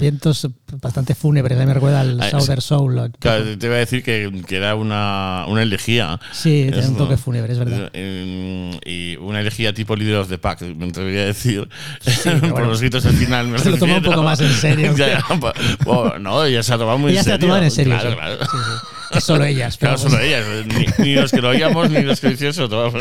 vientos bastante fúnebres, me recuerda al Ah, Southern Soul. Claro, te iba a decir que, que era una, una elegía. Sí, tiene un Eso. toque fúnebre, es verdad. Eh, Y una elegía tipo Leader of the Pack, me atrevería a decir. *laughs* Por bueno. los gritos al final. me *laughs* Se lo toma un poco más en serio. *laughs* Ya, ya, pa- bueno, no, ella se ha tomado muy en se serio. ha tomado en serio. Claro, sí. claro. Sí, sí. Que solo ellas. Claro, solo ellas. Ni, ni los que lo oíamos, ni los que decían eso. todo.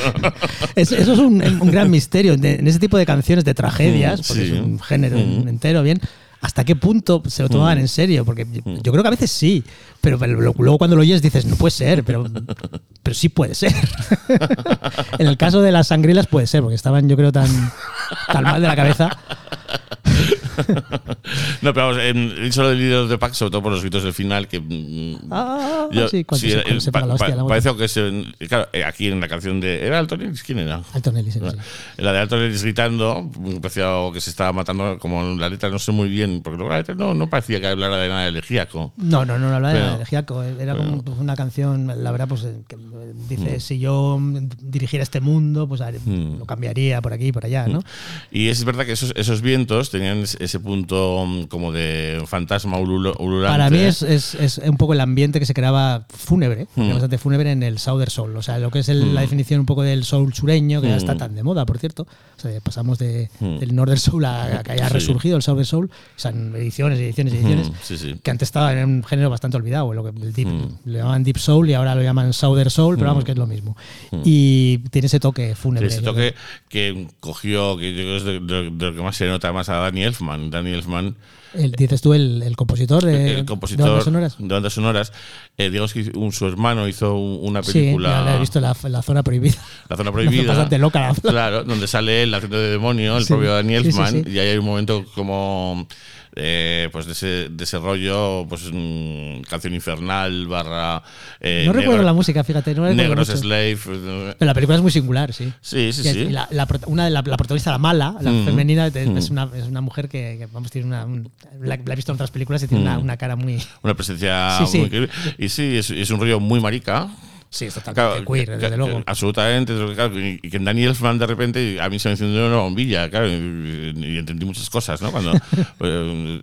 Es- eso es un, un gran misterio. De- en ese tipo de canciones de tragedias, Mm, porque sí. es un género Mm. entero, bien. ¿Hasta qué punto se lo tomaban en serio? Porque yo, Mm. yo creo que a veces sí, pero, pero lo- luego cuando lo oyes dices, no puede ser, pero, *laughs* pero sí puede ser. *laughs* en el caso de las sangrilas puede ser, porque estaban yo creo tan, tan mal de la cabeza. No, pero vamos, he dicho lo del of the Pack, sobre todo por los gritos del final, que. mm, Ah, yo- sí, cuando se- eh, cuando se pa- la hostia pa-. Parece que se. Claro, eh, aquí en la canción de. ¿Era Alton Ellis? ¿Quién era? Alton Ellis, sí, sí. La de Alton Ellis gritando, parecía que se estaba matando, como la letra no sé muy bien, porque la letra no, no parecía que hablara de nada elegíaco. No, no, no, no hablaba de Pero- nada elegíaco. Era como pues, una canción, la verdad, pues eh, que eh, dice, si yo dirigiera este mundo, pues haré- Mm. lo cambiaría por aquí y por allá, ¿no? Y es verdad que esos, esos vientos tenían ese ese punto mm, como de fantasma ululante. Para mí es, es, es un poco el ambiente que se creaba fúnebre, Mm. bastante fúnebre en el Southern Soul. O sea, lo que es el- la definición un poco del soul sureño, que ya está Mm. tan de moda, por cierto. O sea, pasamos de, Mm. del Northern Soul a, a que haya Sí. resurgido el Southern Soul. O sea, en ediciones, ediciones, ediciones. Mm, sí, sí. Que antes estaba en un género bastante olvidado, lo que el deep, Mm. le llamaban Deep Soul y ahora lo llaman Southern Soul, pero vamos que es lo mismo. Y tiene ese toque fúnebre. Ese toque que cogió, que yo creo que es de, de- de lo que más se nota más a Danny Elfman. Danny Elfman, El- dices tú, el, el compositor de, el compositor de bandas sonoras. de bandas sonoras, eh, digamos que un- su hermano hizo un- una Sí, película. ya la he visto la, la zona prohibida. La zona prohibida. *laughs* bastante loca la zona. Claro, donde sale él haciendo de demonio, el Sí, propio Daniel sí, sí, Elfman, sí. y ahí hay un momento como eh, pues de ese, de ese rollo, pues mm, canción infernal, barra. eh, no recuerdo negro- la música, fíjate. No Negros mucho. Slave. eh, Pero la película es muy singular, sí. Sí, sí, Que sí. la- la una de la, la protagonista, la mala, la Mm. femenina, Mm. es, una, es una mujer que, que, vamos, tiene una. un- la, he visto en otras películas y tiene una, Mm. una cara muy. Una presencia Sí, muy. Y sí, es, es un rollo muy marica. Sí, es totalmente Claro, queer, que- desde luego. Absolutamente. claro, y que en Daniel Elfman de repente a mí se me encendió una bombilla, claro, y, y entendí muchas cosas, ¿no? Cuando, *laughs* eh,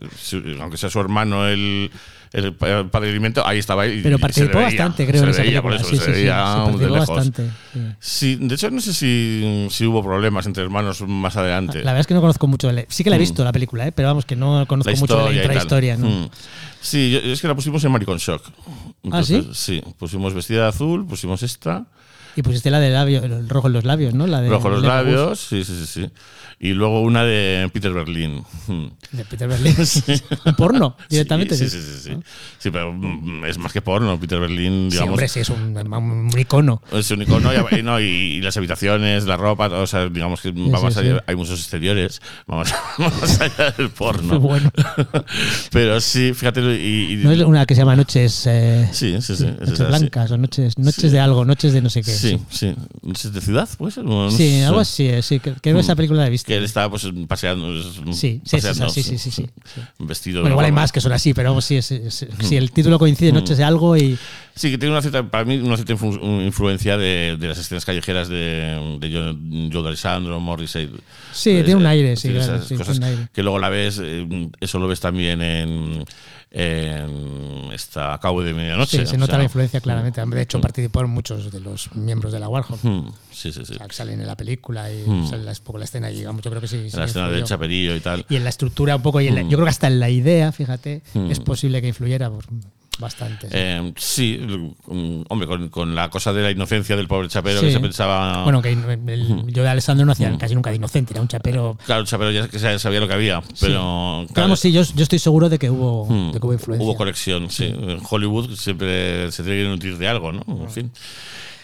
aunque sea su hermano el, el alimento, ahí estaba. Y, Pero participó bastante, creo, se veía, por eso, Sí, se sí, sí, de lejos. bastante. sí. De hecho, no sé si, si hubo problemas entre hermanos más adelante. La verdad es que no conozco mucho. Sí que la he visto la película, ¿eh? pero vamos, que no conozco Mm. La mucho la intrahistoria. ¿no? Mm. Sí, yo- es que la pusimos en Maricon Shock. ¿Ah, sí? Sí, pusimos vestida de azul, pusimos esta. Y pusiste la de labio, el rojo en los labios, ¿no? La de Rojo los Leather Wolf, labios, sí, sí, sí, sí. Y luego una de Peter Berlin. Mm. De Peter Berlin. *laughs* *laughs* Un porno, directamente. Sí, sí, sí, sí. Sí, Sí, pero mm, es más que porno. Peter Berlin, Sí, digamos, hombre, sí, es un, un icono. es un icono y, no, y- y las habitaciones, la ropa, todo, o sea, digamos que va sí, allá, sí. hay muchos exteriores, vamos *laughs* más allá del porno. Bueno. pero sí, fíjate, y, y- No es una que se llama Noches, eh, sí, sí, sí. es noches sí. Blancas o Noches, noches Sí. de algo, Noches de no sé qué. Sí, sí. ¿Noches de ciudad? ¿Puede ser? No Sí, sé. algo así, eh, sí. que- Creo que esa película la he visto. Que él estaba pues paseando. Sí, sí, es paseando, sí, sí, sí, sí. Vestido. Bueno, igual hay más que son así, pero vamos, sí, es- es- si el título coincide, Noches de algo y. Sí, que tiene una cierta, para mí, una cierta influ- influencia de, de las escenas callejeras de, de Joe, Joe D'Alessandro, Morrissey. Sí, Pues, tiene un eh, aire, sí, claro, esas sí, cosas tiene un aire. que luego la ves, eh, eso lo ves también en, en esta Cabo de Medianoche. Sí, se o nota sea, la influencia claramente. De hecho, participaron muchos de los miembros de la Warhol. mm, Sí, sí, sí. O sea, que salen en la película y Mm. sale la- un poco la escena y digamos, yo creo que sí. sí la escena del influyó. chaperillo y tal. Y en la estructura un poco, y en la- Mm. yo creo que hasta en la idea, fíjate, Mm. es posible que influyera por bastante. sí. Eh, sí, mm, hombre, con, con la cosa de la inocencia del pobre chapero Sí. que se pensaba. Bueno, que el, yo de Alessandro no hacía casi nunca de inocente, era un chapero. Claro, el chapero ya que sabía lo que había, pero. Vamos, sí, yo, yo estoy seguro de que hubo, Mm, de que hubo influencia. Hubo conexión, sí. En Hollywood siempre se tiene que nutrir de algo, ¿no? En fin.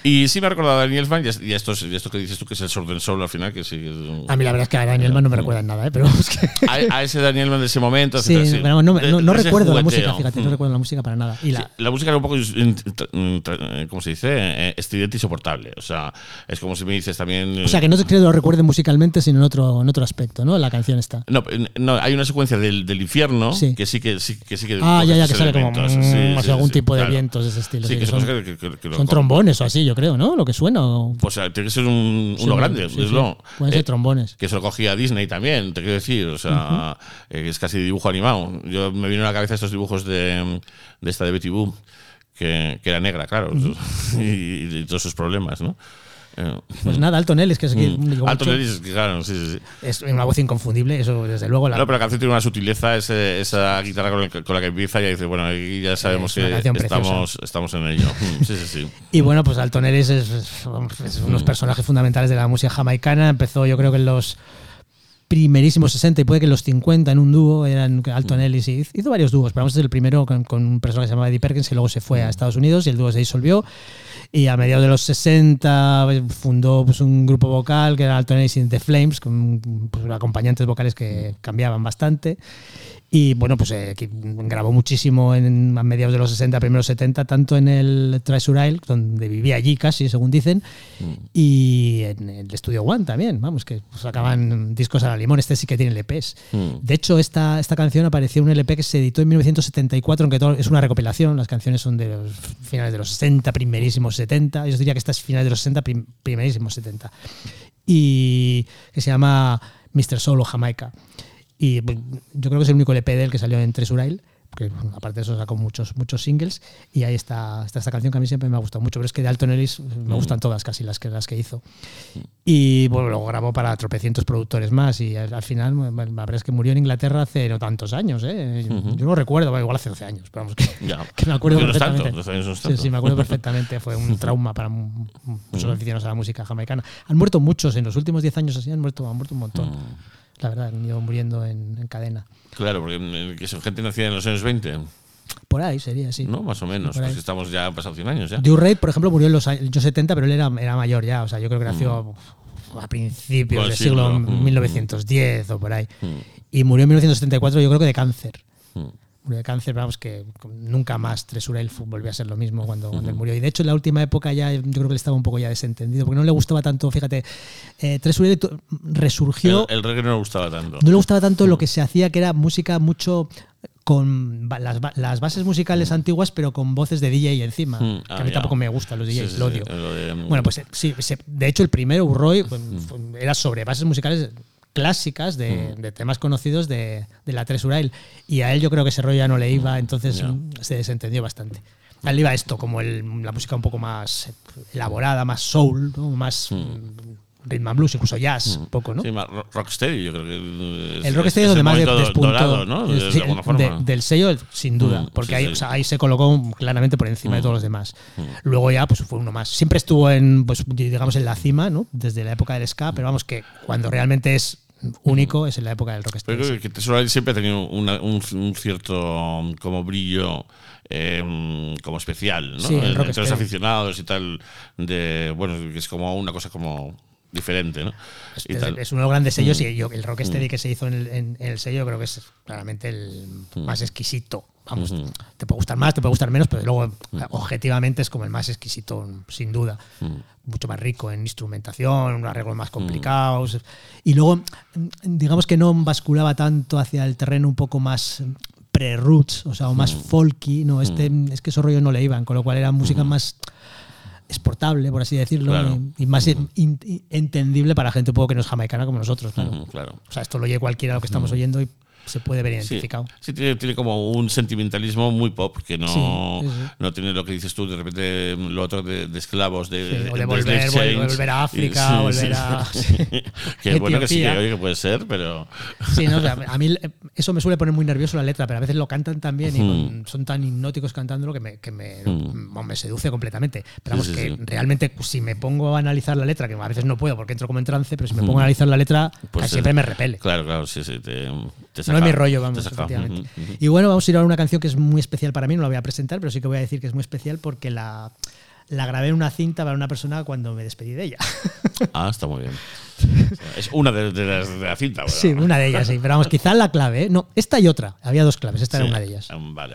Y sí me ha recordado a Daniel Elfman y esto, a esto que dices tú, que es el Sword and Soul al final, que sí. es un- A mí la verdad es que a Daniel Mann no me recuerda en nada, ¿eh? pero es que. a, a ese Daniel Elfman de ese momento, Sí, etcétera, no, no- no ese recuerdo la jugueteo. música, fíjate, no Mm. recuerdo la música para nada. Y la, Sí, la música era un poco, mm, tra- ¿cómo se dice? Eh, Estridente y soportable. O sea, es como si me dices también. o sea, que no es que lo recuerde musicalmente, sino en otro, en otro aspecto, ¿no? La canción está. No, no, hay una secuencia del, del infierno Sí. que sí que sí que sí que Ah, ya, ya, que sale como. elementos. mm, Sí, o sí, sea, algún tipo de claro. vientos de ese estilo. Sí, que son, que- son trombones o así, yo yo creo, ¿no? Lo que suena. o- Pues eh, tiene que ser un, Sí, uno grande. sí, es sí. lo- Pueden ser eh, trombones. que se lo cogía Disney también, te quiero decir. O sea, eh, es casi dibujo animado. Yo me vino a la cabeza estos dibujos de, de esta de Betty Boop, que, que era negra, claro, *laughs* y, y todos sus problemas, ¿no? Eh, Pues nada, Alton Ellis, que es que mm. Alton Ellis, claro, sí, sí, sí. es una voz inconfundible, eso desde luego. La, No, pero la canción tiene una sutileza, ese- esa guitarra con, el- con la que empieza y dice, bueno, aquí ya sabemos Es que estamos, estamos en ello. Mm, Sí, sí, sí. Y bueno, pues Alton Ellis es, es- es unos personajes fundamentales de la música jamaicana. Empezó, yo creo que en los primerísimos 60 y puede que los 50 en un dúo eran Alton Ellis. Y hizo varios dúos, pero vamos a ser el primero con, con un personaje que se llamaba Eddie Perkins que luego se fue a Estados Unidos y el dúo se disolvió. Y a mediados de los 60 fundó pues, un grupo vocal que era Alton Ellis and the Flames con pues, acompañantes vocales que cambiaban bastante y bueno, pues eh, grabó muchísimo en, a mediados de los 60, primeros 70, tanto en el Treasure Isle, donde vivía allí casi, según dicen, y en el Studio One también, vamos, que sacaban discos a la limón, este sí que tiene LPs. Mm. De hecho, esta, esta canción apareció en un LP que se editó en 1974, aunque todo, es una recopilación, las canciones son de los finales de los 60, primerísimos 70, yo diría que esta es finales de los 60, prim- primerísimos 70, y que se llama Mr. Solo Jamaica. Y pues, yo creo que es el único LP de él que salió en Treasure Isle, porque bueno, aparte de eso sacó muchos, muchos singles. Y ahí está, está esta canción que a mí siempre me ha gustado mucho. Pero es que de Alton Ellis me gustan todas casi las que, las que hizo. Y bueno, luego grabó para tropecientos productores más. Y al, al final, la verdad es que murió en Inglaterra hace no tantos años. ¿eh? Yo no recuerdo, bueno, igual hace 12 años, pero vamos, que, Ya. *laughs* que me acuerdo Que no es perfectamente. tanto, 12 años no es Sí, sí, me acuerdo perfectamente. Fue un *laughs* trauma para mu- muchos aficionados a la música jamaicana. Han muerto muchos en los últimos 10 años así, han muerto, han muerto un montón. La verdad, han ido muriendo en, en cadena. Claro, porque mm, que son gente nacida en los años 20, Por ahí sería, sí. ¿no? Más o menos, pues estamos ya pasados 100 años ya. Reid, por ejemplo, murió en los años 70, pero él era, era mayor ya. O sea, yo creo que nació a principios del siglo siglo. Mm, 1910 o por ahí. Y murió en 1974, yo creo que de cáncer. Mm. Murió de cáncer, vamos, que nunca más Tresurel volvió a ser lo mismo cuando, cuando él murió. Y de hecho, en la última época ya yo creo que él estaba un poco ya desentendido, porque no le gustaba tanto, fíjate, eh, Tresurel resurgió. El, el reggae no le gustaba tanto. No le gustaba tanto lo que se hacía, que era música mucho con las, ba- las bases musicales antiguas, pero con voces de DJ encima. Mm, que ah, a mí ya. tampoco me gustan los DJs, Sí, sí, lo sí, odio. lo mm, Bueno, pues eh, sí, de hecho el primero, Urroy, pues, era sobre bases musicales clásicas de, de temas conocidos de, de la Tres Urail. Y a él yo creo que ese rollo ya no le iba, entonces mm, se desentendió bastante. A él le iba esto, como el- la música un poco más elaborada, más soul, ¿no? más mm, rhythm and blues, incluso jazz, un poco, ¿no? Sí, más rocksteady, yo creo que. es- El rock es- donde más despuntó ¿no? De, sí, de del sello, sin duda, Mm, porque sí, ahí, sí. o sea, ahí se colocó claramente por encima de Mm. todos los demás. Luego ya pues fue uno más. Siempre estuvo en, pues, digamos, en la cima, ¿no? Desde la época del ska, pero vamos que cuando realmente es único es en la época del Pero rocksteady. creo que Tesoro siempre ha tenido una- un, un cierto um, como brillo eh, como especial, ¿no? Sí, el En- rock Entre los aficionados y tal, de bueno, que es como una cosa como diferente, ¿no? Y Es, tal. es uno de los grandes sellos Mm. y yo, el rocksteady que se hizo en el, en- en el sello creo que es claramente el más exquisito. Vamos, Ujú. te puede gustar más, te puede gustar menos, pero luego objetivamente es como el más exquisito, sin duda. Mucho más rico en instrumentación, arreglos más complicados. Y luego, mm, digamos que no basculaba tanto hacia el terreno un poco más pre-roots, o sea, o más folky. No, este, es que esos rollos no le iban, con lo cual era música más exportable, por así decirlo, Claro. y, y más in- in- entendible para gente un poco que no es jamaicana como nosotros. Claro. O sea, esto lo oye cualquiera lo que estamos oyendo y se puede ver Sí, identificado. sí, tiene, tiene como un sentimentalismo muy pop que no, Sí, sí, sí. no tiene lo que dices tú, de repente lo otro de, de esclavos, de, Sí, o de de volver- chains. volver a África, sí, volver sí. a- sí. *laughs* *laughs* que bueno que sí, que, oye, que puede ser, pero. *laughs* Sí, no, o sea, a mí eso me suele poner muy nervioso la letra, pero a veces lo cantan tan bien y Hmm. con- son tan hipnóticos cantándolo que me, que me, Mm. me seduce completamente. Pero vamos, Sí, sí, que sí. realmente pues, si me pongo a analizar la letra, que a veces no puedo porque entro como en trance, pero si me pongo a analizar la letra, Pues, casi siempre me repele. Claro, claro, sí, sí. Te, te No es mi rollo, vamos, efectivamente. Y bueno, vamos a ir a una canción que es muy especial para mí, no la voy a presentar, pero sí que voy a decir que es muy especial porque la, la grabé en una cinta para una persona cuando me despedí de ella. *laughs* Ah, está muy bien. Es una de, de las de la cinta, ¿verdad? Sí, una de ellas, sí. Pero vamos, quizá la clave, ¿eh? No, esta y otra. Había dos claves, esta Sí. era una de ellas. Um, Vale,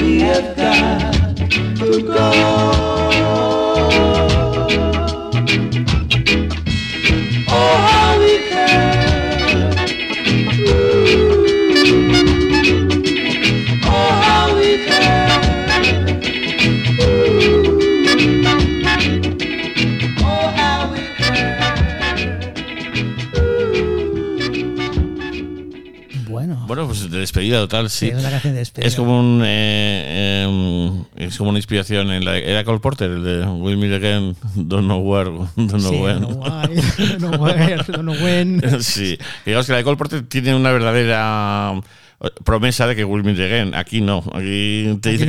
we have got to go. Despedida total, sí. Sí, es una canción de despedida. Es como un eh, em, es como una inspiración en la era Cole Porter, el de Will Meet Again, Don't Know Where, Don't Know Sí, When. no why, no where, no when. *laughs* Sí, digamos que la de Cole Porter tiene una verdadera promesa de que Will Meet Again. Aquí no, aquí te Aquí dice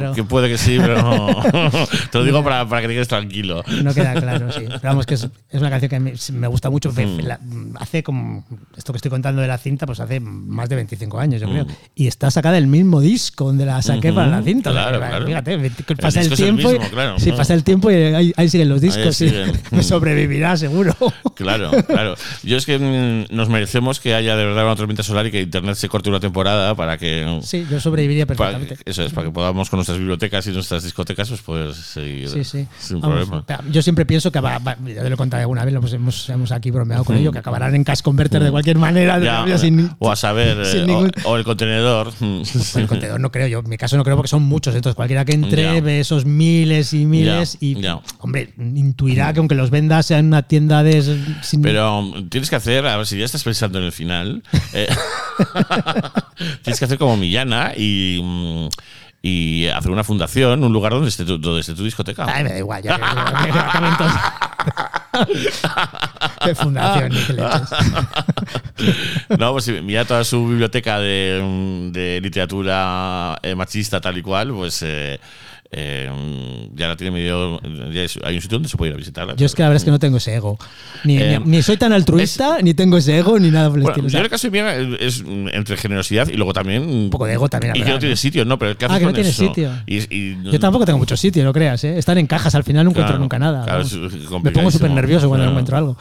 no que, puede que sí, pero *laughs* te lo digo para, para que te quedes tranquilo. No queda claro, sí. Pero *laughs* vamos, que es, es una canción que me, me gusta mucho. Mm. la- hace como. Esto que estoy contando de la cinta, pues hace más de 25 años, yo Mm. creo. Y está sacada del mismo disco donde la saqué para la cinta. Claro, claro. Fíjate, pasa el, tiempo. y- mismo, claro. Sí, pasa el tiempo y ahí, ahí siguen los discos. siguen. *laughs* Mm. Sobrevivirá, seguro. Claro, claro. Yo es que mm, nos merecemos que haya de verdad una tormenta solar y que Internet se corte una temporada para que. Sí, yo sobreviviría para- perfectamente. eso es, para que podamos con nuestras bibliotecas y nuestras discotecas pues poder seguir Sí, sí. sin Vamos, problema. Yo siempre pienso que, va, va- ya te lo he contado alguna vez, lo pues hemos, hemos aquí bromeado con ello, que acabarán en cash converter de cualquier manera. de- Ya, ya sin- o a saber, *laughs* sin eh, ningún- o, o el contenedor. *laughs* Pues el contenedor no creo, yo en mi caso no creo porque son muchos, entonces cualquiera que entre Ya. ve esos miles y miles Ya, y, hombre, intuirá que aunque los vendas en una tienda de... sin- Pero um, tienes que hacer, a ver si ya estás pensando en el final, eh, *laughs* *laughs* tienes que hacer como Millana y, mm, y hacer una fundación, un lugar donde esté tu, donde esté tu discoteca. Ay, me da igual, ya que acaben todos. Qué fundación, ni. *laughs* No, pues si mira toda su biblioteca de, mm, de literatura eh, machista tal y cual, pues eh, eh, ya la tiene medio. es- hay un sitio donde se puede ir a visitarla. Yo es que la verdad es que no tengo ese ego. Ni, Eh, ni, ni soy tan altruista, ni tengo ese ego, ni nada por el Bueno, estilo. Yo sea, en el caso de Mira es entre generosidad y luego también. Un poco de ego también, Y la que no verdad, tiene sitio, ¿no? Pero ¿qué Ah, haces que no tiene eso? sitio. Y- y- yo tampoco tengo mucho sitio, no creas, ¿eh? Están en cajas, al final no encuentro Claro, nunca nada. claro, es Me pongo súper nervioso cuando Claro. encuentro algo.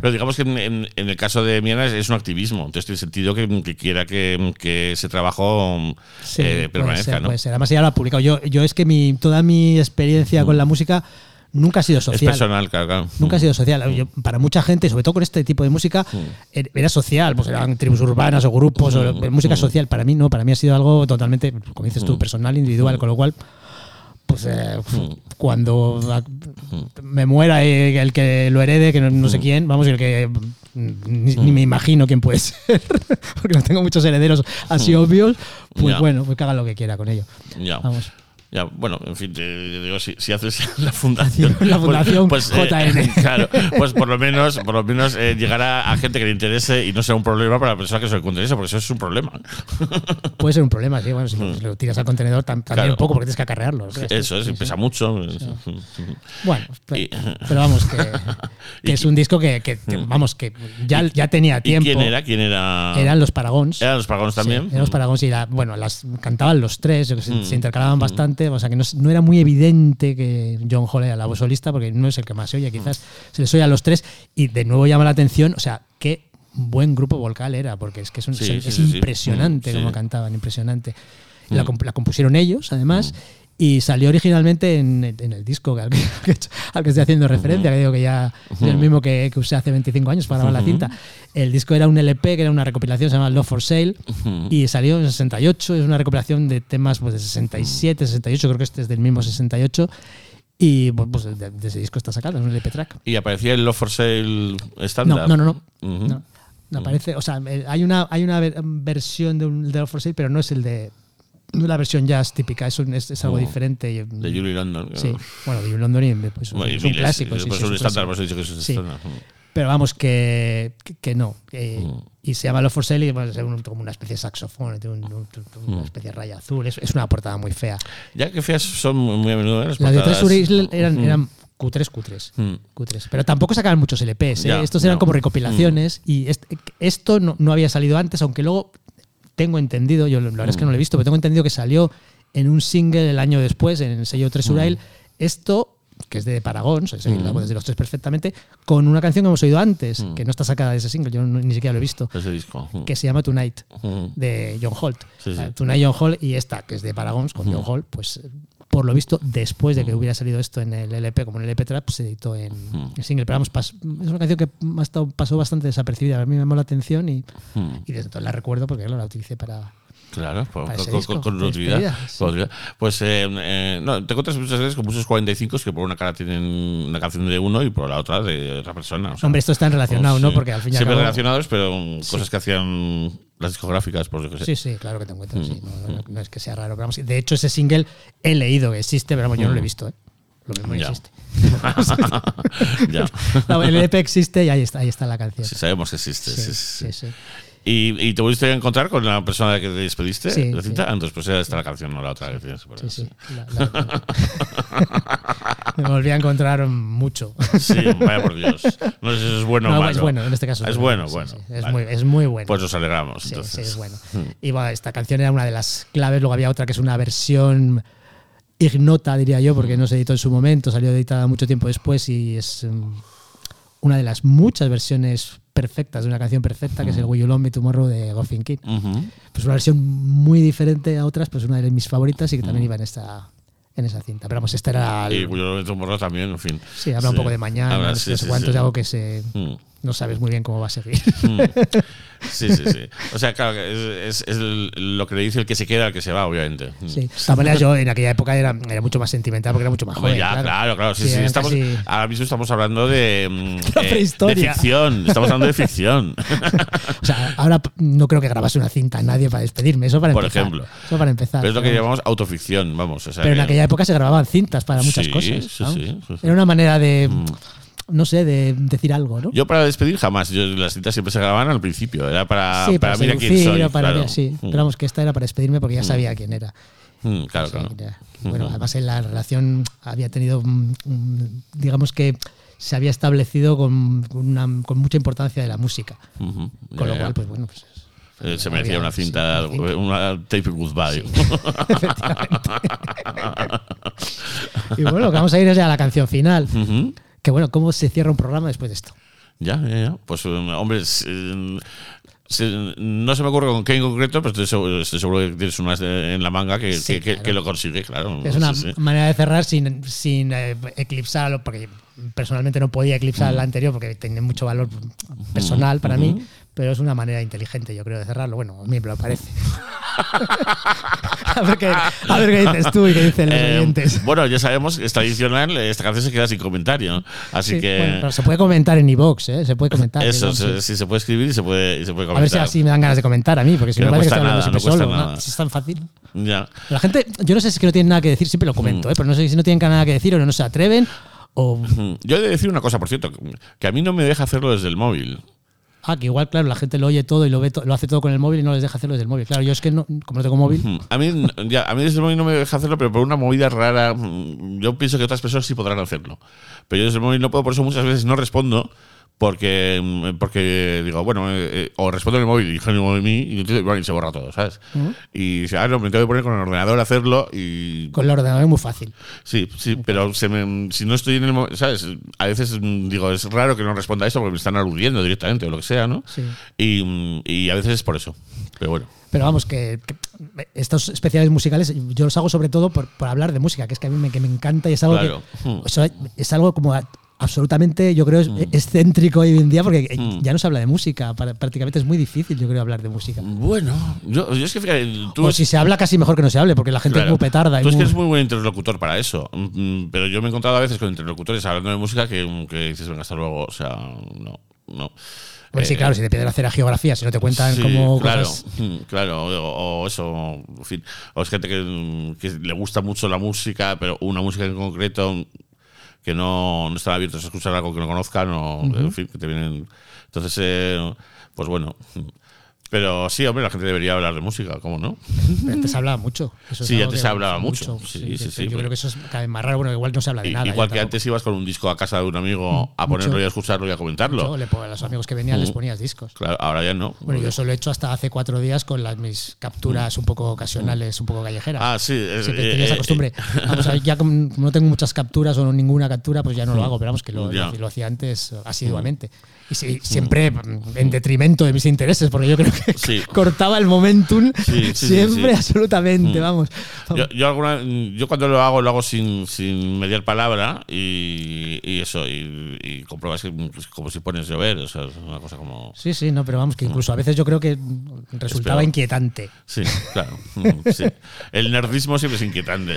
Pero digamos que en, en- en el caso de Miana es, es un activismo. Entonces tiene sentido que, que quiera que, que ese trabajo Sí, eh, puede permanezca, ser, ¿no? puede ser. Además, ya lo ha publicado. Yo, yo es que mi, toda mi experiencia con la música nunca ha sido Es social. personal, claro. claro. Nunca ha sido social. Yo- para mucha gente, sobre todo con este tipo de música, er- era social. Pues eran tribus urbanas o grupos o música social. Para mí no, para mí ha sido algo totalmente, como dices tú, personal, individual. Con lo cual, pues eh, cuando me muera eh, el que lo herede, que no, no sé quién, vamos, el que mm, ni, ni me imagino quién puede *laughs* ser, porque no tengo muchos herederos así obvios, pues bueno, pues que haga lo que quiera con ello. Ya. Vamos. Ya, bueno, en fin, te, te digo, si, si haces *laughs* la fundación. *laughs* La fundación pues, eh, JN. *laughs* claro, pues por lo menos, por lo menos eh, llegará a gente que le interese y no sea un problema para la persona que se le interesa, porque eso es un problema. Puede ser un problema, sí. Bueno, si lo tiras al contenedor tam- también Claro. un poco porque tienes que acarrearlo. Eso es, Sí, y sí. pesa mucho. Bueno, pe- Y- pero vamos, que, que Y- es un disco que, que- que, vamos, que ya, ya tenía ¿Y tiempo. quién era? ¿Quién era? Eran los Paragons. ¿Eran los Paragons también? Eran los Paragons y la- bueno, las cantaban los tres, Mm. se intercalaban bastante, o sea que no, no era muy evidente que John Hall era la voz solista, porque no es el que más se oye, quizás se les oye a los tres, y de nuevo llama la atención, o sea, qué buen grupo vocal era, porque es que es, un- Sí, es- sí, es sí, sí. impresionante Mm, como cantaban, impresionante. La, Mm. comp- la compusieron ellos, además. Y salió originalmente en, en el disco al que, *laughs* al que estoy haciendo referencia, que digo que ya es el mismo que, que usé hace 25 años para grabar la cinta. El disco era un LP, que era una recopilación, se llama Love for Sale, y salió en 68. Es una recopilación de temas pues, de 67, 68, creo que este es del mismo 68. Y pues de, de ese disco está sacado, es un LP track. ¿Y aparecía el Love for Sale estándar? No, no, no. no. Ujú. no. No aparece, o sea, hay una, hay una ver- versión de, un, de Love for Sale, pero no es el de. No es la versión jazz típica, es, un- es, es algo Oh, diferente. y- De Julie London. Sí, bueno, de London y pues, Bueno, y es un miles, clásico. y sí, es un estándar, por eso he dicho que es un Sí. estándar. Pero vamos, que, que, que no. que- Mm. Y se llama Love for Sale y bueno, es un- como una especie de saxofón, tiene un- un- una Mm. especie de raya azul. Es, es una portada muy fea. Ya que feas son muy a menudo ¿eh? las Las de. Treasury Isle eran, Mm. eran cutres, cutres. Mm. cutres. Pero tampoco sacaban muchos LPs. ¿eh? Ya, Estos eran como recopilaciones. Y est- esto no, no había salido antes, aunque luego tengo entendido, yo la verdad es que no lo he visto, pero tengo entendido que salió en un single el año después, en el sello Treasure Esto, que es de Paragons, es decir, la voz de los tres perfectamente, con una canción que hemos oído antes, que no está sacada de ese single, yo no- ni siquiera lo he visto, Ese disco. Mm. que se llama Tonight, Mm. de John Holt. Sí, sí. Tonight John Holt y esta, que es de Paragons, con John Holt, pues por lo visto, después de que hubiera salido esto en el LP, como en el LP Trap, se editó en el single. Pero vamos, pas- es una canción que ha estado- pasó bastante desapercibida. A mí me llamó la atención y, Mm. y desde entonces la recuerdo porque claro, la utilicé para. Claro, pues, con, disco, con- con de utilidad. despedida, sí. con utilidad. Pues eh, eh, no, te encuentras muchas veces con muchos 45 que por una cara tienen una canción de uno y por la otra de otra persona. o sea, Hombre, esto está relacionado, pues, ¿no? sí. Porque al fin y al Siempre cabo. relacionados, pero cosas que hacían Las discográficas, por lo que sé. Sí, sí, claro que te encuentro. sí, no, Mm. no- no es que sea raro. Pero vamos, de hecho, ese single he leído que existe, pero vamos, yo no lo he visto. ¿eh? Lo mismo Mm. Ya. existe. *laughs* ya. *laughs* No, el EP existe y ahí está, ahí está la canción. Sí, sabemos que existe. Sí, sí. ¿Y, y te pudiste encontrar con la persona que te despediste? Sí, de cinta? sí. Entonces, pues ya está la canción, no la otra que por Sí, eso. sí. La- la- *laughs* Me volví a encontrar mucho. Sí, vaya por Dios. No sé si eso es bueno o No, malo. es bueno, en este caso. Es bueno, bueno. es, Vale. muy, es muy bueno. Pues nos alegramos. Sí, entonces. sí, es bueno. Mm. Y bueno, esta canción era una de las claves. Luego había otra que es una versión ignota, diría yo, porque no se editó en su momento, salió editada mucho tiempo después y es mm, una de las muchas versiones perfectas de una canción perfecta, que es el Will You Love Me Tomorrow de Goffin King. Ujú. Pues una versión muy diferente a otras, pues una de mis favoritas y que también iba en esta, en esa cinta. Pero vamos, esta era. el- Y Willow de Morro también, en fin. sí, habla un poco de mañana, Habla- no sí, sé no sé sí, cuántos, sí. algo que se, Mm. no sabes muy bien cómo va a seguir. Sí, sí, sí. O sea, claro, es, es- es lo que le dice el que se queda al que se va, obviamente. Sí. De todas maneras, yo en aquella época era, era mucho más sentimental porque era mucho más joven. ya, claro, claro. Sí, sí, eran estamos, casi- ahora mismo estamos hablando de, mm, *laughs* eh, de ficción. Estamos hablando de ficción. *laughs* O sea, ahora no creo que grabase una cinta a nadie para despedirme. Eso para Por empezar. ejemplo. Eso para empezar. Pero es lo que llamamos autoficción, vamos. o sea Pero en que- aquella época se grababan cintas para muchas Sí, cosas. sí, sí, sí, sí. Era una manera de, Mm. No sé, de decir algo, ¿no? Yo para despedir jamás. Yo, las citas siempre se grababan al principio. Era para, sí, para, para, mira quién soy. o para claro. sí. Mm. Pero vamos, que esta era para despedirme porque ya sabía quién era. Mm, claro, Sí, claro. era- Bueno, además en la relación había tenido, digamos que se había establecido con, una- con mucha importancia de la música. Con lo cual, pues bueno, pues Eh, se merecía una sí, cinta, una cinta. una tape goodbye. *laughs* *laughs* Y bueno, lo que vamos a ir es ya a la canción final. Ujú. Que bueno, ¿cómo se cierra un programa después de esto? Ya, ya, ya. Pues, eh, hombre, eh, no se me ocurre con qué en concreto, pero estoy seguro, que tienes unas de- en la manga que, Sí, que- que- claro. que lo consigue, claro. Es una Sí, sí. manera de cerrar sin, sin eh, eclipsar, lo- porque personalmente no podía eclipsar Mm. la anterior porque tiene mucho valor personal para mí, pero es una manera inteligente, yo creo, de cerrarlo. Bueno, a mí me lo parece. *laughs* a, ver qué, a ver qué dices tú y qué dicen los Eh, oyentes. bueno, ya sabemos es tradicional, esta canción se queda sin comentario. Así Sí, que. bueno, pero se puede comentar en iVoox, ¿eh? se puede comentar. eso, se, sí. sí, se puede escribir y se puede, y se puede A ver comentar. si así me dan ganas de comentar a mí, porque si no no parece que estoy hablando no solo. nada. Si es tan fácil. Ya. La gente, yo no sé si es que no tienen nada que decir, siempre lo comento, Mm. ¿eh? pero no sé si no tienen nada que decir o no se atreven o... Yo he de decir una cosa, por cierto, que a mí no me deja hacerlo desde el móvil. Ah, que igual, claro, la gente lo oye todo y lo ve lo hace todo con el móvil y no les deja hacerlo desde el móvil. Claro, yo es que no, como no tengo móvil. A mí, a mí desde el móvil no me deja hacerlo, pero por una movida rara. mm, Yo pienso que otras personas sí podrán hacerlo. Pero yo desde el móvil no puedo, por eso muchas veces no respondo. Porque, porque digo, bueno, eh, eh, o respondo en el móvil y genio de mí y, bueno, y se borra todo, ¿sabes? Y dice, ah, no, me tengo que poner con el ordenador a hacerlo y. con el ordenador es muy fácil. Sí, sí, pero se me- si no estoy en el móvil, ¿sabes? A veces mm, digo, es raro que no responda a esto porque me están aludiendo directamente o lo que sea, ¿no? Sí. Y, mm, y a veces es por eso. Pero bueno. Pero vamos, que, que estos especiales musicales yo los hago sobre todo por, por hablar de música, que es que a mí me, que me encanta y es algo Claro. que eso es algo como a- absolutamente, yo creo, es excéntrico hoy en día porque Mm. ya no se habla de música, prácticamente es muy difícil, yo creo, hablar de música. Bueno, yo, yo es que fíjate, tú O si se habla casi mejor que no se hable, porque la gente Claro. es muy petarda. Tú es que eres muy buen interlocutor para eso. Mm, Pero yo me he encontrado a veces con interlocutores hablando de música que, que dices, venga, hasta luego. O sea, no. no. Hombre, sí, Eh, claro, si te piden hacer la geografía, si no te cuentan sí, como claro, cosas- mm, claro, o, o eso, en fin, o es gente que, que le gusta mucho la música, pero una música en concreto que no, no están abiertos a escuchar algo que no conozcan, o en fin, que te vienen. Entonces, eh, pues bueno. Pero sí, hombre, la gente debería hablar de música, ¿cómo no? Antes se hablaba mucho. Eso es Sí, antes se hablaba mucho. Sí, sí, sí, Yo pero- creo que eso es cada vez más raro. Bueno, igual no se habla de nada. Igual que antes ibas con un disco a casa de un amigo a mucho. ponerlo y a escucharlo y a comentarlo. Le a los amigos que venían les ponías discos. Claro, ahora ya no. Bueno, yo eso lo he hecho hasta hace cuatro días con las, mis capturas un poco ocasionales, un poco callejeras. Ah, sí. es- Siempre eh, tenía esa eh, costumbre. Vamos, a ver, ya como no tengo muchas capturas o ninguna captura, pues ya no lo hago, pero vamos, que lo, Ya. lo- lo hacía antes asiduamente. Y sí, siempre mm, en detrimento de mis intereses, porque yo creo que Sí. *laughs* cortaba el momentum Sí, siempre, sí. absolutamente, vamos. Yo, yo, alguna, yo cuando lo hago, lo hago sin, sin mediar palabra y, y eso, y, y compruebas que es como si pones llover, o sea, es una cosa como... Sí, sí, no, pero vamos, que incluso a veces yo creo que resultaba inquietante. Sí, claro. mm. El nerdismo siempre es inquietante.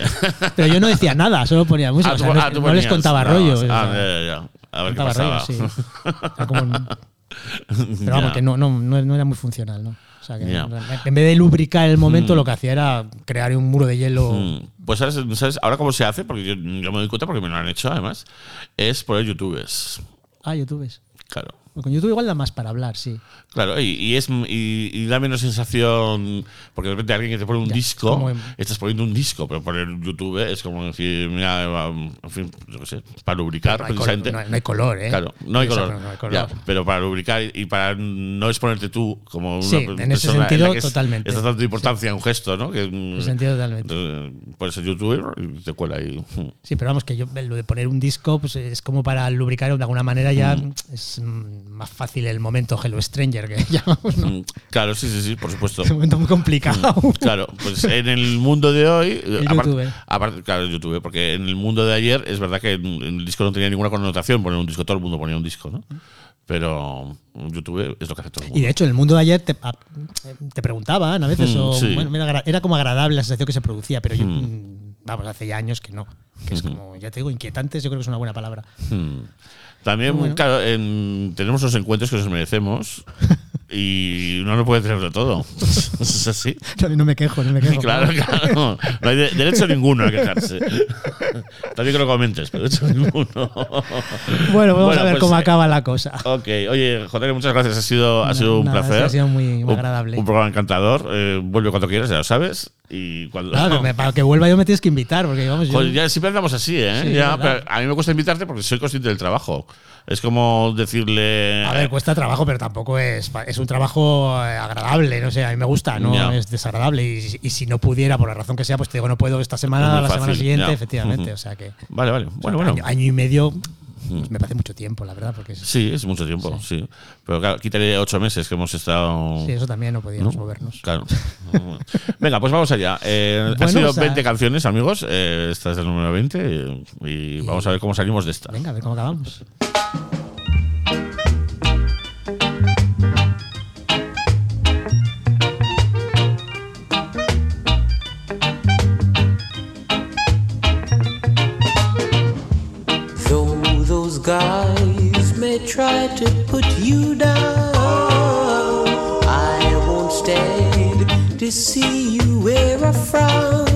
Pero yo no decía nada, solo ponía música. Ah, o sea, tú- no, ah, no les contaba no, rollo. Ah, ya, ya. A ver qué pasaba. sí. Era como un- *laughs* pero vamos, que no, no, no, era muy funcional, ¿no? O sea, que en vez de lubricar el momento, Mm. lo que hacía era crear un muro de hielo. Mm, Pues ¿sabes, ¿sabes? Ahora cómo se hace, porque yo, yo me doy cuenta porque me lo han hecho además, es poner youtubers. Ah, YouTube. Claro. Con YouTube igual da más para hablar, sí. Claro, y, y es y, y da menos sensación porque de repente alguien que te pone un Ya, disco, en- estás poniendo un disco, pero poner YouTube es como decir, mira, va, en fin, yo qué sé, para lubricar no, hay precisamente. color, no hay- no hay color, ¿eh? Claro, no hay Exacto, color. no hay color. Ya, pero para lubricar y para no exponerte tú como una Sí, en persona ese la sentido, que es- totalmente. Está dando importancia a un gesto, ¿no? Que, En ese sentido, totalmente. eh, Pones el youtuber y te cuela ahí. Sí, pero vamos, que yo lo de poner un disco pues es como para lubricar de alguna manera ya Mm. es mm, más fácil el momento Hello Stranger que *laughs* llamamos, ¿no? Mm, Claro, sí, sí, sí, por supuesto. *laughs* Es un momento muy complicado. Claro, pues en el mundo de hoy. Aparte- claro, YouTube, porque en el mundo de ayer es verdad que el disco no tenía ninguna connotación poner un disco, todo el mundo ponía un disco, ¿no? Pero YouTube es lo que hace todo el mundo. Y de hecho, en el mundo de ayer te, te preguntaban a veces, Mm, o, sí. bueno, era, era como agradable la sensación que se producía, pero yo, Mm. mm, vamos, hace ya años que no. Que es como, ya te digo, inquietantes, yo creo que es una buena palabra. También, Bueno. claro, en- tenemos los encuentros que nos merecemos *laughs* y uno no puede tener de todo. *laughs* es así. No, no me quejo, no me quejo. Claro, claro. No hay de- derecho ninguno a quejarse. También que lo comentes, pero derecho ninguno. Bueno, vamos Bueno, a ver pues, cómo eh, acaba la cosa. Ok, oye, JN, muchas gracias. Ha sido, ha sido un Nada, placer. ha sido muy Un- agradable. Un, programa encantador. Eh, vuelve cuando quieras, ya lo sabes. Y cuando. Claro, que *laughs* me- para que vuelva yo me tienes que invitar, porque vamos, yo, Joder, ya siempre andamos así, ¿eh? Sí, Ya, ¿verdad? pero a mí me cuesta invitarte porque soy consciente del trabajo. Es como decirle. A ver, cuesta trabajo, pero tampoco es, es un trabajo eh, agradable, no sé, a mí me gusta, no es desagradable. Y, y si no pudiera, por la razón que sea, pues te digo, no puedo esta Es semana, la semana siguiente, efectivamente. O sea que. Vale, vale. o sea, Bueno, bueno. Año, año y medio pues me parece mucho tiempo, la verdad, porque es- Sí, es mucho tiempo, sí. Pero claro, quítale ocho meses que hemos estado. sí, eso también no podíamos ¿no? movernos. Claro. Venga, pues vamos allá. Eh, Bueno, han sido ah, 20 canciones, amigos. Eh, esta es el número 20 y, y vamos a ver cómo salimos de esta. Venga, a ver cómo acabamos. Guys may try to put you down, I won't stand to see you wear a frown.